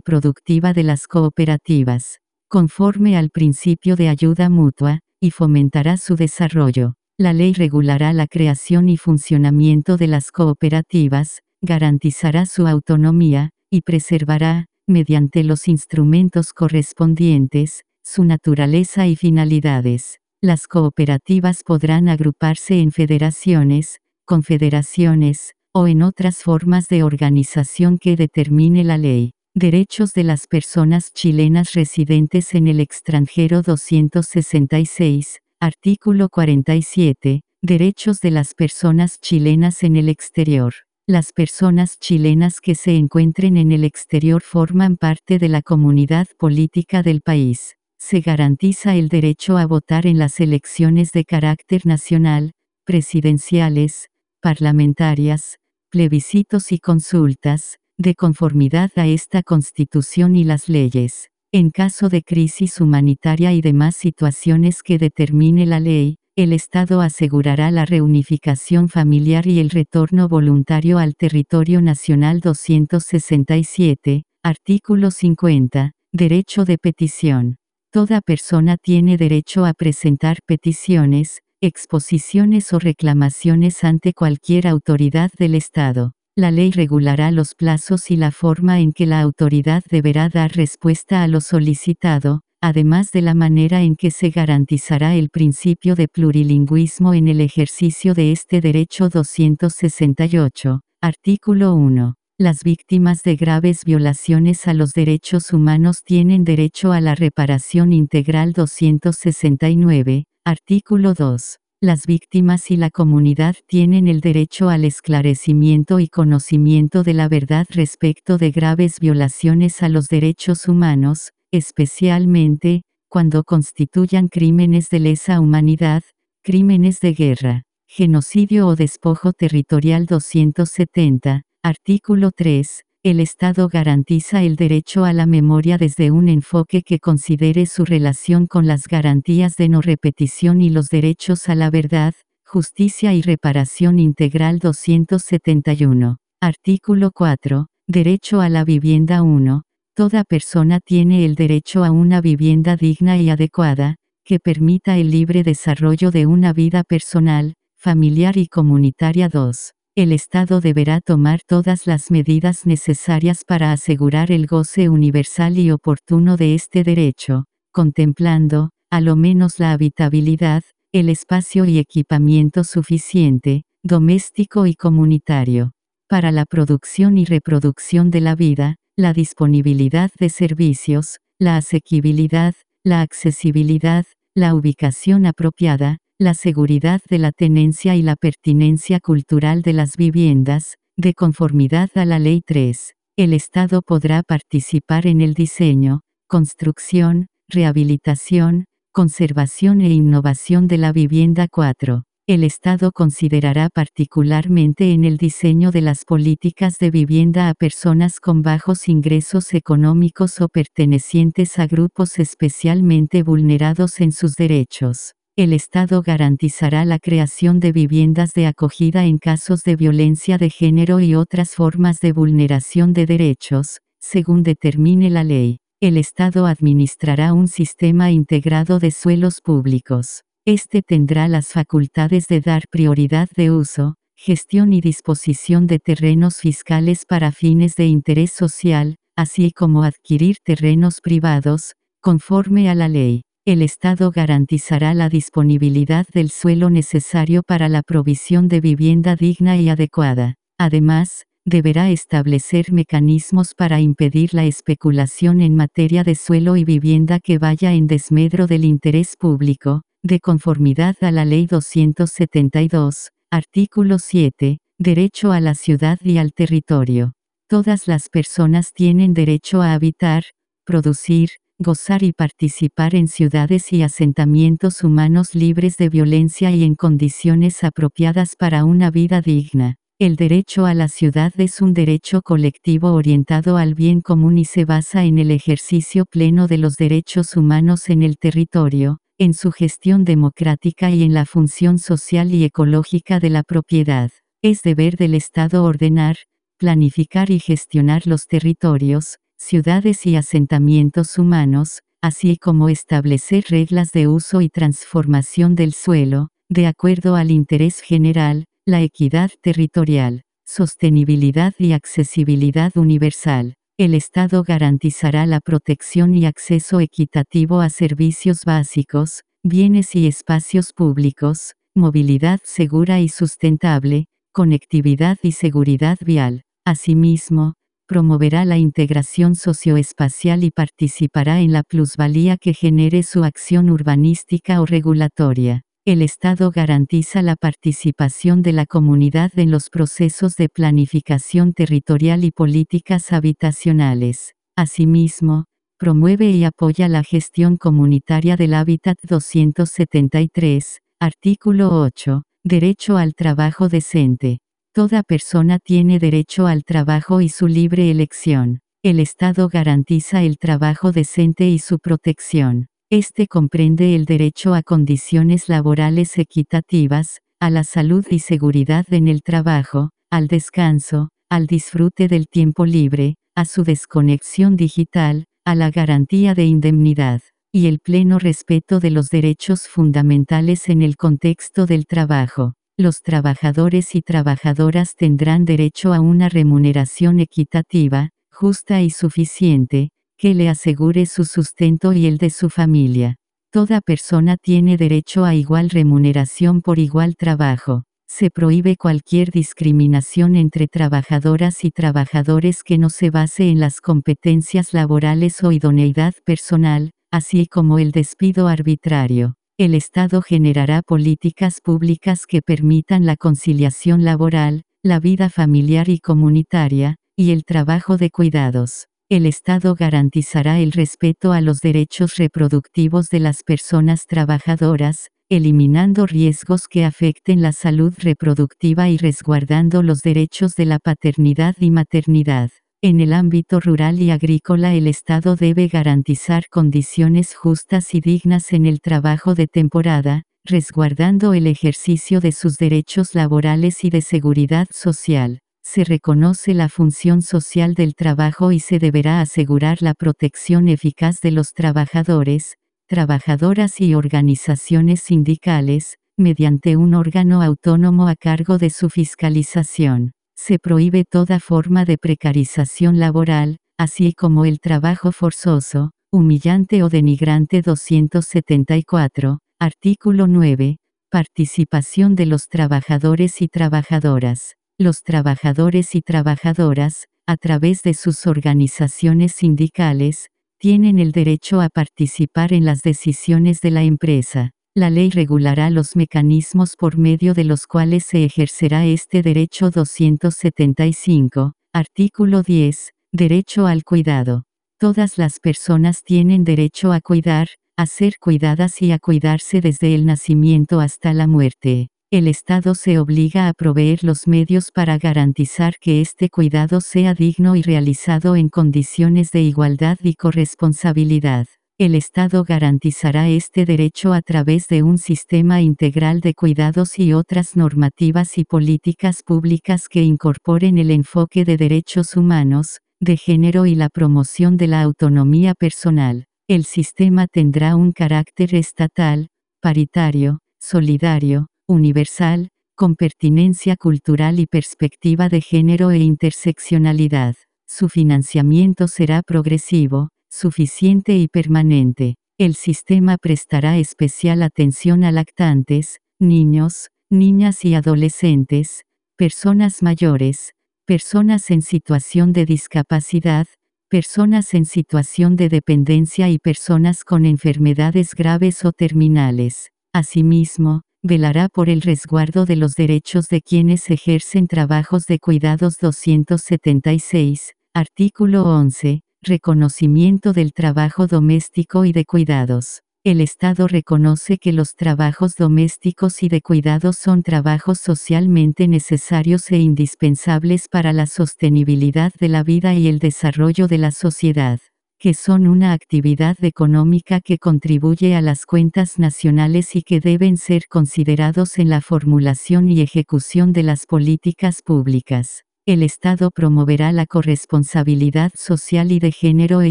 productiva de las cooperativas, conforme al principio de ayuda mutua, y fomentará su desarrollo. La ley regulará la creación y funcionamiento de las cooperativas, garantizará su autonomía, y preservará, mediante los instrumentos correspondientes, su naturaleza y finalidades. Las cooperativas podrán agruparse en federaciones, confederaciones, o en otras formas de organización que determine la ley. Derechos de las personas chilenas residentes en el extranjero 266, artículo 47, Derechos de las personas chilenas en el exterior. Las personas chilenas que se encuentren en el exterior forman parte de la comunidad política del país. Se garantiza el derecho a votar en las elecciones de carácter nacional, presidenciales, parlamentarias, plebiscitos y consultas, de conformidad a esta constitución y las leyes. En caso de crisis humanitaria y demás situaciones que determine la ley, el Estado asegurará la reunificación familiar y el retorno voluntario al territorio nacional 267, artículo 50, derecho de petición. Toda persona tiene derecho a presentar peticiones, exposiciones o reclamaciones ante cualquier autoridad del Estado. La ley regulará los plazos y la forma en que la autoridad deberá dar respuesta a lo solicitado, además de la manera en que se garantizará el principio de plurilingüismo en el ejercicio de este derecho 268, artículo 1. Las víctimas de graves violaciones a los derechos humanos tienen derecho a la reparación integral 269, artículo 2. Las víctimas y la comunidad tienen el derecho al esclarecimiento y conocimiento de la verdad respecto de graves violaciones a los derechos humanos, especialmente, cuando constituyan crímenes de lesa humanidad, crímenes de guerra, genocidio o despojo territorial 270, artículo 3, el Estado garantiza el derecho a la memoria desde un enfoque que considere su relación con las garantías de no repetición y los derechos a la verdad, justicia y reparación integral 271. Artículo 4. Derecho a la vivienda 1. Toda persona tiene el derecho a una vivienda digna y adecuada, que permita el libre desarrollo de una vida personal, familiar y comunitaria 2. El Estado deberá tomar todas las medidas necesarias para asegurar el goce universal y oportuno de este derecho, contemplando, a lo menos la habitabilidad, el espacio y equipamiento suficiente, doméstico y comunitario, para la producción y reproducción de la vida, la disponibilidad de servicios, la asequibilidad, la accesibilidad, la ubicación apropiada, la seguridad de la tenencia y la pertinencia cultural de las viviendas, de conformidad a la Ley 3. El Estado podrá participar en el diseño, construcción, rehabilitación, conservación e innovación de la vivienda 4. El Estado considerará particularmente en el diseño de las políticas de vivienda a personas con bajos ingresos económicos o pertenecientes a grupos especialmente vulnerados en sus derechos. El Estado garantizará la creación de viviendas de acogida en casos de violencia de género y otras formas de vulneración de derechos, según determine la ley. El Estado administrará un sistema integrado de suelos públicos. Este tendrá las facultades de dar prioridad de uso, gestión y disposición de terrenos fiscales para fines de interés social, así como adquirir terrenos privados, conforme a la ley. El Estado garantizará la disponibilidad del suelo necesario para la provisión de vivienda digna y adecuada. Además, deberá establecer mecanismos para impedir la especulación en materia de suelo y vivienda que vaya en desmedro del interés público, de conformidad a la Ley 272, artículo 7, derecho a la ciudad y al territorio. Todas las personas tienen derecho a habitar, producir, gozar y participar en ciudades y asentamientos humanos libres de violencia y en condiciones apropiadas para una vida digna. El derecho a la ciudad es un derecho colectivo orientado al bien común y se basa en el ejercicio pleno de los derechos humanos en el territorio, en su gestión democrática y en la función social y ecológica de la propiedad. Es deber del Estado ordenar, planificar y gestionar los territorios, ciudades y asentamientos humanos, así como establecer reglas de uso y transformación del suelo, de acuerdo al interés general, la equidad territorial, sostenibilidad y accesibilidad universal. El Estado garantizará la protección y acceso equitativo a servicios básicos, bienes y espacios públicos, movilidad segura y sustentable, conectividad y seguridad vial. Asimismo, promoverá la integración socioespacial y participará en la plusvalía que genere su acción urbanística o regulatoria. El Estado garantiza la participación de la comunidad en los procesos de planificación territorial y políticas habitacionales. Asimismo, promueve y apoya la gestión comunitaria del hábitat 273, artículo 8, derecho al trabajo decente. Toda persona tiene derecho al trabajo y su libre elección. El Estado garantiza el trabajo decente y su protección. Este comprende el derecho a condiciones laborales equitativas, a la salud y seguridad en el trabajo, al descanso, al disfrute del tiempo libre, a su desconexión digital, a la garantía de indemnidad, y el pleno respeto de los derechos fundamentales en el contexto del trabajo. Los trabajadores y trabajadoras tendrán derecho a una remuneración equitativa, justa y suficiente, que le asegure su sustento y el de su familia. Toda persona tiene derecho a igual remuneración por igual trabajo. Se prohíbe cualquier discriminación entre trabajadoras y trabajadores que no se base en las competencias laborales o idoneidad personal, así como el despido arbitrario. El Estado generará políticas públicas que permitan la conciliación laboral, la vida familiar y comunitaria, y el trabajo de cuidados. El Estado garantizará el respeto a los derechos reproductivos de las personas trabajadoras, eliminando riesgos que afecten la salud reproductiva y resguardando los derechos de la paternidad y maternidad. En el ámbito rural y agrícola el Estado debe garantizar condiciones justas y dignas en el trabajo de temporada, resguardando el ejercicio de sus derechos laborales y de seguridad social se reconoce la función social del trabajo y se deberá asegurar la protección eficaz de los trabajadores, trabajadoras y organizaciones sindicales, mediante un órgano autónomo a cargo de su fiscalización. Se prohíbe toda forma de precarización laboral, así como el trabajo forzoso, humillante o denigrante 274, artículo 9, participación de los trabajadores y trabajadoras. Los trabajadores y trabajadoras, a través de sus organizaciones sindicales, tienen el derecho a participar en las decisiones de la empresa. La ley regulará los mecanismos por medio de los cuales se ejercerá este derecho 275, artículo 10, derecho al cuidado. Todas las personas tienen derecho a cuidar, a ser cuidadas y a cuidarse desde el nacimiento hasta la muerte. El Estado se obliga a proveer los medios para garantizar que este cuidado sea digno y realizado en condiciones de igualdad y corresponsabilidad. El Estado garantizará este derecho a través de un sistema integral de cuidados y otras normativas y políticas públicas que incorporen el enfoque de derechos humanos, de género y la promoción de la autonomía personal. El sistema tendrá un carácter estatal, paritario, solidario, universal, con pertinencia cultural y perspectiva de género e interseccionalidad. Su financiamiento será progresivo, suficiente y permanente. El sistema prestará especial atención a lactantes, niños, niñas y adolescentes, personas mayores, personas en situación de discapacidad, personas en situación de dependencia y personas con enfermedades graves o terminales. Asimismo, velará por el resguardo de los derechos de quienes ejercen trabajos de cuidados 276, artículo 11, Reconocimiento del trabajo doméstico y de cuidados. El Estado reconoce que los trabajos domésticos y de cuidados son trabajos socialmente necesarios e indispensables para la sostenibilidad de la vida y el desarrollo de la sociedad, que son una actividad económica que contribuye a las cuentas nacionales y que deben ser considerados en la formulación y ejecución de las políticas públicas. El Estado promoverá la corresponsabilidad social y de género e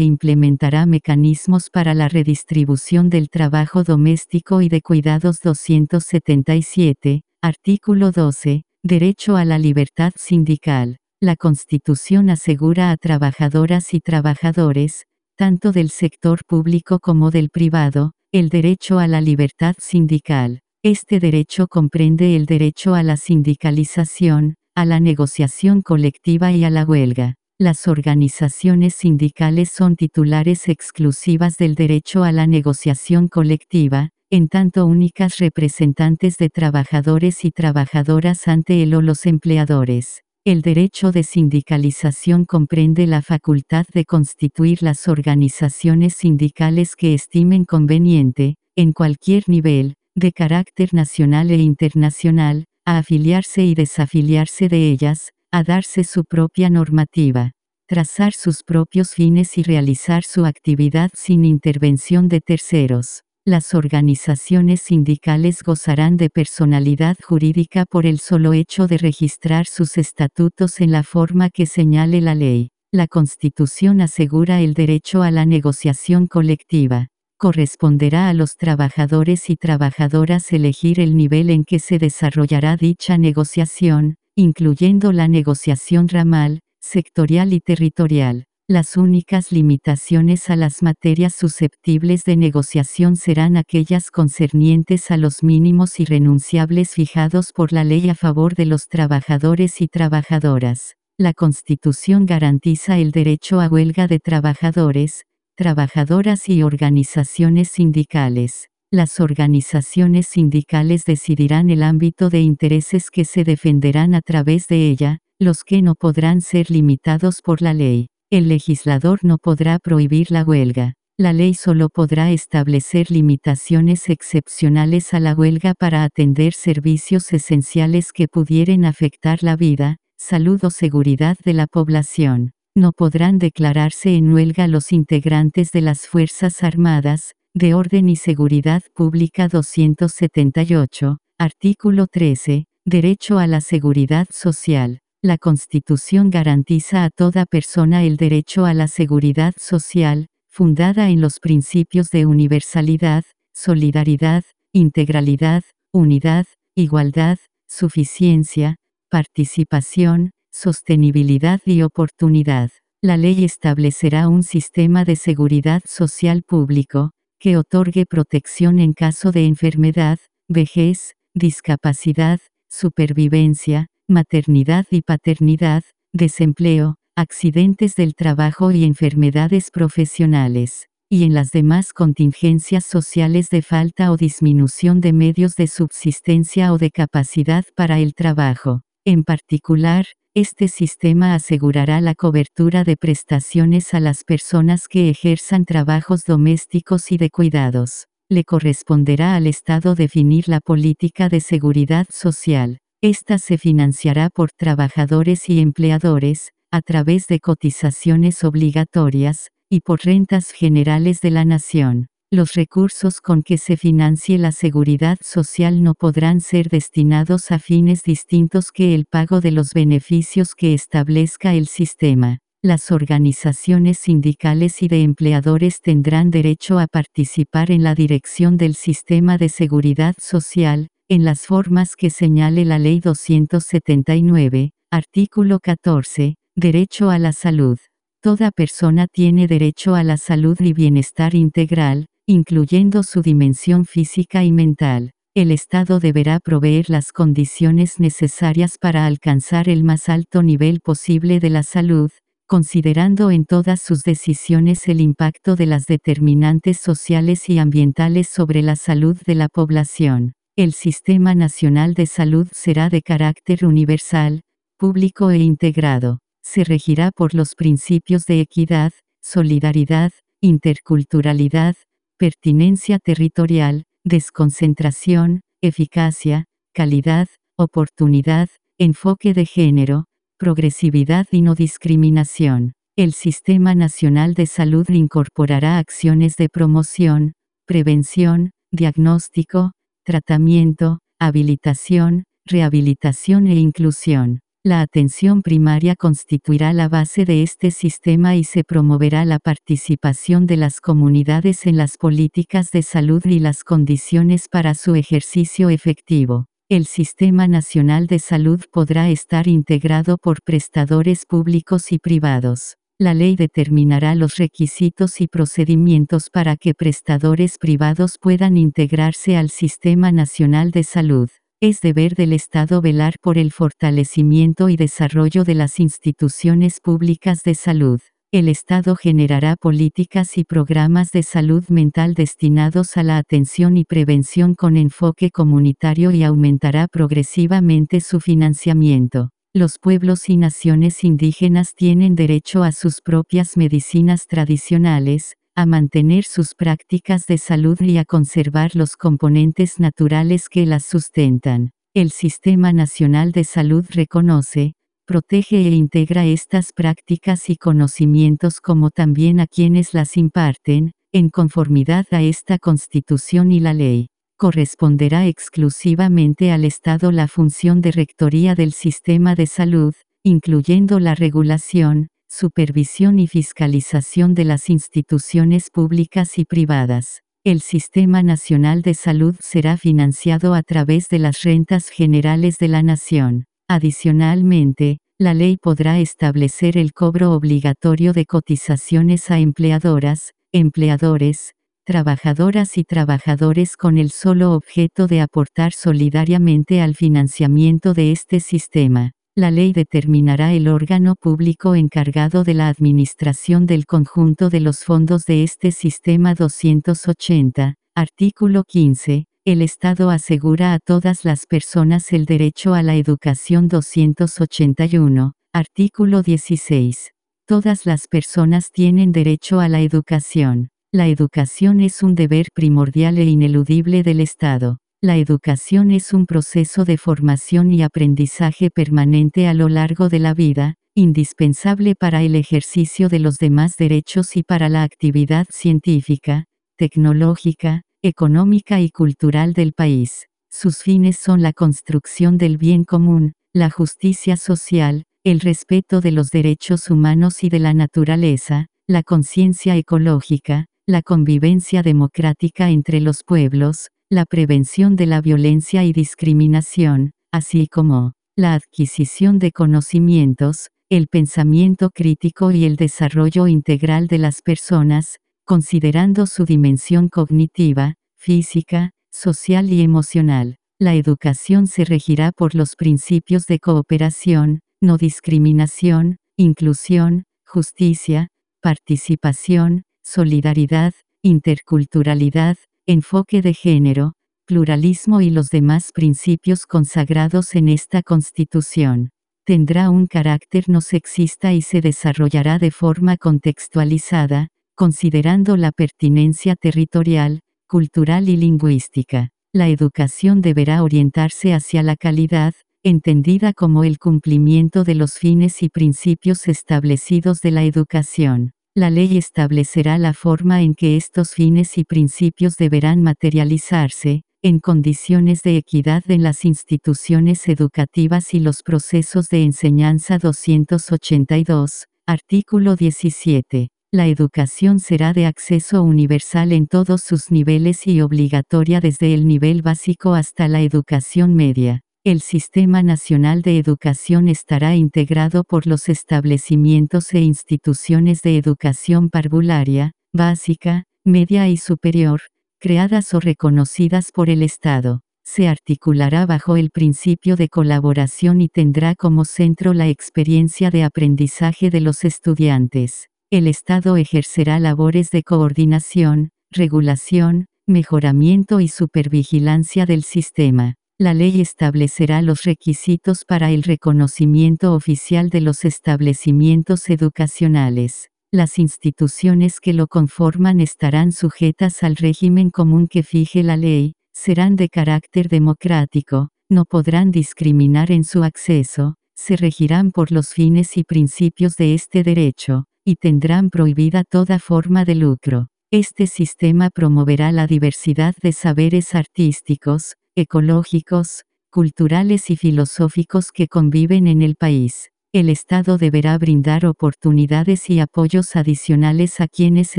implementará mecanismos para la redistribución del trabajo doméstico y de cuidados 277, artículo 12, derecho a la libertad sindical. La Constitución asegura a trabajadoras y trabajadores, tanto del sector público como del privado, el derecho a la libertad sindical. Este derecho comprende el derecho a la sindicalización, a la negociación colectiva y a la huelga. Las organizaciones sindicales son titulares exclusivas del derecho a la negociación colectiva, en tanto únicas representantes de trabajadores y trabajadoras ante él o los empleadores. El derecho de sindicalización comprende la facultad de constituir las organizaciones sindicales que estimen conveniente, en cualquier nivel, de carácter nacional e internacional, a afiliarse y desafiliarse de ellas, a darse su propia normativa, trazar sus propios fines y realizar su actividad sin intervención de terceros. Las organizaciones sindicales gozarán de personalidad jurídica por el solo hecho de registrar sus estatutos en la forma que señale la ley. La Constitución asegura el derecho a la negociación colectiva corresponderá a los trabajadores y trabajadoras elegir el nivel en que se desarrollará dicha negociación, incluyendo la negociación ramal, sectorial y territorial. Las únicas limitaciones a las materias susceptibles de negociación serán aquellas concernientes a los mínimos irrenunciables fijados por la ley a favor de los trabajadores y trabajadoras. La Constitución garantiza el derecho a huelga de trabajadores, trabajadoras y organizaciones sindicales. Las organizaciones sindicales decidirán el ámbito de intereses que se defenderán a través de ella, los que no podrán ser limitados por la ley. El legislador no podrá prohibir la huelga. La ley solo podrá establecer limitaciones excepcionales a la huelga para atender servicios esenciales que pudieran afectar la vida, salud o seguridad de la población no podrán declararse en huelga los integrantes de las Fuerzas Armadas, de Orden y Seguridad Pública 278, artículo 13, Derecho a la Seguridad Social. La Constitución garantiza a toda persona el derecho a la seguridad social, fundada en los principios de universalidad, solidaridad, integralidad, unidad, igualdad, suficiencia, participación, sostenibilidad y oportunidad. La ley establecerá un sistema de seguridad social público, que otorgue protección en caso de enfermedad, vejez, discapacidad, supervivencia, maternidad y paternidad, desempleo, accidentes del trabajo y enfermedades profesionales. y en las demás contingencias sociales de falta o disminución de medios de subsistencia o de capacidad para el trabajo. En particular, este sistema asegurará la cobertura de prestaciones a las personas que ejerzan trabajos domésticos y de cuidados. Le corresponderá al Estado definir la política de seguridad social. Esta se financiará por trabajadores y empleadores, a través de cotizaciones obligatorias, y por rentas generales de la nación. Los recursos con que se financie la seguridad social no podrán ser destinados a fines distintos que el pago de los beneficios que establezca el sistema. Las organizaciones sindicales y de empleadores tendrán derecho a participar en la dirección del sistema de seguridad social, en las formas que señale la Ley 279, artículo 14, Derecho a la salud. Toda persona tiene derecho a la salud y bienestar integral, incluyendo su dimensión física y mental. El Estado deberá proveer las condiciones necesarias para alcanzar el más alto nivel posible de la salud, considerando en todas sus decisiones el impacto de las determinantes sociales y ambientales sobre la salud de la población. El Sistema Nacional de Salud será de carácter universal, público e integrado se regirá por los principios de equidad, solidaridad, interculturalidad, pertinencia territorial, desconcentración, eficacia, calidad, oportunidad, enfoque de género, progresividad y no discriminación. El Sistema Nacional de Salud incorporará acciones de promoción, prevención, diagnóstico, tratamiento, habilitación, rehabilitación e inclusión. La atención primaria constituirá la base de este sistema y se promoverá la participación de las comunidades en las políticas de salud y las condiciones para su ejercicio efectivo. El Sistema Nacional de Salud podrá estar integrado por prestadores públicos y privados. La ley determinará los requisitos y procedimientos para que prestadores privados puedan integrarse al Sistema Nacional de Salud. Es deber del Estado velar por el fortalecimiento y desarrollo de las instituciones públicas de salud. El Estado generará políticas y programas de salud mental destinados a la atención y prevención con enfoque comunitario y aumentará progresivamente su financiamiento. Los pueblos y naciones indígenas tienen derecho a sus propias medicinas tradicionales, a mantener sus prácticas de salud y a conservar los componentes naturales que las sustentan. El Sistema Nacional de Salud reconoce, protege e integra estas prácticas y conocimientos como también a quienes las imparten, en conformidad a esta Constitución y la ley. Corresponderá exclusivamente al Estado la función de rectoría del sistema de salud, incluyendo la regulación, supervisión y fiscalización de las instituciones públicas y privadas. El Sistema Nacional de Salud será financiado a través de las rentas generales de la nación. Adicionalmente, la ley podrá establecer el cobro obligatorio de cotizaciones a empleadoras, empleadores, trabajadoras y trabajadores con el solo objeto de aportar solidariamente al financiamiento de este sistema. La ley determinará el órgano público encargado de la administración del conjunto de los fondos de este sistema 280. Artículo 15. El Estado asegura a todas las personas el derecho a la educación 281. Artículo 16. Todas las personas tienen derecho a la educación. La educación es un deber primordial e ineludible del Estado. La educación es un proceso de formación y aprendizaje permanente a lo largo de la vida, indispensable para el ejercicio de los demás derechos y para la actividad científica, tecnológica, económica y cultural del país. Sus fines son la construcción del bien común, la justicia social, el respeto de los derechos humanos y de la naturaleza, la conciencia ecológica, la convivencia democrática entre los pueblos, la prevención de la violencia y discriminación, así como la adquisición de conocimientos, el pensamiento crítico y el desarrollo integral de las personas, considerando su dimensión cognitiva, física, social y emocional. La educación se regirá por los principios de cooperación, no discriminación, inclusión, justicia, participación, solidaridad, interculturalidad, enfoque de género, pluralismo y los demás principios consagrados en esta Constitución. Tendrá un carácter no sexista y se desarrollará de forma contextualizada, considerando la pertinencia territorial, cultural y lingüística. La educación deberá orientarse hacia la calidad, entendida como el cumplimiento de los fines y principios establecidos de la educación. La ley establecerá la forma en que estos fines y principios deberán materializarse, en condiciones de equidad en las instituciones educativas y los procesos de enseñanza 282, artículo 17. La educación será de acceso universal en todos sus niveles y obligatoria desde el nivel básico hasta la educación media. El Sistema Nacional de Educación estará integrado por los establecimientos e instituciones de educación parvularia, básica, media y superior, creadas o reconocidas por el Estado. Se articulará bajo el principio de colaboración y tendrá como centro la experiencia de aprendizaje de los estudiantes. El Estado ejercerá labores de coordinación, regulación, mejoramiento y supervigilancia del sistema. La ley establecerá los requisitos para el reconocimiento oficial de los establecimientos educacionales. Las instituciones que lo conforman estarán sujetas al régimen común que fije la ley, serán de carácter democrático, no podrán discriminar en su acceso, se regirán por los fines y principios de este derecho, y tendrán prohibida toda forma de lucro. Este sistema promoverá la diversidad de saberes artísticos, ecológicos, culturales y filosóficos que conviven en el país. El Estado deberá brindar oportunidades y apoyos adicionales a quienes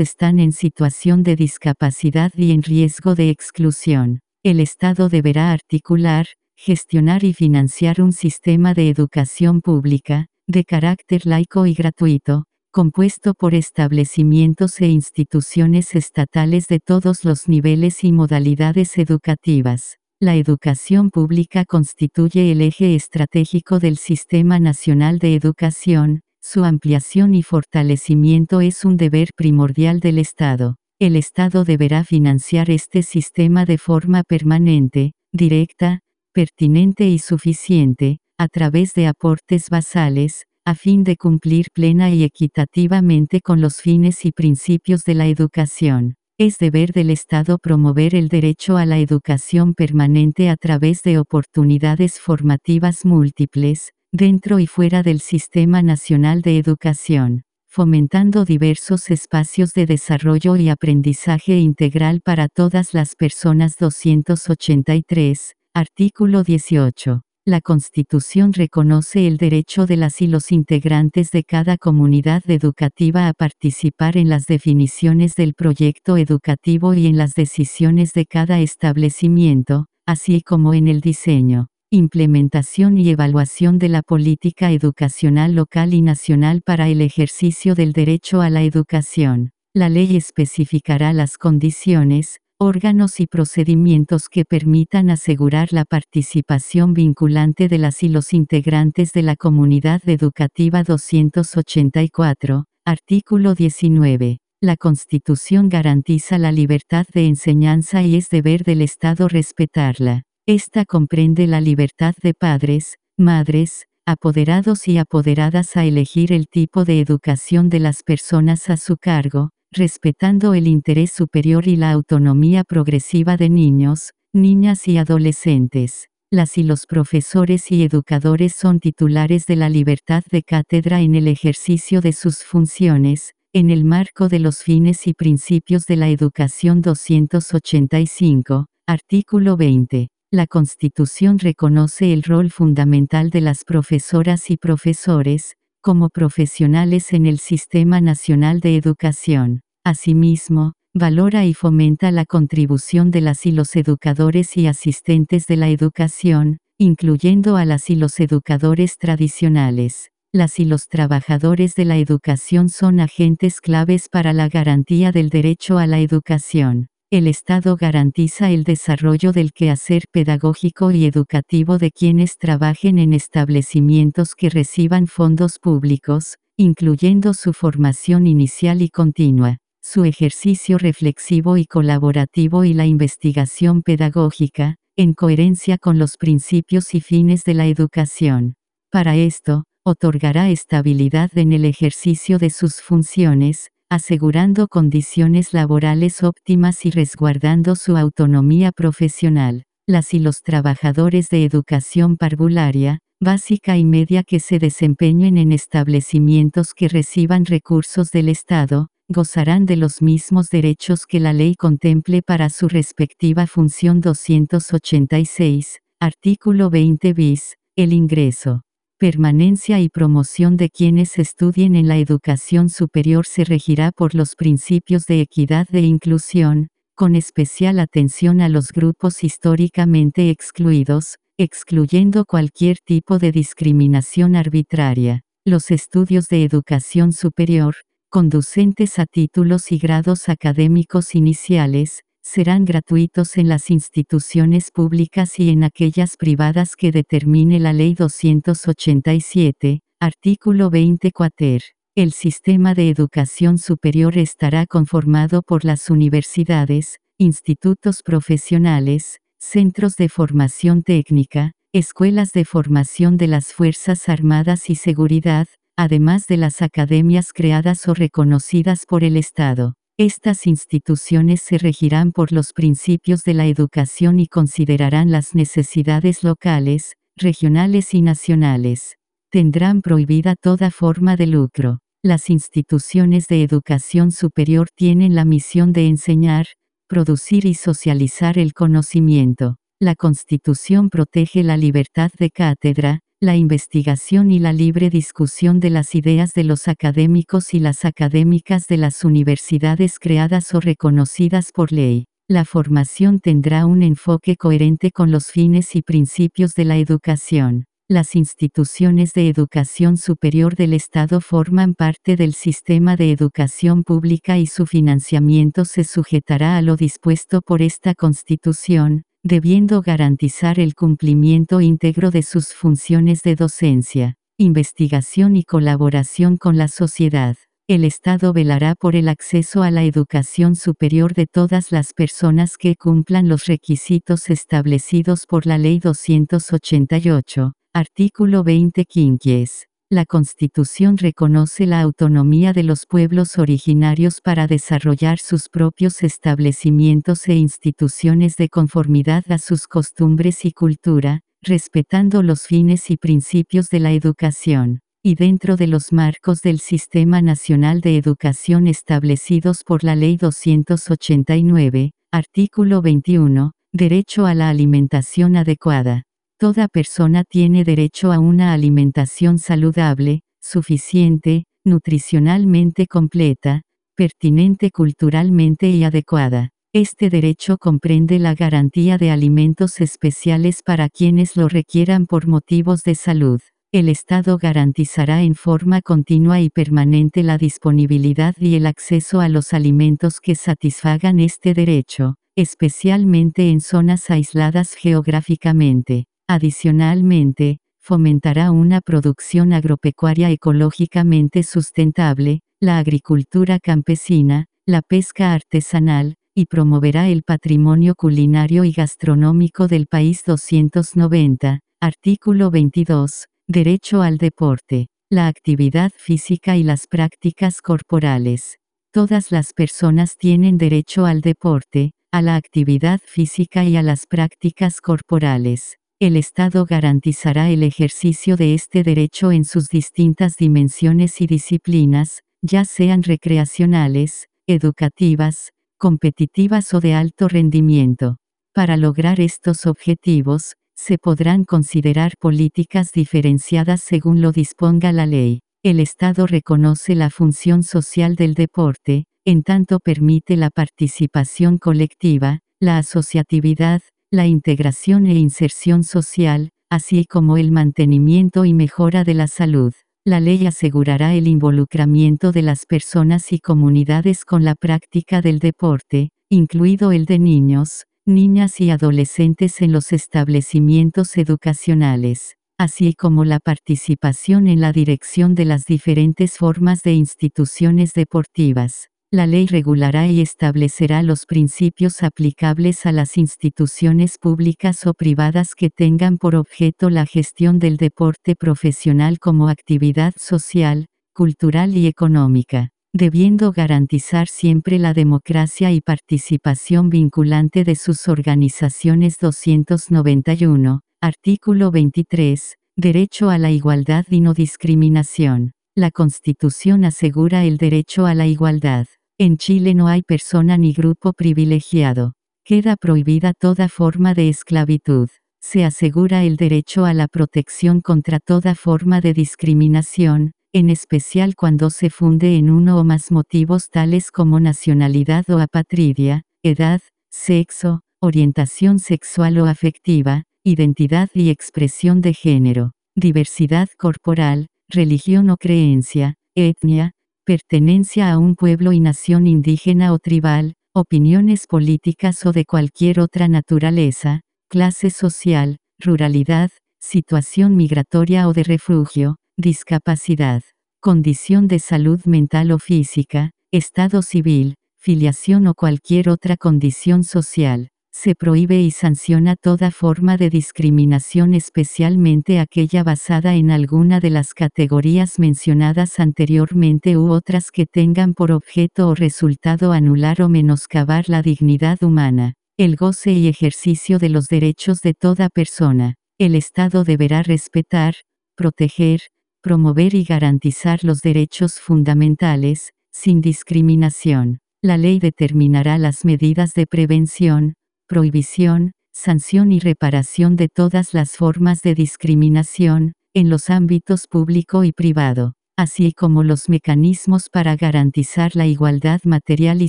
están en situación de discapacidad y en riesgo de exclusión. El Estado deberá articular, gestionar y financiar un sistema de educación pública, de carácter laico y gratuito, compuesto por establecimientos e instituciones estatales de todos los niveles y modalidades educativas. La educación pública constituye el eje estratégico del Sistema Nacional de Educación, su ampliación y fortalecimiento es un deber primordial del Estado. El Estado deberá financiar este sistema de forma permanente, directa, pertinente y suficiente, a través de aportes basales, a fin de cumplir plena y equitativamente con los fines y principios de la educación. Es deber del Estado promover el derecho a la educación permanente a través de oportunidades formativas múltiples, dentro y fuera del Sistema Nacional de Educación, fomentando diversos espacios de desarrollo y aprendizaje integral para todas las personas 283, artículo 18. La Constitución reconoce el derecho de las y los integrantes de cada comunidad educativa a participar en las definiciones del proyecto educativo y en las decisiones de cada establecimiento, así como en el diseño, implementación y evaluación de la política educacional local y nacional para el ejercicio del derecho a la educación. La ley especificará las condiciones, órganos y procedimientos que permitan asegurar la participación vinculante de las y los integrantes de la comunidad educativa 284, artículo 19. La Constitución garantiza la libertad de enseñanza y es deber del Estado respetarla. Esta comprende la libertad de padres, madres, apoderados y apoderadas a elegir el tipo de educación de las personas a su cargo, respetando el interés superior y la autonomía progresiva de niños, niñas y adolescentes. Las y los profesores y educadores son titulares de la libertad de cátedra en el ejercicio de sus funciones, en el marco de los fines y principios de la educación 285, artículo 20. La Constitución reconoce el rol fundamental de las profesoras y profesores, como profesionales en el Sistema Nacional de Educación. Asimismo, valora y fomenta la contribución de las y los educadores y asistentes de la educación, incluyendo a las y los educadores tradicionales. Las y los trabajadores de la educación son agentes claves para la garantía del derecho a la educación. El Estado garantiza el desarrollo del quehacer pedagógico y educativo de quienes trabajen en establecimientos que reciban fondos públicos, incluyendo su formación inicial y continua. su ejercicio reflexivo y colaborativo y la investigación pedagógica, en coherencia con los principios y fines de la educación. Para esto, otorgará estabilidad en el ejercicio de sus funciones, asegurando condiciones laborales óptimas y resguardando su autonomía profesional. Las y los trabajadores de educación parvularia, básica y media que se desempeñen en establecimientos que reciban recursos del Estado, gozarán de los mismos derechos que la ley contemple para su respectiva función 286, artículo 20 bis, el ingreso, permanencia y promoción de quienes estudien en la educación superior se regirá por los principios de equidad e inclusión, con especial atención a los grupos históricamente excluidos, excluyendo cualquier tipo de discriminación arbitraria. Los estudios de educación superior, conducentes a títulos y grados académicos iniciales, serán gratuitos en las instituciones públicas y en aquellas privadas que determine la Ley 287, artículo 20 quater. El sistema de educación superior estará conformado por las universidades, institutos profesionales, centros de formación técnica, escuelas de formación de las Fuerzas Armadas y Seguridad, además de las academias creadas o reconocidas por el Estado. Estas instituciones se regirán por los principios de la educación y considerarán las necesidades locales, regionales y nacionales. Tendrán prohibida toda forma de lucro. Las instituciones de educación superior tienen la misión de enseñar, producir y socializar el conocimiento. La Constitución protege la libertad de cátedra, la investigación y la libre discusión de las ideas de los académicos y las académicas de las universidades creadas o reconocidas por ley. La formación tendrá un enfoque coherente con los fines y principios de la educación. Las instituciones de educación superior del Estado forman parte del sistema de educación pública y su financiamiento se sujetará a lo dispuesto por esta Constitución, debiendo garantizar el cumplimiento íntegro de sus funciones de docencia, investigación y colaboración con la sociedad. El Estado velará por el acceso a la educación superior de todas las personas que cumplan los requisitos establecidos por la Ley 288, artículo 20 quinquies. La Constitución reconoce la autonomía de los pueblos originarios para desarrollar sus propios establecimientos e instituciones de conformidad a sus costumbres y cultura, respetando los fines y principios de la educación, y dentro de los marcos del Sistema Nacional de Educación establecidos por la Ley 289, artículo 21, derecho a la alimentación adecuada. Toda persona tiene derecho a una alimentación saludable, suficiente, nutricionalmente completa, pertinente culturalmente y adecuada. Este derecho comprende la garantía de alimentos especiales para quienes lo requieran por motivos de salud. El Estado garantizará en forma continua y permanente la disponibilidad y el acceso a los alimentos que satisfagan este derecho, especialmente en zonas aisladas geográficamente. Adicionalmente, fomentará una producción agropecuaria ecológicamente sustentable, la agricultura campesina, la pesca artesanal, y promoverá el patrimonio culinario y gastronómico del país 290, artículo 22, derecho al deporte, la actividad física y las prácticas corporales. Todas las personas tienen derecho al deporte, a la actividad física y a las prácticas corporales. El Estado garantizará el ejercicio de este derecho en sus distintas dimensiones y disciplinas, ya sean recreacionales, educativas, competitivas o de alto rendimiento. Para lograr estos objetivos, se podrán considerar políticas diferenciadas según lo disponga la ley. El Estado reconoce la función social del deporte, en tanto permite la participación colectiva, la asociatividad, la integración e inserción social, así como el mantenimiento y mejora de la salud. La ley asegurará el involucramiento de las personas y comunidades con la práctica del deporte, incluido el de niños, niñas y adolescentes en los establecimientos educacionales, así como la participación en la dirección de las diferentes formas de instituciones deportivas. La ley regulará y establecerá los principios aplicables a las instituciones públicas o privadas que tengan por objeto la gestión del deporte profesional como actividad social, cultural y económica, debiendo garantizar siempre la democracia y participación vinculante de sus organizaciones 291, artículo 23, derecho a la igualdad y no discriminación. La Constitución asegura el derecho a la igualdad. En Chile no hay persona ni grupo privilegiado. Queda prohibida toda forma de esclavitud. Se asegura el derecho a la protección contra toda forma de discriminación, en especial cuando se funde en uno o más motivos tales como nacionalidad o apatridia, edad, sexo, orientación sexual o afectiva, identidad y expresión de género, diversidad corporal, religión o creencia, etnia, pertenencia a un pueblo y nación indígena o tribal, opiniones políticas o de cualquier otra naturaleza, clase social, ruralidad, situación migratoria o de refugio, discapacidad, condición de salud mental o física, estado civil, filiación o cualquier otra condición social, se prohíbe y sanciona toda forma de discriminación especialmente aquella basada en alguna de las categorías mencionadas anteriormente u otras que tengan por objeto o resultado anular o menoscabar la dignidad humana, el goce y ejercicio de los derechos de toda persona. El Estado deberá respetar, proteger, promover y garantizar los derechos fundamentales, sin discriminación. La ley determinará las medidas de prevención, prohibición, sanción y reparación de todas las formas de discriminación, en los ámbitos público y privado, así como los mecanismos para garantizar la igualdad material y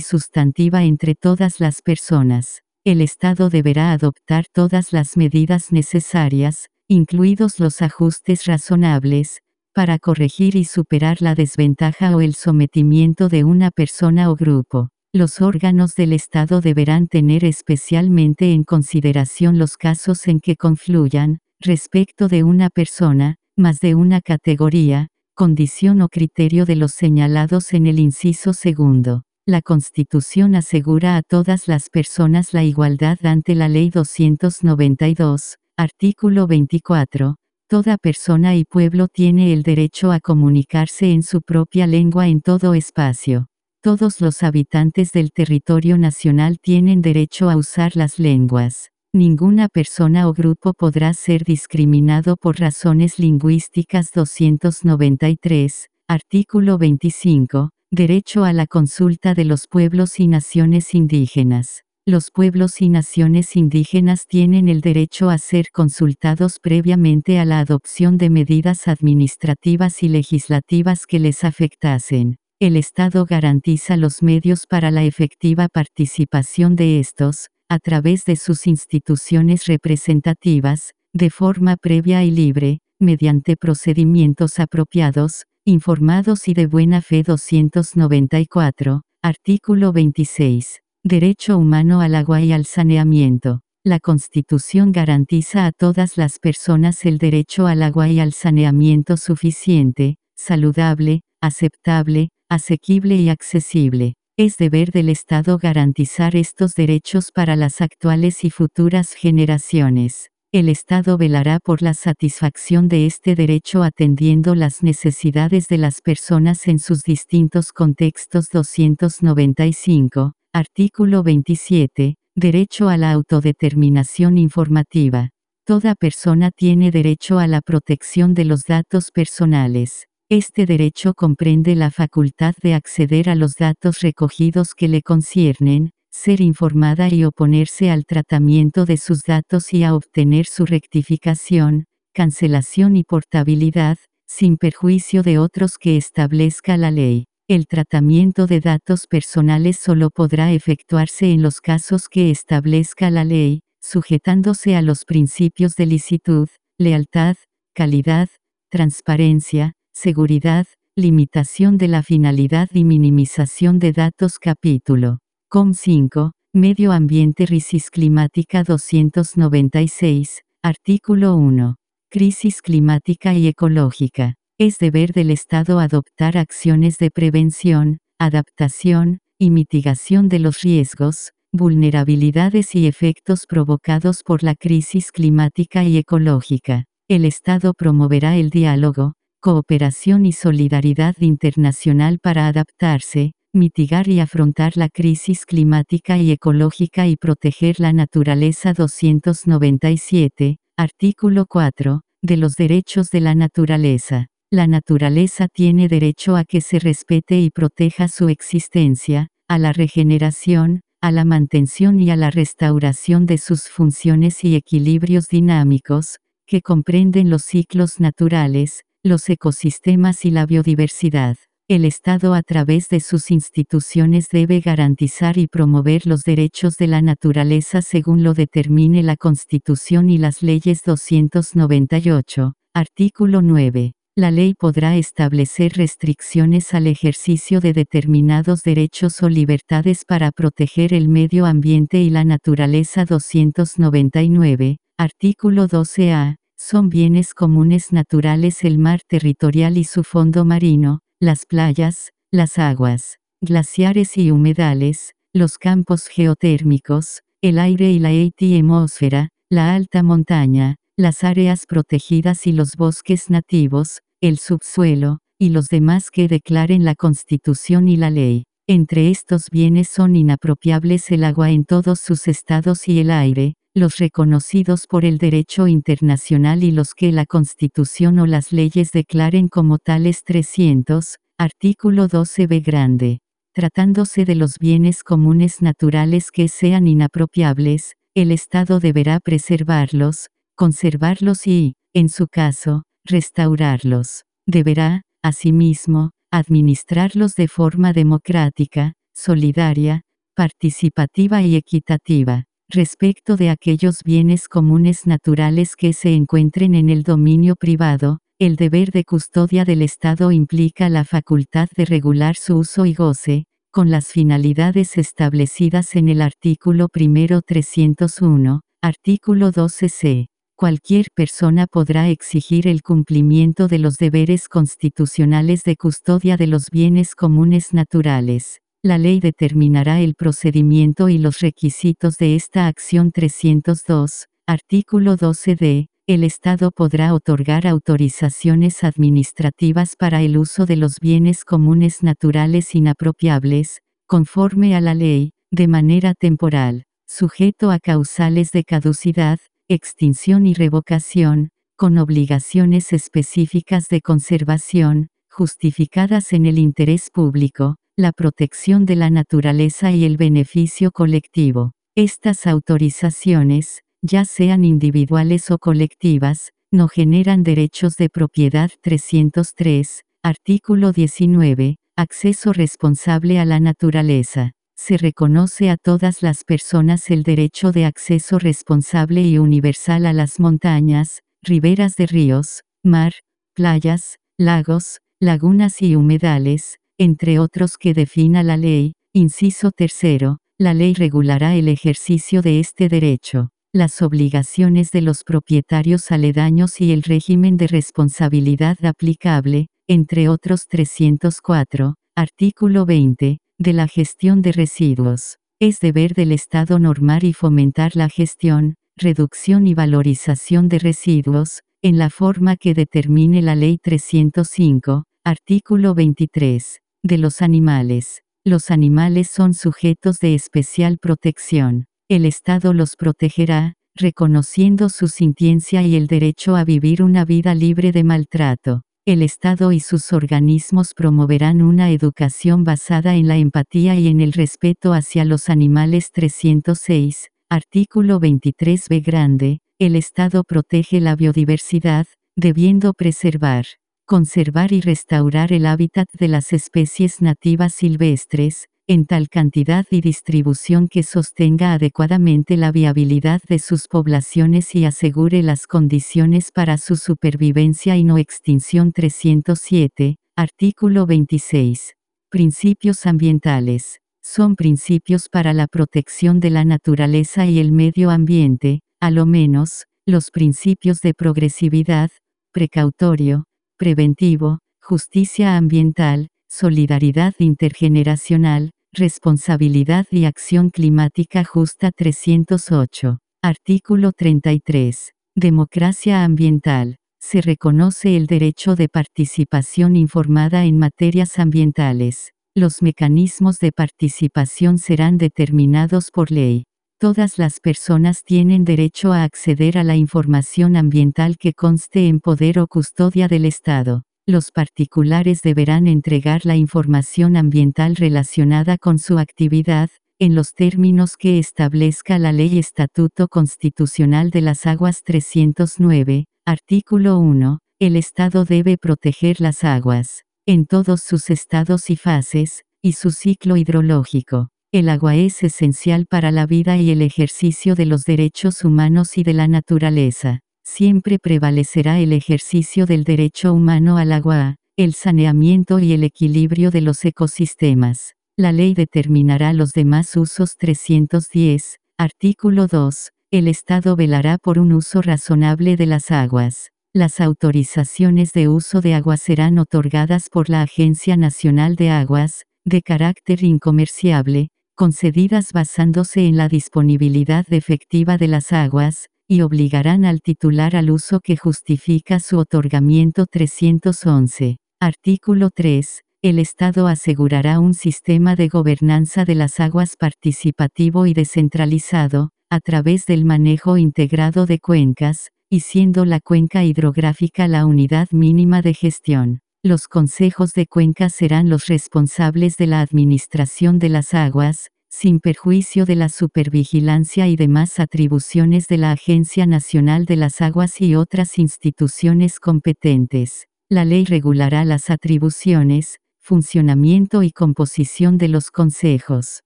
sustantiva entre todas las personas. El Estado deberá adoptar todas las medidas necesarias, incluidos los ajustes razonables, para corregir y superar la desventaja o el sometimiento de una persona o grupo. Los órganos del Estado deberán tener especialmente en consideración los casos en que confluyan, respecto de una persona, más de una categoría, condición o criterio de los señalados en el inciso segundo. La Constitución asegura a todas las personas la igualdad ante la Ley 292, artículo 24. Toda persona y pueblo tiene el derecho a comunicarse en su propia lengua en todo espacio. Todos los habitantes del territorio nacional tienen derecho a usar las lenguas. Ninguna persona o grupo podrá ser discriminado por razones lingüísticas 293, artículo 25, derecho a la consulta de los pueblos y naciones indígenas. Los pueblos y naciones indígenas tienen el derecho a ser consultados previamente a la adopción de medidas administrativas y legislativas que les afectasen. El Estado garantiza los medios para la efectiva participación de estos, a través de sus instituciones representativas, de forma previa y libre, mediante procedimientos apropiados, informados y de buena fe 294, artículo 26. Derecho humano al agua y al saneamiento. La Constitución garantiza a todas las personas el derecho al agua y al saneamiento suficiente, saludable, aceptable, asequible y accesible. Es deber del Estado garantizar estos derechos para las actuales y futuras generaciones. El Estado velará por la satisfacción de este derecho atendiendo las necesidades de las personas en sus distintos contextos 295, artículo 27, derecho a la autodeterminación informativa. Toda persona tiene derecho a la protección de los datos personales. Este derecho comprende la facultad de acceder a los datos recogidos que le conciernen, ser informada y oponerse al tratamiento de sus datos y a obtener su rectificación, cancelación y portabilidad, sin perjuicio de otros que establezca la ley. El tratamiento de datos personales solo podrá efectuarse en los casos que establezca la ley, sujetándose a los principios de licitud, lealtad, calidad, transparencia, seguridad, limitación de la finalidad y minimización de datos capítulo. COM 5, Medio Ambiente Crisis Climática 296, artículo 1. Crisis climática y ecológica. Es deber del Estado adoptar acciones de prevención, adaptación, y mitigación de los riesgos, vulnerabilidades y efectos provocados por la crisis climática y ecológica. El Estado promoverá el diálogo, cooperación y solidaridad internacional para adaptarse, mitigar y afrontar la crisis climática y ecológica y proteger la naturaleza 297, artículo 4, de los derechos de la naturaleza. La naturaleza tiene derecho a que se respete y proteja su existencia, a la regeneración, a la mantención y a la restauración de sus funciones y equilibrios dinámicos, que comprenden los ciclos naturales, los ecosistemas y la biodiversidad. El Estado a través de sus instituciones debe garantizar y promover los derechos de la naturaleza según lo determine la Constitución y las leyes 298, artículo 9. La ley podrá establecer restricciones al ejercicio de determinados derechos o libertades para proteger el medio ambiente y la naturaleza 299, artículo 12a, son bienes comunes naturales el mar territorial y su fondo marino, las playas, las aguas, glaciares y humedales, los campos geotérmicos, el aire y la atmósfera, la alta montaña, las áreas protegidas y los bosques nativos, el subsuelo, y los demás que declaren la Constitución y la ley. Entre estos bienes son inapropiables el agua en todos sus estados y el aire, los reconocidos por el derecho internacional y los que la Constitución o las leyes declaren como tales 300, artículo 12b grande. Tratándose de los bienes comunes naturales que sean inapropiables, el Estado deberá preservarlos, conservarlos y, en su caso, restaurarlos. Deberá, asimismo, administrarlos de forma democrática, solidaria, participativa y equitativa respecto de aquellos bienes comunes naturales que se encuentren en el dominio privado, el deber de custodia del Estado implica la facultad de regular su uso y goce, con las finalidades establecidas en el artículo primero 301, artículo 12c. Cualquier persona podrá exigir el cumplimiento de los deberes constitucionales de custodia de los bienes comunes naturales. La ley determinará el procedimiento y los requisitos de esta acción 302, artículo 12d. El Estado podrá otorgar autorizaciones administrativas para el uso de los bienes comunes naturales inapropiables, conforme a la ley, de manera temporal, sujeto a causales de caducidad, extinción y revocación, con obligaciones específicas de conservación, justificadas en el interés público, la protección de la naturaleza y el beneficio colectivo. Estas autorizaciones, ya sean individuales o colectivas, no generan derechos de propiedad 303, artículo 19, acceso responsable a la naturaleza. Se reconoce a todas las personas el derecho de acceso responsable y universal a las montañas, riberas de ríos, mar, playas, lagos, lagunas y humedales, entre otros que defina la ley, inciso tercero, la ley regulará el ejercicio de este derecho, las obligaciones de los propietarios aledaños y el régimen de responsabilidad aplicable, entre otros 304, artículo 20, de la gestión de residuos. Es deber del Estado normar y fomentar la gestión, reducción y valorización de residuos, en la forma que determine la Ley 305, artículo 23 de los animales. Los animales son sujetos de especial protección. El Estado los protegerá, reconociendo su sintiencia y el derecho a vivir una vida libre de maltrato. El Estado y sus organismos promoverán una educación basada en la empatía y en el respeto hacia los animales 306, artículo 23b grande, el Estado protege la biodiversidad, debiendo preservar conservar y restaurar el hábitat de las especies nativas silvestres, en tal cantidad y distribución que sostenga adecuadamente la viabilidad de sus poblaciones y asegure las condiciones para su supervivencia y no extinción 307, artículo 26. Principios ambientales. Son principios para la protección de la naturaleza y el medio ambiente, a lo menos, los principios de progresividad, precautorio, preventivo, justicia ambiental, solidaridad intergeneracional, Responsabilidad y acción climática justa 308. Artículo 33. Democracia ambiental. Se reconoce el derecho de participación informada en materias ambientales. Los mecanismos de participación serán determinados por ley. Todas las personas tienen derecho a acceder a la información ambiental que conste en poder o custodia del Estado. Los particulares deberán entregar la información ambiental relacionada con su actividad, en los términos que establezca la Ley Estatuto Constitucional de las Aguas 309, artículo 1, el Estado debe proteger las aguas, en todos sus estados y fases, y su ciclo hidrológico. El agua es esencial para la vida y el ejercicio de los derechos humanos y de la naturaleza. Siempre prevalecerá el ejercicio del derecho humano al agua, el saneamiento y el equilibrio de los ecosistemas. La ley determinará los demás usos 310, artículo 2. El Estado velará por un uso razonable de las aguas. Las autorizaciones de uso de agua serán otorgadas por la Agencia Nacional de Aguas, de carácter incomerciable, concedidas basándose en la disponibilidad efectiva de las aguas, y obligarán al titular al uso que justifica su otorgamiento 311. Artículo 3. El Estado asegurará un sistema de gobernanza de las aguas participativo y descentralizado, a través del manejo integrado de cuencas, y siendo la cuenca hidrográfica la unidad mínima de gestión. Los consejos de cuenca serán los responsables de la administración de las aguas, sin perjuicio de la supervigilancia y demás atribuciones de la Agencia Nacional de las Aguas y otras instituciones competentes. La ley regulará las atribuciones, funcionamiento y composición de los consejos.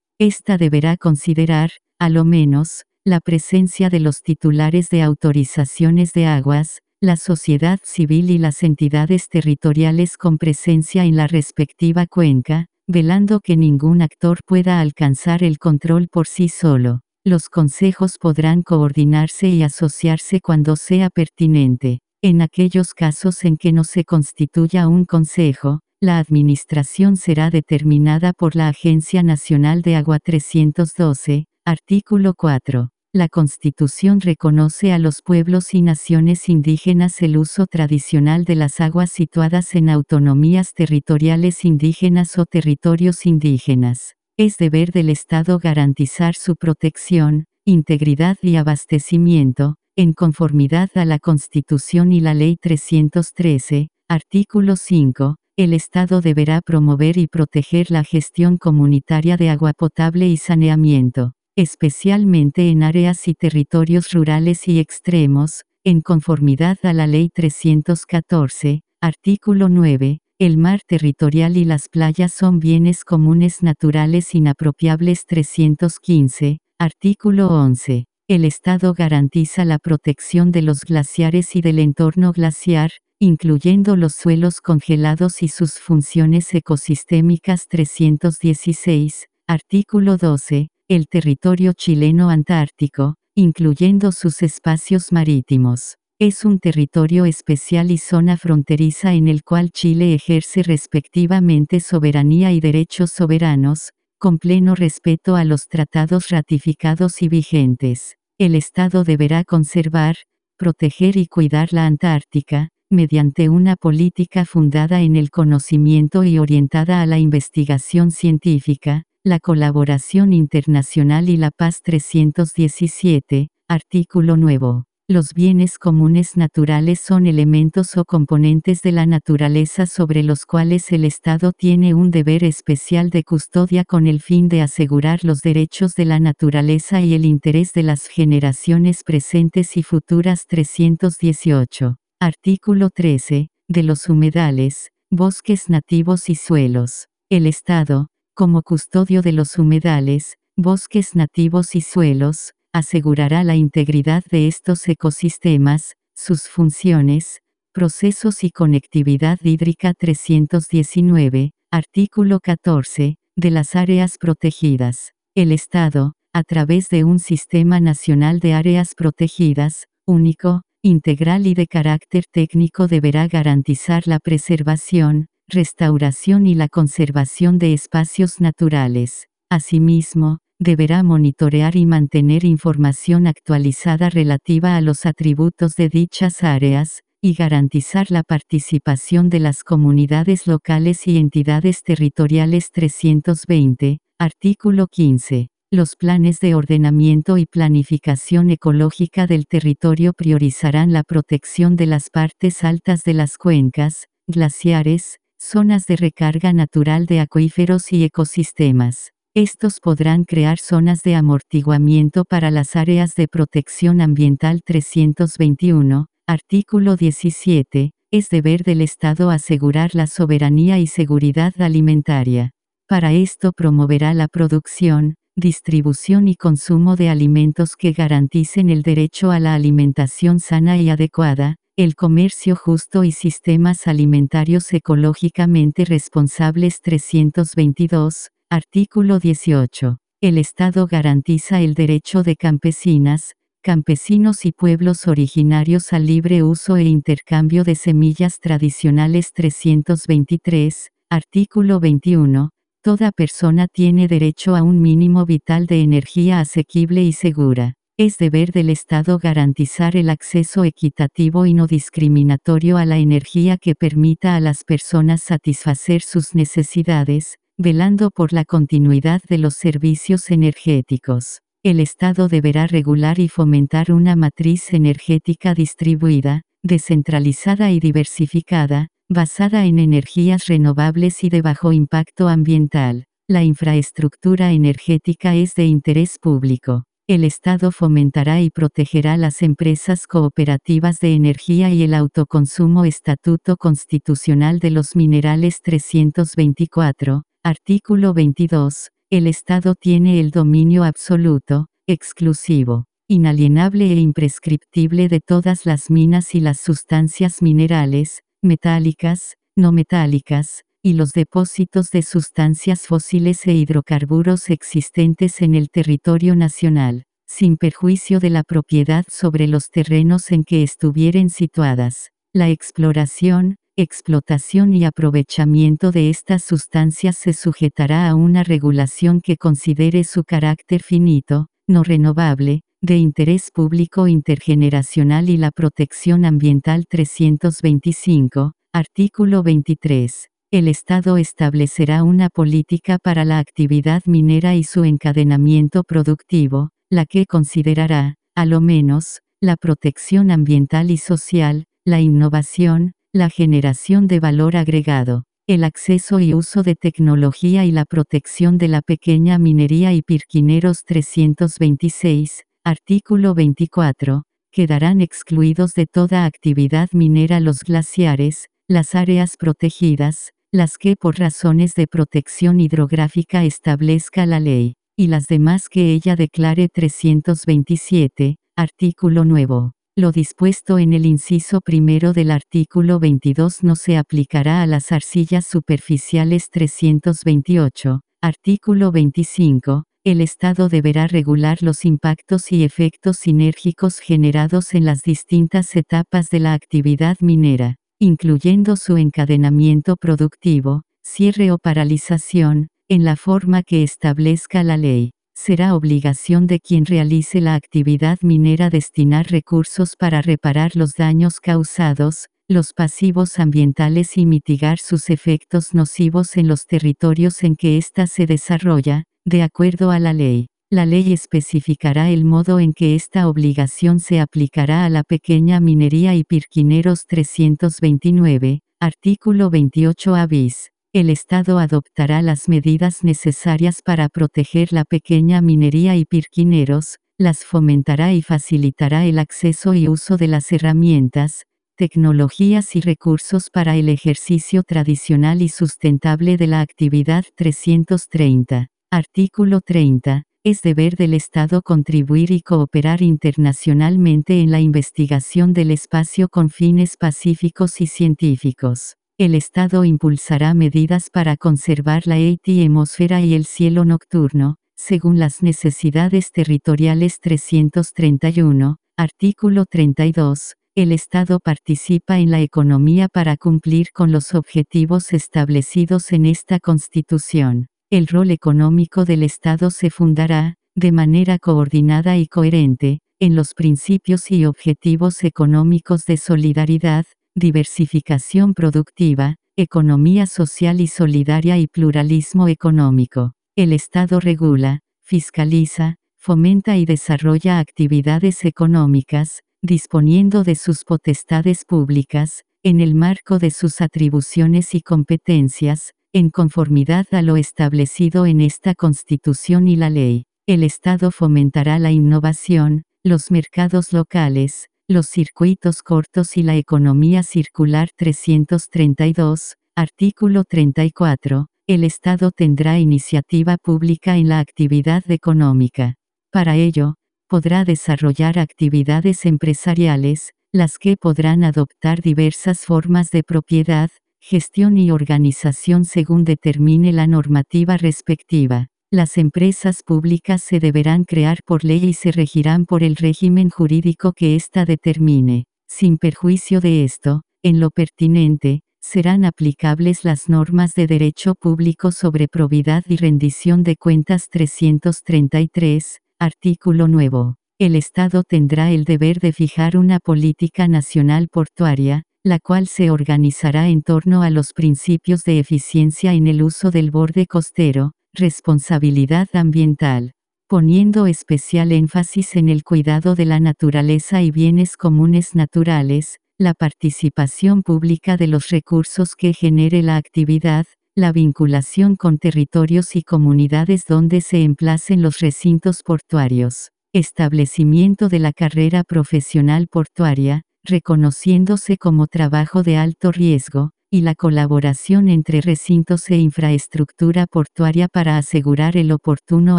Esta deberá considerar, a lo menos, la presencia de los titulares de autorizaciones de aguas, la sociedad civil y las entidades territoriales con presencia en la respectiva cuenca, velando que ningún actor pueda alcanzar el control por sí solo. Los consejos podrán coordinarse y asociarse cuando sea pertinente. En aquellos casos en que no se constituya un consejo, la administración será determinada por la Agencia Nacional de Agua 312, artículo 4. La Constitución reconoce a los pueblos y naciones indígenas el uso tradicional de las aguas situadas en autonomías territoriales indígenas o territorios indígenas. Es deber del Estado garantizar su protección, integridad y abastecimiento, en conformidad a la Constitución y la Ley 313, artículo 5, el Estado deberá promover y proteger la gestión comunitaria de agua potable y saneamiento especialmente en áreas y territorios rurales y extremos, en conformidad a la Ley 314, artículo 9, el mar territorial y las playas son bienes comunes naturales inapropiables 315, artículo 11. El Estado garantiza la protección de los glaciares y del entorno glaciar, incluyendo los suelos congelados y sus funciones ecosistémicas 316, artículo 12, el territorio chileno antártico, incluyendo sus espacios marítimos. Es un territorio especial y zona fronteriza en el cual Chile ejerce respectivamente soberanía y derechos soberanos, con pleno respeto a los tratados ratificados y vigentes. El Estado deberá conservar, proteger y cuidar la Antártica, mediante una política fundada en el conocimiento y orientada a la investigación científica, la colaboración internacional y la paz 317, artículo nuevo. Los bienes comunes naturales son elementos o componentes de la naturaleza sobre los cuales el Estado tiene un deber especial de custodia con el fin de asegurar los derechos de la naturaleza y el interés de las generaciones presentes y futuras 318. Artículo 13. De los humedales, bosques nativos y suelos. El Estado, como custodio de los humedales, bosques nativos y suelos, asegurará la integridad de estos ecosistemas, sus funciones, procesos y conectividad hídrica 319, artículo 14, de las áreas protegidas. El Estado, a través de un sistema nacional de áreas protegidas, único, integral y de carácter técnico deberá garantizar la preservación, restauración y la conservación de espacios naturales. Asimismo, deberá monitorear y mantener información actualizada relativa a los atributos de dichas áreas, y garantizar la participación de las comunidades locales y entidades territoriales 320, artículo 15. Los planes de ordenamiento y planificación ecológica del territorio priorizarán la protección de las partes altas de las cuencas, glaciares, zonas de recarga natural de acuíferos y ecosistemas. Estos podrán crear zonas de amortiguamiento para las áreas de protección ambiental 321, artículo 17, es deber del Estado asegurar la soberanía y seguridad alimentaria. Para esto promoverá la producción, distribución y consumo de alimentos que garanticen el derecho a la alimentación sana y adecuada, el comercio justo y sistemas alimentarios ecológicamente responsables 322, artículo 18. El Estado garantiza el derecho de campesinas, campesinos y pueblos originarios al libre uso e intercambio de semillas tradicionales 323, artículo 21, Toda persona tiene derecho a un mínimo vital de energía asequible y segura. Es deber del Estado garantizar el acceso equitativo y no discriminatorio a la energía que permita a las personas satisfacer sus necesidades, velando por la continuidad de los servicios energéticos. El Estado deberá regular y fomentar una matriz energética distribuida, descentralizada y diversificada, basada en energías renovables y de bajo impacto ambiental. La infraestructura energética es de interés público. El Estado fomentará y protegerá las empresas cooperativas de energía y el autoconsumo Estatuto Constitucional de los Minerales 324, artículo 22. El Estado tiene el dominio absoluto, exclusivo, inalienable e imprescriptible de todas las minas y las sustancias minerales, metálicas, no metálicas, y los depósitos de sustancias fósiles e hidrocarburos existentes en el territorio nacional, sin perjuicio de la propiedad sobre los terrenos en que estuvieren situadas. La exploración, explotación y aprovechamiento de estas sustancias se sujetará a una regulación que considere su carácter finito, no renovable, de interés público intergeneracional y la protección ambiental 325, artículo 23. El Estado establecerá una política para la actividad minera y su encadenamiento productivo, la que considerará, a lo menos, la protección ambiental y social, la innovación, la generación de valor agregado, el acceso y uso de tecnología y la protección de la pequeña minería y Pirquineros 326, Artículo 24. Quedarán excluidos de toda actividad minera los glaciares, las áreas protegidas, las que por razones de protección hidrográfica establezca la ley, y las demás que ella declare 327, artículo nuevo. Lo dispuesto en el inciso primero del artículo 22 no se aplicará a las arcillas superficiales 328, artículo 25, el Estado deberá regular los impactos y efectos sinérgicos generados en las distintas etapas de la actividad minera, incluyendo su encadenamiento productivo, cierre o paralización, en la forma que establezca la ley. Será obligación de quien realice la actividad minera destinar recursos para reparar los daños causados, los pasivos ambientales y mitigar sus efectos nocivos en los territorios en que ésta se desarrolla, de acuerdo a la ley, la ley especificará el modo en que esta obligación se aplicará a la pequeña minería y Pirquineros 329, artículo 28 a bis. El Estado adoptará las medidas necesarias para proteger la pequeña minería y Pirquineros, las fomentará y facilitará el acceso y uso de las herramientas, tecnologías y recursos para el ejercicio tradicional y sustentable de la actividad 330. Artículo 30. Es deber del Estado contribuir y cooperar internacionalmente en la investigación del espacio con fines pacíficos y científicos. El Estado impulsará medidas para conservar la atmósfera y el cielo nocturno, según las necesidades territoriales 331, artículo 32. El Estado participa en la economía para cumplir con los objetivos establecidos en esta Constitución. El rol económico del Estado se fundará, de manera coordinada y coherente, en los principios y objetivos económicos de solidaridad, diversificación productiva, economía social y solidaria y pluralismo económico. El Estado regula, fiscaliza, fomenta y desarrolla actividades económicas, disponiendo de sus potestades públicas, en el marco de sus atribuciones y competencias, en conformidad a lo establecido en esta Constitución y la ley. El Estado fomentará la innovación, los mercados locales, los circuitos cortos y la economía circular 332, artículo 34. El Estado tendrá iniciativa pública en la actividad económica. Para ello, podrá desarrollar actividades empresariales, las que podrán adoptar diversas formas de propiedad, gestión y organización según determine la normativa respectiva. Las empresas públicas se deberán crear por ley y se regirán por el régimen jurídico que ésta determine. Sin perjuicio de esto, en lo pertinente, serán aplicables las normas de derecho público sobre probidad y rendición de cuentas 333, artículo nuevo. El Estado tendrá el deber de fijar una política nacional portuaria, la cual se organizará en torno a los principios de eficiencia en el uso del borde costero, Responsabilidad ambiental. Poniendo especial énfasis en el cuidado de la naturaleza y bienes comunes naturales, la participación pública de los recursos que genere la actividad, la vinculación con territorios y comunidades donde se emplacen los recintos portuarios, establecimiento de la carrera profesional portuaria, reconociéndose como trabajo de alto riesgo, y la colaboración entre recintos e infraestructura portuaria para asegurar el oportuno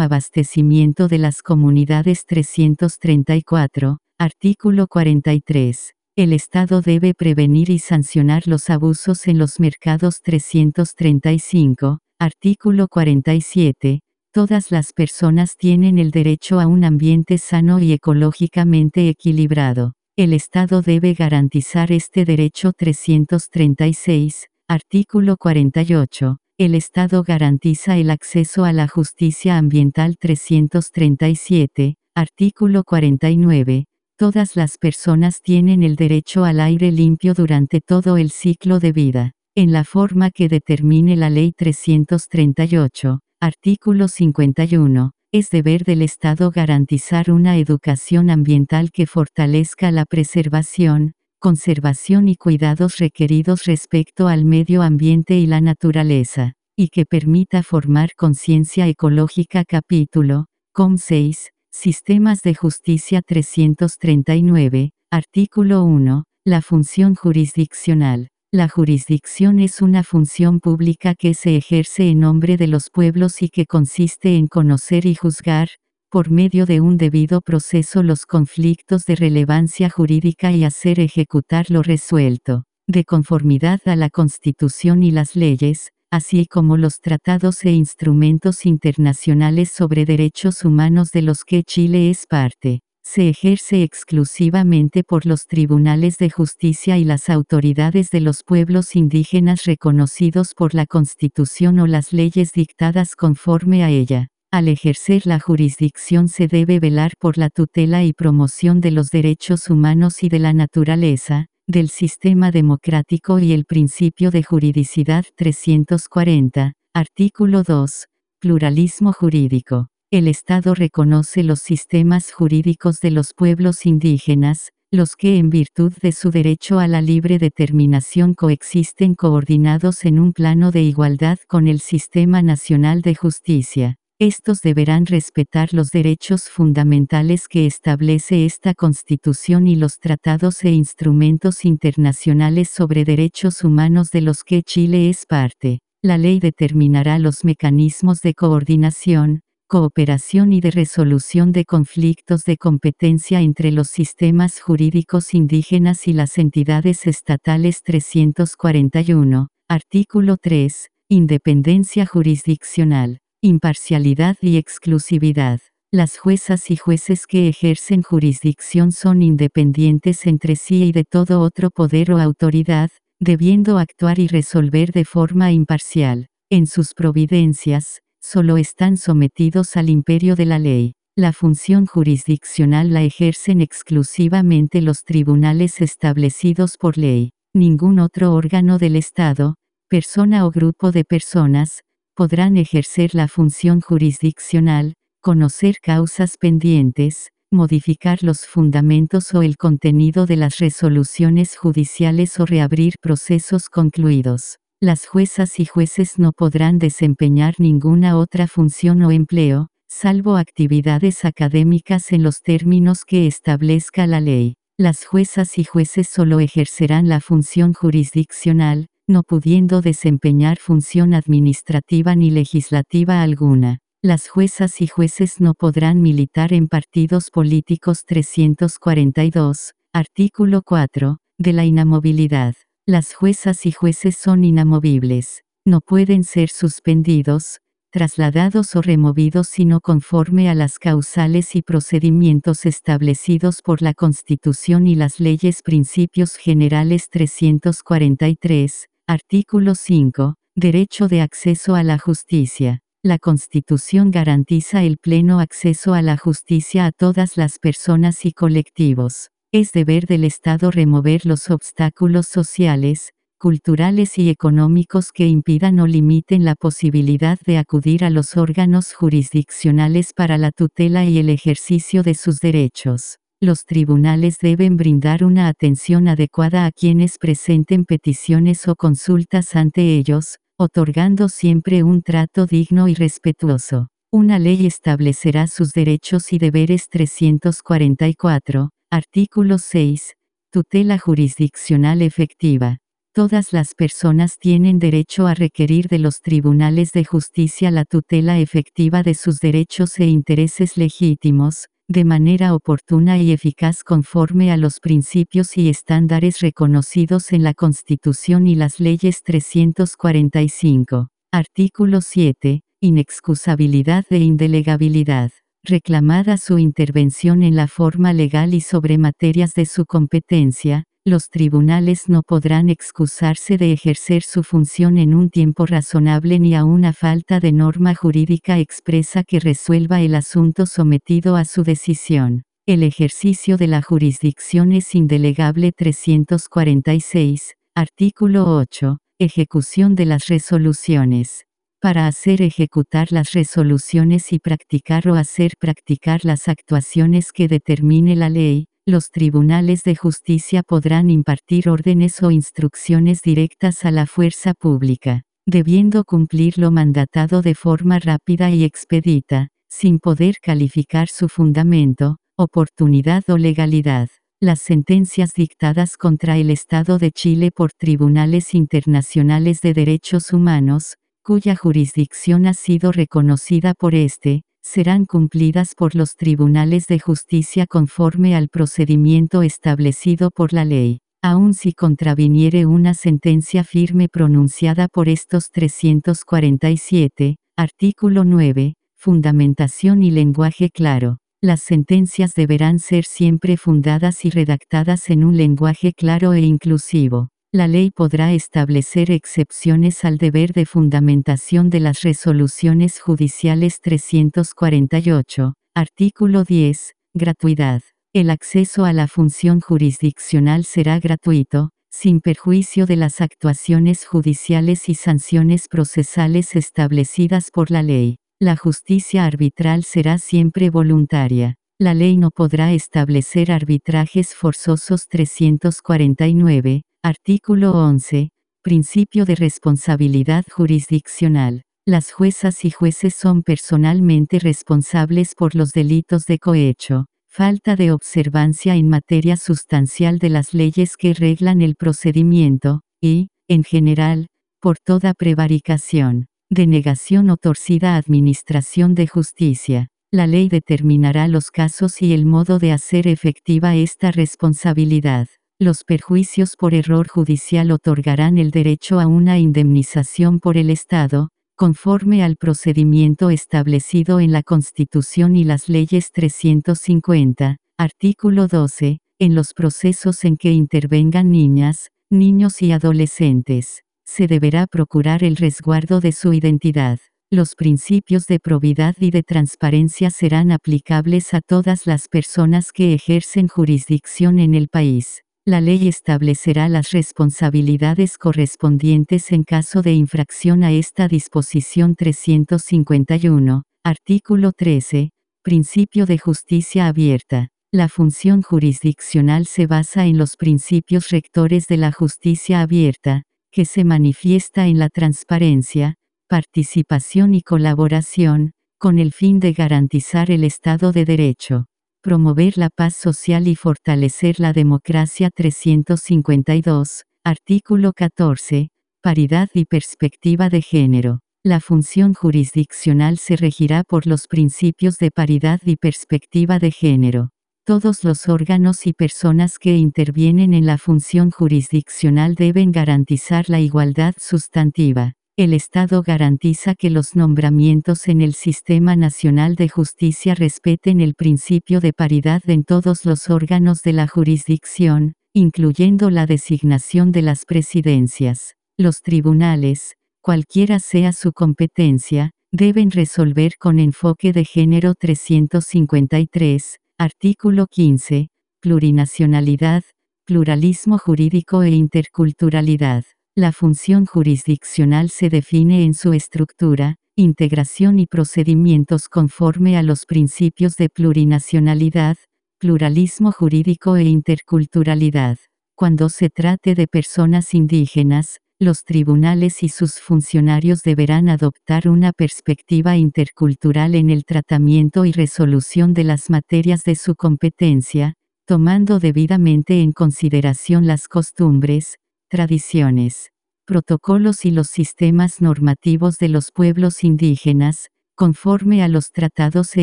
abastecimiento de las comunidades 334, artículo 43. El Estado debe prevenir y sancionar los abusos en los mercados 335, artículo 47. Todas las personas tienen el derecho a un ambiente sano y ecológicamente equilibrado. El Estado debe garantizar este derecho 336, artículo 48. El Estado garantiza el acceso a la justicia ambiental 337, artículo 49. Todas las personas tienen el derecho al aire limpio durante todo el ciclo de vida, en la forma que determine la Ley 338, artículo 51. Es deber del Estado garantizar una educación ambiental que fortalezca la preservación, conservación y cuidados requeridos respecto al medio ambiente y la naturaleza, y que permita formar conciencia ecológica. Capítulo, COM 6, Sistemas de Justicia 339, artículo 1, la función jurisdiccional. La jurisdicción es una función pública que se ejerce en nombre de los pueblos y que consiste en conocer y juzgar, por medio de un debido proceso los conflictos de relevancia jurídica y hacer ejecutar lo resuelto, de conformidad a la Constitución y las leyes, así como los tratados e instrumentos internacionales sobre derechos humanos de los que Chile es parte se ejerce exclusivamente por los tribunales de justicia y las autoridades de los pueblos indígenas reconocidos por la Constitución o las leyes dictadas conforme a ella. Al ejercer la jurisdicción se debe velar por la tutela y promoción de los derechos humanos y de la naturaleza, del sistema democrático y el principio de juridicidad 340, artículo 2, pluralismo jurídico. El Estado reconoce los sistemas jurídicos de los pueblos indígenas, los que en virtud de su derecho a la libre determinación coexisten coordinados en un plano de igualdad con el Sistema Nacional de Justicia. Estos deberán respetar los derechos fundamentales que establece esta Constitución y los tratados e instrumentos internacionales sobre derechos humanos de los que Chile es parte. La ley determinará los mecanismos de coordinación, cooperación y de resolución de conflictos de competencia entre los sistemas jurídicos indígenas y las entidades estatales 341, artículo 3, independencia jurisdiccional, imparcialidad y exclusividad. Las juezas y jueces que ejercen jurisdicción son independientes entre sí y de todo otro poder o autoridad, debiendo actuar y resolver de forma imparcial. En sus providencias, solo están sometidos al imperio de la ley. La función jurisdiccional la ejercen exclusivamente los tribunales establecidos por ley. Ningún otro órgano del Estado, persona o grupo de personas, podrán ejercer la función jurisdiccional, conocer causas pendientes, modificar los fundamentos o el contenido de las resoluciones judiciales o reabrir procesos concluidos. Las juezas y jueces no podrán desempeñar ninguna otra función o empleo, salvo actividades académicas en los términos que establezca la ley. Las juezas y jueces solo ejercerán la función jurisdiccional, no pudiendo desempeñar función administrativa ni legislativa alguna. Las juezas y jueces no podrán militar en partidos políticos 342, artículo 4, de la inamovilidad. Las juezas y jueces son inamovibles. No pueden ser suspendidos, trasladados o removidos sino conforme a las causales y procedimientos establecidos por la Constitución y las leyes Principios Generales 343, artículo 5, Derecho de acceso a la justicia. La Constitución garantiza el pleno acceso a la justicia a todas las personas y colectivos. Es deber del Estado remover los obstáculos sociales, culturales y económicos que impidan o limiten la posibilidad de acudir a los órganos jurisdiccionales para la tutela y el ejercicio de sus derechos. Los tribunales deben brindar una atención adecuada a quienes presenten peticiones o consultas ante ellos, otorgando siempre un trato digno y respetuoso. Una ley establecerá sus derechos y deberes 344, artículo 6, tutela jurisdiccional efectiva. Todas las personas tienen derecho a requerir de los tribunales de justicia la tutela efectiva de sus derechos e intereses legítimos, de manera oportuna y eficaz conforme a los principios y estándares reconocidos en la Constitución y las leyes 345. Artículo 7. Inexcusabilidad e indelegabilidad. Reclamada su intervención en la forma legal y sobre materias de su competencia, los tribunales no podrán excusarse de ejercer su función en un tiempo razonable ni a una falta de norma jurídica expresa que resuelva el asunto sometido a su decisión. El ejercicio de la jurisdicción es indelegable 346, artículo 8, ejecución de las resoluciones. Para hacer ejecutar las resoluciones y practicar o hacer practicar las actuaciones que determine la ley, los tribunales de justicia podrán impartir órdenes o instrucciones directas a la fuerza pública, debiendo cumplir lo mandatado de forma rápida y expedita, sin poder calificar su fundamento, oportunidad o legalidad. Las sentencias dictadas contra el Estado de Chile por tribunales internacionales de derechos humanos, cuya jurisdicción ha sido reconocida por este, serán cumplidas por los tribunales de justicia conforme al procedimiento establecido por la ley, aun si contraviniere una sentencia firme pronunciada por estos 347, artículo 9, fundamentación y lenguaje claro. Las sentencias deberán ser siempre fundadas y redactadas en un lenguaje claro e inclusivo. La ley podrá establecer excepciones al deber de fundamentación de las resoluciones judiciales 348, artículo 10, gratuidad. El acceso a la función jurisdiccional será gratuito, sin perjuicio de las actuaciones judiciales y sanciones procesales establecidas por la ley. La justicia arbitral será siempre voluntaria. La ley no podrá establecer arbitrajes forzosos 349, Artículo 11. Principio de responsabilidad jurisdiccional. Las juezas y jueces son personalmente responsables por los delitos de cohecho, falta de observancia en materia sustancial de las leyes que reglan el procedimiento, y, en general, por toda prevaricación, denegación o torcida administración de justicia. La ley determinará los casos y el modo de hacer efectiva esta responsabilidad. Los perjuicios por error judicial otorgarán el derecho a una indemnización por el Estado, conforme al procedimiento establecido en la Constitución y las leyes 350, artículo 12, en los procesos en que intervengan niñas, niños y adolescentes. Se deberá procurar el resguardo de su identidad. Los principios de probidad y de transparencia serán aplicables a todas las personas que ejercen jurisdicción en el país. La ley establecerá las responsabilidades correspondientes en caso de infracción a esta disposición 351, artículo 13, principio de justicia abierta. La función jurisdiccional se basa en los principios rectores de la justicia abierta, que se manifiesta en la transparencia, participación y colaboración, con el fin de garantizar el Estado de Derecho promover la paz social y fortalecer la democracia 352, artículo 14, paridad y perspectiva de género. La función jurisdiccional se regirá por los principios de paridad y perspectiva de género. Todos los órganos y personas que intervienen en la función jurisdiccional deben garantizar la igualdad sustantiva. El Estado garantiza que los nombramientos en el Sistema Nacional de Justicia respeten el principio de paridad en todos los órganos de la jurisdicción, incluyendo la designación de las presidencias. Los tribunales, cualquiera sea su competencia, deben resolver con enfoque de género 353, artículo 15, plurinacionalidad, pluralismo jurídico e interculturalidad. La función jurisdiccional se define en su estructura, integración y procedimientos conforme a los principios de plurinacionalidad, pluralismo jurídico e interculturalidad. Cuando se trate de personas indígenas, los tribunales y sus funcionarios deberán adoptar una perspectiva intercultural en el tratamiento y resolución de las materias de su competencia, tomando debidamente en consideración las costumbres, tradiciones, protocolos y los sistemas normativos de los pueblos indígenas, conforme a los tratados e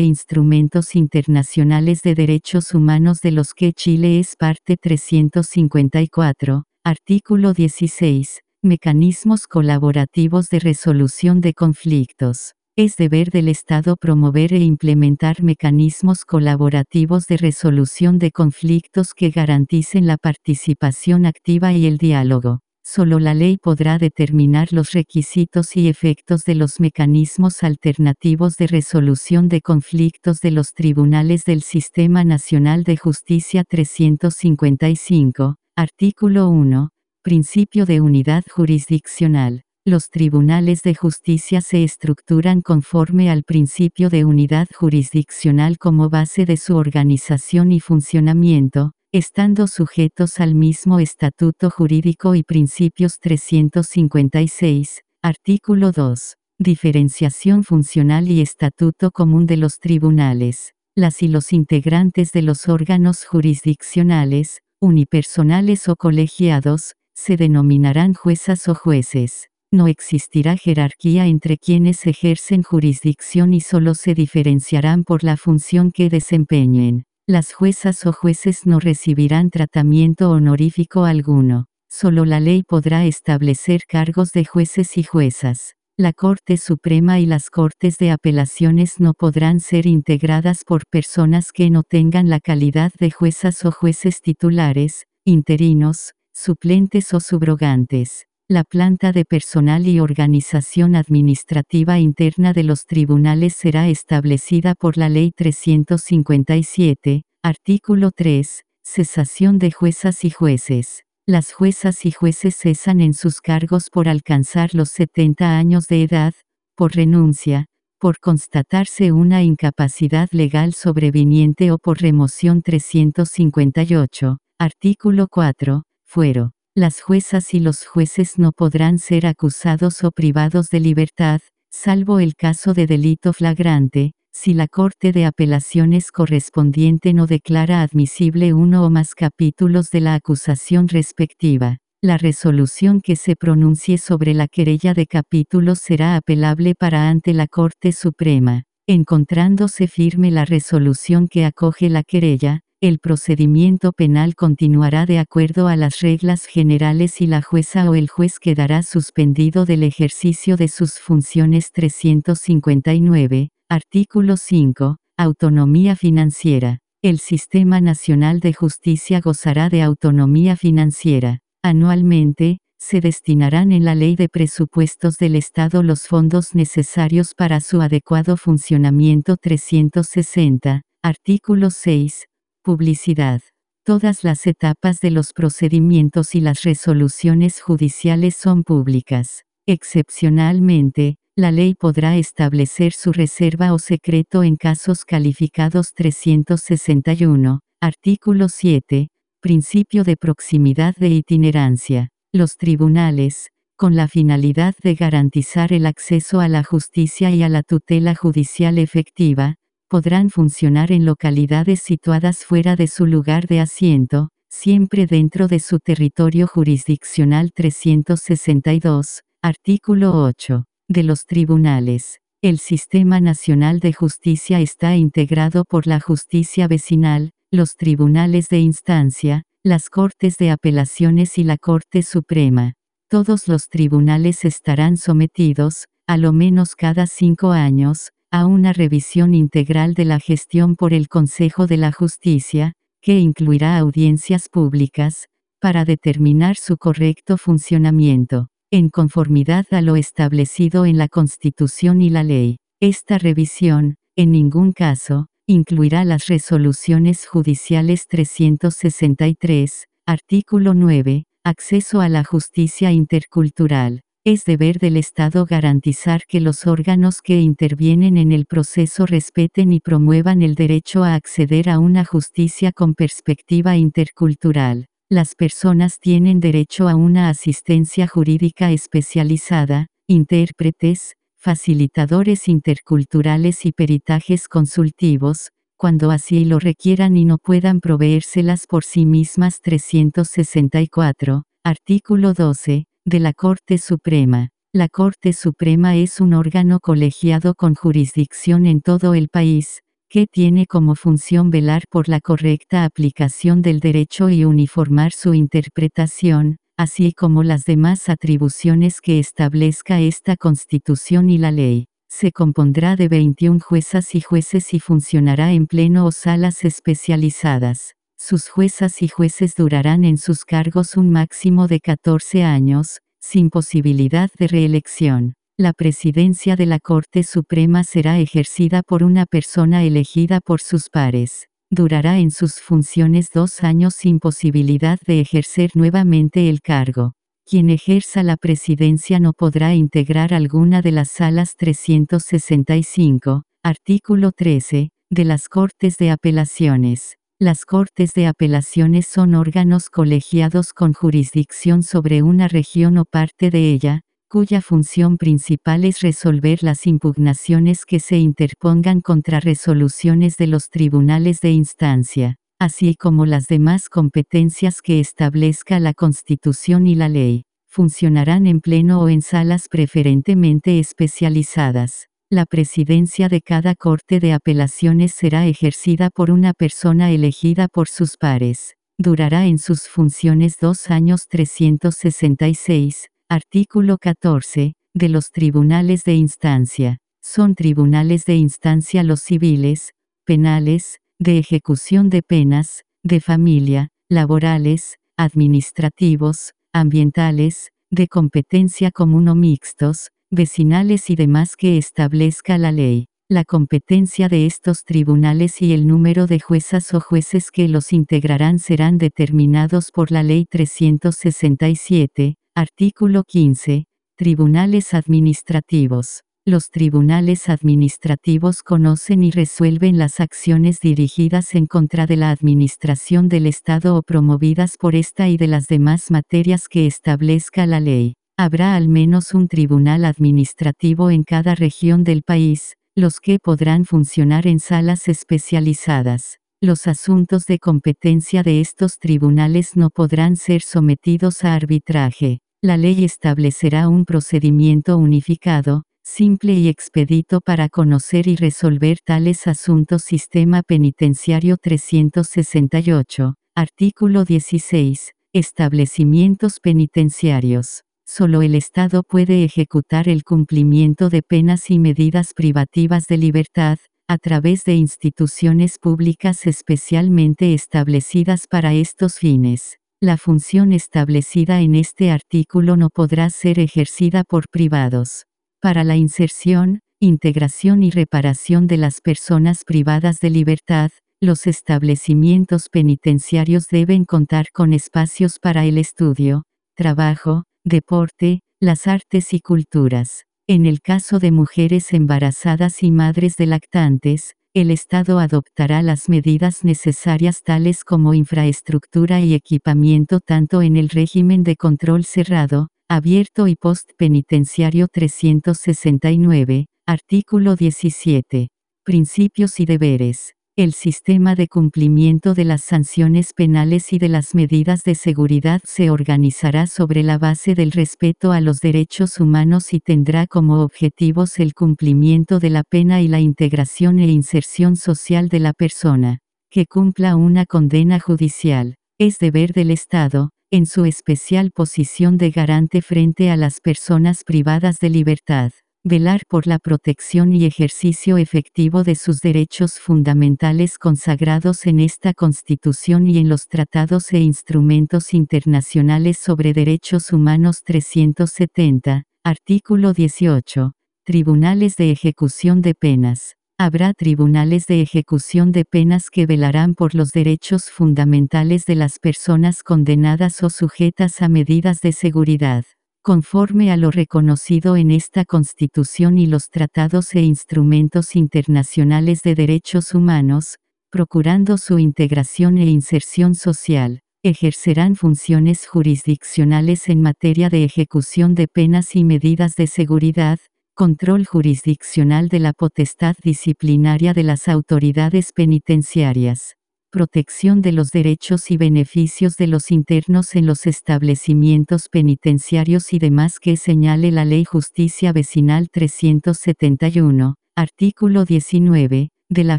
instrumentos internacionales de derechos humanos de los que Chile es parte 354, artículo 16, mecanismos colaborativos de resolución de conflictos. Es deber del Estado promover e implementar mecanismos colaborativos de resolución de conflictos que garanticen la participación activa y el diálogo. Solo la ley podrá determinar los requisitos y efectos de los mecanismos alternativos de resolución de conflictos de los tribunales del Sistema Nacional de Justicia 355, artículo 1, principio de unidad jurisdiccional. Los tribunales de justicia se estructuran conforme al principio de unidad jurisdiccional como base de su organización y funcionamiento, estando sujetos al mismo estatuto jurídico y principios 356, artículo 2. Diferenciación funcional y estatuto común de los tribunales. Las y los integrantes de los órganos jurisdiccionales, unipersonales o colegiados, se denominarán juezas o jueces no existirá jerarquía entre quienes ejercen jurisdicción y solo se diferenciarán por la función que desempeñen. Las juezas o jueces no recibirán tratamiento honorífico alguno. Solo la ley podrá establecer cargos de jueces y juezas. La Corte Suprema y las Cortes de Apelaciones no podrán ser integradas por personas que no tengan la calidad de juezas o jueces titulares, interinos, suplentes o subrogantes. La planta de personal y organización administrativa interna de los tribunales será establecida por la Ley 357, artículo 3, cesación de juezas y jueces. Las juezas y jueces cesan en sus cargos por alcanzar los 70 años de edad, por renuncia, por constatarse una incapacidad legal sobreviniente o por remoción 358, artículo 4, fuero. Las juezas y los jueces no podrán ser acusados o privados de libertad, salvo el caso de delito flagrante, si la Corte de Apelaciones correspondiente no declara admisible uno o más capítulos de la acusación respectiva. La resolución que se pronuncie sobre la querella de capítulos será apelable para ante la Corte Suprema. Encontrándose firme la resolución que acoge la querella, el procedimiento penal continuará de acuerdo a las reglas generales y la jueza o el juez quedará suspendido del ejercicio de sus funciones 359, artículo 5, autonomía financiera. El Sistema Nacional de Justicia gozará de autonomía financiera. Anualmente, se destinarán en la Ley de Presupuestos del Estado los fondos necesarios para su adecuado funcionamiento 360, artículo 6, publicidad. Todas las etapas de los procedimientos y las resoluciones judiciales son públicas. Excepcionalmente, la ley podrá establecer su reserva o secreto en casos calificados 361, artículo 7, principio de proximidad de itinerancia. Los tribunales, con la finalidad de garantizar el acceso a la justicia y a la tutela judicial efectiva, podrán funcionar en localidades situadas fuera de su lugar de asiento, siempre dentro de su territorio jurisdiccional 362, artículo 8, de los tribunales. El Sistema Nacional de Justicia está integrado por la justicia vecinal, los tribunales de instancia, las Cortes de Apelaciones y la Corte Suprema. Todos los tribunales estarán sometidos, a lo menos cada cinco años, a una revisión integral de la gestión por el Consejo de la Justicia, que incluirá audiencias públicas, para determinar su correcto funcionamiento en conformidad a lo establecido en la Constitución y la ley. Esta revisión, en ningún caso, incluirá las resoluciones judiciales 363, artículo 9, acceso a la justicia intercultural. Es deber del Estado garantizar que los órganos que intervienen en el proceso respeten y promuevan el derecho a acceder a una justicia con perspectiva intercultural. Las personas tienen derecho a una asistencia jurídica especializada, intérpretes, facilitadores interculturales y peritajes consultivos, cuando así lo requieran y no puedan proveérselas por sí mismas 364, artículo 12, de la Corte Suprema. La Corte Suprema es un órgano colegiado con jurisdicción en todo el país, que tiene como función velar por la correcta aplicación del derecho y uniformar su interpretación, así como las demás atribuciones que establezca esta Constitución y la ley. Se compondrá de 21 juezas y jueces y funcionará en pleno o salas especializadas. Sus juezas y jueces durarán en sus cargos un máximo de 14 años, sin posibilidad de reelección. La presidencia de la Corte Suprema será ejercida por una persona elegida por sus pares. Durará en sus funciones dos años sin posibilidad de ejercer nuevamente el cargo. Quien ejerza la presidencia no podrá integrar alguna de las salas 365, artículo 13, de las Cortes de Apelaciones. Las Cortes de Apelaciones son órganos colegiados con jurisdicción sobre una región o parte de ella, cuya función principal es resolver las impugnaciones que se interpongan contra resoluciones de los tribunales de instancia, así como las demás competencias que establezca la Constitución y la ley. Funcionarán en pleno o en salas preferentemente especializadas. La presidencia de cada Corte de Apelaciones será ejercida por una persona elegida por sus pares. Durará en sus funciones dos años 366, Artículo 14. De los tribunales de instancia. Son tribunales de instancia los civiles, penales, de ejecución de penas, de familia, laborales, administrativos, ambientales, de competencia común o mixtos, vecinales y demás que establezca la ley. La competencia de estos tribunales y el número de juezas o jueces que los integrarán serán determinados por la Ley 367, Artículo 15. Tribunales administrativos. Los tribunales administrativos conocen y resuelven las acciones dirigidas en contra de la administración del Estado o promovidas por esta y de las demás materias que establezca la ley. Habrá al menos un tribunal administrativo en cada región del país, los que podrán funcionar en salas especializadas. Los asuntos de competencia de estos tribunales no podrán ser sometidos a arbitraje. La ley establecerá un procedimiento unificado, simple y expedito para conocer y resolver tales asuntos. Sistema Penitenciario 368, artículo 16, establecimientos penitenciarios. Solo el Estado puede ejecutar el cumplimiento de penas y medidas privativas de libertad, a través de instituciones públicas especialmente establecidas para estos fines. La función establecida en este artículo no podrá ser ejercida por privados. Para la inserción, integración y reparación de las personas privadas de libertad, los establecimientos penitenciarios deben contar con espacios para el estudio, trabajo, deporte, las artes y culturas. En el caso de mujeres embarazadas y madres de lactantes, el Estado adoptará las medidas necesarias tales como infraestructura y equipamiento tanto en el régimen de control cerrado, abierto y post-penitenciario 369, artículo 17. Principios y deberes. El sistema de cumplimiento de las sanciones penales y de las medidas de seguridad se organizará sobre la base del respeto a los derechos humanos y tendrá como objetivos el cumplimiento de la pena y la integración e inserción social de la persona, que cumpla una condena judicial. Es deber del Estado, en su especial posición de garante frente a las personas privadas de libertad velar por la protección y ejercicio efectivo de sus derechos fundamentales consagrados en esta Constitución y en los tratados e instrumentos internacionales sobre derechos humanos 370, artículo 18. Tribunales de ejecución de penas. Habrá tribunales de ejecución de penas que velarán por los derechos fundamentales de las personas condenadas o sujetas a medidas de seguridad conforme a lo reconocido en esta Constitución y los tratados e instrumentos internacionales de derechos humanos, procurando su integración e inserción social, ejercerán funciones jurisdiccionales en materia de ejecución de penas y medidas de seguridad, control jurisdiccional de la potestad disciplinaria de las autoridades penitenciarias protección de los derechos y beneficios de los internos en los establecimientos penitenciarios y demás que señale la Ley Justicia Vecinal 371, artículo 19, de la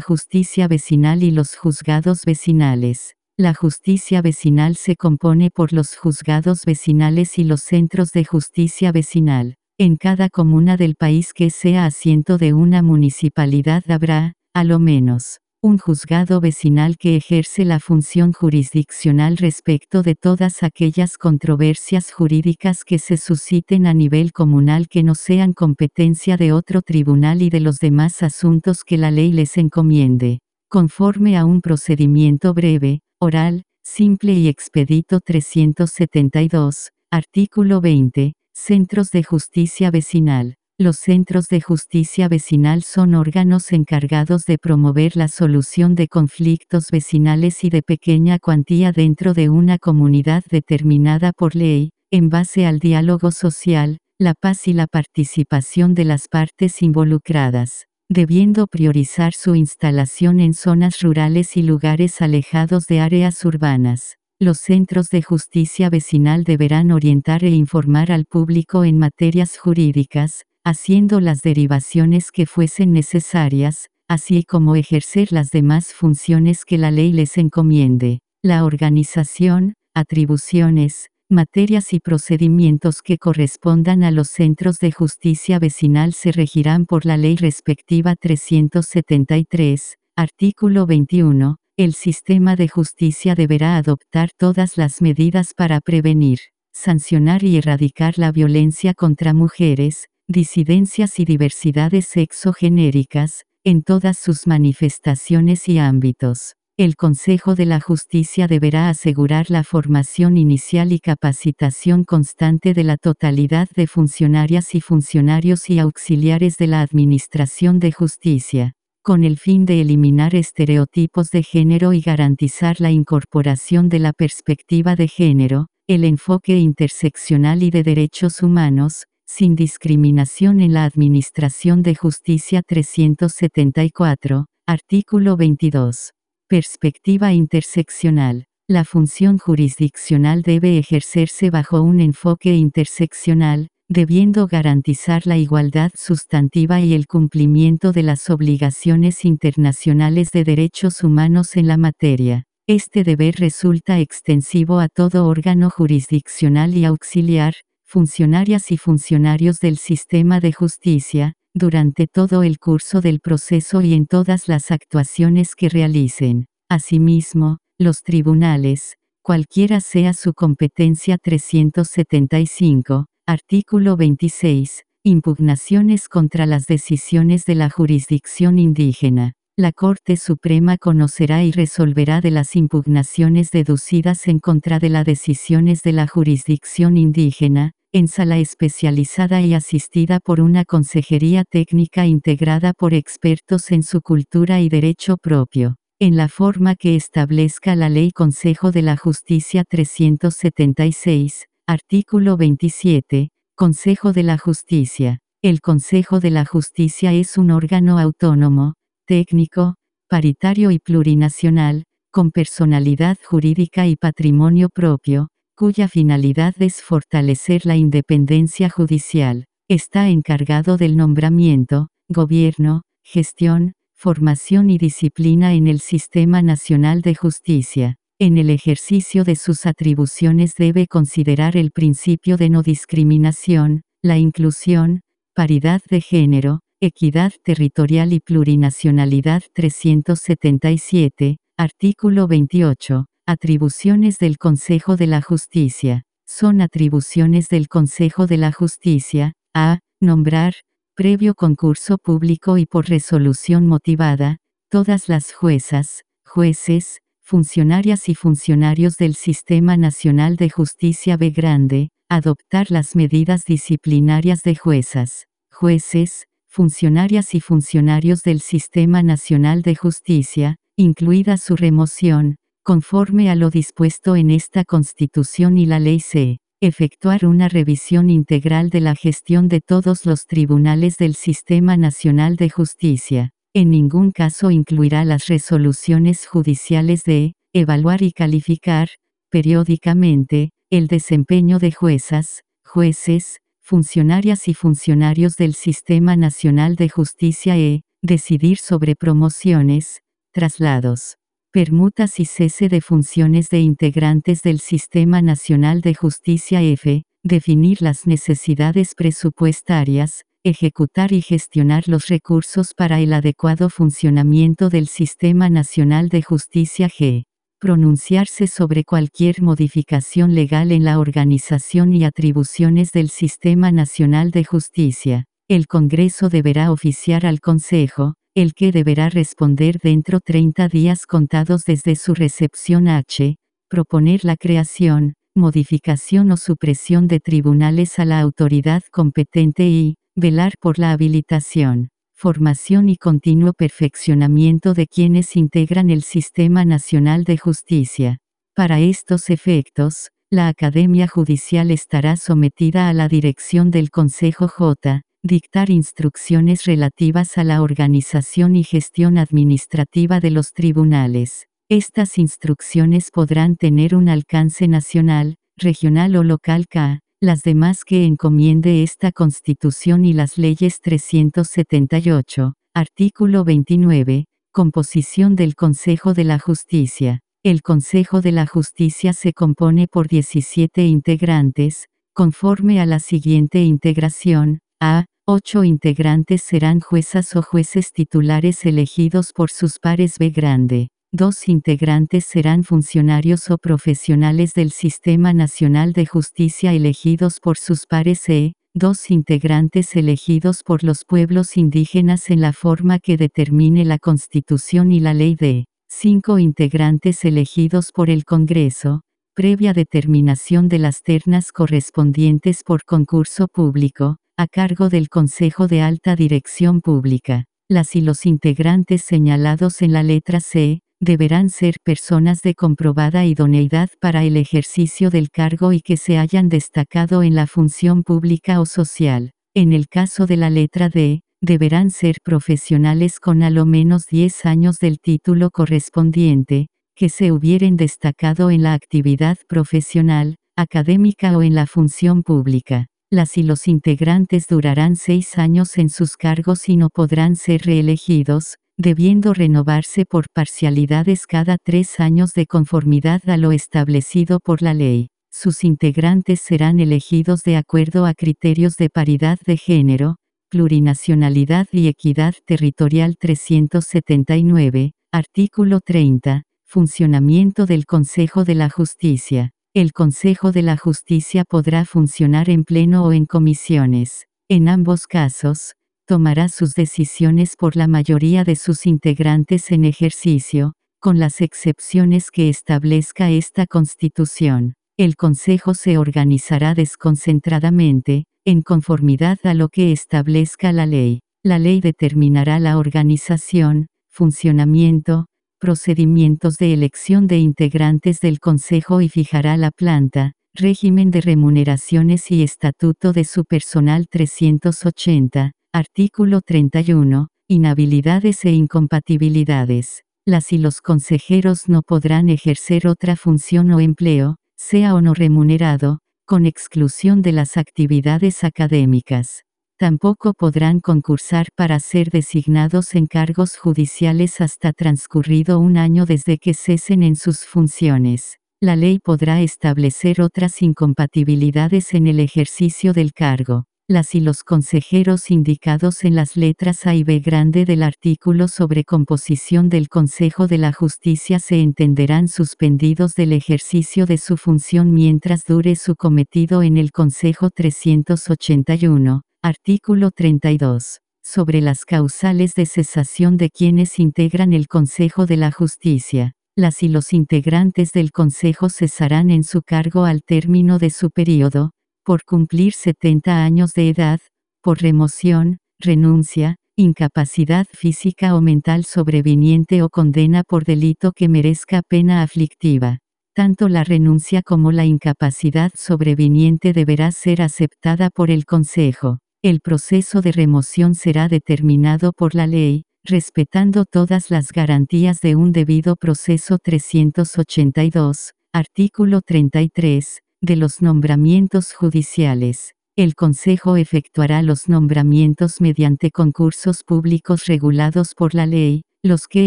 justicia vecinal y los juzgados vecinales. La justicia vecinal se compone por los juzgados vecinales y los centros de justicia vecinal. En cada comuna del país que sea asiento de una municipalidad habrá, a lo menos, un juzgado vecinal que ejerce la función jurisdiccional respecto de todas aquellas controversias jurídicas que se susciten a nivel comunal que no sean competencia de otro tribunal y de los demás asuntos que la ley les encomiende, conforme a un procedimiento breve, oral, simple y expedito 372, artículo 20, Centros de Justicia Vecinal. Los centros de justicia vecinal son órganos encargados de promover la solución de conflictos vecinales y de pequeña cuantía dentro de una comunidad determinada por ley, en base al diálogo social, la paz y la participación de las partes involucradas, debiendo priorizar su instalación en zonas rurales y lugares alejados de áreas urbanas. Los centros de justicia vecinal deberán orientar e informar al público en materias jurídicas, haciendo las derivaciones que fuesen necesarias, así como ejercer las demás funciones que la ley les encomiende. La organización, atribuciones, materias y procedimientos que correspondan a los centros de justicia vecinal se regirán por la ley respectiva 373, artículo 21. El sistema de justicia deberá adoptar todas las medidas para prevenir, sancionar y erradicar la violencia contra mujeres, disidencias y diversidades sexogenéricas, en todas sus manifestaciones y ámbitos. El Consejo de la Justicia deberá asegurar la formación inicial y capacitación constante de la totalidad de funcionarias y funcionarios y auxiliares de la Administración de Justicia, con el fin de eliminar estereotipos de género y garantizar la incorporación de la perspectiva de género, el enfoque interseccional y de derechos humanos, sin discriminación en la Administración de Justicia 374, artículo 22. Perspectiva interseccional. La función jurisdiccional debe ejercerse bajo un enfoque interseccional, debiendo garantizar la igualdad sustantiva y el cumplimiento de las obligaciones internacionales de derechos humanos en la materia. Este deber resulta extensivo a todo órgano jurisdiccional y auxiliar, funcionarias y funcionarios del sistema de justicia, durante todo el curso del proceso y en todas las actuaciones que realicen. Asimismo, los tribunales, cualquiera sea su competencia 375, artículo 26, impugnaciones contra las decisiones de la jurisdicción indígena. La Corte Suprema conocerá y resolverá de las impugnaciones deducidas en contra de las decisiones de la jurisdicción indígena, en sala especializada y asistida por una consejería técnica integrada por expertos en su cultura y derecho propio en la forma que establezca la Ley Consejo de la Justicia 376, artículo 27, Consejo de la Justicia. El Consejo de la Justicia es un órgano autónomo, técnico, paritario y plurinacional, con personalidad jurídica y patrimonio propio, cuya finalidad es fortalecer la independencia judicial. Está encargado del nombramiento, gobierno, gestión, formación y disciplina en el Sistema Nacional de Justicia. En el ejercicio de sus atribuciones debe considerar el principio de no discriminación, la inclusión, paridad de género, equidad territorial y plurinacionalidad 377, artículo 28. Atribuciones del Consejo de la Justicia. Son atribuciones del Consejo de la Justicia, a, nombrar, previo concurso público y por resolución motivada, todas las juezas, jueces, funcionarias y funcionarios del Sistema Nacional de Justicia B Grande, adoptar las medidas disciplinarias de juezas, jueces, funcionarias y funcionarios del Sistema Nacional de Justicia, incluida su remoción, conforme a lo dispuesto en esta Constitución y la Ley C efectuar una revisión integral de la gestión de todos los tribunales del Sistema Nacional de Justicia. En ningún caso incluirá las resoluciones judiciales de, evaluar y calificar, periódicamente, el desempeño de juezas, jueces, funcionarias y funcionarios del Sistema Nacional de Justicia e, decidir sobre promociones, traslados permutas y cese de funciones de integrantes del Sistema Nacional de Justicia F, definir las necesidades presupuestarias, ejecutar y gestionar los recursos para el adecuado funcionamiento del Sistema Nacional de Justicia G. Pronunciarse sobre cualquier modificación legal en la organización y atribuciones del Sistema Nacional de Justicia. El Congreso deberá oficiar al Consejo, el que deberá responder dentro 30 días contados desde su recepción H, proponer la creación, modificación o supresión de tribunales a la autoridad competente y, velar por la habilitación, formación y continuo perfeccionamiento de quienes integran el Sistema Nacional de Justicia. Para estos efectos, la Academia Judicial estará sometida a la dirección del Consejo J, dictar instrucciones relativas a la organización y gestión administrativa de los tribunales. Estas instrucciones podrán tener un alcance nacional, regional o local K, las demás que encomiende esta Constitución y las leyes 378, artículo 29, composición del Consejo de la Justicia. El Consejo de la Justicia se compone por 17 integrantes, conforme a la siguiente integración, a. Ocho integrantes serán juezas o jueces titulares elegidos por sus pares B grande. Dos integrantes serán funcionarios o profesionales del Sistema Nacional de Justicia elegidos por sus pares E. Dos integrantes elegidos por los pueblos indígenas en la forma que determine la Constitución y la Ley de. Cinco integrantes elegidos por el Congreso, previa determinación de las ternas correspondientes por concurso público, a cargo del Consejo de Alta Dirección Pública. Las y los integrantes señalados en la letra C, deberán ser personas de comprobada idoneidad para el ejercicio del cargo y que se hayan destacado en la función pública o social. En el caso de la letra D, deberán ser profesionales con a lo menos 10 años del título correspondiente, que se hubieren destacado en la actividad profesional, académica o en la función pública. Las y los integrantes durarán seis años en sus cargos y no podrán ser reelegidos, debiendo renovarse por parcialidades cada tres años de conformidad a lo establecido por la ley. Sus integrantes serán elegidos de acuerdo a criterios de paridad de género, plurinacionalidad y equidad territorial 379, artículo 30, Funcionamiento del Consejo de la Justicia. El Consejo de la Justicia podrá funcionar en pleno o en comisiones. En ambos casos, tomará sus decisiones por la mayoría de sus integrantes en ejercicio, con las excepciones que establezca esta Constitución. El Consejo se organizará desconcentradamente, en conformidad a lo que establezca la ley. La ley determinará la organización, funcionamiento, procedimientos de elección de integrantes del Consejo y fijará la planta, régimen de remuneraciones y estatuto de su personal 380, artículo 31, inhabilidades e incompatibilidades. Las y los consejeros no podrán ejercer otra función o empleo, sea o no remunerado, con exclusión de las actividades académicas. Tampoco podrán concursar para ser designados en cargos judiciales hasta transcurrido un año desde que cesen en sus funciones. La ley podrá establecer otras incompatibilidades en el ejercicio del cargo. Las y los consejeros indicados en las letras A y B grande del artículo sobre composición del Consejo de la Justicia se entenderán suspendidos del ejercicio de su función mientras dure su cometido en el Consejo 381. Artículo 32. Sobre las causales de cesación de quienes integran el Consejo de la Justicia. Las y los integrantes del Consejo cesarán en su cargo al término de su periodo, por cumplir 70 años de edad, por remoción, renuncia, incapacidad física o mental sobreviniente o condena por delito que merezca pena aflictiva. Tanto la renuncia como la incapacidad sobreviniente deberá ser aceptada por el Consejo. El proceso de remoción será determinado por la ley, respetando todas las garantías de un debido proceso 382, artículo 33, de los nombramientos judiciales. El Consejo efectuará los nombramientos mediante concursos públicos regulados por la ley, los que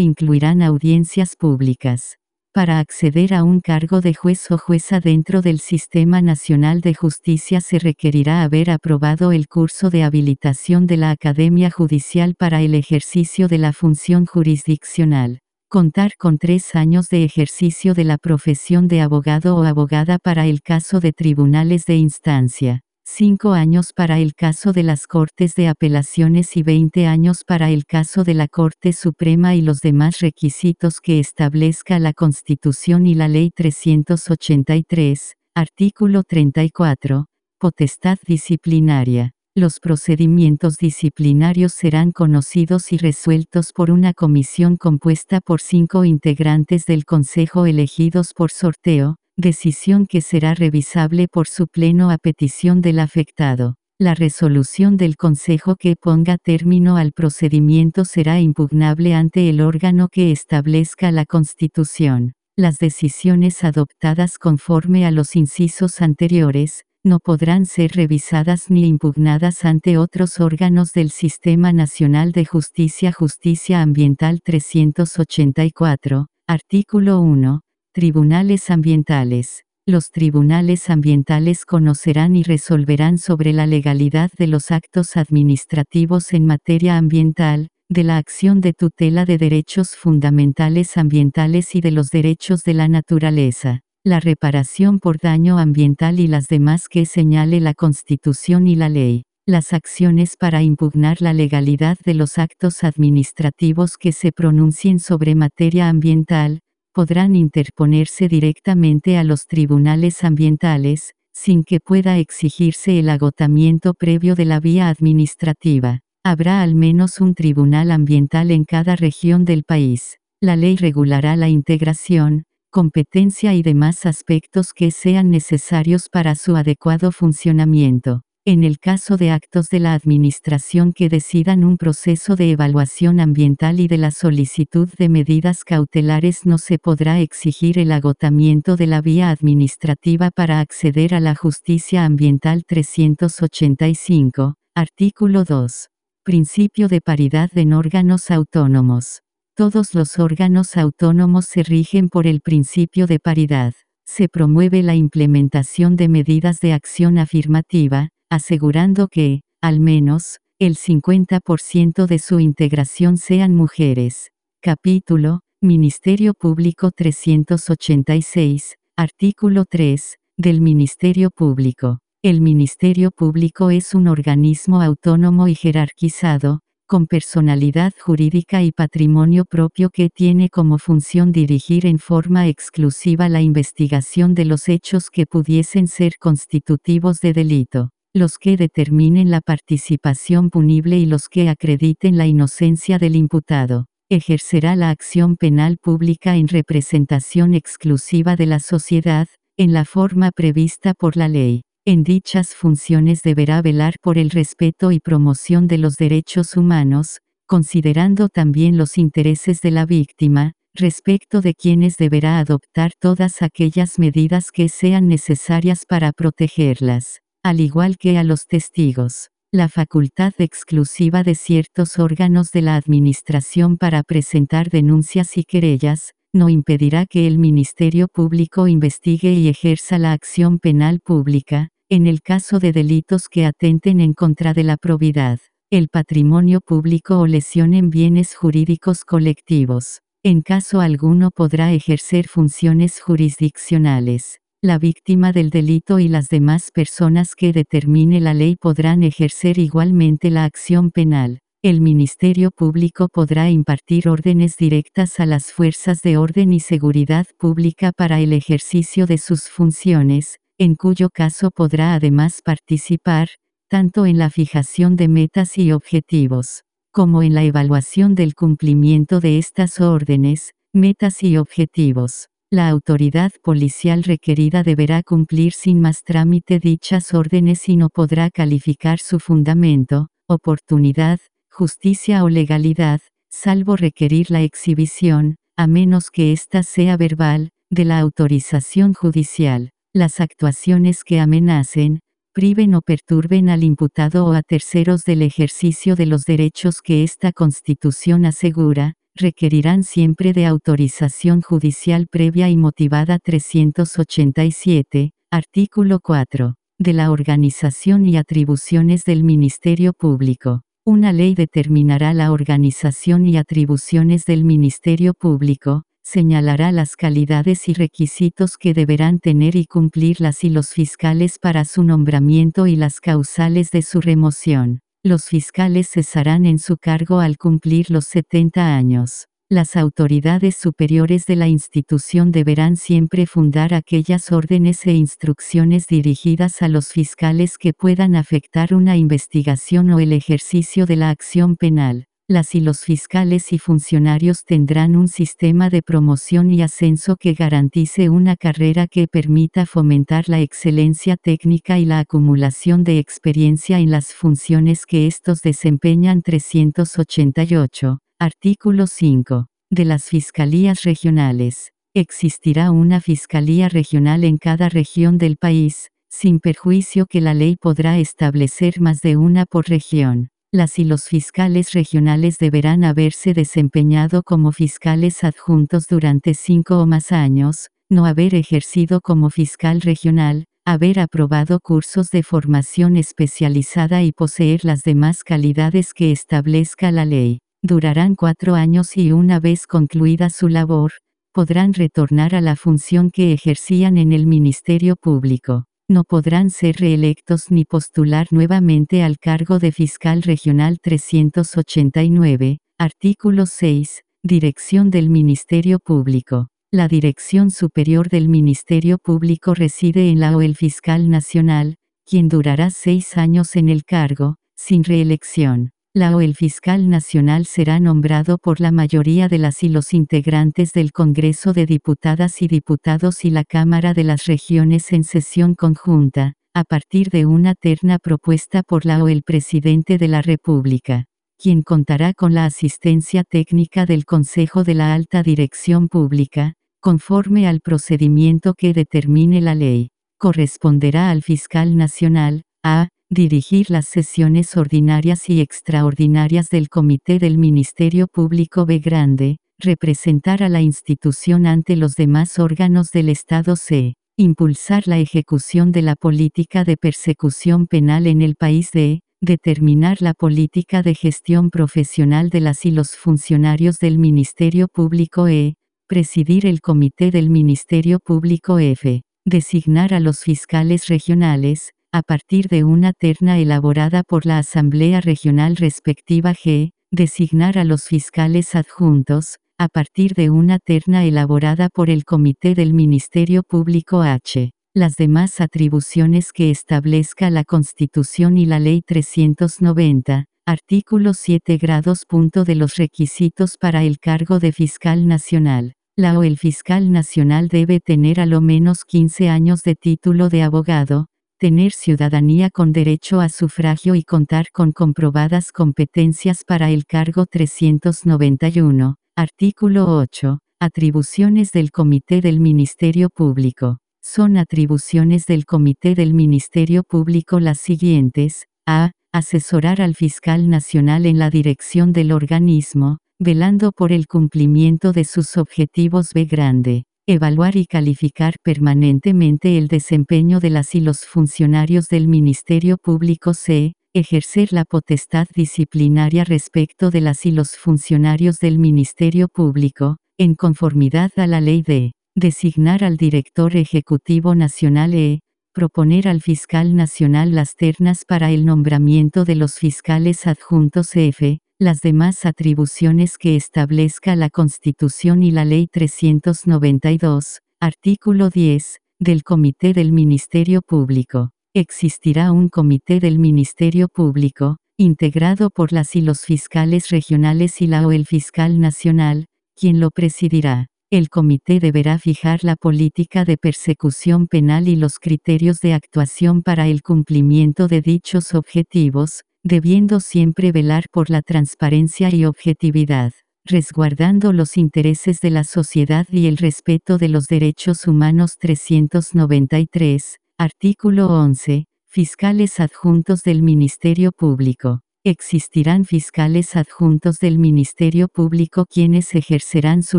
incluirán audiencias públicas. Para acceder a un cargo de juez o jueza dentro del Sistema Nacional de Justicia se requerirá haber aprobado el curso de habilitación de la Academia Judicial para el ejercicio de la función jurisdiccional. Contar con tres años de ejercicio de la profesión de abogado o abogada para el caso de tribunales de instancia. 5 años para el caso de las Cortes de Apelaciones y 20 años para el caso de la Corte Suprema y los demás requisitos que establezca la Constitución y la Ley 383, artículo 34, potestad disciplinaria. Los procedimientos disciplinarios serán conocidos y resueltos por una comisión compuesta por cinco integrantes del Consejo elegidos por sorteo, decisión que será revisable por su pleno a petición del afectado. La resolución del Consejo que ponga término al procedimiento será impugnable ante el órgano que establezca la Constitución. Las decisiones adoptadas conforme a los incisos anteriores, no podrán ser revisadas ni impugnadas ante otros órganos del Sistema Nacional de Justicia Justicia Ambiental 384, artículo 1, Tribunales ambientales. Los tribunales ambientales conocerán y resolverán sobre la legalidad de los actos administrativos en materia ambiental, de la acción de tutela de derechos fundamentales ambientales y de los derechos de la naturaleza, la reparación por daño ambiental y las demás que señale la Constitución y la ley las acciones para impugnar la legalidad de los actos administrativos que se pronuncien sobre materia ambiental, podrán interponerse directamente a los tribunales ambientales, sin que pueda exigirse el agotamiento previo de la vía administrativa. Habrá al menos un tribunal ambiental en cada región del país. La ley regulará la integración, competencia y demás aspectos que sean necesarios para su adecuado funcionamiento. En el caso de actos de la Administración que decidan un proceso de evaluación ambiental y de la solicitud de medidas cautelares no se podrá exigir el agotamiento de la vía administrativa para acceder a la justicia ambiental 385, artículo 2. Principio de paridad en órganos autónomos. Todos los órganos autónomos se rigen por el principio de paridad. Se promueve la implementación de medidas de acción afirmativa, asegurando que, al menos, el 50% de su integración sean mujeres. Capítulo, Ministerio Público 386, artículo 3, del Ministerio Público. El Ministerio Público es un organismo autónomo y jerarquizado, con personalidad jurídica y patrimonio propio que tiene como función dirigir en forma exclusiva la investigación de los hechos que pudiesen ser constitutivos de delito, los que determinen la participación punible y los que acrediten la inocencia del imputado. Ejercerá la acción penal pública en representación exclusiva de la sociedad, en la forma prevista por la ley. En dichas funciones deberá velar por el respeto y promoción de los derechos humanos, considerando también los intereses de la víctima, respecto de quienes deberá adoptar todas aquellas medidas que sean necesarias para protegerlas, al igual que a los testigos. La facultad exclusiva de ciertos órganos de la Administración para presentar denuncias y querellas, no impedirá que el Ministerio Público investigue y ejerza la acción penal pública, en el caso de delitos que atenten en contra de la probidad, el patrimonio público o lesionen bienes jurídicos colectivos. En caso alguno podrá ejercer funciones jurisdiccionales. La víctima del delito y las demás personas que determine la ley podrán ejercer igualmente la acción penal. El Ministerio Público podrá impartir órdenes directas a las fuerzas de orden y seguridad pública para el ejercicio de sus funciones, en cuyo caso podrá además participar, tanto en la fijación de metas y objetivos, como en la evaluación del cumplimiento de estas órdenes, metas y objetivos. La autoridad policial requerida deberá cumplir sin más trámite dichas órdenes y no podrá calificar su fundamento, oportunidad, justicia o legalidad, salvo requerir la exhibición, a menos que ésta sea verbal, de la autorización judicial. Las actuaciones que amenacen, priven o perturben al imputado o a terceros del ejercicio de los derechos que esta Constitución asegura, requerirán siempre de autorización judicial previa y motivada 387, artículo 4, de la organización y atribuciones del Ministerio Público. Una ley determinará la organización y atribuciones del Ministerio Público, señalará las calidades y requisitos que deberán tener y cumplir las y los fiscales para su nombramiento y las causales de su remoción. Los fiscales cesarán en su cargo al cumplir los 70 años. Las autoridades superiores de la institución deberán siempre fundar aquellas órdenes e instrucciones dirigidas a los fiscales que puedan afectar una investigación o el ejercicio de la acción penal. Las y los fiscales y funcionarios tendrán un sistema de promoción y ascenso que garantice una carrera que permita fomentar la excelencia técnica y la acumulación de experiencia en las funciones que estos desempeñan 388. Artículo 5. De las Fiscalías Regionales. Existirá una Fiscalía Regional en cada región del país, sin perjuicio que la ley podrá establecer más de una por región. Las y los fiscales regionales deberán haberse desempeñado como fiscales adjuntos durante cinco o más años, no haber ejercido como fiscal regional, haber aprobado cursos de formación especializada y poseer las demás calidades que establezca la ley durarán cuatro años y una vez concluida su labor, podrán retornar a la función que ejercían en el Ministerio Público. No podrán ser reelectos ni postular nuevamente al cargo de fiscal regional 389, artículo 6, Dirección del Ministerio Público. La Dirección Superior del Ministerio Público reside en la o el Fiscal Nacional, quien durará seis años en el cargo, sin reelección. La o el fiscal nacional será nombrado por la mayoría de las y los integrantes del Congreso de Diputadas y Diputados y la Cámara de las Regiones en sesión conjunta, a partir de una terna propuesta por la o el presidente de la República, quien contará con la asistencia técnica del Consejo de la Alta Dirección Pública, conforme al procedimiento que determine la ley. Corresponderá al fiscal nacional, a, dirigir las sesiones ordinarias y extraordinarias del Comité del Ministerio Público B Grande, representar a la institución ante los demás órganos del Estado C, impulsar la ejecución de la política de persecución penal en el país D, Determinar la política de gestión profesional de las y los funcionarios del Ministerio Público E. Presidir el Comité del Ministerio Público F. Designar a los fiscales regionales, a partir de una terna elaborada por la Asamblea Regional respectiva G. Designar a los fiscales adjuntos, a partir de una terna elaborada por el Comité del Ministerio Público H las demás atribuciones que establezca la Constitución y la Ley 390, artículo 7 grados. Punto de los requisitos para el cargo de fiscal nacional. La o el fiscal nacional debe tener a lo menos 15 años de título de abogado, tener ciudadanía con derecho a sufragio y contar con comprobadas competencias para el cargo 391, artículo 8, atribuciones del Comité del Ministerio Público. Son atribuciones del Comité del Ministerio Público las siguientes. A. Asesorar al fiscal nacional en la dirección del organismo, velando por el cumplimiento de sus objetivos B grande. Evaluar y calificar permanentemente el desempeño de las y los funcionarios del Ministerio Público C. Ejercer la potestad disciplinaria respecto de las y los funcionarios del Ministerio Público, en conformidad a la ley de Designar al director ejecutivo nacional e. Proponer al fiscal nacional las ternas para el nombramiento de los fiscales adjuntos F. Las demás atribuciones que establezca la Constitución y la Ley 392, artículo 10, del Comité del Ministerio Público. Existirá un Comité del Ministerio Público, integrado por las y los fiscales regionales y la o el fiscal nacional, quien lo presidirá. El comité deberá fijar la política de persecución penal y los criterios de actuación para el cumplimiento de dichos objetivos, debiendo siempre velar por la transparencia y objetividad, resguardando los intereses de la sociedad y el respeto de los derechos humanos 393, artículo 11, fiscales adjuntos del Ministerio Público. Existirán fiscales adjuntos del Ministerio Público quienes ejercerán su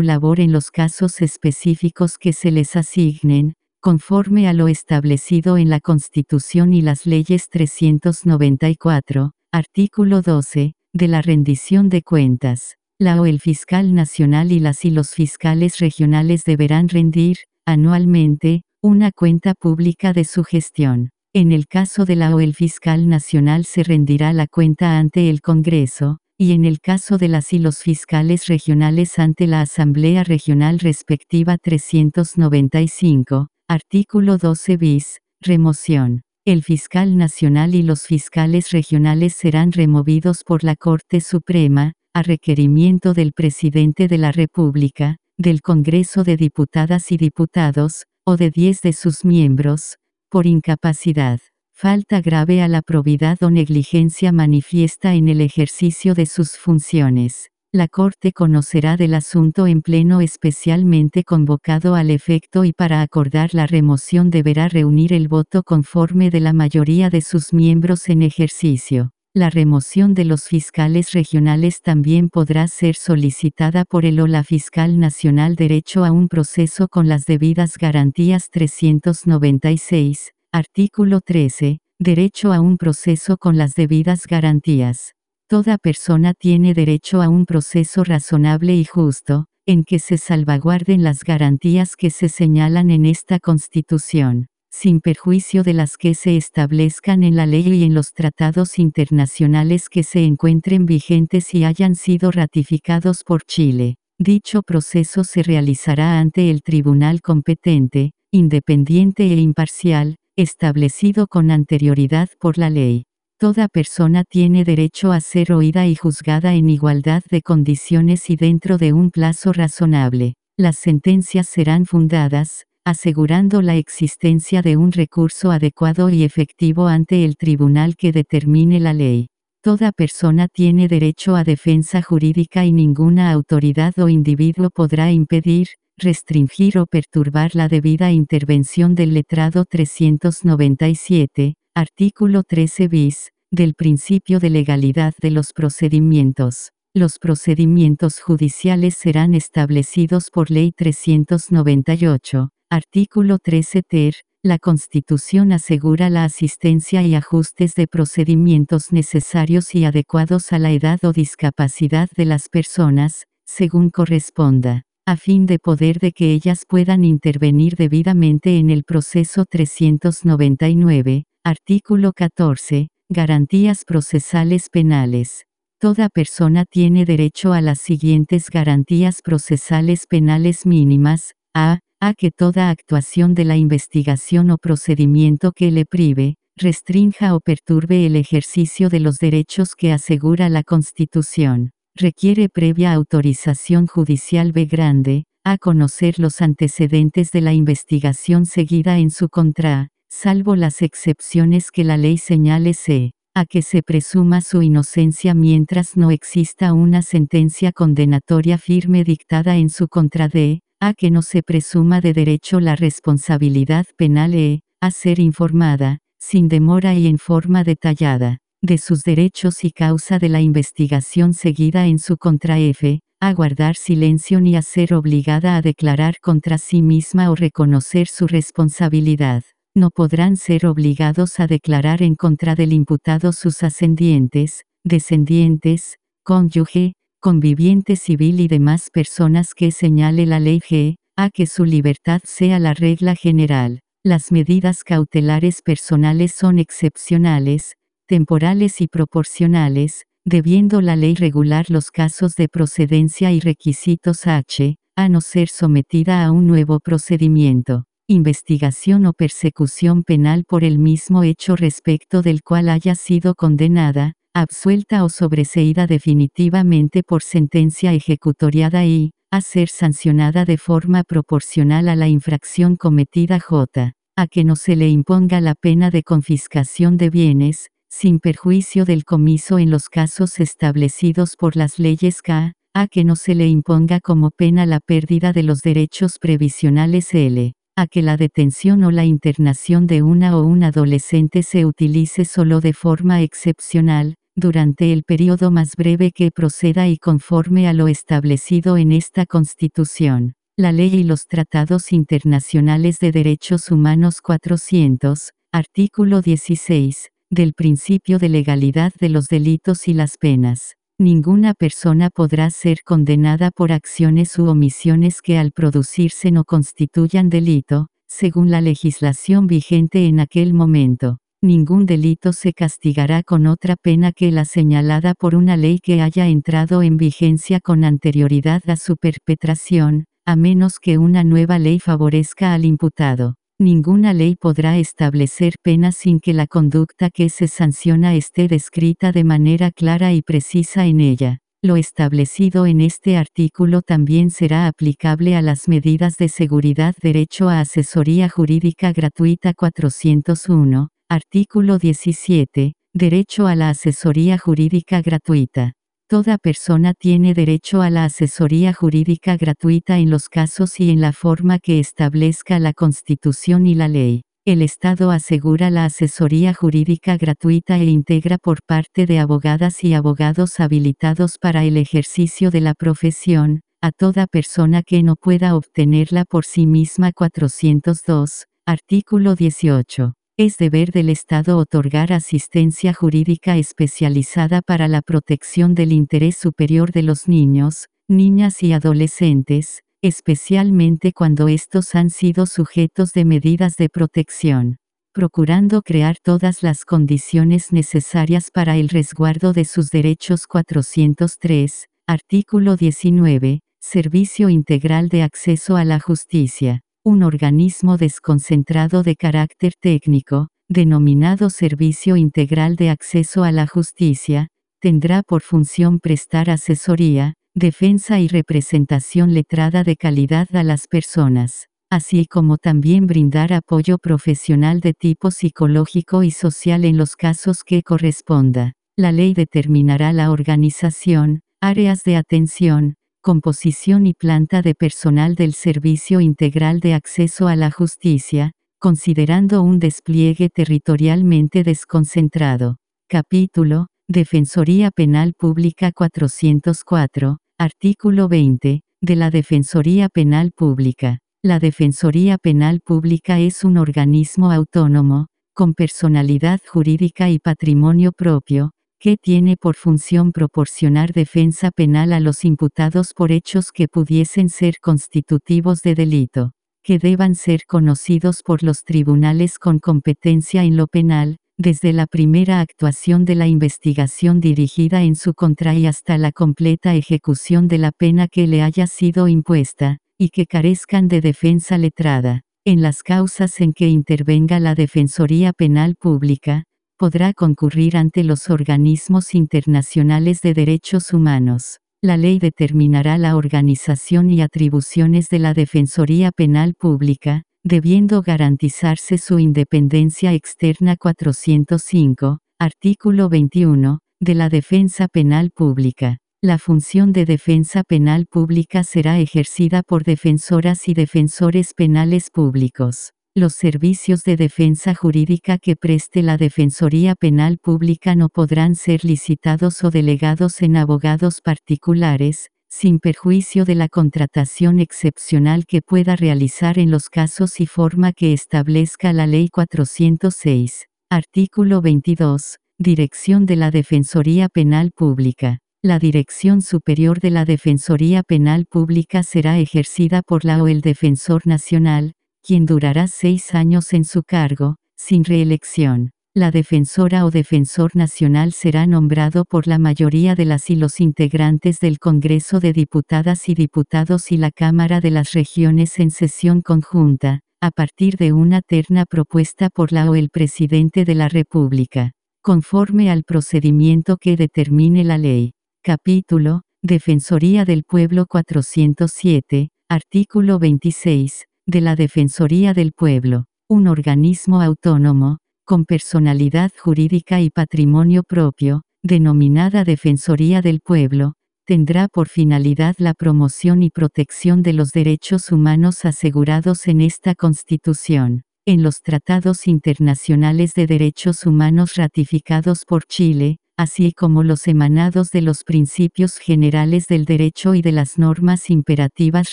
labor en los casos específicos que se les asignen, conforme a lo establecido en la Constitución y las leyes 394, artículo 12, de la rendición de cuentas. La o el fiscal nacional y las y los fiscales regionales deberán rendir, anualmente, una cuenta pública de su gestión. En el caso de la o el fiscal nacional se rendirá la cuenta ante el Congreso, y en el caso de las y los fiscales regionales ante la Asamblea Regional respectiva 395, artículo 12 bis, remoción. El fiscal nacional y los fiscales regionales serán removidos por la Corte Suprema, a requerimiento del presidente de la República, del Congreso de Diputadas y Diputados, o de 10 de sus miembros, por incapacidad, falta grave a la probidad o negligencia manifiesta en el ejercicio de sus funciones. La Corte conocerá del asunto en pleno especialmente convocado al efecto y para acordar la remoción deberá reunir el voto conforme de la mayoría de sus miembros en ejercicio. La remoción de los fiscales regionales también podrá ser solicitada por el o la fiscal nacional derecho a un proceso con las debidas garantías 396, artículo 13, derecho a un proceso con las debidas garantías. Toda persona tiene derecho a un proceso razonable y justo, en que se salvaguarden las garantías que se señalan en esta Constitución sin perjuicio de las que se establezcan en la ley y en los tratados internacionales que se encuentren vigentes y hayan sido ratificados por Chile. Dicho proceso se realizará ante el tribunal competente, independiente e imparcial, establecido con anterioridad por la ley. Toda persona tiene derecho a ser oída y juzgada en igualdad de condiciones y dentro de un plazo razonable. Las sentencias serán fundadas, asegurando la existencia de un recurso adecuado y efectivo ante el tribunal que determine la ley. Toda persona tiene derecho a defensa jurídica y ninguna autoridad o individuo podrá impedir, restringir o perturbar la debida intervención del letrado 397, artículo 13 bis, del principio de legalidad de los procedimientos. Los procedimientos judiciales serán establecidos por Ley 398, Artículo 13 ter, La Constitución asegura la asistencia y ajustes de procedimientos necesarios y adecuados a la edad o discapacidad de las personas, según corresponda, a fin de poder de que ellas puedan intervenir debidamente en el proceso 399, artículo 14, garantías procesales penales. Toda persona tiene derecho a las siguientes garantías procesales penales mínimas, a, a que toda actuación de la investigación o procedimiento que le prive, restrinja o perturbe el ejercicio de los derechos que asegura la Constitución, requiere previa autorización judicial B grande, a conocer los antecedentes de la investigación seguida en su contra, salvo las excepciones que la ley señale C a que se presuma su inocencia mientras no exista una sentencia condenatoria firme dictada en su contra de, a que no se presuma de derecho la responsabilidad penal e, a ser informada, sin demora y en forma detallada, de sus derechos y causa de la investigación seguida en su contra F, a guardar silencio ni a ser obligada a declarar contra sí misma o reconocer su responsabilidad. No podrán ser obligados a declarar en contra del imputado sus ascendientes, descendientes, cónyuge, conviviente civil y demás personas que señale la ley G, a que su libertad sea la regla general. Las medidas cautelares personales son excepcionales, temporales y proporcionales, debiendo la ley regular los casos de procedencia y requisitos H, a no ser sometida a un nuevo procedimiento, investigación o persecución penal por el mismo hecho respecto del cual haya sido condenada, absuelta o sobreseída definitivamente por sentencia ejecutoriada y, a ser sancionada de forma proporcional a la infracción cometida J, a que no se le imponga la pena de confiscación de bienes, sin perjuicio del comiso en los casos establecidos por las leyes K, a que no se le imponga como pena la pérdida de los derechos previsionales L a que la detención o la internación de una o un adolescente se utilice solo de forma excepcional, durante el periodo más breve que proceda y conforme a lo establecido en esta Constitución, la ley y los tratados internacionales de derechos humanos 400, artículo 16, del principio de legalidad de los delitos y las penas. Ninguna persona podrá ser condenada por acciones u omisiones que al producirse no constituyan delito, según la legislación vigente en aquel momento ningún delito se castigará con otra pena que la señalada por una ley que haya entrado en vigencia con anterioridad a su perpetración, a menos que una nueva ley favorezca al imputado. Ninguna ley podrá establecer penas sin que la conducta que se sanciona esté descrita de manera clara y precisa en ella. Lo establecido en este artículo también será aplicable a las medidas de seguridad derecho a asesoría jurídica gratuita 401, Artículo 17. Derecho a la asesoría jurídica gratuita. Toda persona tiene derecho a la asesoría jurídica gratuita en los casos y en la forma que establezca la Constitución y la ley. El Estado asegura la asesoría jurídica gratuita e integra por parte de abogadas y abogados habilitados para el ejercicio de la profesión, a toda persona que no pueda obtenerla por sí misma 402, artículo 18. Es deber del Estado otorgar asistencia jurídica especializada para la protección del interés superior de los niños, niñas y adolescentes, especialmente cuando estos han sido sujetos de medidas de protección, procurando crear todas las condiciones necesarias para el resguardo de sus derechos. 403, artículo 19, Servicio Integral de Acceso a la Justicia un organismo desconcentrado de carácter técnico, denominado Servicio Integral de Acceso a la Justicia, tendrá por función prestar asesoría, defensa y representación letrada de calidad a las personas, así como también brindar apoyo profesional de tipo psicológico y social en los casos que corresponda. La ley determinará la organización, áreas de atención, composición y planta de personal del Servicio Integral de Acceso a la Justicia, considerando un despliegue territorialmente desconcentrado. Capítulo, Defensoría Penal Pública 404, artículo 20, de la Defensoría Penal Pública. La Defensoría Penal Pública es un organismo autónomo, con personalidad jurídica y patrimonio propio, que tiene por función proporcionar defensa penal a los imputados por hechos que pudiesen ser constitutivos de delito, que deban ser conocidos por los tribunales con competencia en lo penal, desde la primera actuación de la investigación dirigida en su contra y hasta la completa ejecución de la pena que le haya sido impuesta, y que carezcan de defensa letrada. En las causas en que intervenga la Defensoría Penal Pública, podrá concurrir ante los organismos internacionales de derechos humanos. La ley determinará la organización y atribuciones de la Defensoría Penal Pública, debiendo garantizarse su independencia externa 405, artículo 21, de la Defensa Penal Pública. La función de defensa penal pública será ejercida por defensoras y defensores penales públicos. Los servicios de defensa jurídica que preste la Defensoría Penal Pública no podrán ser licitados o delegados en abogados particulares, sin perjuicio de la contratación excepcional que pueda realizar en los casos y forma que establezca la Ley 406. Artículo 22. Dirección de la Defensoría Penal Pública. La Dirección Superior de la Defensoría Penal Pública será ejercida por la o el Defensor Nacional, quien durará seis años en su cargo, sin reelección. La defensora o defensor nacional será nombrado por la mayoría de las y los integrantes del Congreso de Diputadas y Diputados y la Cámara de las Regiones en sesión conjunta, a partir de una terna propuesta por la o el Presidente de la República, conforme al procedimiento que determine la ley. Capítulo, Defensoría del Pueblo 407, artículo 26, de la Defensoría del Pueblo, un organismo autónomo, con personalidad jurídica y patrimonio propio, denominada Defensoría del Pueblo, tendrá por finalidad la promoción y protección de los derechos humanos asegurados en esta Constitución, en los tratados internacionales de derechos humanos ratificados por Chile, así como los emanados de los principios generales del derecho y de las normas imperativas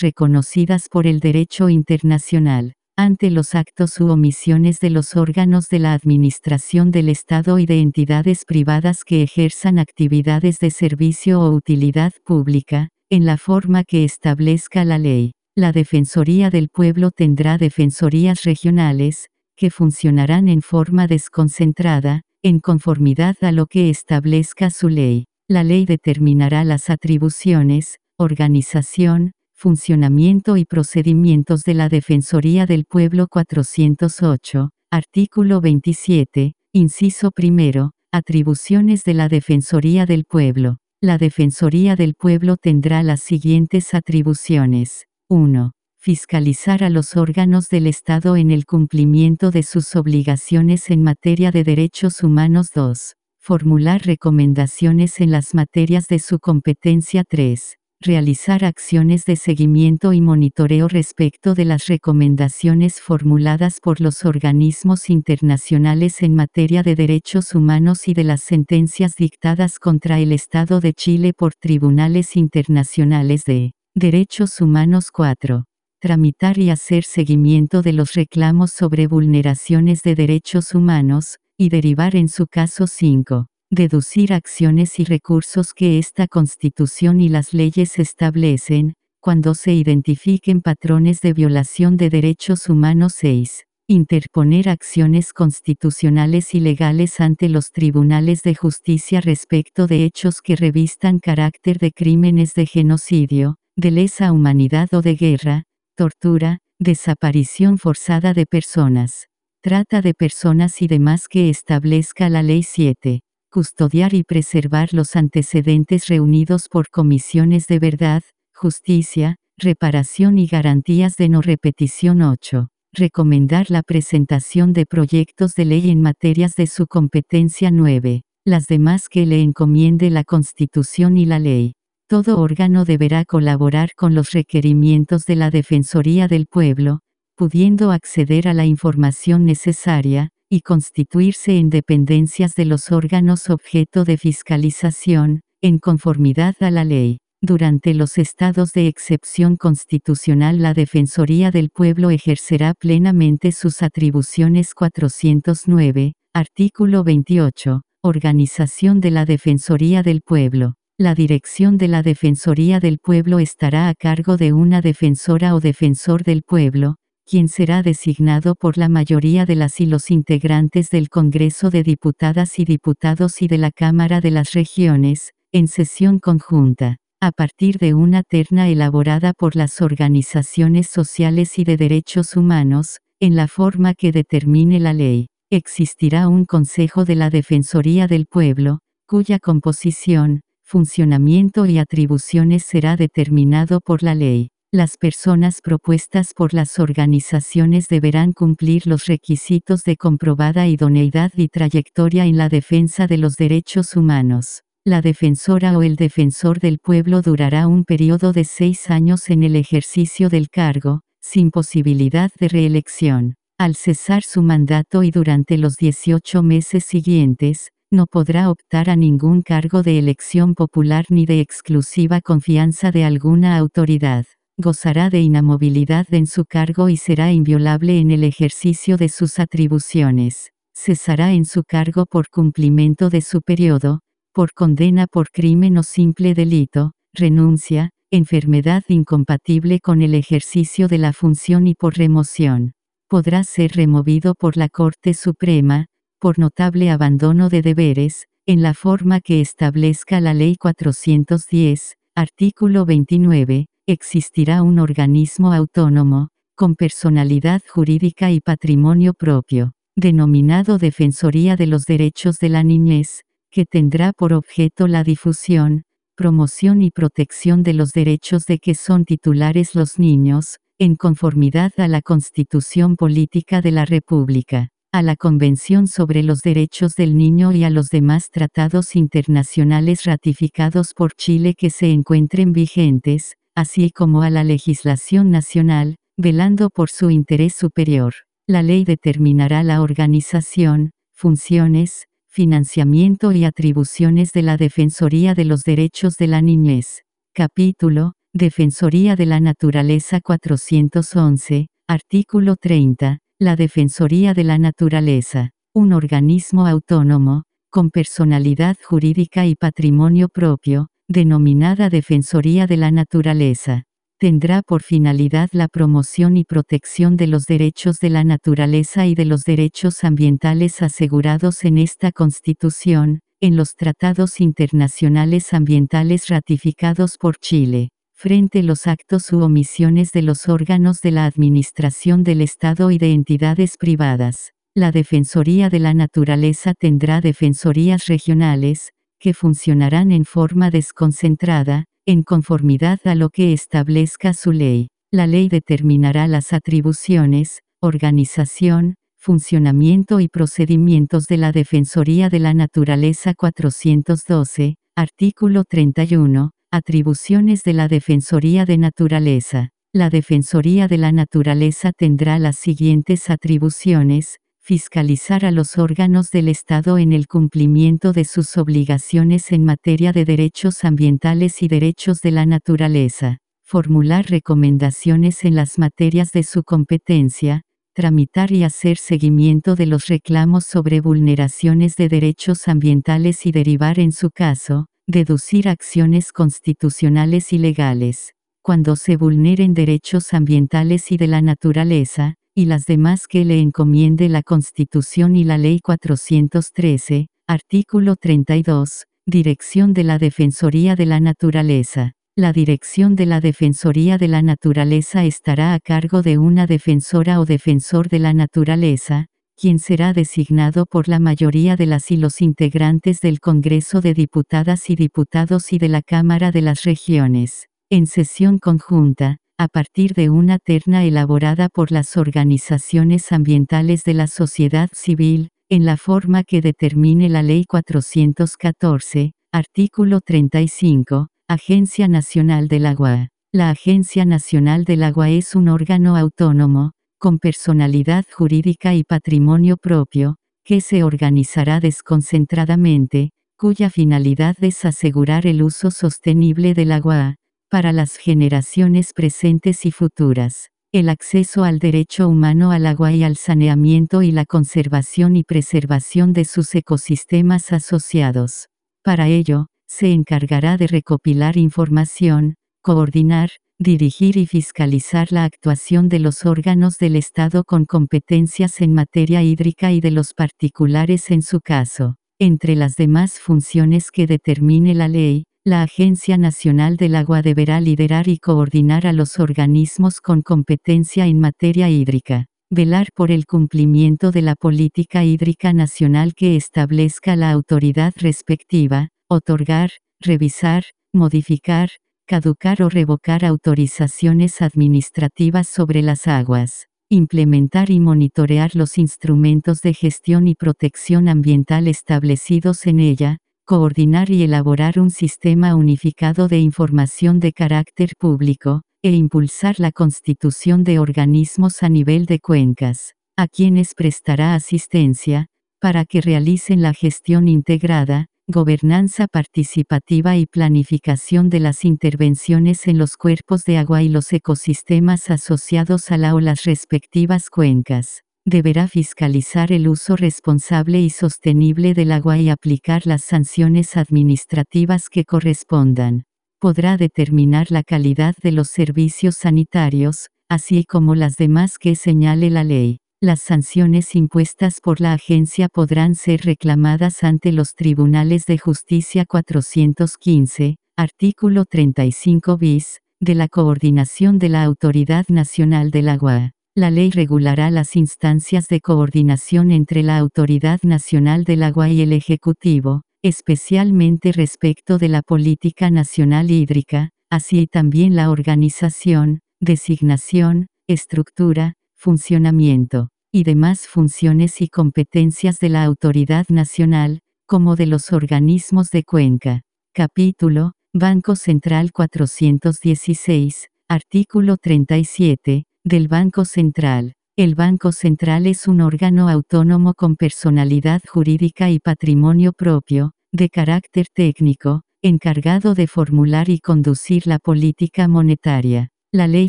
reconocidas por el derecho internacional, ante los actos u omisiones de los órganos de la Administración del Estado y de entidades privadas que ejerzan actividades de servicio o utilidad pública, en la forma que establezca la ley. La Defensoría del Pueblo tendrá defensorías regionales, que funcionarán en forma desconcentrada, en conformidad a lo que establezca su ley. La ley determinará las atribuciones, organización, funcionamiento y procedimientos de la Defensoría del Pueblo 408, artículo 27, inciso primero, atribuciones de la Defensoría del Pueblo. La Defensoría del Pueblo tendrá las siguientes atribuciones. 1 fiscalizar a los órganos del Estado en el cumplimiento de sus obligaciones en materia de derechos humanos 2. Formular recomendaciones en las materias de su competencia 3. Realizar acciones de seguimiento y monitoreo respecto de las recomendaciones formuladas por los organismos internacionales en materia de derechos humanos y de las sentencias dictadas contra el Estado de Chile por tribunales internacionales de derechos humanos 4 tramitar y hacer seguimiento de los reclamos sobre vulneraciones de derechos humanos, y derivar en su caso 5. Deducir acciones y recursos que esta Constitución y las leyes establecen, cuando se identifiquen patrones de violación de derechos humanos 6. Interponer acciones constitucionales y legales ante los tribunales de justicia respecto de hechos que revistan carácter de crímenes de genocidio, de lesa humanidad o de guerra, tortura, desaparición forzada de personas, trata de personas y demás que establezca la Ley 7. Custodiar y preservar los antecedentes reunidos por comisiones de verdad, justicia, reparación y garantías de no repetición 8. Recomendar la presentación de proyectos de ley en materias de su competencia 9. Las demás que le encomiende la Constitución y la ley. Todo órgano deberá colaborar con los requerimientos de la Defensoría del Pueblo, pudiendo acceder a la información necesaria, y constituirse en dependencias de los órganos objeto de fiscalización, en conformidad a la ley. Durante los estados de excepción constitucional la Defensoría del Pueblo ejercerá plenamente sus atribuciones 409, artículo 28, Organización de la Defensoría del Pueblo. La dirección de la Defensoría del Pueblo estará a cargo de una defensora o defensor del pueblo, quien será designado por la mayoría de las y los integrantes del Congreso de Diputadas y Diputados y de la Cámara de las Regiones, en sesión conjunta a partir de una terna elaborada por las organizaciones sociales y de derechos humanos, en la forma que determine la ley. Existirá un Consejo de la Defensoría del Pueblo, cuya composición, funcionamiento y atribuciones será determinado por la ley. Las personas propuestas por las organizaciones deberán cumplir los requisitos de comprobada idoneidad y trayectoria en la defensa de los derechos humanos. La defensora o el defensor del pueblo durará un periodo de seis años en el ejercicio del cargo, sin posibilidad de reelección. Al cesar su mandato y durante los 18 meses siguientes, no podrá optar a ningún cargo de elección popular ni de exclusiva confianza de alguna autoridad. Gozará de inamovilidad en su cargo y será inviolable en el ejercicio de sus atribuciones. Cesará en su cargo por cumplimiento de su periodo, por condena por crimen o simple delito, renuncia, enfermedad incompatible con el ejercicio de la función y por remoción. Podrá ser removido por la Corte Suprema, por notable abandono de deberes, en la forma que establezca la Ley 410, artículo 29, existirá un organismo autónomo, con personalidad jurídica y patrimonio propio, denominado Defensoría de los Derechos de la Niñez, que tendrá por objeto la difusión, promoción y protección de los derechos de que son titulares los niños, en conformidad a la Constitución Política de la República, a la Convención sobre los Derechos del Niño y a los demás tratados internacionales ratificados por Chile que se encuentren vigentes, así como a la legislación nacional, velando por su interés superior. La ley determinará la organización, funciones, Financiamiento y atribuciones de la Defensoría de los Derechos de la Niñez. Capítulo, Defensoría de la Naturaleza 411, artículo 30, la Defensoría de la Naturaleza, un organismo autónomo, con personalidad jurídica y patrimonio propio, denominada Defensoría de la Naturaleza tendrá por finalidad la promoción y protección de los derechos de la naturaleza y de los derechos ambientales asegurados en esta Constitución, en los tratados internacionales ambientales ratificados por Chile, frente los actos u omisiones de los órganos de la Administración del Estado y de entidades privadas. La Defensoría de la Naturaleza tendrá defensorías regionales, que funcionarán en forma desconcentrada, en conformidad a lo que establezca su ley. La ley determinará las atribuciones, organización, funcionamiento y procedimientos de la Defensoría de la Naturaleza 412, artículo 31, atribuciones de la Defensoría de Naturaleza. La Defensoría de la Naturaleza tendrá las siguientes atribuciones, fiscalizar a los órganos del Estado en el cumplimiento de sus obligaciones en materia de derechos ambientales y derechos de la naturaleza, formular recomendaciones en las materias de su competencia, tramitar y hacer seguimiento de los reclamos sobre vulneraciones de derechos ambientales y derivar en su caso, deducir acciones constitucionales y legales. Cuando se vulneren derechos ambientales y de la naturaleza, y las demás que le encomiende la Constitución y la Ley 413, artículo 32, Dirección de la Defensoría de la Naturaleza. La dirección de la Defensoría de la Naturaleza estará a cargo de una defensora o defensor de la naturaleza, quien será designado por la mayoría de las y los integrantes del Congreso de Diputadas y Diputados y de la Cámara de las Regiones. En sesión conjunta, a partir de una terna elaborada por las organizaciones ambientales de la sociedad civil, en la forma que determine la Ley 414, artículo 35, Agencia Nacional del Agua. La Agencia Nacional del Agua es un órgano autónomo, con personalidad jurídica y patrimonio propio, que se organizará desconcentradamente, cuya finalidad es asegurar el uso sostenible del agua, para las generaciones presentes y futuras. El acceso al derecho humano al agua y al saneamiento y la conservación y preservación de sus ecosistemas asociados. Para ello, se encargará de recopilar información, coordinar, dirigir y fiscalizar la actuación de los órganos del Estado con competencias en materia hídrica y de los particulares en su caso. Entre las demás funciones que determine la ley, la Agencia Nacional del Agua deberá liderar y coordinar a los organismos con competencia en materia hídrica, velar por el cumplimiento de la política hídrica nacional que establezca la autoridad respectiva, otorgar, revisar, modificar, caducar o revocar autorizaciones administrativas sobre las aguas, implementar y monitorear los instrumentos de gestión y protección ambiental establecidos en ella, coordinar y elaborar un sistema unificado de información de carácter público, e impulsar la constitución de organismos a nivel de cuencas, a quienes prestará asistencia, para que realicen la gestión integrada, gobernanza participativa y planificación de las intervenciones en los cuerpos de agua y los ecosistemas asociados a la o las respectivas cuencas deberá fiscalizar el uso responsable y sostenible del agua y aplicar las sanciones administrativas que correspondan. Podrá determinar la calidad de los servicios sanitarios, así como las demás que señale la ley. Las sanciones impuestas por la agencia podrán ser reclamadas ante los tribunales de justicia 415, artículo 35 bis, de la coordinación de la Autoridad Nacional del Agua. La ley regulará las instancias de coordinación entre la Autoridad Nacional del Agua y el Ejecutivo, especialmente respecto de la política nacional hídrica, así también la organización, designación, estructura, funcionamiento, y demás funciones y competencias de la Autoridad Nacional, como de los organismos de Cuenca. Capítulo, Banco Central 416, artículo 37, del Banco Central. El Banco Central es un órgano autónomo con personalidad jurídica y patrimonio propio, de carácter técnico, encargado de formular y conducir la política monetaria. La ley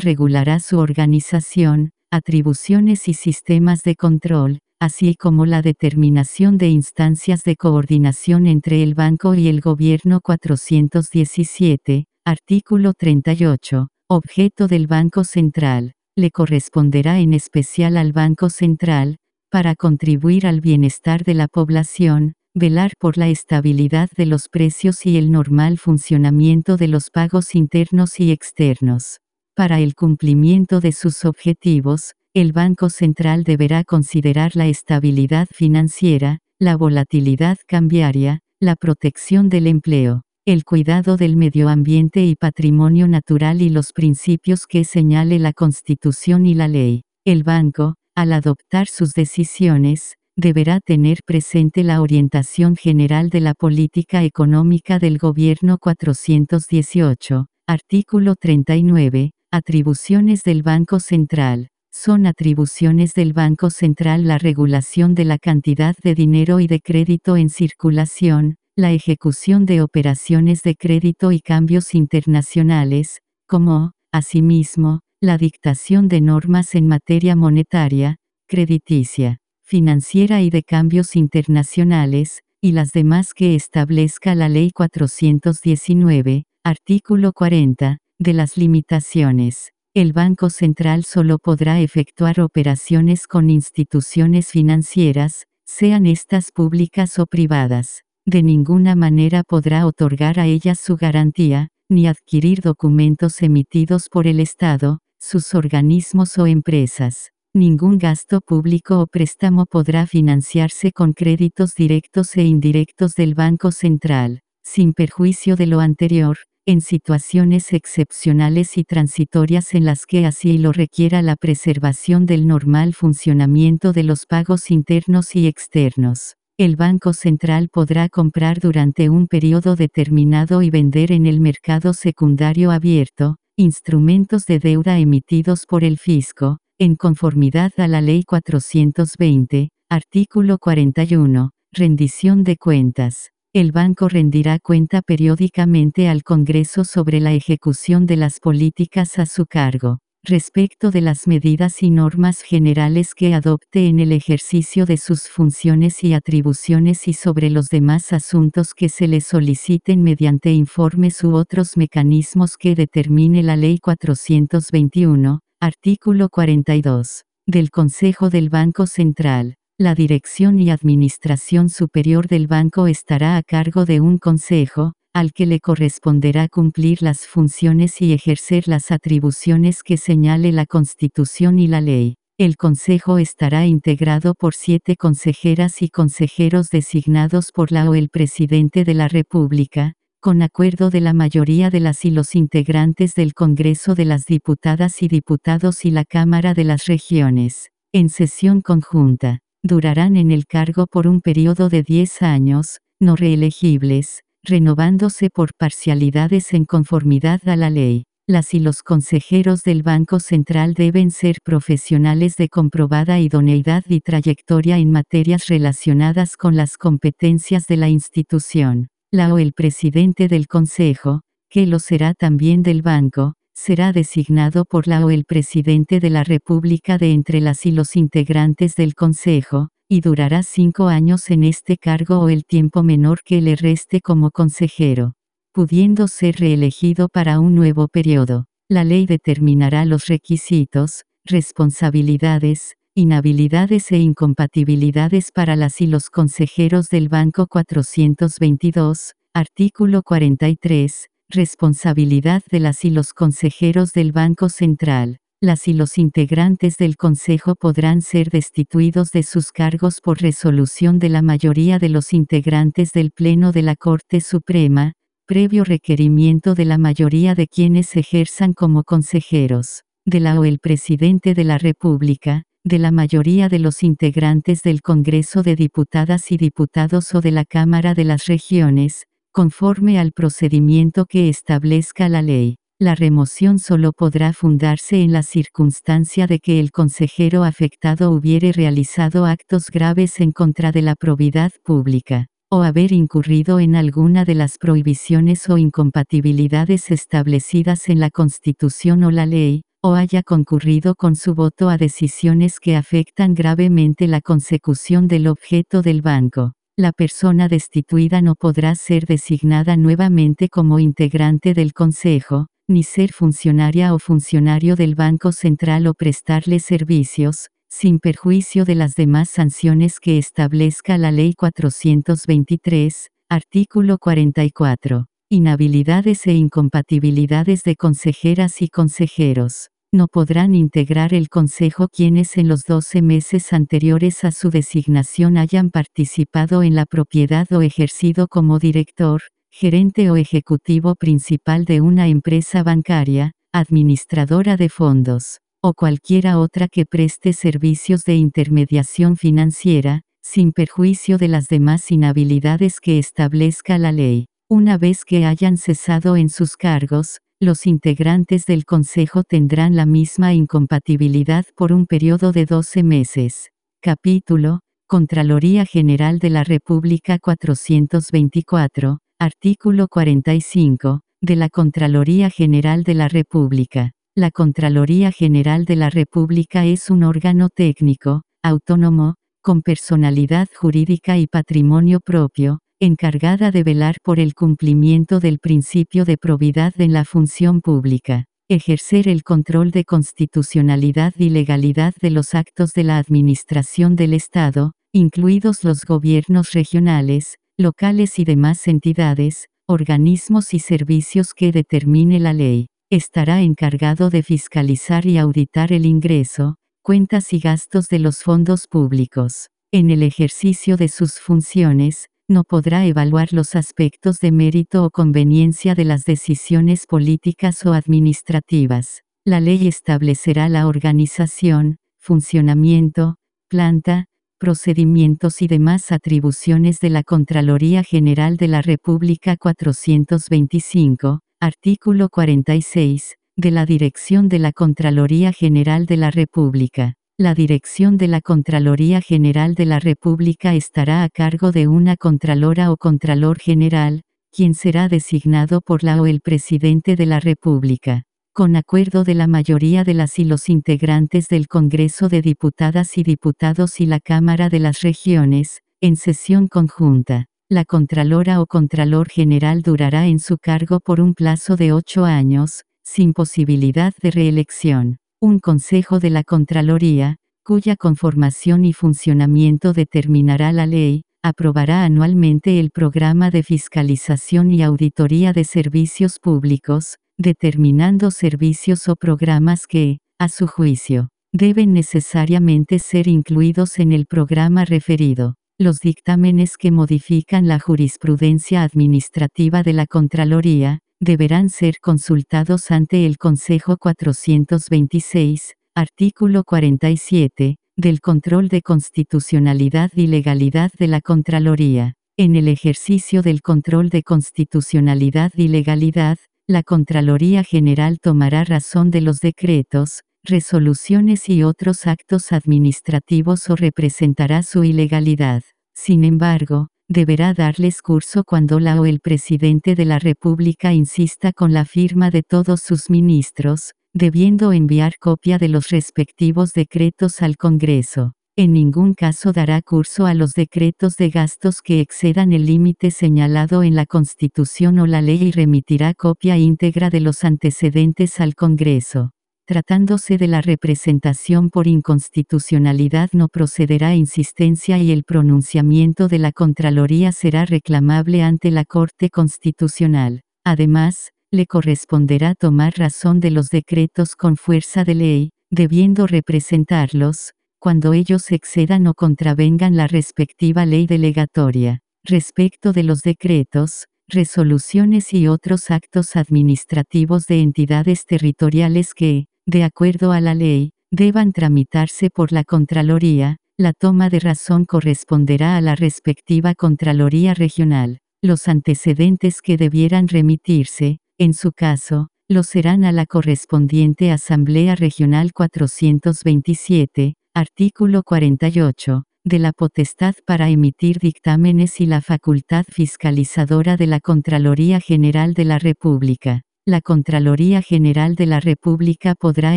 regulará su organización, atribuciones y sistemas de control, así como la determinación de instancias de coordinación entre el banco y el gobierno 417, artículo 38, objeto del Banco Central le corresponderá en especial al Banco Central, para contribuir al bienestar de la población, velar por la estabilidad de los precios y el normal funcionamiento de los pagos internos y externos. Para el cumplimiento de sus objetivos, el Banco Central deberá considerar la estabilidad financiera, la volatilidad cambiaria, la protección del empleo, el cuidado del medio ambiente y patrimonio natural y los principios que señale la Constitución y la ley. El banco, al adoptar sus decisiones, deberá tener presente la orientación general de la política económica del Gobierno 418, artículo 39, atribuciones del Banco Central. Son atribuciones del Banco Central la regulación de la cantidad de dinero y de crédito en circulación, la ejecución de operaciones de crédito y cambios internacionales, como, asimismo, la dictación de normas en materia monetaria, crediticia, financiera y de cambios internacionales, y las demás que establezca la Ley 419, artículo 40, de las limitaciones. El Banco Central solo podrá efectuar operaciones con instituciones financieras, sean estas públicas o privadas de ninguna manera podrá otorgar a ellas su garantía, ni adquirir documentos emitidos por el Estado, sus organismos o empresas. Ningún gasto público o préstamo podrá financiarse con créditos directos e indirectos del Banco Central, sin perjuicio de lo anterior, en situaciones excepcionales y transitorias en las que así lo requiera la preservación del normal funcionamiento de los pagos internos y externos. El Banco Central podrá comprar durante un periodo determinado y vender en el mercado secundario abierto, instrumentos de deuda emitidos por el fisco, en conformidad a la Ley 420, artículo 41, rendición de cuentas. El banco rendirá cuenta periódicamente al Congreso sobre la ejecución de las políticas a su cargo respecto de las medidas y normas generales que adopte en el ejercicio de sus funciones y atribuciones y sobre los demás asuntos que se le soliciten mediante informes u otros mecanismos que determine la Ley 421, artículo 42, del Consejo del Banco Central. La dirección y administración superior del banco estará a cargo de un consejo, al que le corresponderá cumplir las funciones y ejercer las atribuciones que señale la Constitución y la ley. El Consejo estará integrado por siete consejeras y consejeros designados por la o el Presidente de la República, con acuerdo de la mayoría de las y los integrantes del Congreso de las Diputadas y Diputados y la Cámara de las Regiones, en sesión conjunta. Durarán en el cargo por un periodo de 10 años, no reelegibles, renovándose por parcialidades en conformidad a la ley. Las y los consejeros del Banco Central deben ser profesionales de comprobada idoneidad y trayectoria en materias relacionadas con las competencias de la institución. La o el presidente del Consejo, que lo será también del banco, será designado por la o el presidente de la República de entre las y los integrantes del Consejo, y durará cinco años en este cargo o el tiempo menor que le reste como consejero, pudiendo ser reelegido para un nuevo periodo. La ley determinará los requisitos, responsabilidades, inhabilidades e incompatibilidades para las y los consejeros del Banco 422, artículo 43, responsabilidad de las y los consejeros del Banco Central. Las y los integrantes del Consejo podrán ser destituidos de sus cargos por resolución de la mayoría de los integrantes del Pleno de la Corte Suprema, previo requerimiento de la mayoría de quienes ejerzan como consejeros, de la o el Presidente de la República, de la mayoría de los integrantes del Congreso de Diputadas y Diputados o de la Cámara de las Regiones, conforme al procedimiento que establezca la ley. La remoción solo podrá fundarse en la circunstancia de que el consejero afectado hubiere realizado actos graves en contra de la probidad pública, o haber incurrido en alguna de las prohibiciones o incompatibilidades establecidas en la Constitución o la ley, o haya concurrido con su voto a decisiones que afectan gravemente la consecución del objeto del banco. La persona destituida no podrá ser designada nuevamente como integrante del Consejo, ni ser funcionaria o funcionario del Banco Central o prestarle servicios, sin perjuicio de las demás sanciones que establezca la Ley 423, artículo 44. Inhabilidades e incompatibilidades de consejeras y consejeros. No podrán integrar el Consejo quienes en los 12 meses anteriores a su designación hayan participado en la propiedad o ejercido como director, gerente o ejecutivo principal de una empresa bancaria, administradora de fondos, o cualquiera otra que preste servicios de intermediación financiera, sin perjuicio de las demás inhabilidades que establezca la ley. Una vez que hayan cesado en sus cargos, los integrantes del Consejo tendrán la misma incompatibilidad por un periodo de 12 meses. Capítulo, Contraloría General de la República 424, Artículo 45, de la Contraloría General de la República. La Contraloría General de la República es un órgano técnico, autónomo, con personalidad jurídica y patrimonio propio, encargada de velar por el cumplimiento del principio de probidad en la función pública, ejercer el control de constitucionalidad y legalidad de los actos de la Administración del Estado, incluidos los gobiernos regionales, locales y demás entidades, organismos y servicios que determine la ley. Estará encargado de fiscalizar y auditar el ingreso, cuentas y gastos de los fondos públicos. En el ejercicio de sus funciones, no podrá evaluar los aspectos de mérito o conveniencia de las decisiones políticas o administrativas. La ley establecerá la organización, funcionamiento, planta, procedimientos y demás atribuciones de la Contraloría General de la República 425, artículo 46, de la Dirección de la Contraloría General de la República. La dirección de la Contraloría General de la República estará a cargo de una Contralora o Contralor General, quien será designado por la o el Presidente de la República con acuerdo de la mayoría de las y los integrantes del Congreso de Diputadas y Diputados y la Cámara de las Regiones, en sesión conjunta. La Contralora o Contralor General durará en su cargo por un plazo de ocho años, sin posibilidad de reelección. Un Consejo de la Contraloría, cuya conformación y funcionamiento determinará la ley, aprobará anualmente el programa de fiscalización y auditoría de servicios públicos, determinando servicios o programas que, a su juicio, deben necesariamente ser incluidos en el programa referido. Los dictámenes que modifican la jurisprudencia administrativa de la Contraloría, deberán ser consultados ante el Consejo 426, artículo 47, del control de constitucionalidad y legalidad de la Contraloría. En el ejercicio del control de constitucionalidad y legalidad, la Contraloría General tomará razón de los decretos, resoluciones y otros actos administrativos o representará su ilegalidad. Sin embargo, deberá darles curso cuando la o el presidente de la República insista con la firma de todos sus ministros, debiendo enviar copia de los respectivos decretos al Congreso. En ningún caso dará curso a los decretos de gastos que excedan el límite señalado en la Constitución o la ley y remitirá copia íntegra de los antecedentes al Congreso. Tratándose de la representación por inconstitucionalidad no procederá insistencia y el pronunciamiento de la Contraloría será reclamable ante la Corte Constitucional. Además, le corresponderá tomar razón de los decretos con fuerza de ley, debiendo representarlos, cuando ellos excedan o contravengan la respectiva ley delegatoria. Respecto de los decretos, resoluciones y otros actos administrativos de entidades territoriales que, de acuerdo a la ley, deban tramitarse por la Contraloría, la toma de razón corresponderá a la respectiva Contraloría Regional. Los antecedentes que debieran remitirse, en su caso, lo serán a la correspondiente Asamblea Regional 427, Artículo 48. De la potestad para emitir dictámenes y la facultad fiscalizadora de la Contraloría General de la República. La Contraloría General de la República podrá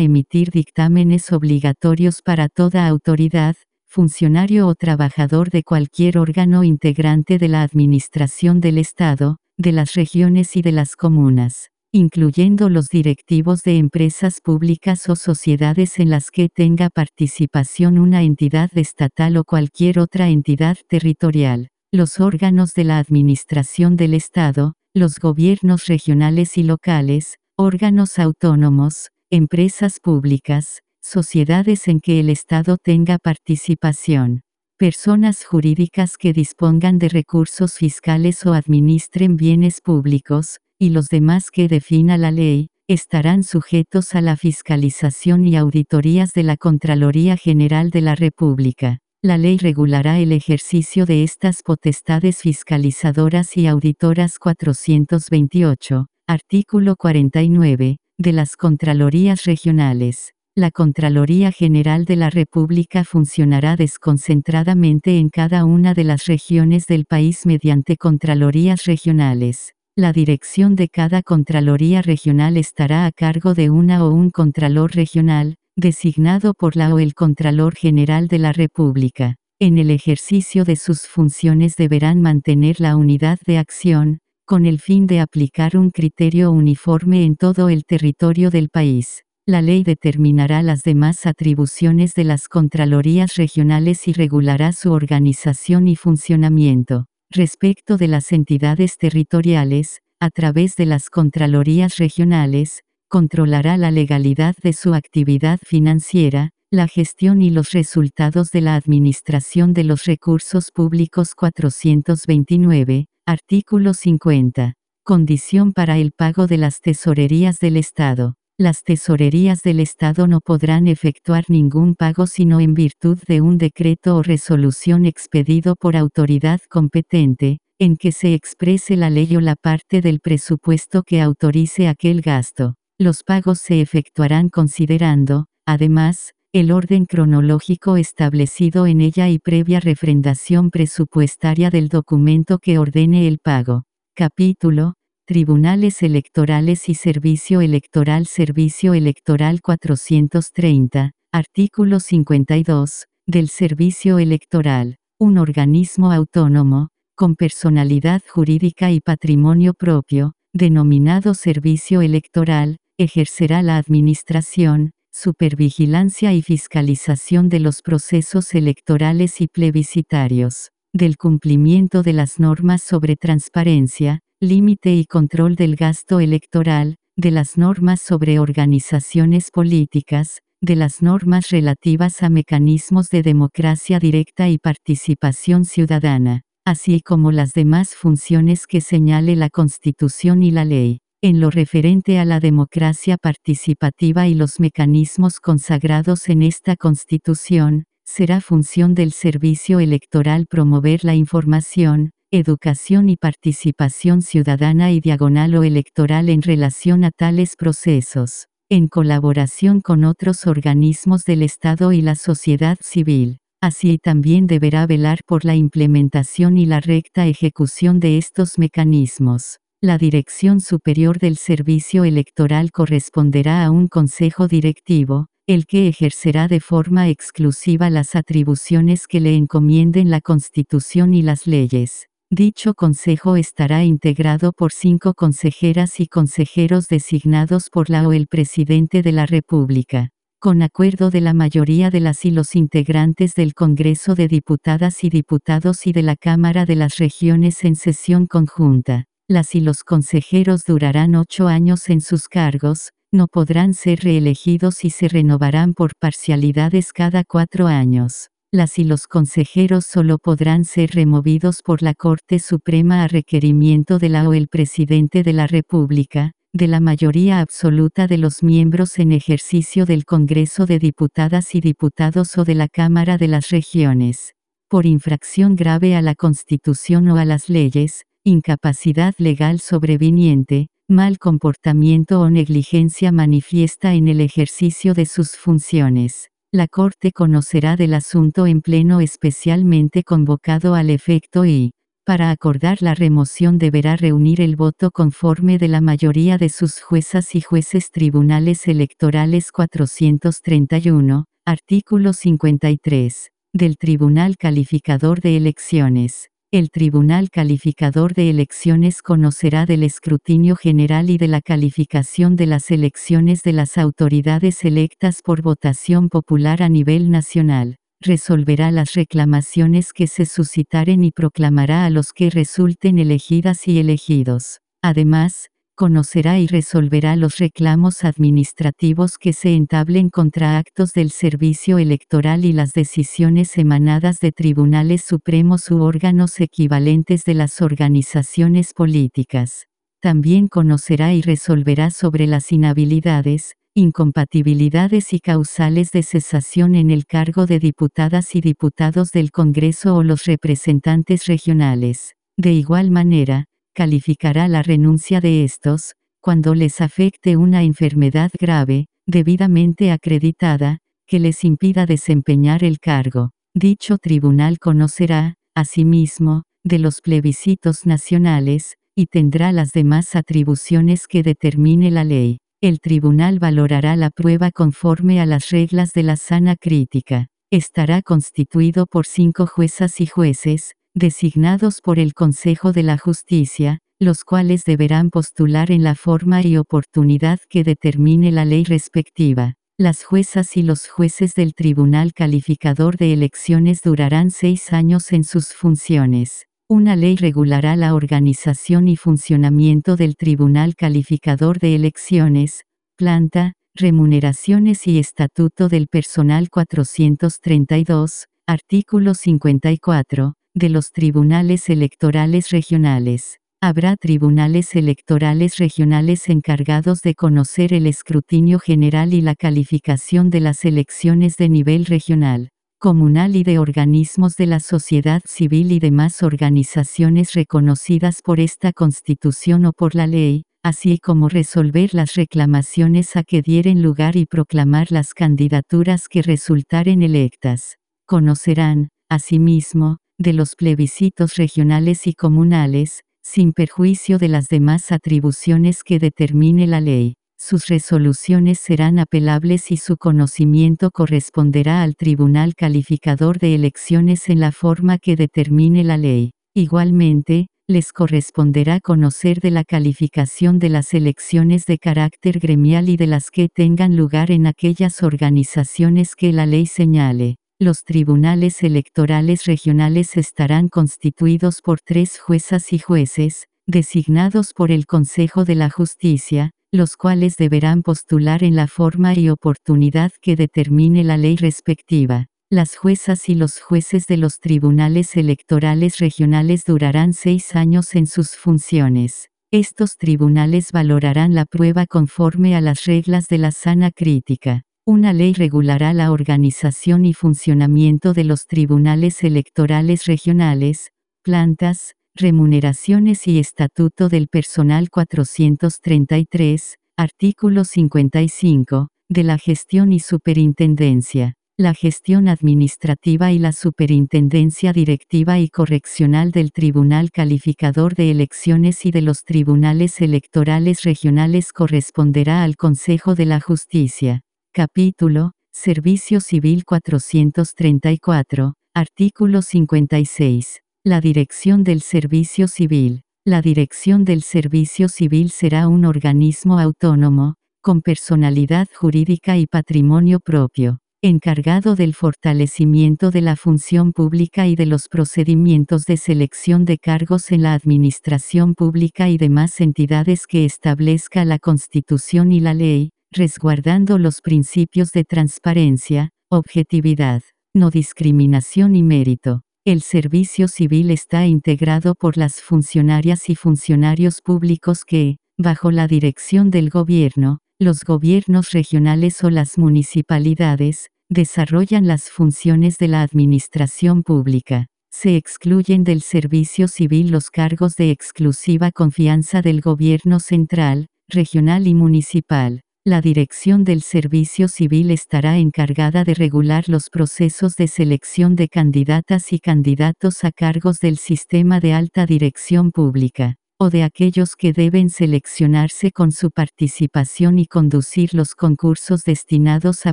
emitir dictámenes obligatorios para toda autoridad, funcionario o trabajador de cualquier órgano integrante de la Administración del Estado, de las regiones y de las comunas incluyendo los directivos de empresas públicas o sociedades en las que tenga participación una entidad estatal o cualquier otra entidad territorial, los órganos de la Administración del Estado, los gobiernos regionales y locales, órganos autónomos, empresas públicas, sociedades en que el Estado tenga participación, personas jurídicas que dispongan de recursos fiscales o administren bienes públicos, y los demás que defina la ley, estarán sujetos a la fiscalización y auditorías de la Contraloría General de la República. La ley regulará el ejercicio de estas potestades fiscalizadoras y auditoras 428, artículo 49, de las Contralorías Regionales. La Contraloría General de la República funcionará desconcentradamente en cada una de las regiones del país mediante Contralorías Regionales. La dirección de cada Contraloría Regional estará a cargo de una o un Contralor Regional, designado por la o el Contralor General de la República. En el ejercicio de sus funciones deberán mantener la unidad de acción, con el fin de aplicar un criterio uniforme en todo el territorio del país. La ley determinará las demás atribuciones de las Contralorías regionales y regulará su organización y funcionamiento. Respecto de las entidades territoriales, a través de las Contralorías regionales, controlará la legalidad de su actividad financiera, la gestión y los resultados de la administración de los recursos públicos 429, artículo 50. Condición para el pago de las tesorerías del Estado. Las tesorerías del Estado no podrán efectuar ningún pago sino en virtud de un decreto o resolución expedido por autoridad competente, en que se exprese la ley o la parte del presupuesto que autorice aquel gasto. Los pagos se efectuarán considerando, además, el orden cronológico establecido en ella y previa refrendación presupuestaria del documento que ordene el pago. Capítulo, Tribunales Electorales y Servicio Electoral Servicio Electoral 430, artículo 52, del Servicio Electoral, un organismo autónomo, con personalidad jurídica y patrimonio propio, denominado Servicio Electoral, ejercerá la administración, supervigilancia y fiscalización de los procesos electorales y plebiscitarios, del cumplimiento de las normas sobre transparencia, límite y control del gasto electoral, de las normas sobre organizaciones políticas, de las normas relativas a mecanismos de democracia directa y participación ciudadana, así como las demás funciones que señale la Constitución y la ley. En lo referente a la democracia participativa y los mecanismos consagrados en esta Constitución, será función del servicio electoral promover la información, educación y participación ciudadana y diagonal o electoral en relación a tales procesos, en colaboración con otros organismos del Estado y la sociedad civil. Así también deberá velar por la implementación y la recta ejecución de estos mecanismos. La Dirección Superior del Servicio Electoral corresponderá a un Consejo Directivo, el que ejercerá de forma exclusiva las atribuciones que le encomienden la Constitución y las leyes. Dicho Consejo estará integrado por cinco consejeras y consejeros designados por la o el Presidente de la República, con acuerdo de la mayoría de las y los integrantes del Congreso de Diputadas y Diputados y de la Cámara de las Regiones en sesión conjunta. Las y los consejeros durarán ocho años en sus cargos, no podrán ser reelegidos y se renovarán por parcialidades cada cuatro años. Las y los consejeros solo podrán ser removidos por la Corte Suprema a requerimiento de la o el presidente de la República, de la mayoría absoluta de los miembros en ejercicio del Congreso de Diputadas y Diputados o de la Cámara de las Regiones. Por infracción grave a la Constitución o a las leyes, incapacidad legal sobreviniente, mal comportamiento o negligencia manifiesta en el ejercicio de sus funciones. La Corte conocerá del asunto en pleno especialmente convocado al efecto y, para acordar la remoción deberá reunir el voto conforme de la mayoría de sus juezas y jueces tribunales electorales 431, artículo 53, del Tribunal Calificador de Elecciones. El Tribunal Calificador de Elecciones conocerá del escrutinio general y de la calificación de las elecciones de las autoridades electas por votación popular a nivel nacional. Resolverá las reclamaciones que se suscitaren y proclamará a los que resulten elegidas y elegidos. Además, conocerá y resolverá los reclamos administrativos que se entablen contra actos del servicio electoral y las decisiones emanadas de tribunales supremos u órganos equivalentes de las organizaciones políticas. También conocerá y resolverá sobre las inhabilidades, incompatibilidades y causales de cesación en el cargo de diputadas y diputados del Congreso o los representantes regionales. De igual manera, calificará la renuncia de estos, cuando les afecte una enfermedad grave, debidamente acreditada, que les impida desempeñar el cargo. Dicho tribunal conocerá, asimismo, de los plebiscitos nacionales, y tendrá las demás atribuciones que determine la ley. El tribunal valorará la prueba conforme a las reglas de la sana crítica. Estará constituido por cinco juezas y jueces, designados por el Consejo de la Justicia, los cuales deberán postular en la forma y oportunidad que determine la ley respectiva. Las juezas y los jueces del Tribunal Calificador de Elecciones durarán seis años en sus funciones. Una ley regulará la organización y funcionamiento del Tribunal Calificador de Elecciones, planta, remuneraciones y estatuto del personal 432, artículo 54, de los tribunales electorales regionales. Habrá tribunales electorales regionales encargados de conocer el escrutinio general y la calificación de las elecciones de nivel regional, comunal y de organismos de la sociedad civil y demás organizaciones reconocidas por esta Constitución o por la ley, así como resolver las reclamaciones a que dieren lugar y proclamar las candidaturas que resultaren electas. Conocerán, asimismo, de los plebiscitos regionales y comunales, sin perjuicio de las demás atribuciones que determine la ley. Sus resoluciones serán apelables y su conocimiento corresponderá al Tribunal Calificador de Elecciones en la forma que determine la ley. Igualmente, les corresponderá conocer de la calificación de las elecciones de carácter gremial y de las que tengan lugar en aquellas organizaciones que la ley señale. Los tribunales electorales regionales estarán constituidos por tres juezas y jueces, designados por el Consejo de la Justicia, los cuales deberán postular en la forma y oportunidad que determine la ley respectiva. Las juezas y los jueces de los tribunales electorales regionales durarán seis años en sus funciones. Estos tribunales valorarán la prueba conforme a las reglas de la sana crítica. Una ley regulará la organización y funcionamiento de los tribunales electorales regionales, plantas, remuneraciones y estatuto del personal 433, artículo 55, de la gestión y superintendencia. La gestión administrativa y la superintendencia directiva y correccional del Tribunal Calificador de Elecciones y de los tribunales electorales regionales corresponderá al Consejo de la Justicia. Capítulo, Servicio Civil 434, artículo 56. La Dirección del Servicio Civil. La Dirección del Servicio Civil será un organismo autónomo, con personalidad jurídica y patrimonio propio encargado del fortalecimiento de la función pública y de los procedimientos de selección de cargos en la administración pública y demás entidades que establezca la Constitución y la ley, resguardando los principios de transparencia, objetividad, no discriminación y mérito. El servicio civil está integrado por las funcionarias y funcionarios públicos que, bajo la dirección del gobierno, los gobiernos regionales o las municipalidades, desarrollan las funciones de la administración pública. Se excluyen del servicio civil los cargos de exclusiva confianza del gobierno central, regional y municipal. La dirección del servicio civil estará encargada de regular los procesos de selección de candidatas y candidatos a cargos del sistema de alta dirección pública o de aquellos que deben seleccionarse con su participación y conducir los concursos destinados a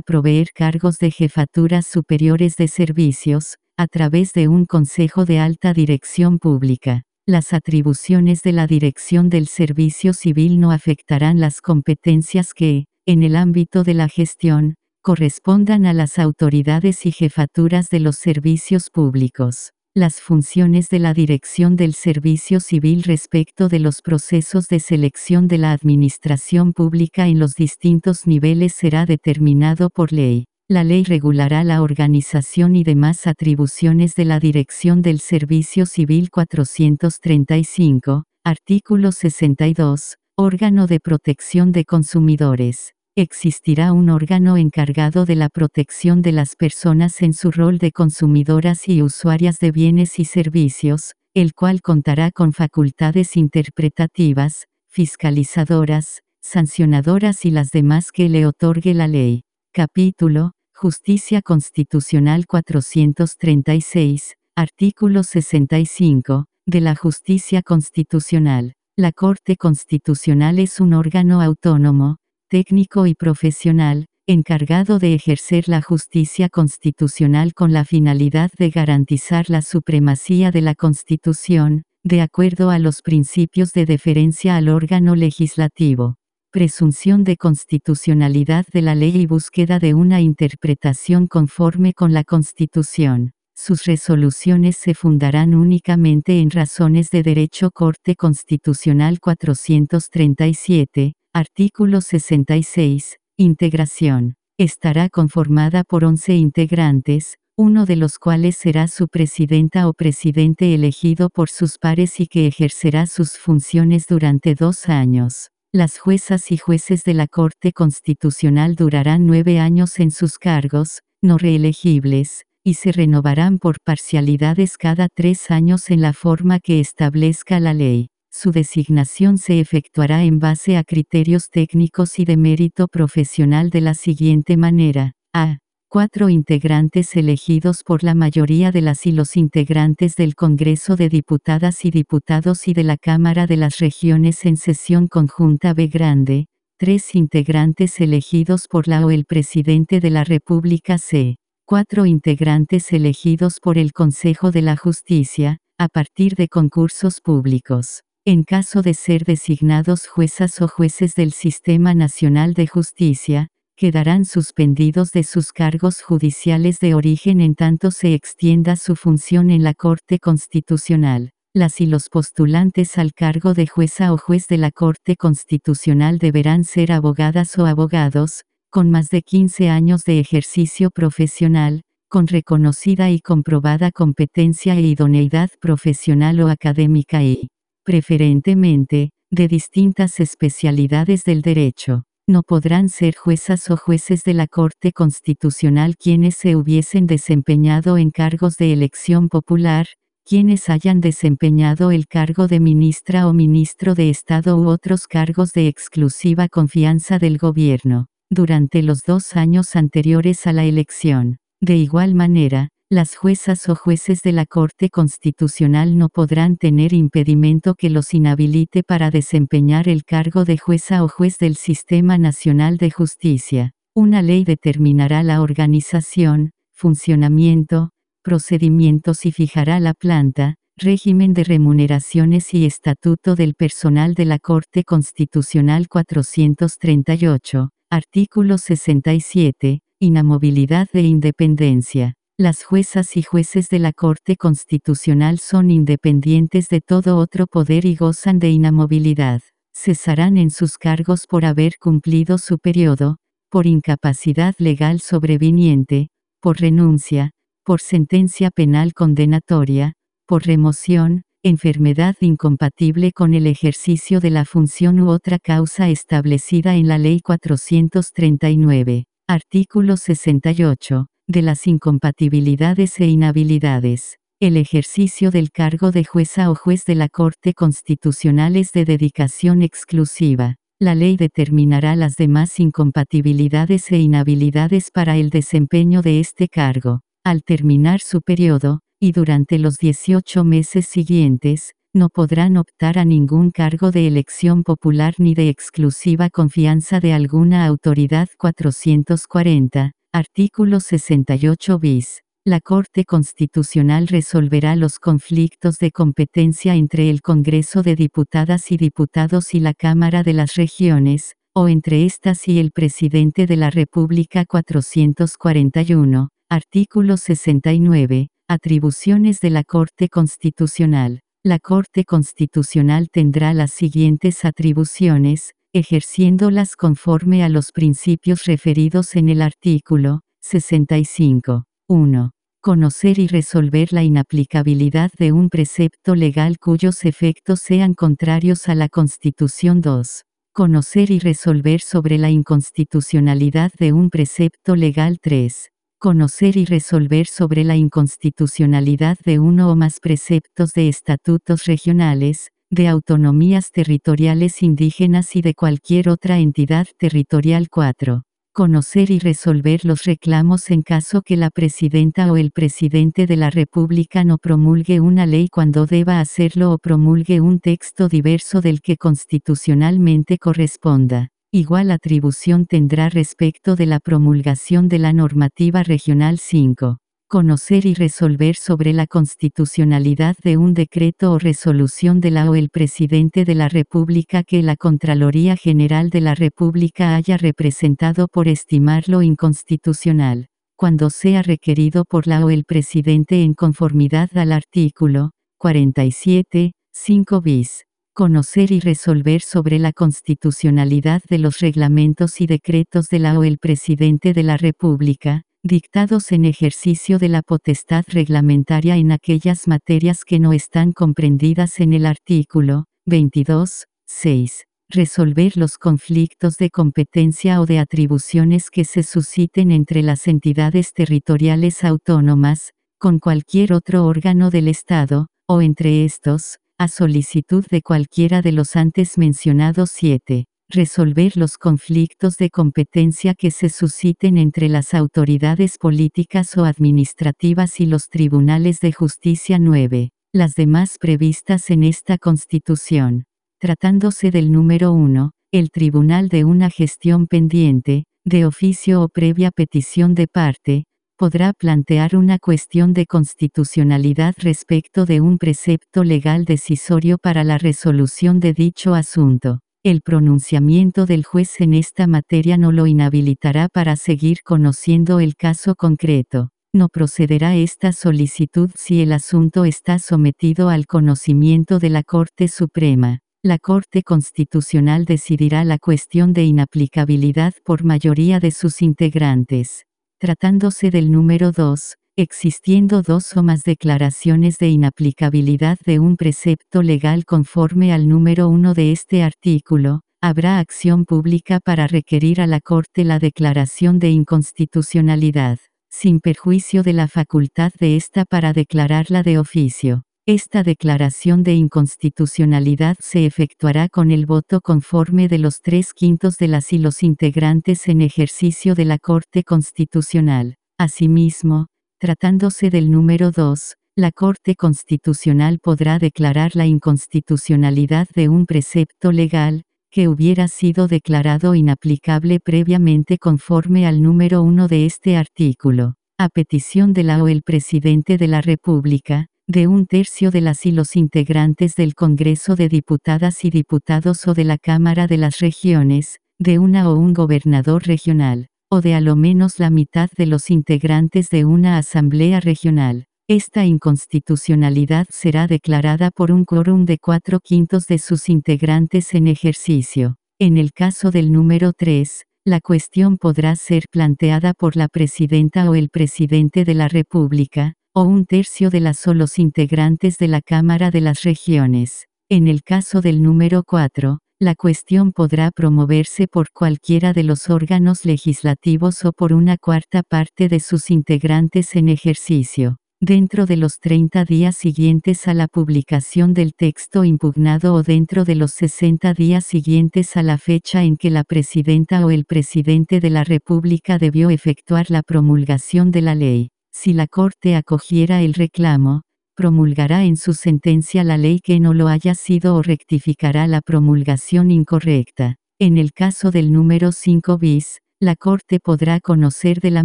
proveer cargos de jefaturas superiores de servicios, a través de un Consejo de Alta Dirección Pública. Las atribuciones de la Dirección del Servicio Civil no afectarán las competencias que, en el ámbito de la gestión, correspondan a las autoridades y jefaturas de los servicios públicos las funciones de la Dirección del Servicio Civil respecto de los procesos de selección de la Administración Pública en los distintos niveles será determinado por ley. La ley regulará la organización y demás atribuciones de la Dirección del Servicio Civil 435, artículo 62, órgano de protección de consumidores. Existirá un órgano encargado de la protección de las personas en su rol de consumidoras y usuarias de bienes y servicios, el cual contará con facultades interpretativas, fiscalizadoras, sancionadoras y las demás que le otorgue la ley. Capítulo, Justicia Constitucional 436, artículo 65, de la Justicia Constitucional. La Corte Constitucional es un órgano autónomo, técnico y profesional, encargado de ejercer la justicia constitucional con la finalidad de garantizar la supremacía de la Constitución, de acuerdo a los principios de deferencia al órgano legislativo, presunción de constitucionalidad de la ley y búsqueda de una interpretación conforme con la Constitución. Sus resoluciones se fundarán únicamente en razones de derecho Corte Constitucional 437, Artículo 66. Integración. Estará conformada por 11 integrantes, uno de los cuales será su presidenta o presidente elegido por sus pares y que ejercerá sus funciones durante dos años. Las juezas y jueces de la Corte Constitucional durarán nueve años en sus cargos, no reelegibles, y se renovarán por parcialidades cada tres años en la forma que establezca la ley Su designación se efectuará en base a criterios técnicos y de mérito profesional de la siguiente manera. A. Cuatro integrantes elegidos por la mayoría de las y los integrantes del Congreso de Diputadas y Diputados y de la Cámara de las Regiones en sesión conjunta B grande. Tres integrantes elegidos por la o el Presidente de la República C. Cuatro integrantes elegidos por el Consejo de la Justicia, a partir de concursos públicos. En caso de ser designados juezas o jueces del Sistema Nacional de Justicia, quedarán suspendidos de sus cargos judiciales de origen en tanto se extienda su función en la Corte Constitucional. Las y los postulantes al cargo de jueza o juez de la Corte Constitucional deberán ser abogadas o abogados, con más de 15 años de ejercicio profesional, con reconocida y comprobada competencia e idoneidad profesional o académica y, preferentemente, de distintas especialidades del derecho. No podrán ser juezas o jueces de la Corte Constitucional quienes se hubiesen desempeñado en cargos de elección popular, quienes hayan desempeñado el cargo de ministra o ministro de Estado u otros cargos de exclusiva confianza del gobierno, durante los dos años anteriores a la elección. De igual manera, las juezas o jueces de la Corte Constitucional no podrán tener impedimento que los inhabilite para desempeñar el cargo de jueza o juez del Sistema Nacional de Justicia. Una ley determinará la organización, funcionamiento, procedimientos y fijará la planta, régimen de remuneraciones y estatuto del personal de la Corte Constitucional 438, artículo 67, inamovilidad e independencia. Las juezas y jueces de la Corte Constitucional son independientes de todo otro poder y gozan de inamovilidad. Cesarán en sus cargos por haber cumplido su periodo, por incapacidad legal sobreviniente, por renuncia, por sentencia penal condenatoria, por remoción, enfermedad incompatible con el ejercicio de la función u otra causa establecida en la Ley 439, artículo 68 de las incompatibilidades e inhabilidades. El ejercicio del cargo de jueza o juez de la Corte Constitucional es de dedicación exclusiva. La ley determinará las demás incompatibilidades e inhabilidades para el desempeño de este cargo. Al terminar su periodo, y durante los 18 meses siguientes, no podrán optar a ningún cargo de elección popular ni de exclusiva confianza de alguna autoridad 440, Artículo 68 bis. La Corte Constitucional resolverá los conflictos de competencia entre el Congreso de Diputadas y Diputados y la Cámara de las Regiones, o entre éstas y el Presidente de la República 441. Artículo 69. Atribuciones de la Corte Constitucional. La Corte Constitucional tendrá las siguientes atribuciones, ejerciéndolas conforme a los principios referidos en el artículo 65. 1. Conocer y resolver la inaplicabilidad de un precepto legal cuyos efectos sean contrarios a la Constitución 2. Conocer y resolver sobre la inconstitucionalidad de un precepto legal 3. Conocer y resolver sobre la inconstitucionalidad de uno o más preceptos de estatutos regionales, de autonomías territoriales indígenas y de cualquier otra entidad territorial 4. Conocer y resolver los reclamos en caso que la presidenta o el presidente de la República no promulgue una ley cuando deba hacerlo o promulgue un texto diverso del que constitucionalmente corresponda. Igual atribución tendrá respecto de la promulgación de la normativa regional 5 conocer y resolver sobre la constitucionalidad de un decreto o resolución de la o el presidente de la República que la Contraloría General de la República haya representado por estimarlo inconstitucional, cuando sea requerido por la o el presidente en conformidad al artículo 47, 5 bis. Conocer y resolver sobre la constitucionalidad de los reglamentos y decretos de la o el presidente de la República, dictados en ejercicio de la potestad reglamentaria en aquellas materias que no están comprendidas en el artículo 22, 6. Resolver los conflictos de competencia o de atribuciones que se susciten entre las entidades territoriales autónomas, con cualquier otro órgano del Estado, o entre estos, a solicitud de cualquiera de los antes mencionados siete, resolver los conflictos de competencia que se susciten entre las autoridades políticas o administrativas y los tribunales de justicia 9, las demás previstas en esta Constitución. Tratándose del número 1, el tribunal de una gestión pendiente, de oficio o previa petición de parte, podrá plantear una cuestión de constitucionalidad respecto de un precepto legal decisorio para la resolución de dicho asunto. El pronunciamiento del juez en esta materia no lo inhabilitará para seguir conociendo el caso concreto. No procederá esta solicitud si el asunto está sometido al conocimiento de la Corte Suprema. La Corte Constitucional decidirá la cuestión de inaplicabilidad por mayoría de sus integrantes. Tratándose del número 2, existiendo dos o más declaraciones de inaplicabilidad de un precepto legal conforme al número 1 de este artículo, habrá acción pública para requerir a la Corte la declaración de inconstitucionalidad, sin perjuicio de la facultad de ésta para declararla de oficio. Esta declaración de inconstitucionalidad se efectuará con el voto conforme de los tres quintos de las y los integrantes en ejercicio de la Corte Constitucional. Asimismo, tratándose del número 2, la Corte Constitucional podrá declarar la inconstitucionalidad de un precepto legal, que hubiera sido declarado inaplicable previamente conforme al número 1 de este artículo, a petición de la o el Presidente de la República, de un tercio de las y los integrantes del Congreso de Diputadas y Diputados o de la Cámara de las Regiones, de una o un gobernador regional, o de a lo menos la mitad de los integrantes de una Asamblea Regional. Esta inconstitucionalidad será declarada por un quórum de cuatro quintos de sus integrantes en ejercicio. En el caso del número 3, la cuestión podrá ser planteada por la presidenta o el presidente de la República, o un tercio de las o los integrantes de la Cámara de las Regiones. En el caso del número 4, la cuestión podrá promoverse por cualquiera de los órganos legislativos o por una cuarta parte de sus integrantes en ejercicio, dentro de los 30 días siguientes a la publicación del texto impugnado o dentro de los 60 días siguientes a la fecha en que la presidenta o el presidente de la República debió efectuar la promulgación de la ley. Si la Corte acogiera el reclamo, promulgará en su sentencia la ley que no lo haya sido o rectificará la promulgación incorrecta. En el caso del número 5 bis, la Corte podrá conocer de la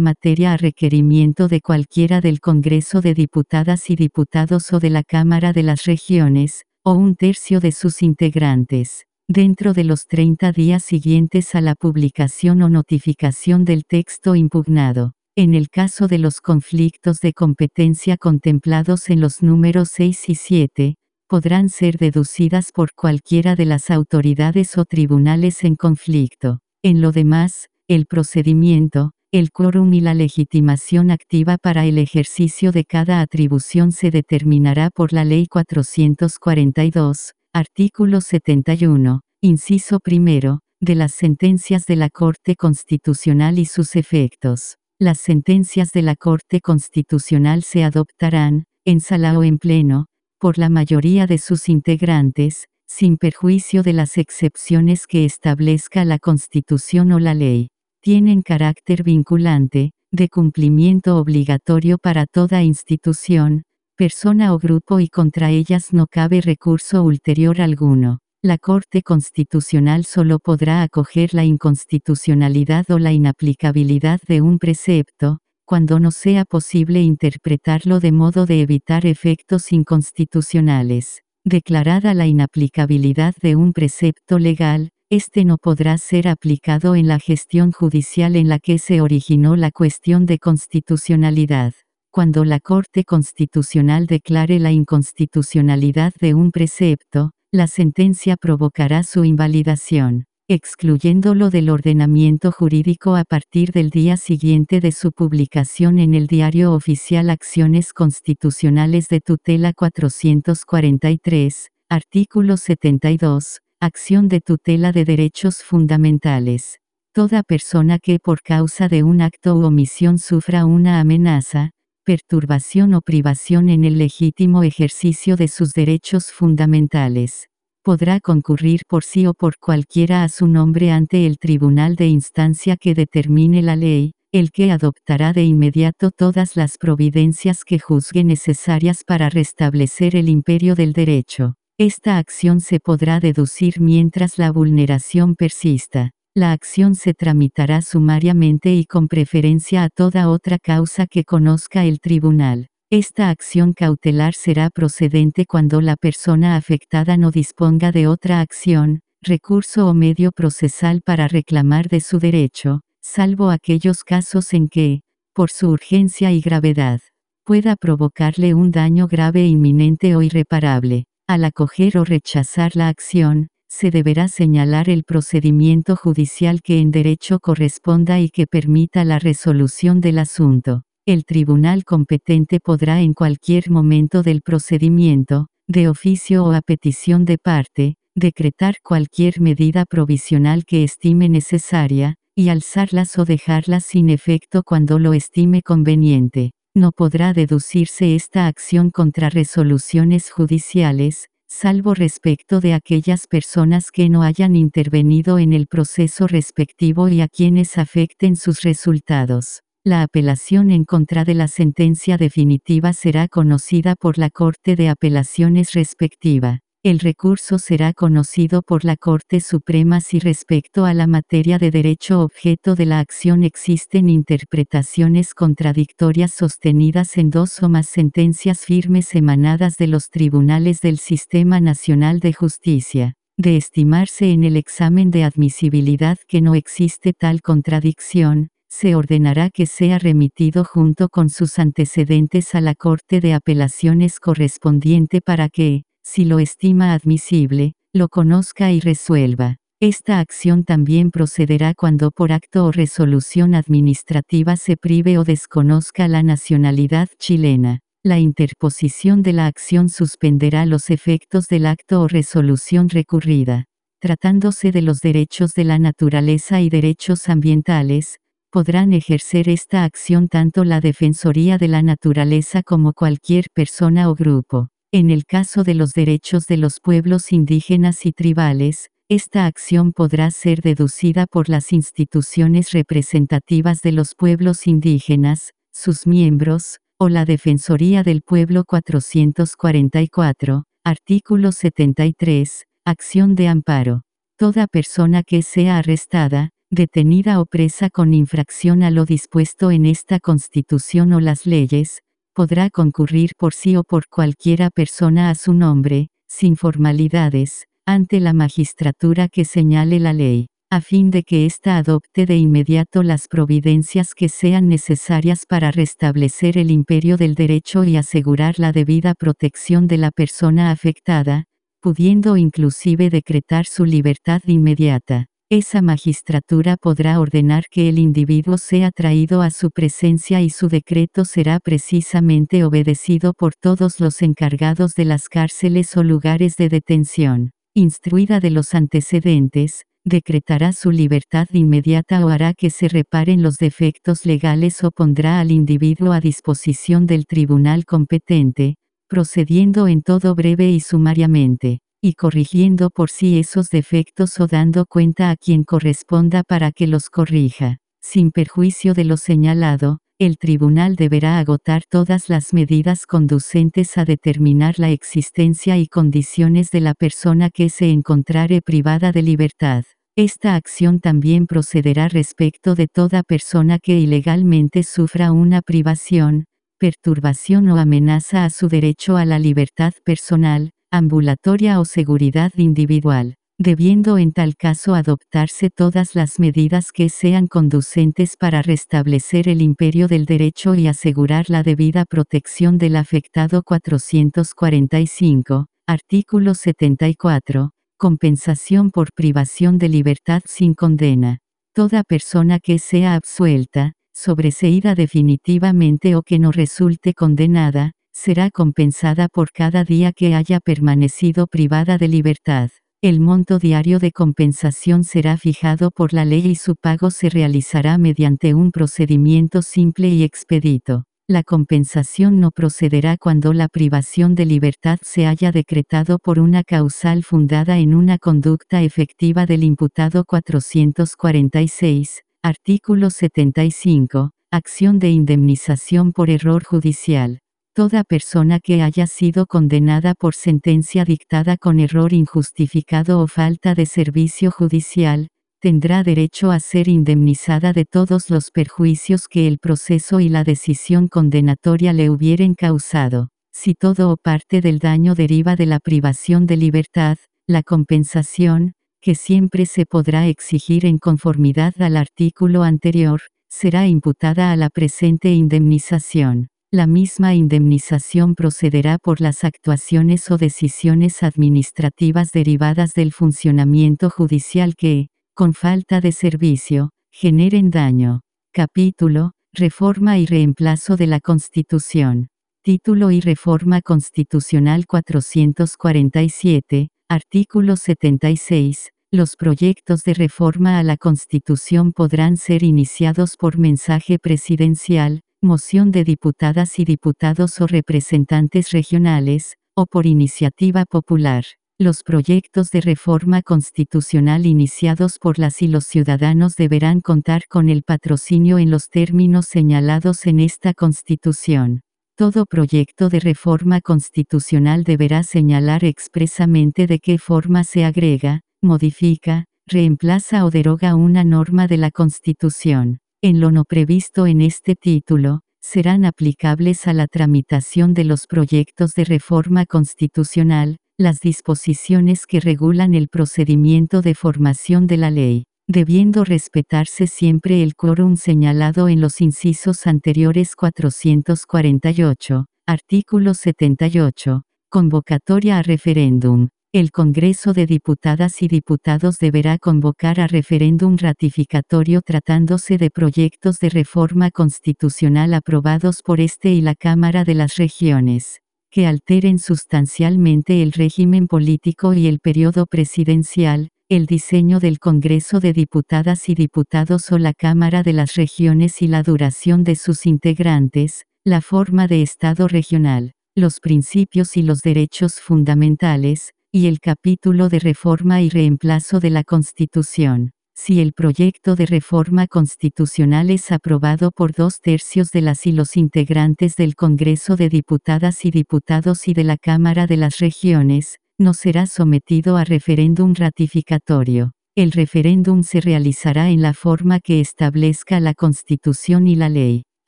materia a requerimiento de cualquiera del Congreso de Diputadas y Diputados o de la Cámara de las Regiones, o un tercio de sus integrantes, dentro de los 30 días siguientes a la publicación o notificación del texto impugnado. En el caso de los conflictos de competencia contemplados en los números 6 y 7, podrán ser deducidas por cualquiera de las autoridades o tribunales en conflicto. En lo demás, el procedimiento, el quórum y la legitimación activa para el ejercicio de cada atribución se determinará por la Ley 442, artículo 71, inciso primero, de las sentencias de la Corte Constitucional y sus efectos. Las sentencias de la Corte Constitucional se adoptarán, en sala o en pleno, por la mayoría de sus integrantes, sin perjuicio de las excepciones que establezca la Constitución o la ley. Tienen carácter vinculante, de cumplimiento obligatorio para toda institución, persona o grupo y contra ellas no cabe recurso ulterior alguno. La Corte Constitucional solo podrá acoger la inconstitucionalidad o la inaplicabilidad de un precepto, cuando no sea posible interpretarlo de modo de evitar efectos inconstitucionales. Declarada la inaplicabilidad de un precepto legal, este no podrá ser aplicado en la gestión judicial en la que se originó la cuestión de constitucionalidad. Cuando la Corte Constitucional declare la inconstitucionalidad de un precepto, la sentencia provocará su invalidación, excluyéndolo del ordenamiento jurídico a partir del día siguiente de su publicación en el Diario Oficial Acciones Constitucionales de Tutela 443, artículo 72, Acción de tutela de derechos fundamentales. Toda persona que por causa de un acto u omisión sufra una amenaza, perturbación o privación en el legítimo ejercicio de sus derechos fundamentales. Podrá concurrir por sí o por cualquiera a su nombre ante el tribunal de instancia que determine la ley, el que adoptará de inmediato todas las providencias que juzgue necesarias para restablecer el imperio del derecho. Esta acción se podrá deducir mientras la vulneración persista. La acción se tramitará sumariamente y con preferencia a toda otra causa que conozca el tribunal. Esta acción cautelar será procedente cuando la persona afectada no disponga de otra acción, recurso o medio procesal para reclamar de su derecho, salvo aquellos casos en que, por su urgencia y gravedad, pueda provocarle un daño grave inminente o irreparable. Al acoger o rechazar la acción, se deberá señalar el procedimiento judicial que en derecho corresponda y que permita la resolución del asunto. El tribunal competente podrá en cualquier momento del procedimiento, de oficio o a petición de parte, decretar cualquier medida provisional que estime necesaria, y alzarlas o dejarlas sin efecto cuando lo estime conveniente. No podrá deducirse esta acción contra resoluciones judiciales, salvo respecto de aquellas personas que no hayan intervenido en el proceso respectivo y a quienes afecten sus resultados. La apelación en contra de la sentencia definitiva será conocida por la Corte de Apelaciones respectiva. El recurso será conocido por la Corte Suprema si respecto a la materia de derecho objeto de la acción existen interpretaciones contradictorias sostenidas en dos o más sentencias firmes emanadas de los tribunales del Sistema Nacional de Justicia. De estimarse en el examen de admisibilidad que no existe tal contradicción, se ordenará que sea remitido junto con sus antecedentes a la Corte de Apelaciones correspondiente para que, si lo estima admisible, lo conozca y resuelva. Esta acción también procederá cuando por acto o resolución administrativa se prive o desconozca la nacionalidad chilena. La interposición de la acción suspenderá los efectos del acto o resolución recurrida. Tratándose de los derechos de la naturaleza y derechos ambientales, podrán ejercer esta acción tanto la Defensoría de la Naturaleza como cualquier persona o grupo. En el caso de los derechos de los pueblos indígenas y tribales, esta acción podrá ser deducida por las instituciones representativas de los pueblos indígenas, sus miembros, o la Defensoría del Pueblo 444, artículo 73, acción de amparo. Toda persona que sea arrestada, detenida o presa con infracción a lo dispuesto en esta Constitución o las leyes, podrá concurrir por sí o por cualquiera persona a su nombre, sin formalidades, ante la magistratura que señale la ley, a fin de que ésta adopte de inmediato las providencias que sean necesarias para restablecer el imperio del derecho y asegurar la debida protección de la persona afectada, pudiendo inclusive decretar su libertad inmediata. Esa magistratura podrá ordenar que el individuo sea traído a su presencia y su decreto será precisamente obedecido por todos los encargados de las cárceles o lugares de detención. Instruida de los antecedentes, decretará su libertad inmediata o hará que se reparen los defectos legales o pondrá al individuo a disposición del tribunal competente, procediendo en todo breve y sumariamente y corrigiendo por sí esos defectos o dando cuenta a quien corresponda para que los corrija. Sin perjuicio de lo señalado, el tribunal deberá agotar todas las medidas conducentes a determinar la existencia y condiciones de la persona que se encontrare privada de libertad. Esta acción también procederá respecto de toda persona que ilegalmente sufra una privación, perturbación o amenaza a su derecho a la libertad personal, ambulatoria o seguridad individual, debiendo en tal caso adoptarse todas las medidas que sean conducentes para restablecer el imperio del derecho y asegurar la debida protección del afectado 445, artículo 74, compensación por privación de libertad sin condena. Toda persona que sea absuelta, sobreseída definitivamente o que no resulte condenada, será compensada por cada día que haya permanecido privada de libertad. El monto diario de compensación será fijado por la ley y su pago se realizará mediante un procedimiento simple y expedito. La compensación no procederá cuando la privación de libertad se haya decretado por una causal fundada en una conducta efectiva del imputado 446, artículo 75, acción de indemnización por error judicial. Toda persona que haya sido condenada por sentencia dictada con error injustificado o falta de servicio judicial, tendrá derecho a ser indemnizada de todos los perjuicios que el proceso y la decisión condenatoria le hubieren causado. Si todo o parte del daño deriva de la privación de libertad, la compensación, que siempre se podrá exigir en conformidad al artículo anterior, será imputada a la presente indemnización. La misma indemnización procederá por las actuaciones o decisiones administrativas derivadas del funcionamiento judicial que, con falta de servicio, generen daño. Capítulo, Reforma y reemplazo de la Constitución. Título y Reforma Constitucional 447, artículo 76. Los proyectos de reforma a la Constitución podrán ser iniciados por mensaje presidencial, moción de diputadas y diputados o representantes regionales, o por iniciativa popular. Los proyectos de reforma constitucional iniciados por las y los ciudadanos deberán contar con el patrocinio en los términos señalados en esta Constitución. Todo proyecto de reforma constitucional deberá señalar expresamente de qué forma se agrega, modifica, reemplaza o deroga una norma de la Constitución. En lo no previsto en este título, serán aplicables a la tramitación de los proyectos de reforma constitucional, las disposiciones que regulan el procedimiento de formación de la ley, debiendo respetarse siempre el quórum señalado en los incisos anteriores 448, artículo 78, convocatoria a referéndum. El Congreso de Diputadas y Diputados deberá convocar a referéndum ratificatorio tratándose de proyectos de reforma constitucional aprobados por este y la Cámara de las Regiones que alteren sustancialmente el régimen político y el periodo presidencial, el diseño del Congreso de Diputadas y Diputados o la Cámara de las Regiones y la duración de sus integrantes, la forma de Estado regional, los principios y los derechos fundamentales, y el capítulo de reforma y reemplazo de la Constitución. Si el proyecto de reforma constitucional es aprobado por dos tercios de las y los integrantes del Congreso de Diputadas y Diputados y de la Cámara de las Regiones, no será sometido a referéndum ratificatorio. El referéndum se realizará en la forma que establezca la Constitución y la ley.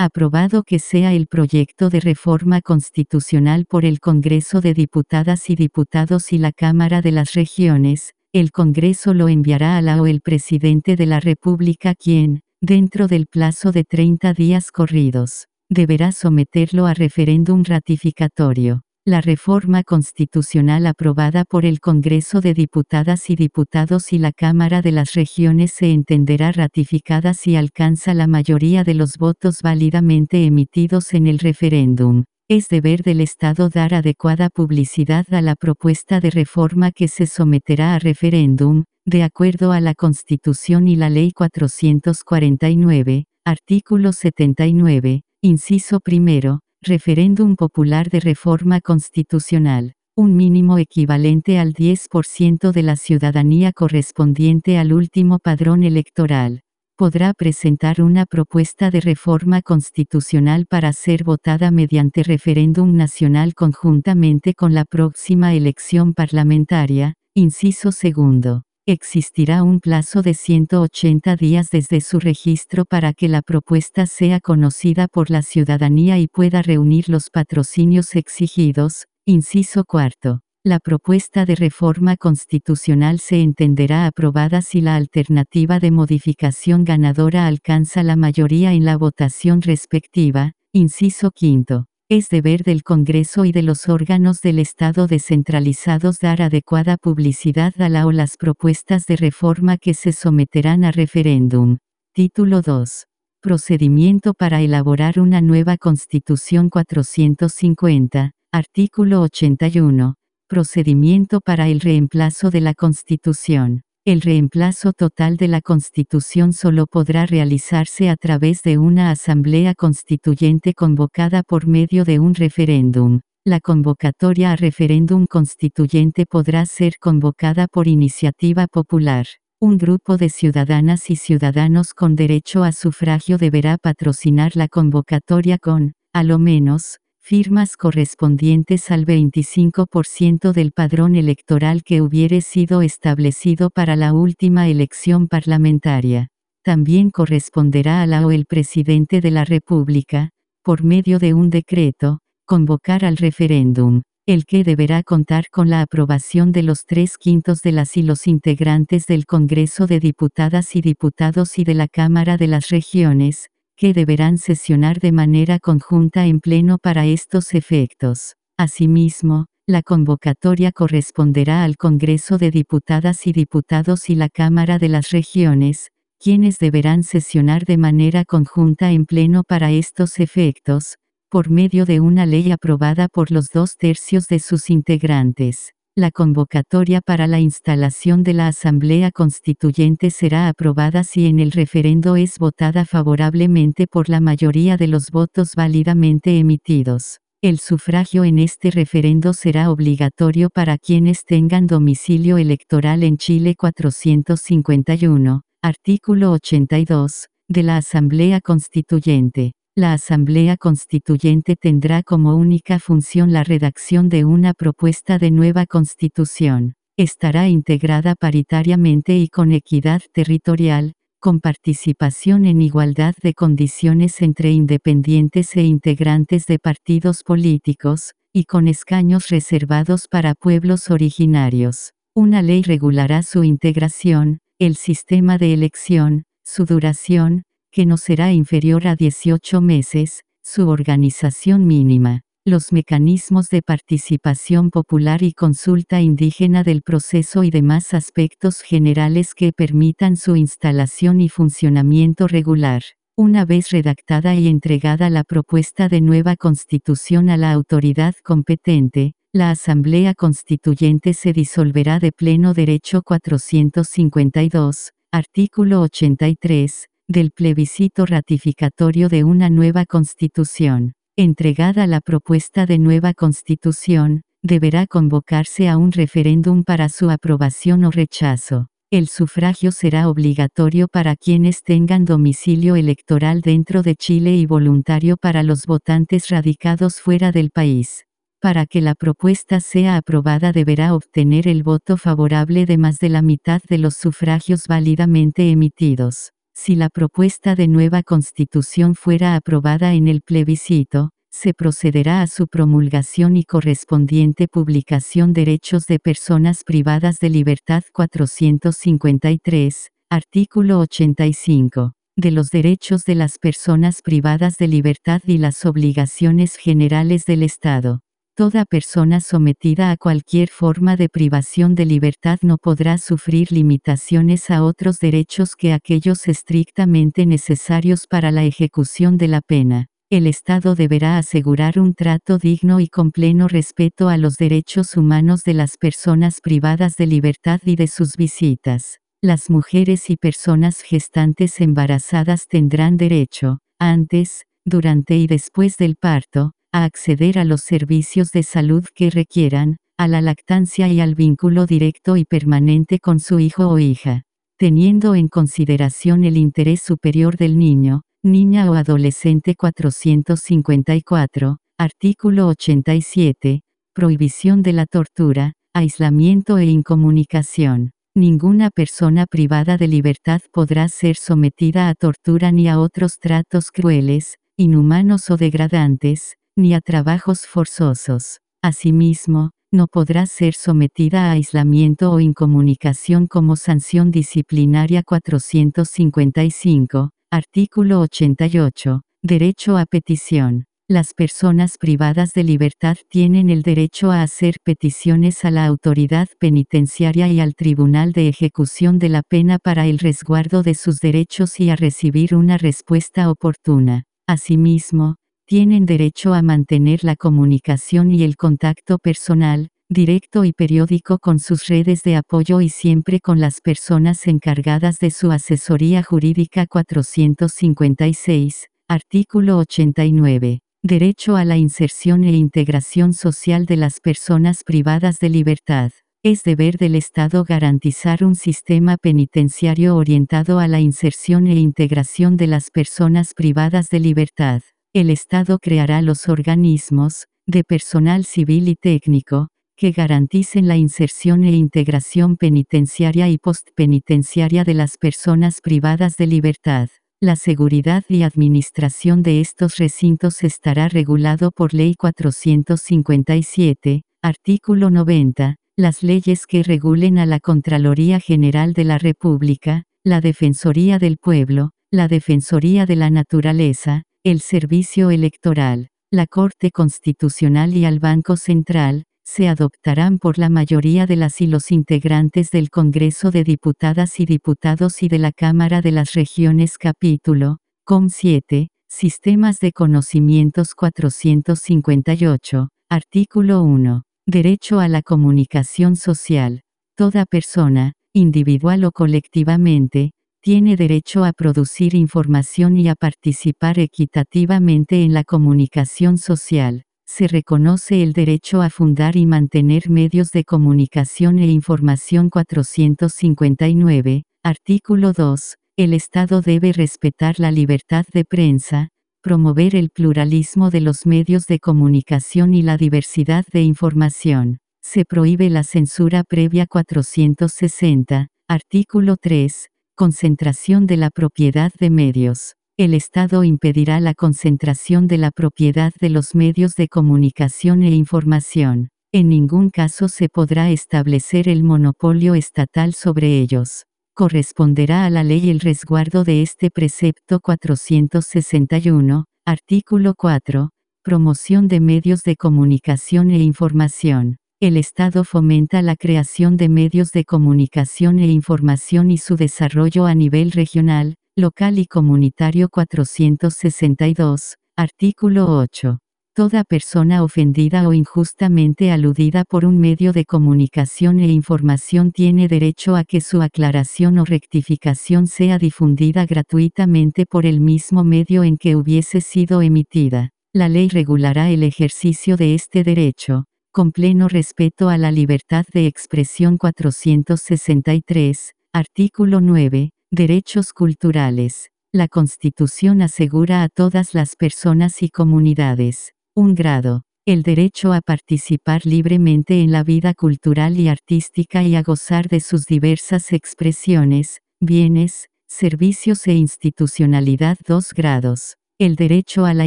Aprobado que sea el proyecto de reforma constitucional por el Congreso de Diputadas y Diputados y la Cámara de las Regiones, el Congreso lo enviará a la o el presidente de la República quien, dentro del plazo de 30 días corridos, deberá someterlo a referéndum ratificatorio. La reforma constitucional aprobada por el Congreso de Diputadas y Diputados y la Cámara de las Regiones se entenderá ratificada si alcanza la mayoría de los votos válidamente emitidos en el referéndum. Es deber del Estado dar adecuada publicidad a la propuesta de reforma que se someterá a referéndum, de acuerdo a la Constitución y la Ley 449, artículo 79, inciso primero, referéndum popular de reforma constitucional, un mínimo equivalente al 10% de la ciudadanía correspondiente al último padrón electoral podrá presentar una propuesta de reforma constitucional para ser votada mediante referéndum nacional conjuntamente con la próxima elección parlamentaria, inciso segundo. Existirá un plazo de 180 días desde su registro para que la propuesta sea conocida por la ciudadanía y pueda reunir los patrocinios exigidos, inciso cuarto. La propuesta de reforma constitucional se entenderá aprobada si la alternativa de modificación ganadora alcanza la mayoría en la votación respectiva, inciso quinto. Es deber del Congreso y de los órganos del Estado descentralizados dar adecuada publicidad a la o las propuestas de reforma que se someterán a referéndum. Título 2. Procedimiento para elaborar una nueva Constitución 450, artículo 81 Procedimiento para el reemplazo de la Constitución. El reemplazo total de la Constitución solo podrá realizarse a través de una Asamblea Constituyente convocada por medio de un referéndum. La convocatoria a referéndum constituyente podrá ser convocada por iniciativa popular. Un grupo de ciudadanas y ciudadanos con derecho a sufragio deberá patrocinar la convocatoria con, a lo menos, firmas correspondientes al 25% del padrón electoral que hubiere sido establecido para la última elección parlamentaria. También corresponderá a la o el presidente de la República, por medio de un decreto, convocar al referéndum, el que deberá contar con la aprobación de los tres quintos de las y los integrantes del Congreso de Diputadas y Diputados y de la Cámara de las Regiones, que deberán sesionar de manera conjunta en pleno para estos efectos. Asimismo, la convocatoria corresponderá al Congreso de Diputadas y Diputados y la Cámara de las Regiones, quienes deberán sesionar de manera conjunta en pleno para estos efectos, por medio de una ley aprobada por los dos tercios de sus integrantes. La convocatoria para la instalación de la Asamblea Constituyente será aprobada si en el referendo es votada favorablemente por la mayoría de los votos válidamente emitidos. El sufragio en este referendo será obligatorio para quienes tengan domicilio electoral en Chile 451, artículo 82, de la Asamblea Constituyente. La Asamblea Constituyente tendrá como única función la redacción de una propuesta de nueva constitución. Estará integrada paritariamente y con equidad territorial, con participación en igualdad de condiciones entre independientes e integrantes de partidos políticos, y con escaños reservados para pueblos originarios. Una ley regulará su integración, el sistema de elección, su duración, que no será inferior a 18 meses, su organización mínima, los mecanismos de participación popular y consulta indígena del proceso y demás aspectos generales que permitan su instalación y funcionamiento regular. Una vez redactada y entregada la propuesta de nueva constitución a la autoridad competente, la Asamblea Constituyente se disolverá de pleno derecho 452, artículo 83, del plebiscito ratificatorio de una nueva constitución. Entregada la propuesta de nueva constitución, deberá convocarse a un referéndum para su aprobación o rechazo. El sufragio será obligatorio para quienes tengan domicilio electoral dentro de Chile y voluntario para los votantes radicados fuera del país. Para que la propuesta sea aprobada deberá obtener el voto favorable de más de la mitad de los sufragios válidamente emitidos. Si la propuesta de nueva constitución fuera aprobada en el plebiscito, se procederá a su promulgación y correspondiente publicación Derechos de Personas Privadas de Libertad 453, artículo 85, de los derechos de las personas privadas de libertad y las obligaciones generales del Estado. Toda persona sometida a cualquier forma de privación de libertad no podrá sufrir limitaciones a otros derechos que aquellos estrictamente necesarios para la ejecución de la pena. El Estado deberá asegurar un trato digno y con pleno respeto a los derechos humanos de las personas privadas de libertad y de sus visitas. Las mujeres y personas gestantes embarazadas tendrán derecho, antes, durante y después del parto, a acceder a los servicios de salud que requieran, a la lactancia y al vínculo directo y permanente con su hijo o hija, teniendo en consideración el interés superior del niño, niña o adolescente 454, artículo 87, prohibición de la tortura, aislamiento e incomunicación. Ninguna persona privada de libertad podrá ser sometida a tortura ni a otros tratos crueles, inhumanos o degradantes, ni a trabajos forzosos. Asimismo, no podrá ser sometida a aislamiento o incomunicación como sanción disciplinaria 455, artículo 88, derecho a petición. Las personas privadas de libertad tienen el derecho a hacer peticiones a la autoridad penitenciaria y al Tribunal de Ejecución de la Pena para el resguardo de sus derechos y a recibir una respuesta oportuna. Asimismo, tienen derecho a mantener la comunicación y el contacto personal, directo y periódico con sus redes de apoyo y siempre con las personas encargadas de su asesoría jurídica 456, artículo 89. Derecho a la inserción e integración social de las personas privadas de libertad. Es deber del Estado garantizar un sistema penitenciario orientado a la inserción e integración de las personas privadas de libertad. El Estado creará los organismos, de personal civil y técnico, que garanticen la inserción e integración penitenciaria y postpenitenciaria de las personas privadas de libertad. La seguridad y administración de estos recintos estará regulado por Ley 457, artículo 90, las leyes que regulen a la Contraloría General de la República, la Defensoría del Pueblo, la Defensoría de la Naturaleza, el Servicio Electoral, la Corte Constitucional y al Banco Central, se adoptarán por la mayoría de las y los integrantes del Congreso de Diputadas y Diputados y de la Cámara de las Regiones capítulo, COM 7, Sistemas de Conocimientos 458, artículo 1. Derecho a la comunicación social. Toda persona, individual o colectivamente, tiene derecho a producir información y a participar equitativamente en la comunicación social. Se reconoce el derecho a fundar y mantener medios de comunicación e información 459, artículo 2. El Estado debe respetar la libertad de prensa, promover el pluralismo de los medios de comunicación y la diversidad de información. Se prohíbe la censura previa 460, artículo 3, concentración de la propiedad de medios. El Estado impedirá la concentración de la propiedad de los medios de comunicación e información. En ningún caso se podrá establecer el monopolio estatal sobre ellos corresponderá a la ley el resguardo de este precepto 461, artículo 4, promoción de medios de comunicación e información. El Estado fomenta la creación de medios de comunicación e información y su desarrollo a nivel regional, local y comunitario 462, artículo 8. Toda persona ofendida o injustamente aludida por un medio de comunicación e información tiene derecho a que su aclaración o rectificación sea difundida gratuitamente por el mismo medio en que hubiese sido emitida. La ley regulará el ejercicio de este derecho, con pleno respeto a la libertad de expresión 463, artículo 9, derechos culturales. La Constitución asegura a todas las personas y comunidades un grado. El derecho a participar libremente en la vida cultural y artística y a gozar de sus diversas expresiones, bienes, servicios e institucionalidad 2 grados. El derecho a la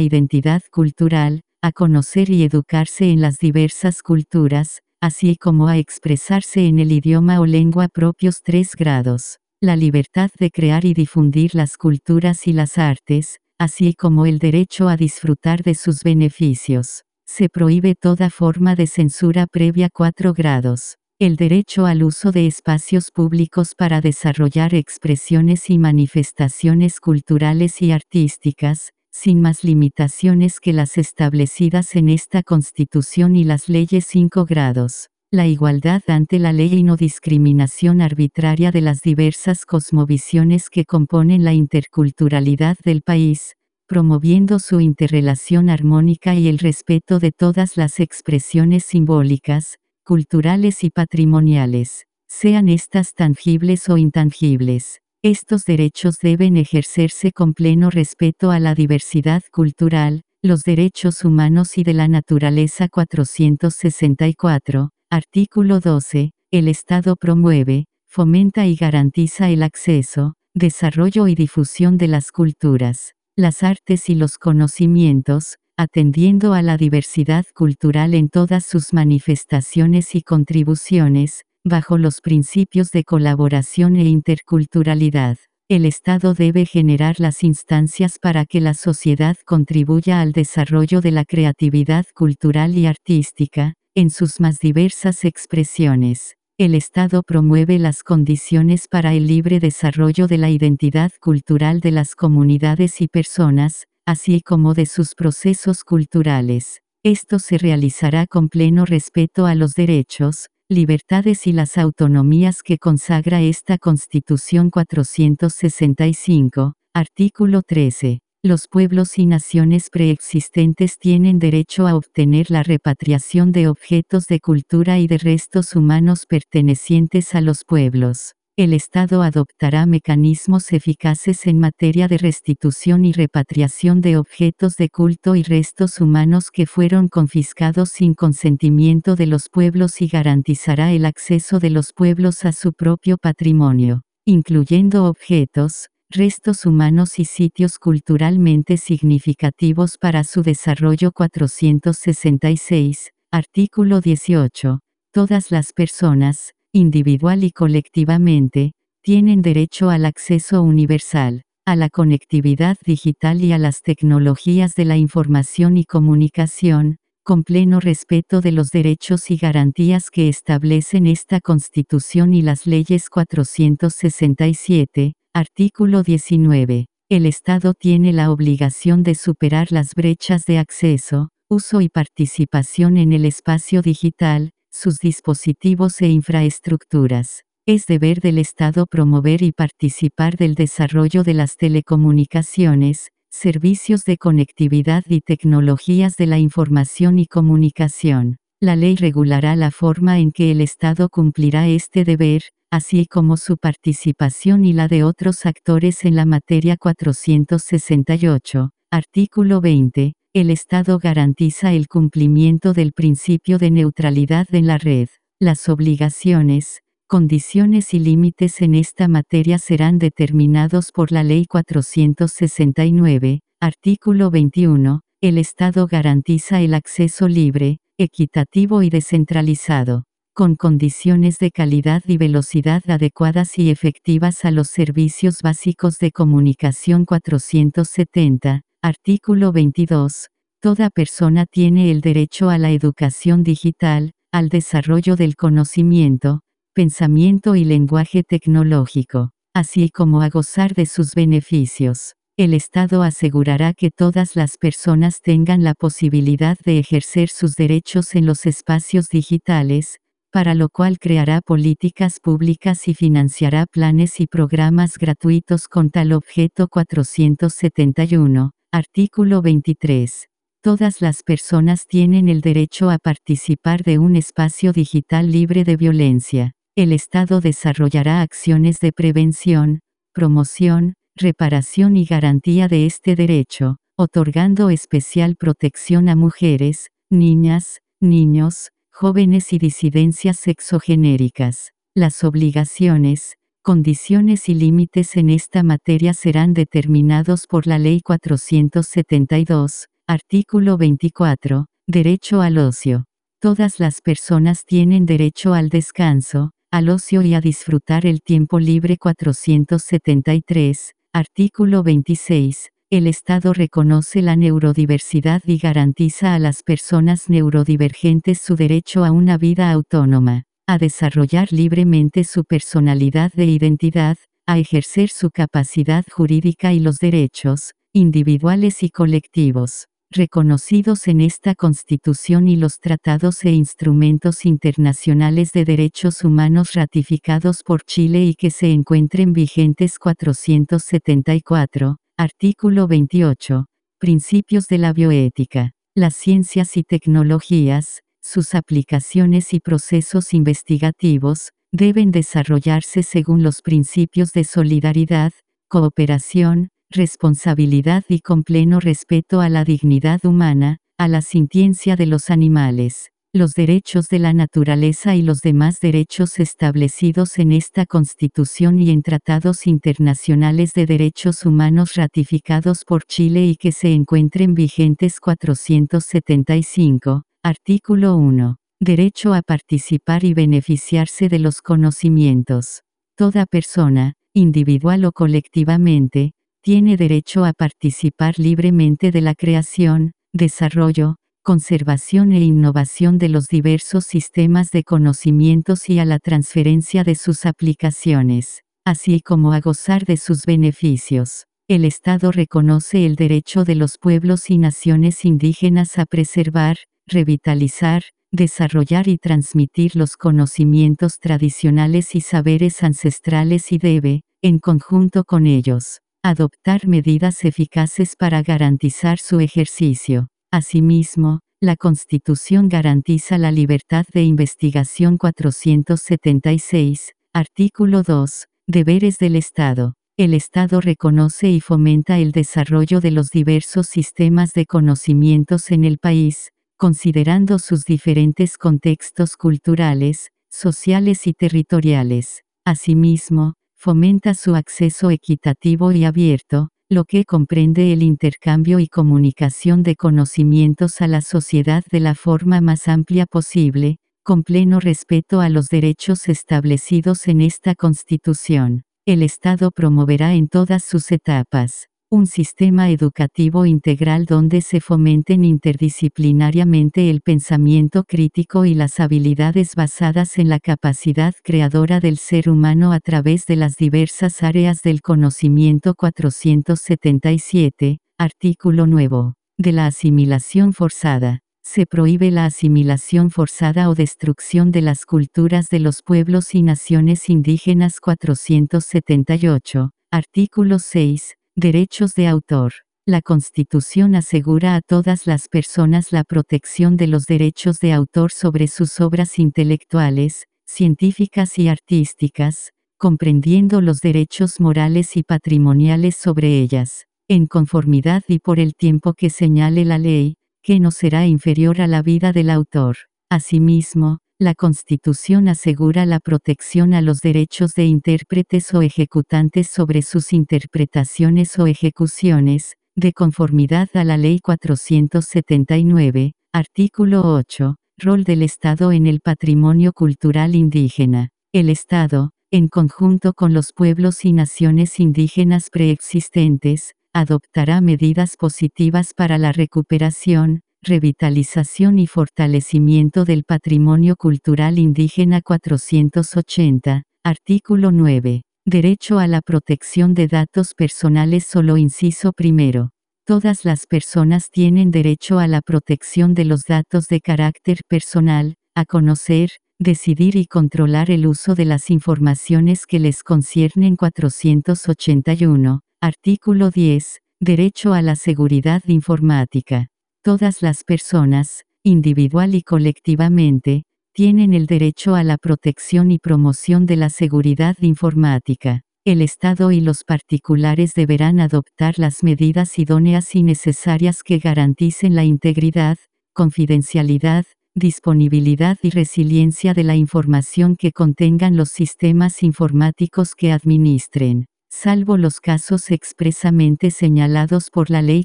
identidad cultural, a conocer y educarse en las diversas culturas, así como a expresarse en el idioma o lengua propios 3 grados. La libertad de crear y difundir las culturas y las artes, así como el derecho a disfrutar de sus beneficios. Se prohíbe toda forma de censura previa 4 grados. El derecho al uso de espacios públicos para desarrollar expresiones y manifestaciones culturales y artísticas, sin más limitaciones que las establecidas en esta Constitución y las leyes 5 grados. La igualdad ante la ley y no discriminación arbitraria de las diversas cosmovisiones que componen la interculturalidad del país, promoviendo su interrelación armónica y el respeto de todas las expresiones simbólicas, culturales y patrimoniales, sean estas tangibles o intangibles. Estos derechos deben ejercerse con pleno respeto a la diversidad cultural, los derechos humanos y de la naturaleza 464, Artículo 12. El Estado promueve, fomenta y garantiza el acceso, desarrollo y difusión de las culturas, las artes y los conocimientos, atendiendo a la diversidad cultural en todas sus manifestaciones y contribuciones, bajo los principios de colaboración e interculturalidad. El Estado debe generar las instancias para que la sociedad contribuya al desarrollo de la creatividad cultural y artística, en sus más diversas expresiones, el Estado promueve las condiciones para el libre desarrollo de la identidad cultural de las comunidades y personas, así como de sus procesos culturales. Esto se realizará con pleno respeto a los derechos, libertades y las autonomías que consagra esta Constitución 465, artículo 13. Los pueblos y naciones preexistentes tienen derecho a obtener la repatriación de objetos de cultura y de restos humanos pertenecientes a los pueblos el Estado adoptará mecanismos eficaces en materia de restitución y repatriación de objetos de culto y restos humanos que fueron confiscados sin consentimiento de los pueblos y garantizará el acceso de los pueblos a su propio patrimonio, incluyendo objetos, restos humanos y sitios culturalmente significativos para su desarrollo 466, artículo 18. Todas las personas, individual y colectivamente, tienen derecho al acceso universal, a la conectividad digital y a las tecnologías de la información y comunicación, con pleno respeto de los derechos y garantías que establecen esta Constitución y las leyes 467, artículo 19. El Estado tiene la obligación de superar las brechas de acceso, uso y participación en el espacio digital, sus dispositivos e infraestructuras. Es deber del Estado promover y participar del desarrollo de las telecomunicaciones, servicios de conectividad y tecnologías de la información y comunicación. La ley regulará la forma en que el Estado cumplirá este deber, así como su participación y la de otros actores en la materia 468, artículo 20, el Estado garantiza el cumplimiento del principio de neutralidad en la red. Las obligaciones, condiciones y límites en esta materia serán determinados por la Ley 469, artículo 21. El Estado garantiza el acceso libre, equitativo y descentralizado, con condiciones de calidad y velocidad adecuadas y efectivas a los servicios básicos de comunicación 470, Artículo 22. Toda persona tiene el derecho a la educación digital, al desarrollo del conocimiento, pensamiento y lenguaje tecnológico, así como a gozar de sus beneficios. El Estado asegurará que todas las personas tengan la posibilidad de ejercer sus derechos en los espacios digitales, para lo cual creará políticas públicas y financiará planes y programas gratuitos con tal objeto 471. Artículo 23. Todas las personas tienen el derecho a participar de un espacio digital libre de violencia. El Estado desarrollará acciones de prevención, promoción, reparación y garantía de este derecho, otorgando especial protección a mujeres, niñas, niños, jóvenes y disidencias sexogenéricas. Las obligaciones, Condiciones y límites en esta materia serán determinados por la Ley 472, artículo 24, Derecho al ocio. Todas las personas tienen derecho al descanso, al ocio y a disfrutar el tiempo libre 473, artículo 26. El Estado reconoce la neurodiversidad y garantiza a las personas neurodivergentes su derecho a una vida autónoma a desarrollar libremente su personalidad de identidad, a ejercer su capacidad jurídica y los derechos, individuales y colectivos, reconocidos en esta Constitución y los tratados e instrumentos internacionales de derechos humanos ratificados por Chile y que se encuentren vigentes 474, artículo 28, Principios de la bioética. Las ciencias y tecnologías, sus aplicaciones y procesos investigativos, deben desarrollarse según los principios de solidaridad, cooperación, responsabilidad y con pleno respeto a la dignidad humana, a la sintiencia de los animales, los derechos de la naturaleza y los demás derechos establecidos en esta Constitución y en tratados internacionales de derechos humanos ratificados por Chile y que se encuentren vigentes 475, Artículo 1. Derecho a participar y beneficiarse de los conocimientos. Toda persona, individual o colectivamente, tiene derecho a participar libremente de la creación, desarrollo, conservación e innovación de los diversos sistemas de conocimientos y a la transferencia de sus aplicaciones, así como a gozar de sus beneficios. El Estado reconoce el derecho de los pueblos y naciones indígenas a preservar, revitalizar, desarrollar y transmitir los conocimientos tradicionales y saberes ancestrales y debe, en conjunto con ellos, adoptar medidas eficaces para garantizar su ejercicio. Asimismo, la Constitución garantiza la libertad de investigación 476, artículo 2, deberes del Estado. El Estado reconoce y fomenta el desarrollo de los diversos sistemas de conocimientos en el país, considerando sus diferentes contextos culturales, sociales y territoriales. Asimismo, fomenta su acceso equitativo y abierto, lo que comprende el intercambio y comunicación de conocimientos a la sociedad de la forma más amplia posible, con pleno respeto a los derechos establecidos en esta Constitución. El Estado promoverá en todas sus etapas un sistema educativo integral donde se fomenten interdisciplinariamente el pensamiento crítico y las habilidades basadas en la capacidad creadora del ser humano a través de las diversas áreas del conocimiento 477, artículo nuevo, de la asimilación forzada. Se prohíbe la asimilación forzada o destrucción de las culturas de los pueblos y naciones indígenas 478, artículo 6, Derechos de autor. La Constitución asegura a todas las personas la protección de los derechos de autor sobre sus obras intelectuales, científicas y artísticas, comprendiendo los derechos morales y patrimoniales sobre ellas, en conformidad y por el tiempo que señale la ley, que no será inferior a la vida del autor. Asimismo, la Constitución asegura la protección a los derechos de intérpretes o ejecutantes sobre sus interpretaciones o ejecuciones, de conformidad a la Ley 479, artículo 8, rol del Estado en el patrimonio cultural indígena. El Estado, en conjunto con los pueblos y naciones indígenas preexistentes, adoptará medidas positivas para la recuperación, Revitalización y fortalecimiento del patrimonio cultural indígena 480, artículo 9. Derecho a la protección de datos personales solo inciso primero. Todas las personas tienen derecho a la protección de los datos de carácter personal, a conocer, decidir y controlar el uso de las informaciones que les conciernen 481, artículo 10, Derecho a la seguridad informática. Todas las personas, individual y colectivamente, tienen el derecho a la protección y promoción de la seguridad informática. El Estado y los particulares deberán adoptar las medidas idóneas y necesarias que garanticen la integridad, confidencialidad, disponibilidad y resiliencia de la información que contengan los sistemas informáticos que administren salvo los casos expresamente señalados por la Ley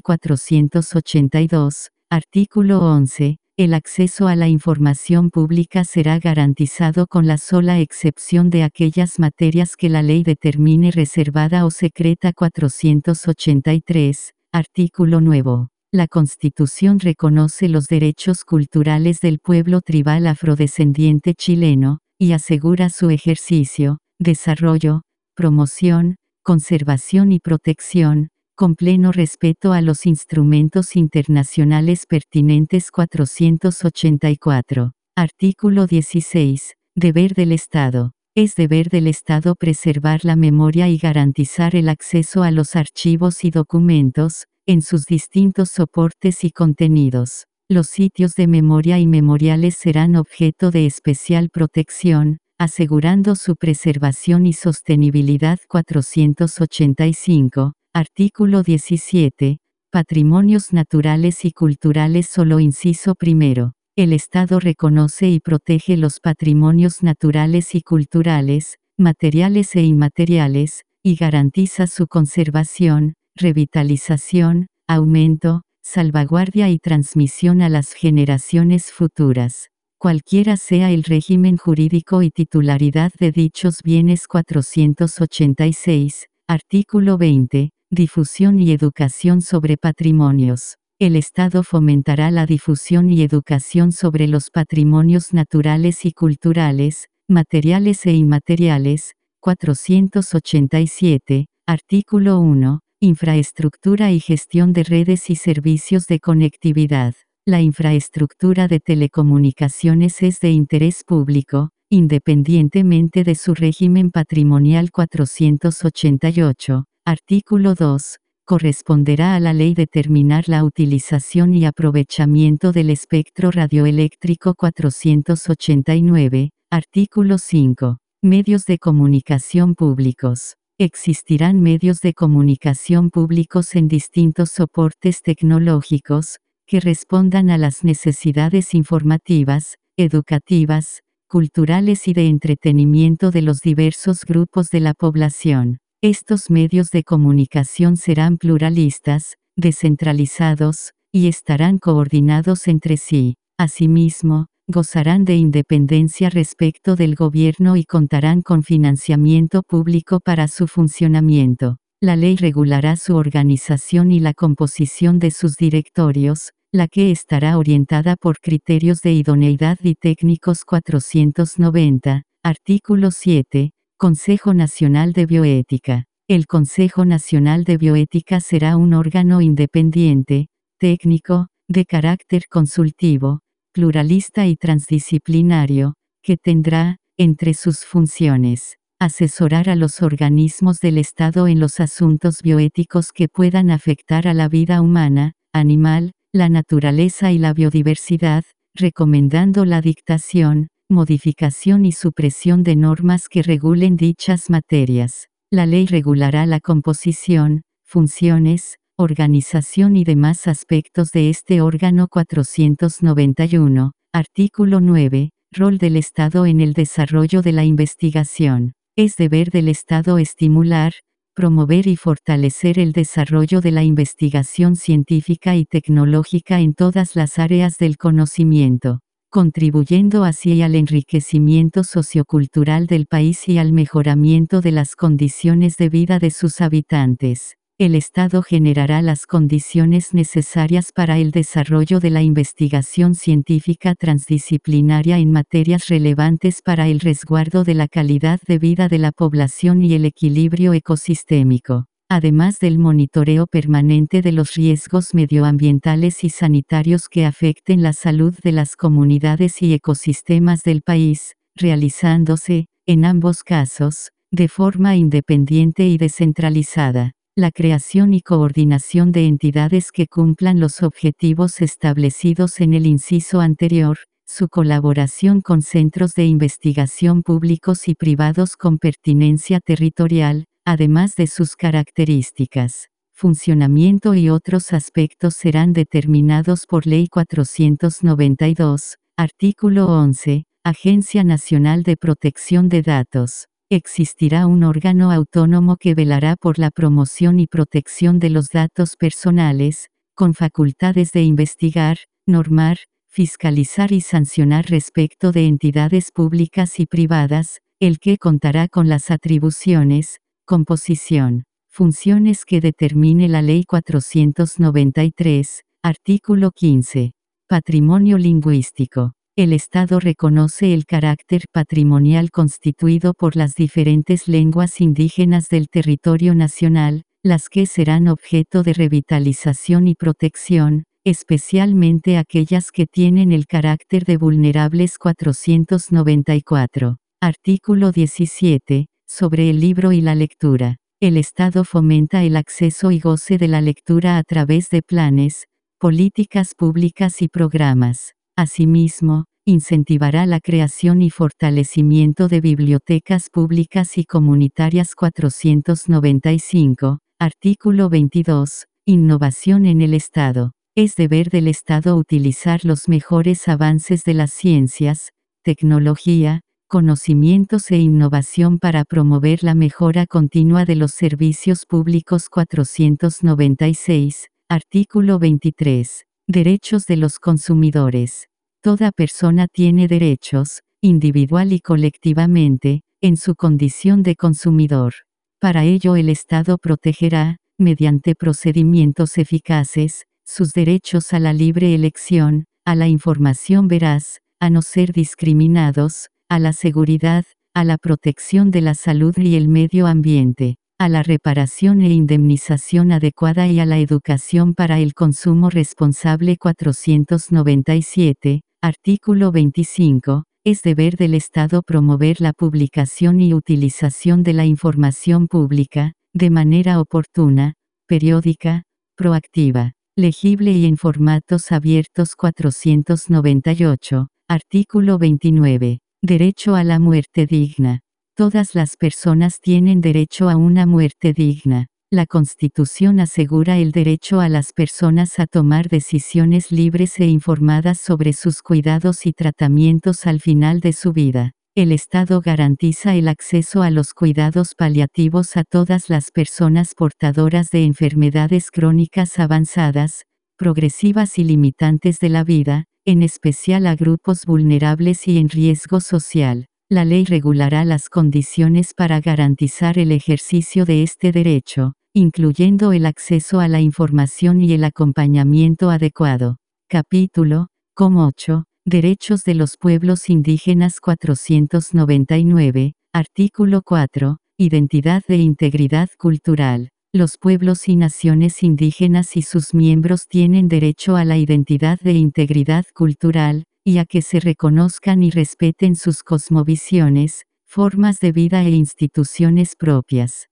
482, artículo 11, el acceso a la información pública será garantizado con la sola excepción de aquellas materias que la ley determine reservada o secreta 483, artículo nuevo. La Constitución reconoce los derechos culturales del pueblo tribal afrodescendiente chileno, y asegura su ejercicio, desarrollo, promoción, conservación y protección, con pleno respeto a los instrumentos internacionales pertinentes 484. Artículo 16. Deber del Estado. Es deber del Estado preservar la memoria y garantizar el acceso a los archivos y documentos, en sus distintos soportes y contenidos. Los sitios de memoria y memoriales serán objeto de especial protección, asegurando su preservación y sostenibilidad 485, artículo 17, Patrimonios naturales y culturales solo inciso primero. El Estado reconoce y protege los patrimonios naturales y culturales, materiales e inmateriales, y garantiza su conservación, revitalización, aumento, salvaguardia y transmisión a las generaciones futuras cualquiera sea el régimen jurídico y titularidad de dichos bienes 486, artículo 20, difusión y educación sobre patrimonios. El Estado fomentará la difusión y educación sobre los patrimonios naturales y culturales, materiales e inmateriales, 487, artículo 1, infraestructura y gestión de redes y servicios de conectividad. La infraestructura de telecomunicaciones es de interés público, independientemente de su régimen patrimonial 488, artículo 2, corresponderá a la ley determinar la utilización y aprovechamiento del espectro radioeléctrico 489, artículo 5. Medios de comunicación públicos. Existirán medios de comunicación públicos en distintos soportes tecnológicos, que respondan a las necesidades informativas, educativas, culturales y de entretenimiento de los diversos grupos de la población. Estos medios de comunicación serán pluralistas, descentralizados, y estarán coordinados entre sí. Asimismo, gozarán de independencia respecto del gobierno y contarán con financiamiento público para su funcionamiento. La ley regulará su organización y la composición de sus directorios, la que estará orientada por criterios de idoneidad y técnicos 490, artículo 7, Consejo Nacional de Bioética. El Consejo Nacional de Bioética será un órgano independiente, técnico, de carácter consultivo, pluralista y transdisciplinario, que tendrá, entre sus funciones, asesorar a los organismos del Estado en los asuntos bioéticos que puedan afectar a la vida humana, animal, la naturaleza y la biodiversidad, recomendando la dictación, modificación y supresión de normas que regulen dichas materias. La ley regulará la composición, funciones, organización y demás aspectos de este órgano 491, artículo 9, rol del Estado en el desarrollo de la investigación. Es deber del Estado estimular, promover y fortalecer el desarrollo de la investigación científica y tecnológica en todas las áreas del conocimiento, contribuyendo así al enriquecimiento sociocultural del país y al mejoramiento de las condiciones de vida de sus habitantes. El Estado generará las condiciones necesarias para el desarrollo de la investigación científica transdisciplinaria en materias relevantes para el resguardo de la calidad de vida de la población y el equilibrio ecosistémico, además del monitoreo permanente de los riesgos medioambientales y sanitarios que afecten la salud de las comunidades y ecosistemas del país, realizándose, en ambos casos, de forma independiente y descentralizada la creación y coordinación de entidades que cumplan los objetivos establecidos en el inciso anterior, su colaboración con centros de investigación públicos y privados con pertinencia territorial, además de sus características, funcionamiento y otros aspectos serán determinados por Ley 492, artículo 11, Agencia Nacional de Protección de Datos existirá un órgano autónomo que velará por la promoción y protección de los datos personales, con facultades de investigar, normar, fiscalizar y sancionar respecto de entidades públicas y privadas, el que contará con las atribuciones, composición, funciones que determine la Ley 493, artículo 15. Patrimonio lingüístico. El Estado reconoce el carácter patrimonial constituido por las diferentes lenguas indígenas del territorio nacional, las que serán objeto de revitalización y protección, especialmente aquellas que tienen el carácter de vulnerables 494. Artículo 17. Sobre el libro y la lectura. El Estado fomenta el acceso y goce de la lectura a través de planes, políticas públicas y programas. Asimismo, incentivará la creación y fortalecimiento de bibliotecas públicas y comunitarias 495, artículo 22, Innovación en el Estado. Es deber del Estado utilizar los mejores avances de las ciencias, tecnología, conocimientos e innovación para promover la mejora continua de los servicios públicos 496, artículo 23. Derechos de los consumidores. Toda persona tiene derechos, individual y colectivamente, en su condición de consumidor. Para ello el Estado protegerá, mediante procedimientos eficaces, sus derechos a la libre elección, a la información veraz, a no ser discriminados, a la seguridad, a la protección de la salud y el medio ambiente. A la reparación e indemnización adecuada y a la educación para el consumo responsable 497, artículo 25, es deber del Estado promover la publicación y utilización de la información pública, de manera oportuna, periódica, proactiva, legible y en formatos abiertos 498, artículo 29. Derecho a la muerte digna. Todas las personas tienen derecho a una muerte digna. La Constitución asegura el derecho a las personas a tomar decisiones libres e informadas sobre sus cuidados y tratamientos al final de su vida. El Estado garantiza el acceso a los cuidados paliativos a todas las personas portadoras de enfermedades crónicas avanzadas, progresivas y limitantes de la vida, en especial a grupos vulnerables y en riesgo social. La ley regulará las condiciones para garantizar el ejercicio de este derecho, incluyendo el acceso a la información y el acompañamiento adecuado. Capítulo, com 8, Derechos de los Pueblos Indígenas 499, artículo 4, Identidad de Integridad Cultural. Los pueblos y naciones indígenas y sus miembros tienen derecho a la identidad de integridad cultural, y a que se reconozcan y respeten sus cosmovisiones, formas de vida e instituciones propias.